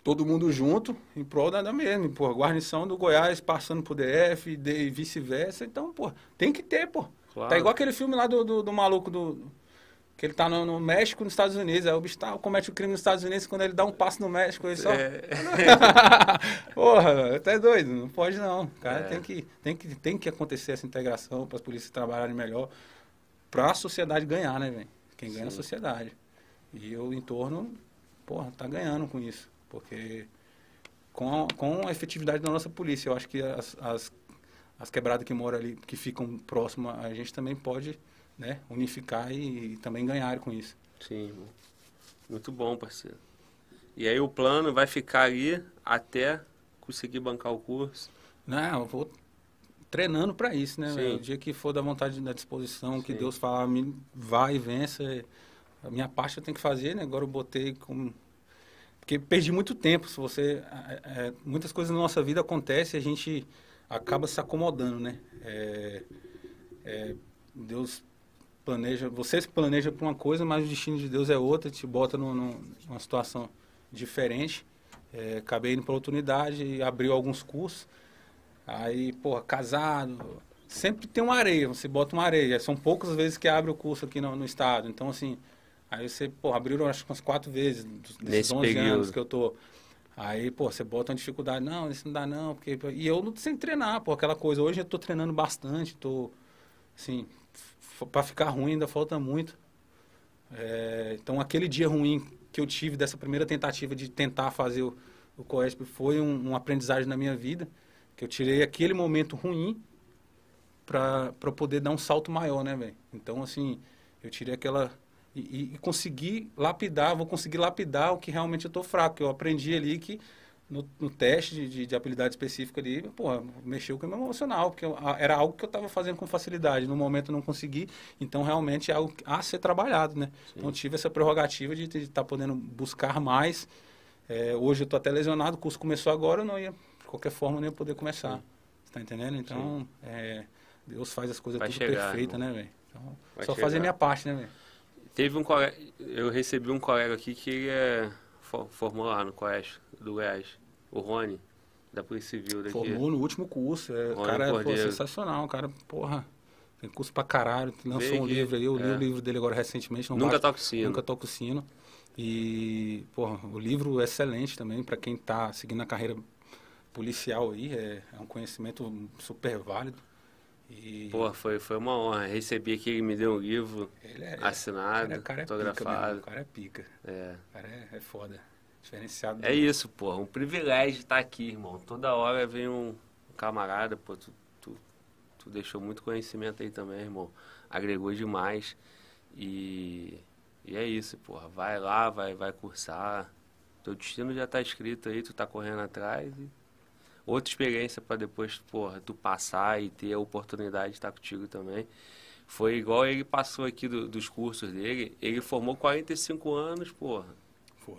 todo mundo junto, em prol da, da mesma. Pô, guarnição do Goiás passando pro DF de- e vice-versa. Então, pô, tem que ter, pô. Claro. Tá igual aquele filme lá do, do, do maluco do. Que ele tá no, no México, nos Estados Unidos. Aí o bicho tá, comete o crime nos Estados Unidos quando ele dá um passo no México, ele só. É. Porra, até doido, não pode não. Cara, É. tem, que, tem, que, tem que acontecer essa integração para as polícias trabalharem melhor, para a sociedade ganhar, né, velho? Quem ganha é a sociedade. E o entorno, porra, tá ganhando com isso. Porque com a, com a efetividade da nossa polícia, eu acho que as, as, as quebradas que moram ali, que ficam próximas, a gente também pode né, unificar e, também ganhar com isso. Sim. Muito bom, parceiro. E aí o plano vai ficar ali até conseguir bancar o curso. Não, eu vou treinando para isso, né? Sim. O dia que for da vontade da disposição, que Sim. Deus falar, vai e vença. A minha parte eu tenho que fazer, né? Agora eu botei como. Porque perdi muito tempo. Se você. é, é, muitas coisas na nossa vida acontecem a gente acaba se acomodando, né? É, é, Deus planeja. Você se planeja para uma coisa, mas o destino de Deus é outra, te bota num- num- numa situação diferente. É, acabei indo para outra unidade e abriu alguns cursos. Aí, porra, casado. Sempre tem uma areia, você bota uma areia. São poucas vezes que abre o curso aqui no, no estado. Então, assim, Aí você, pô, abriram acho que umas quatro vezes, dos- desses Nesse 11 período. anos que eu tô. Aí, pô, você bota uma dificuldade, não, isso não dá não, porque... E eu não sem treinar, pô, aquela coisa. Hoje eu tô treinando bastante, tô, assim, pra ficar ruim ainda falta muito. É, então, aquele dia ruim que eu tive dessa primeira tentativa de tentar fazer o, o COESP foi um, um aprendizagem na minha vida, que eu tirei aquele momento ruim para poder dar um salto maior, né, velho? Então, assim, eu tirei aquela... E, e- e consegui lapidar, vou conseguir lapidar o que realmente eu tô fraco. Eu aprendi ali que no, no teste de, de, de habilidade específica ali, pô, mexeu com o meu emocional, porque eu- a- era algo que eu estava fazendo com facilidade. No momento eu não consegui, então realmente é algo a ser trabalhado, né? Então tive essa prerrogativa de estar podendo buscar mais. É, hoje eu tô até lesionado, o curso começou agora, eu não ia, de qualquer forma, eu não ia poder começar. Sim. Você tá entendendo? Então, é, Deus faz as coisas Vai tudo chegar, perfeitas, irmão. né, velho? Então, só chegar. fazer a minha parte, né, velho? Teve um colega, eu recebi um colega aqui que ele é, fo- formou lá no Colégio do Goiás, o Rony, da Polícia Civil daqui. Formou no último curso. É, Rony cara é pô, sensacional. O cara, porra, tem curso pra caralho. Lançou Veio um aqui, livro aí. Eu li é. o livro dele agora recentemente. Não Nunca basta- toca o sino. Nunca toco sino. E, porra, o livro é excelente também para quem tá seguindo a carreira policial aí. É, é um conhecimento super válido. E Pô, foi, foi uma honra. Recebi aqui, ele me deu um livro é, assinado, o cara é pica, irmão. autografado. O cara é pica. É. O cara é, é foda. Diferenciado. É isso, pô. Um privilégio estar aqui, irmão. Toda hora vem um camarada, pô. Tu, tu, tu deixou muito conhecimento aí também, irmão. Agregou demais. E, e é isso, porra. Vai lá, vai, vai cursar. Teu destino já tá escrito aí, tu tá correndo atrás. E outra experiência para depois, porra, tu passar e ter a oportunidade de estar contigo também. Foi igual ele passou aqui do- dos cursos dele. Ele formou 45 anos, porra. Foi.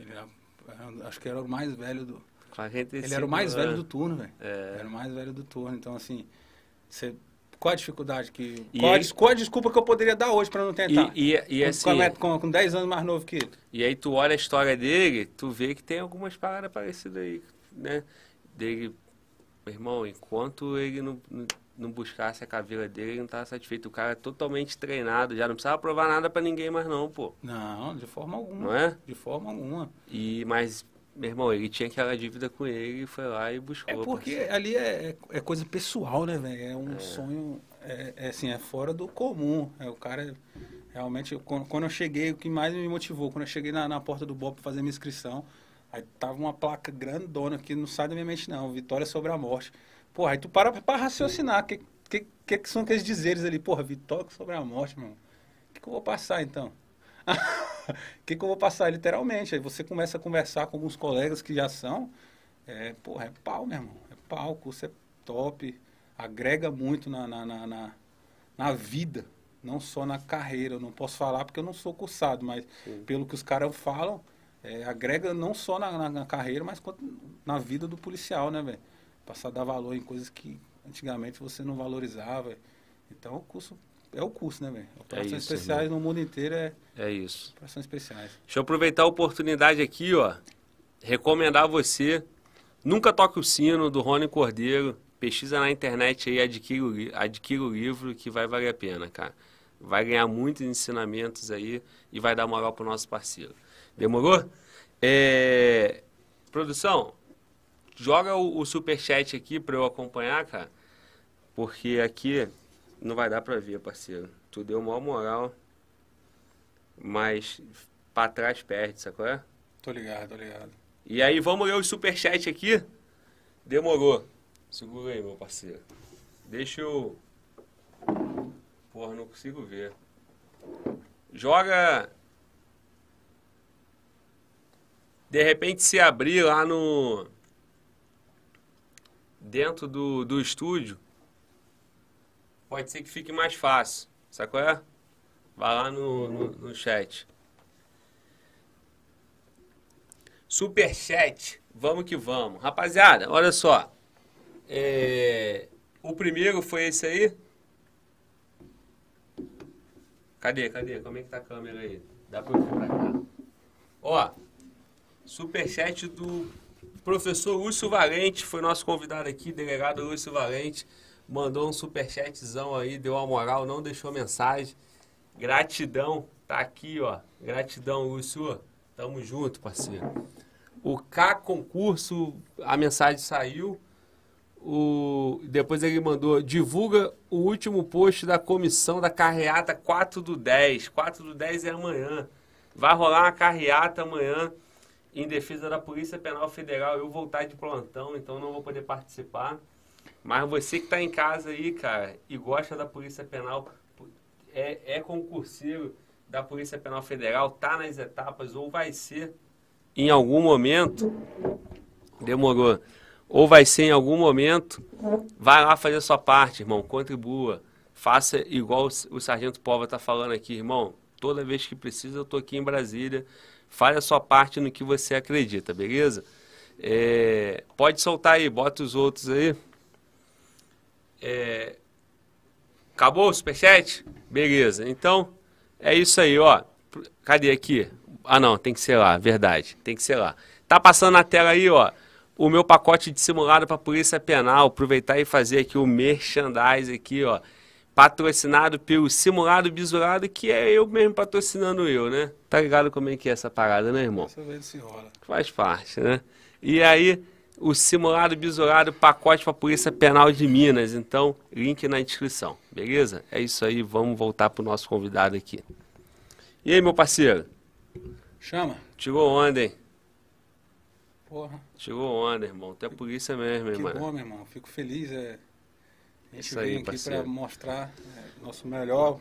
Ele era, era- acho que era o mais velho do. 45 Ele era o mais velho anos. do turno, velho. É. Era o mais velho do turno. Então, assim, você, qual a dificuldade que. E Qual, a, ele- des- qual a desculpa que eu poderia dar hoje pra não tentar? E, e, e assim, com, com 10 anos mais novo que ele. e aí tu olha a história dele, tu vê que tem algumas paradas parecidas aí, né? Dele, meu irmão, enquanto ele não, não- buscasse a caveira dele, ele não estava satisfeito. O cara é totalmente treinado, já não precisava provar nada pra ninguém mais não, pô. Não, de forma alguma. Não é? De forma alguma. E, mas, meu irmão, ele tinha aquela dívida com ele e foi lá e buscou. É porque parceiro. ali é, é coisa pessoal, né, velho? É um sonho, é, é assim, é fora do comum. É, o cara, realmente, quando, quando eu cheguei, o que mais me motivou, quando eu cheguei na, na porta do BOP pra fazer minha inscrição, aí tava uma placa grandona que não sai da minha mente, não. Vitória sobre a morte. Porra, aí tu para pra raciocinar. O que, que, que, que são aqueles dizeres ali? Porra, vitória sobre a morte, mano. O que, que eu vou passar, então? O que, que eu vou passar, literalmente? Aí você começa a conversar com alguns colegas que já são. É, porra, é pau, meu irmão. É pau, o curso é top. Agrega muito na, na, na, na, na vida, não só na carreira. Eu não posso falar porque eu não sou cursado, mas Sim. pelo que os caras falam, é, agrega não só na, na, na carreira, mas quanto na vida do policial, né, velho? Passar a dar valor em coisas que antigamente você não valorizava. Então o curso é o curso, né, velho? Operações isso, especiais no mundo inteiro é É isso. operações especiais. Deixa eu aproveitar a oportunidade aqui, ó. Recomendar a você. Nunca toque o sino do Rony Cordeiro. Pesquisa na internet aí, adquira o, adquira o livro que vai valer a pena, cara. Vai ganhar muitos ensinamentos aí e vai dar moral pro nosso parceiro. Demorou? É, Produção, joga o, o superchat aqui pra eu acompanhar, cara. Porque aqui não vai dar pra ver, parceiro. Tu deu maior moral. Mas pra trás perde, sacou? É? Tô ligado, tô ligado. E aí, vamos ler o superchat aqui? Demorou. Segura aí, meu parceiro. Deixa eu. Porra, não consigo ver. Joga. De repente, se abrir lá no. Dentro do, do estúdio. Pode ser que fique mais fácil. Sacou? É? Vai lá no, no, no chat. Superchat, vamos que vamos. Rapaziada, olha só. É, O primeiro foi esse aí. Cadê, cadê? Como é que tá a câmera aí? Dá pra vir pra cá. Ó, superchat do professor Lúcio Valente, foi nosso convidado aqui, delegado Lúcio Valente. Mandou um superchatzão aí, deu uma moral, não deixou mensagem. Gratidão, Tá aqui, ó. Gratidão, Lúcio. Tamo junto, parceiro. O K concurso, a mensagem saiu. O, depois ele mandou, divulga o último post da comissão da carreata 4 do 10. 4 do 10 é amanhã. Vai rolar uma carreata amanhã em defesa da Polícia Penal Federal. Eu vou estar de plantão, então não vou poder participar. Mas você que está em casa aí, cara, e gosta da Polícia Penal, é, é concurseiro da Polícia Penal Federal, tá nas etapas ou vai ser em algum momento, demorou, ou vai ser em algum momento, vai lá fazer sua parte, irmão, contribua. Faça igual o Sargento Pova está falando aqui, irmão. Toda vez que precisa, eu estou aqui em Brasília. Faz a sua parte no que você acredita, beleza? É, pode soltar aí, bota os outros aí. É, acabou o superchat? Beleza. Então, é isso aí, ó. Cadê aqui? Ah, não, tem que ser lá, verdade. Tem que ser lá. Tá passando na tela aí, ó, o meu pacote de simulado para Polícia Penal. Aproveitar e fazer aqui o merchandise aqui, ó. Patrocinado pelo Simulado Bisurado, que é eu mesmo patrocinando eu, né? Tá ligado como é que é essa parada, né, irmão? Faz parte, né? E aí, o Simulado Bisurado, pacote para Polícia Penal de Minas. Então, link na descrição, beleza? É isso aí, vamos voltar pro nosso convidado aqui. E aí, meu parceiro? Chama. Tirou onda, hein? Porra. Tirou onda, irmão. Tu é polícia mesmo, hein, Que bom, meu irmão. Fico feliz. É... A gente Isso aí, aqui parceiro. para mostrar é, nosso melhor,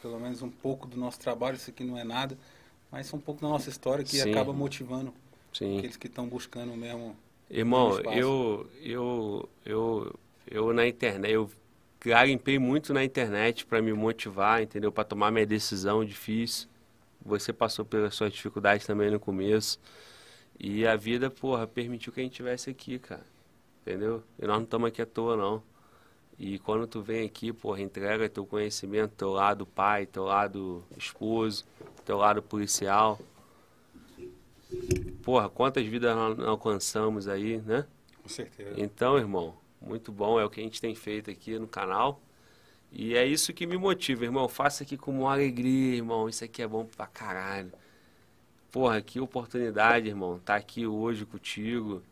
pelo menos um pouco do nosso trabalho. Isso aqui não é nada, mas um pouco da nossa história que Sim. acaba motivando Sim. aqueles que estão buscando mesmo. Irmão, eu, eu, eu, eu na internet, eu garimpei muito na internet para me motivar, entendeu? Para tomar minha decisão difícil. Você passou pelas suas dificuldades também no começo. E a vida, porra, permitiu que a gente estivesse aqui, cara. Entendeu? E nós não estamos aqui à toa, não. E quando tu vem aqui, porra, entrega teu conhecimento, teu lado pai, teu lado esposo, teu lado policial. Porra, quantas vidas nós não alcançamos aí, né? Com certeza. Então, irmão, muito bom, é o que a gente tem feito aqui no canal. E é isso que me motiva, irmão. Faça aqui com uma alegria, irmão. Isso aqui é bom pra caralho. Porra, que oportunidade, irmão. Tá aqui hoje contigo.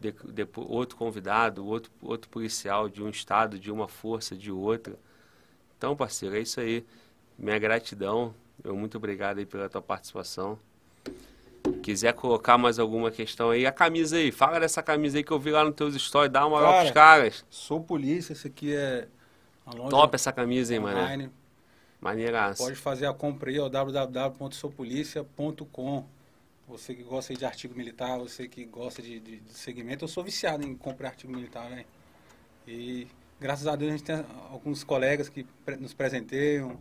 De, depo- outro convidado, outro, outro policial de um estado, de uma força, de outra. Então, parceiro, é isso aí. Minha gratidão. Eu muito obrigado aí pela tua participação. Quiser colocar mais alguma questão aí, a camisa aí, fala dessa camisa aí que eu vi lá nos teus stories, dá uma moral Cara, pros caras. Sou polícia, esse aqui é Top essa camisa, hein, online. Maneiraça. Pode fazer a compra aí, ó, www.soupolicia.com. Você que gosta de artigo militar, você que gosta de, de, de segmento, eu sou viciado em comprar artigo militar, né? E graças a Deus a gente tem alguns colegas que pre- nos presenteiam,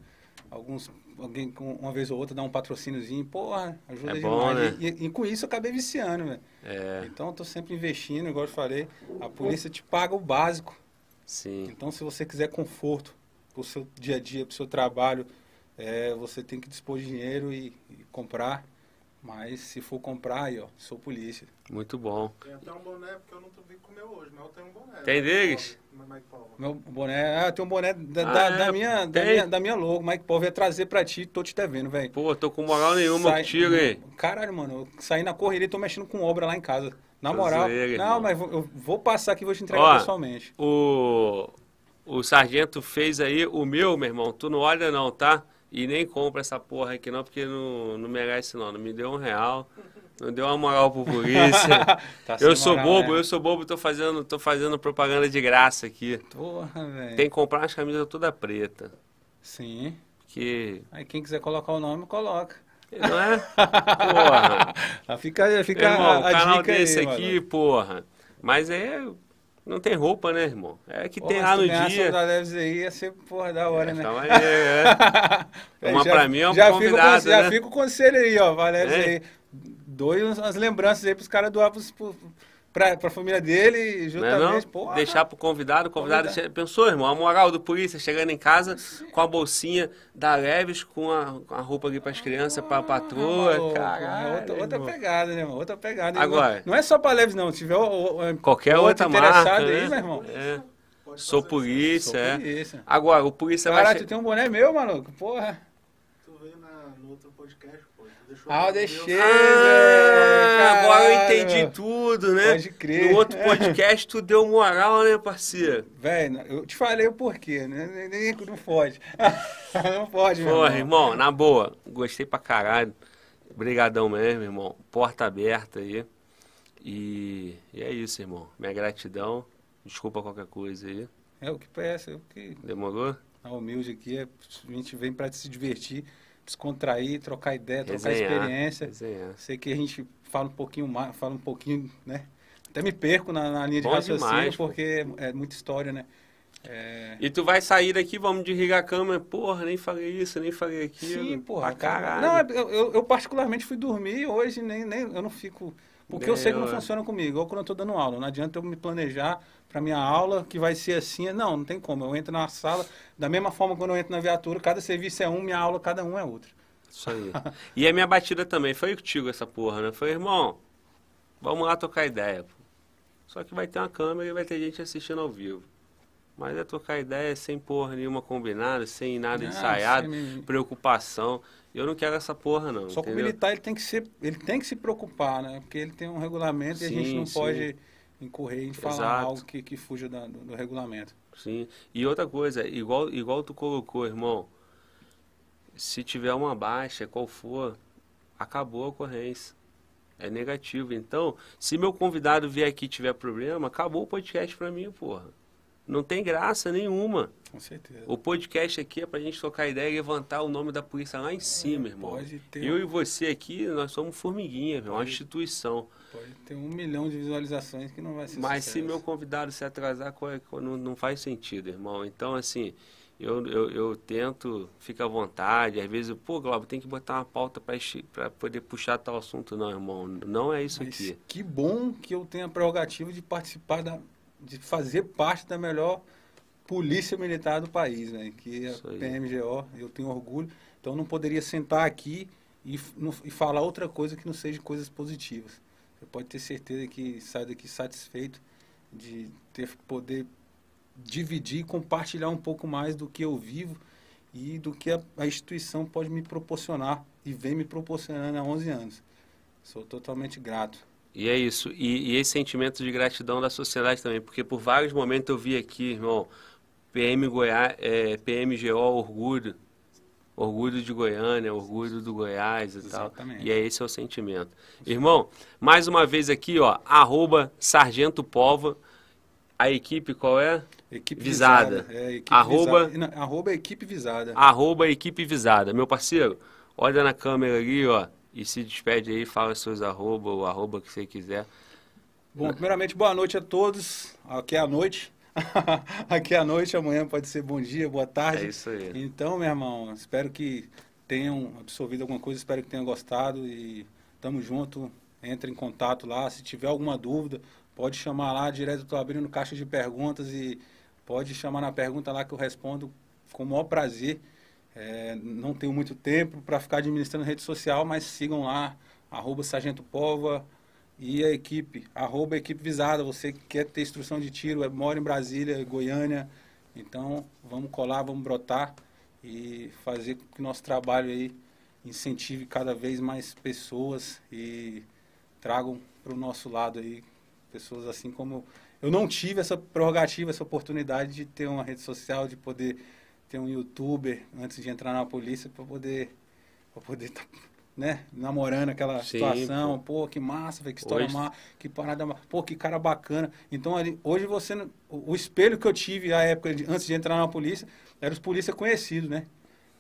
alguns, alguém uma vez ou outra dá um patrocíniozinho, porra, ajuda É bom, demais. né? E, e- com isso eu acabei viciando, velho. É, Então eu tô sempre investindo, igual eu falei, a polícia te paga o básico. sim. Então, se você quiser conforto para o seu dia a dia, para o seu trabalho, é, você tem que dispor de dinheiro e, e comprar. Mas se for comprar, aí, ó, sou polícia. Muito bom. Tem até um boné, porque eu não vi com o meu hoje, mas eu tenho um boné. Tem deles? Meu boné, ah, tem um boné da, Ah, da, é? da minha, da, minha, da minha logo. Mike Paul ia trazer pra ti, tô te devendo, velho. Pô, tô com moral nenhuma Sai- contigo, hein? Caralho, mano, eu saí na correria e tô mexendo com obra lá em casa. Na Tô moral. zoeira, irmão. não, mas vou- eu vou passar aqui e vou te entregar Ó, pessoalmente. O, o sargento fez aí, o meu, meu irmão, tu não olha não, tá? E nem compra essa porra aqui não, porque não, não merece não. Não me deu um real, não deu uma moral pro polícia. Tá eu sou moral, bobo, né? eu sou bobo, tô fazendo, tô fazendo propaganda de graça aqui. Porra, velho. Tem que comprar umas camisas toda preta. Sim. Que. Aí quem quiser colocar o nome, coloca. Não é? Porra. Fica, fica irmão, a, a canal dica desse aí, aqui, mano. porra. Mas é. Não tem roupa, né, irmão? É que Porra, tem se lá no dia. da Leves aí, ia ser, porra, da hora, né? Então aí, é. Uma Já- pra mim é um já convidado, fica, né? Já fica o conselho aí, ó, Valério É. aí. Doe umas lembranças aí pros caras doar pros, pro, pra, pra família dele, Não é juntamente, não? porra. Deixar pro convidado, o convidado Convidado. che- pensou, irmão, a moral do polícia chegando em casa com a bolsinha da Leves, com a, com a roupa ali pras crianças, pra patroa, caralho. é outra, outra pegada, né, irmão? Outra pegada. Agora- Não é só pra Leves, não. Se tiver o- o- Qualquer outra marca, aí, né? meu irmão. É. Sou polícia, Sou é. polícia. Agora, o polícia vai... Caralho, tu tem um boné meu, maluco? Porra. Tu veio na no outro podcast, Ah, deixei, velho. Ah, agora eu entendi tudo, né? Pode crer. No outro podcast tu deu moral, né, parceiro? Velho, eu te falei o porquê, né? Nem- Não pode. não pode, meu Porra, irmão, na boa, gostei pra caralho. Obrigadão mesmo, irmão. Porta aberta aí. E, e é isso, irmão. Minha gratidão. Desculpa qualquer coisa aí. É o que peça, é o que Demorou? a humilde aqui é. A gente vem pra se divertir, descontrair, trocar ideia, trocar Resenhar. experiência. Resenhar. Sei que a gente fala um pouquinho mais, fala um pouquinho, né? Até me perco na, na linha de Bom raciocínio, demais, pô. porque é, é muita história, né? É, E tu vai sair daqui, vamos desligar a câmera. Porra, nem falei isso, nem falei aquilo. Sim, porra. Pra caralho. Não, eu, eu, eu particularmente fui dormir hoje, nem, nem eu não fico. Porque eu sei que não é. funciona comigo, igual quando eu tô dando aula. Não adianta eu me planejar pra minha aula que vai ser assim. Não, não tem como. Eu entro na sala, da mesma forma quando eu entro na viatura, cada serviço é um, minha aula, cada um é outro. Isso aí. E a minha batida também. Foi contigo essa porra, né? Foi, irmão, vamos lá trocar ideia. Pô. Só que vai ter uma câmera e vai ter gente assistindo ao vivo. Mas é trocar ideia sem porra nenhuma combinada, sem nada Não, ensaiado, sem preocupação. Eu não quero essa porra, não. Só que o militar ele tem que ser, ele tem que se preocupar, né? Porque ele tem um regulamento e a gente Sim, não sim. pode incorrer em falar Exato. algo que, que fuja da- do, do regulamento. Sim. E outra coisa, igual, igual tu colocou, irmão. Se tiver uma baixa, qual for, acabou a ocorrência. É negativo. Então, se meu convidado vier aqui e tiver problema, acabou o podcast pra mim, porra. Não tem graça nenhuma. Com certeza. O podcast aqui é pra gente trocar ideia e levantar o nome da polícia lá em cima, irmão. Pode ter, Eu e você aqui, nós somos formiguinha, irmão, uma Pode. instituição. pode ter um milhão de visualizações que não vai ser Mas se sucesso. meu convidado se atrasar, é- não, não faz sentido, irmão. Então, assim, eu, eu, eu tento, fica à vontade. Às vezes, pô, Glauber, tem que botar uma pauta para poder puxar tal assunto. Não, irmão, não é isso Mas aqui. que bom que eu tenho a prerrogativa de participar da, de fazer parte da melhor polícia militar do país, né? Que é a. PMGO. Eu tenho orgulho. Então não poderia sentar aqui e, não- e falar outra coisa que não seja coisas positivas. Você pode ter certeza que saio daqui satisfeito de ter poder dividir e compartilhar um pouco mais do que eu vivo e do que a, a instituição pode me proporcionar e vem me proporcionando há 11 anos. Sou totalmente grato. E é isso. E, e esse sentimento de gratidão da sociedade também, porque por vários momentos eu vi aqui, irmão, PM Goiás, é, PMGO Orgulho, orgulho de Goiânia, orgulho do Goiás e Exatamente. tal. E é esse é o sentimento. Irmão, mais uma vez aqui, ó, arroba Sargento Pova, a equipe qual é? Equipe Visada. visada. É, equipe Arroba- visada. Não, arroba equipe visada. Arroba equipe visada. Meu parceiro, olha na câmera ali, ó, e se despede aí, fala seus arroba, o arroba que você quiser. Bom, primeiramente, boa noite a todos. Aqui é a noite. Aqui é a noite, amanhã pode ser bom dia, boa tarde. É isso aí. Então, meu irmão, espero que tenham absorvido alguma coisa, espero que tenham gostado e tamo junto. Entre em contato lá, se tiver alguma dúvida, pode chamar lá direto, estou abrindo caixa de perguntas e pode chamar na pergunta lá que eu respondo com o maior prazer. É, não tenho muito tempo para ficar administrando rede social, mas sigam lá, arroba Sargento Pova e a equipe, arroba equipe visada. Você que quer ter instrução de tiro, é, mora em Brasília, Goiânia, então vamos colar, vamos brotar e fazer com que nosso trabalho aí incentive cada vez mais pessoas e tragam para o nosso lado aí pessoas assim como eu não tive essa prerrogativa, essa oportunidade de ter uma rede social, de poder ter um youtuber antes de entrar na polícia para poder para poder tá, né, namorando aquela Sim, situação, pô. que massa, velho, que história Hoje- massa, que parada, pô, que cara bacana. Então ali, hoje você o, o espelho que eu tive à época de- antes de entrar na polícia, era os polícia conhecidos, né?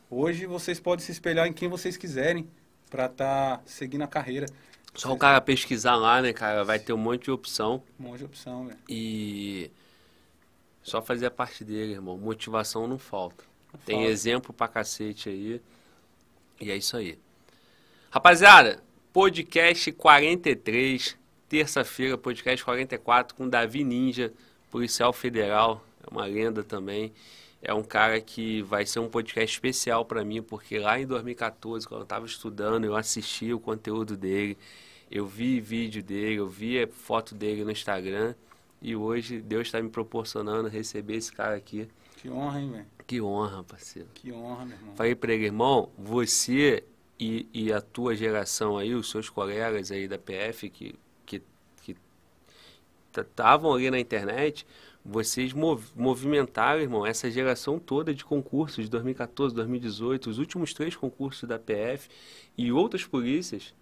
Hoje vocês podem se espelhar em quem vocês quiserem para estar seguindo a carreira. Só o cara pesquisar lá, né, cara? Vai ter um monte de opção. Um monte de opção, velho. E só fazer a parte dele, irmão. Motivação não falta. Tem falta. exemplo pra cacete aí. E é isso aí. Rapaziada, podcast 43, terça-feira, podcast 44 com Davi Ninja, policial federal, é uma lenda também. É um cara que vai ser um podcast especial pra mim, porque lá em 2014, quando eu estava estudando, eu assisti o conteúdo dele, eu vi vídeo dele, eu vi foto dele no Instagram, e hoje Deus está me proporcionando receber esse cara aqui. Que honra, hein, velho? Que honra, parceiro. Que honra, meu irmão. Falei pra ele, irmão, você e, e a tua geração aí, os seus colegas aí da PF que estavam ali na internet, vocês mov movimentaram, irmão, essa geração toda de concursos de 2014, 2018, os últimos três concursos da PF e outras polícias,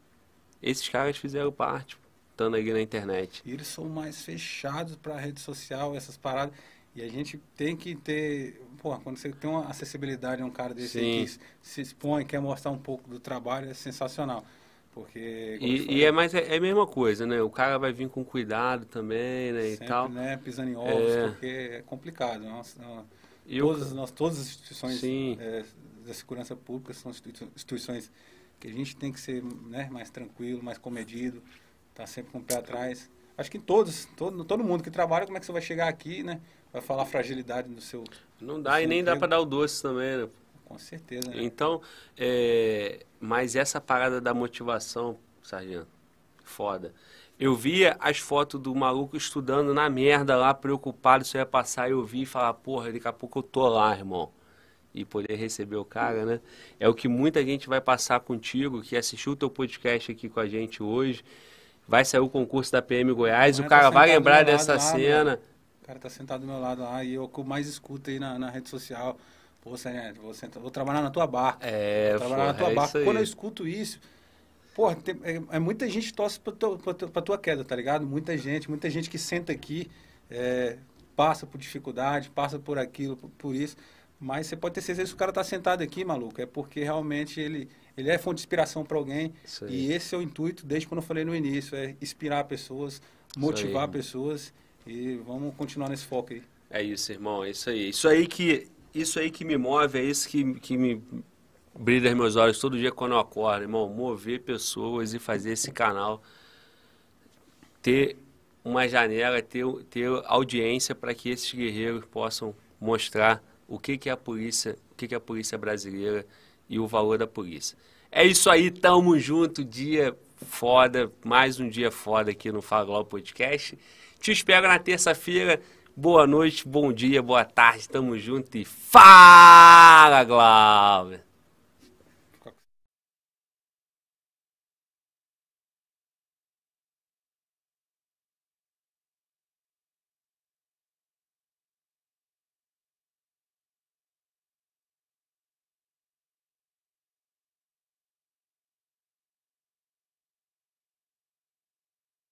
esses caras fizeram parte, estando ali na internet. E eles são mais fechados para a rede social, essas paradas. E a gente tem que ter. Pô, quando você tem uma acessibilidade a um cara desse aí que se expõe, quer mostrar um pouco do trabalho, é sensacional. Porque. E, e, é mais é, é, a mesma coisa, né? O cara vai vir com cuidado também, né? Sempre, e tal. né? Pisando em ovos, é... porque é complicado. Nossa, todas, nós, todas as instituições é, da segurança pública são instituições que a gente tem que ser né, mais tranquilo, mais comedido, tá sempre com o pé atrás. Acho que todos, todo, todo mundo que trabalha, como é que você vai chegar aqui, né? Vai falar a fragilidade do seu. Não dá, e nem emprego. dá para dar o doce também, né? Com certeza. Né? Então, é, mas essa parada da motivação, sargento, foda. Eu via as fotos do maluco estudando na merda lá, preocupado se ia passar, eu vi e falar, porra, daqui a pouco eu tô lá, irmão. E poder receber o cara, né? É o que muita gente vai passar contigo, que assistiu o teu podcast aqui com a gente hoje. Vai sair o concurso da PM Goiás, o cara tá vai lembrar dessa lá, cena. O cara tá sentado do meu lado lá e eu que mais escuto aí na, na rede social. Pô, Senete, vou, sentar, vou trabalhar na tua barca. É, vou trabalhar na tua é barca. Quando eu escuto isso, pô, tem, é, é, muita gente torce pra, tua, pra, pra tua queda, tá ligado? Muita gente, muita gente que senta aqui, é, passa por dificuldade, passa por aquilo, por, por isso. Mas você pode ter certeza que o cara tá sentado aqui, maluco, é porque realmente ele, ele é fonte de inspiração para alguém. E esse é o intuito, desde quando eu falei no início, é inspirar pessoas, motivar pessoas e vamos continuar nesse foco aí. É isso, irmão, é isso aí. Isso aí que isso aí que me move, é isso que, que me brilha meus olhos todo dia quando eu acordo, irmão. Mover pessoas e fazer esse canal ter uma janela, ter, ter audiência para que esses guerreiros possam mostrar o que, que é a polícia, o que, que é a polícia brasileira e o valor da polícia. É isso aí, tamo junto, dia foda, mais um dia foda aqui no Fala Global Podcast. Te espero na terça-feira. Boa noite, bom dia, boa tarde, tamo junto e fala, Glauber!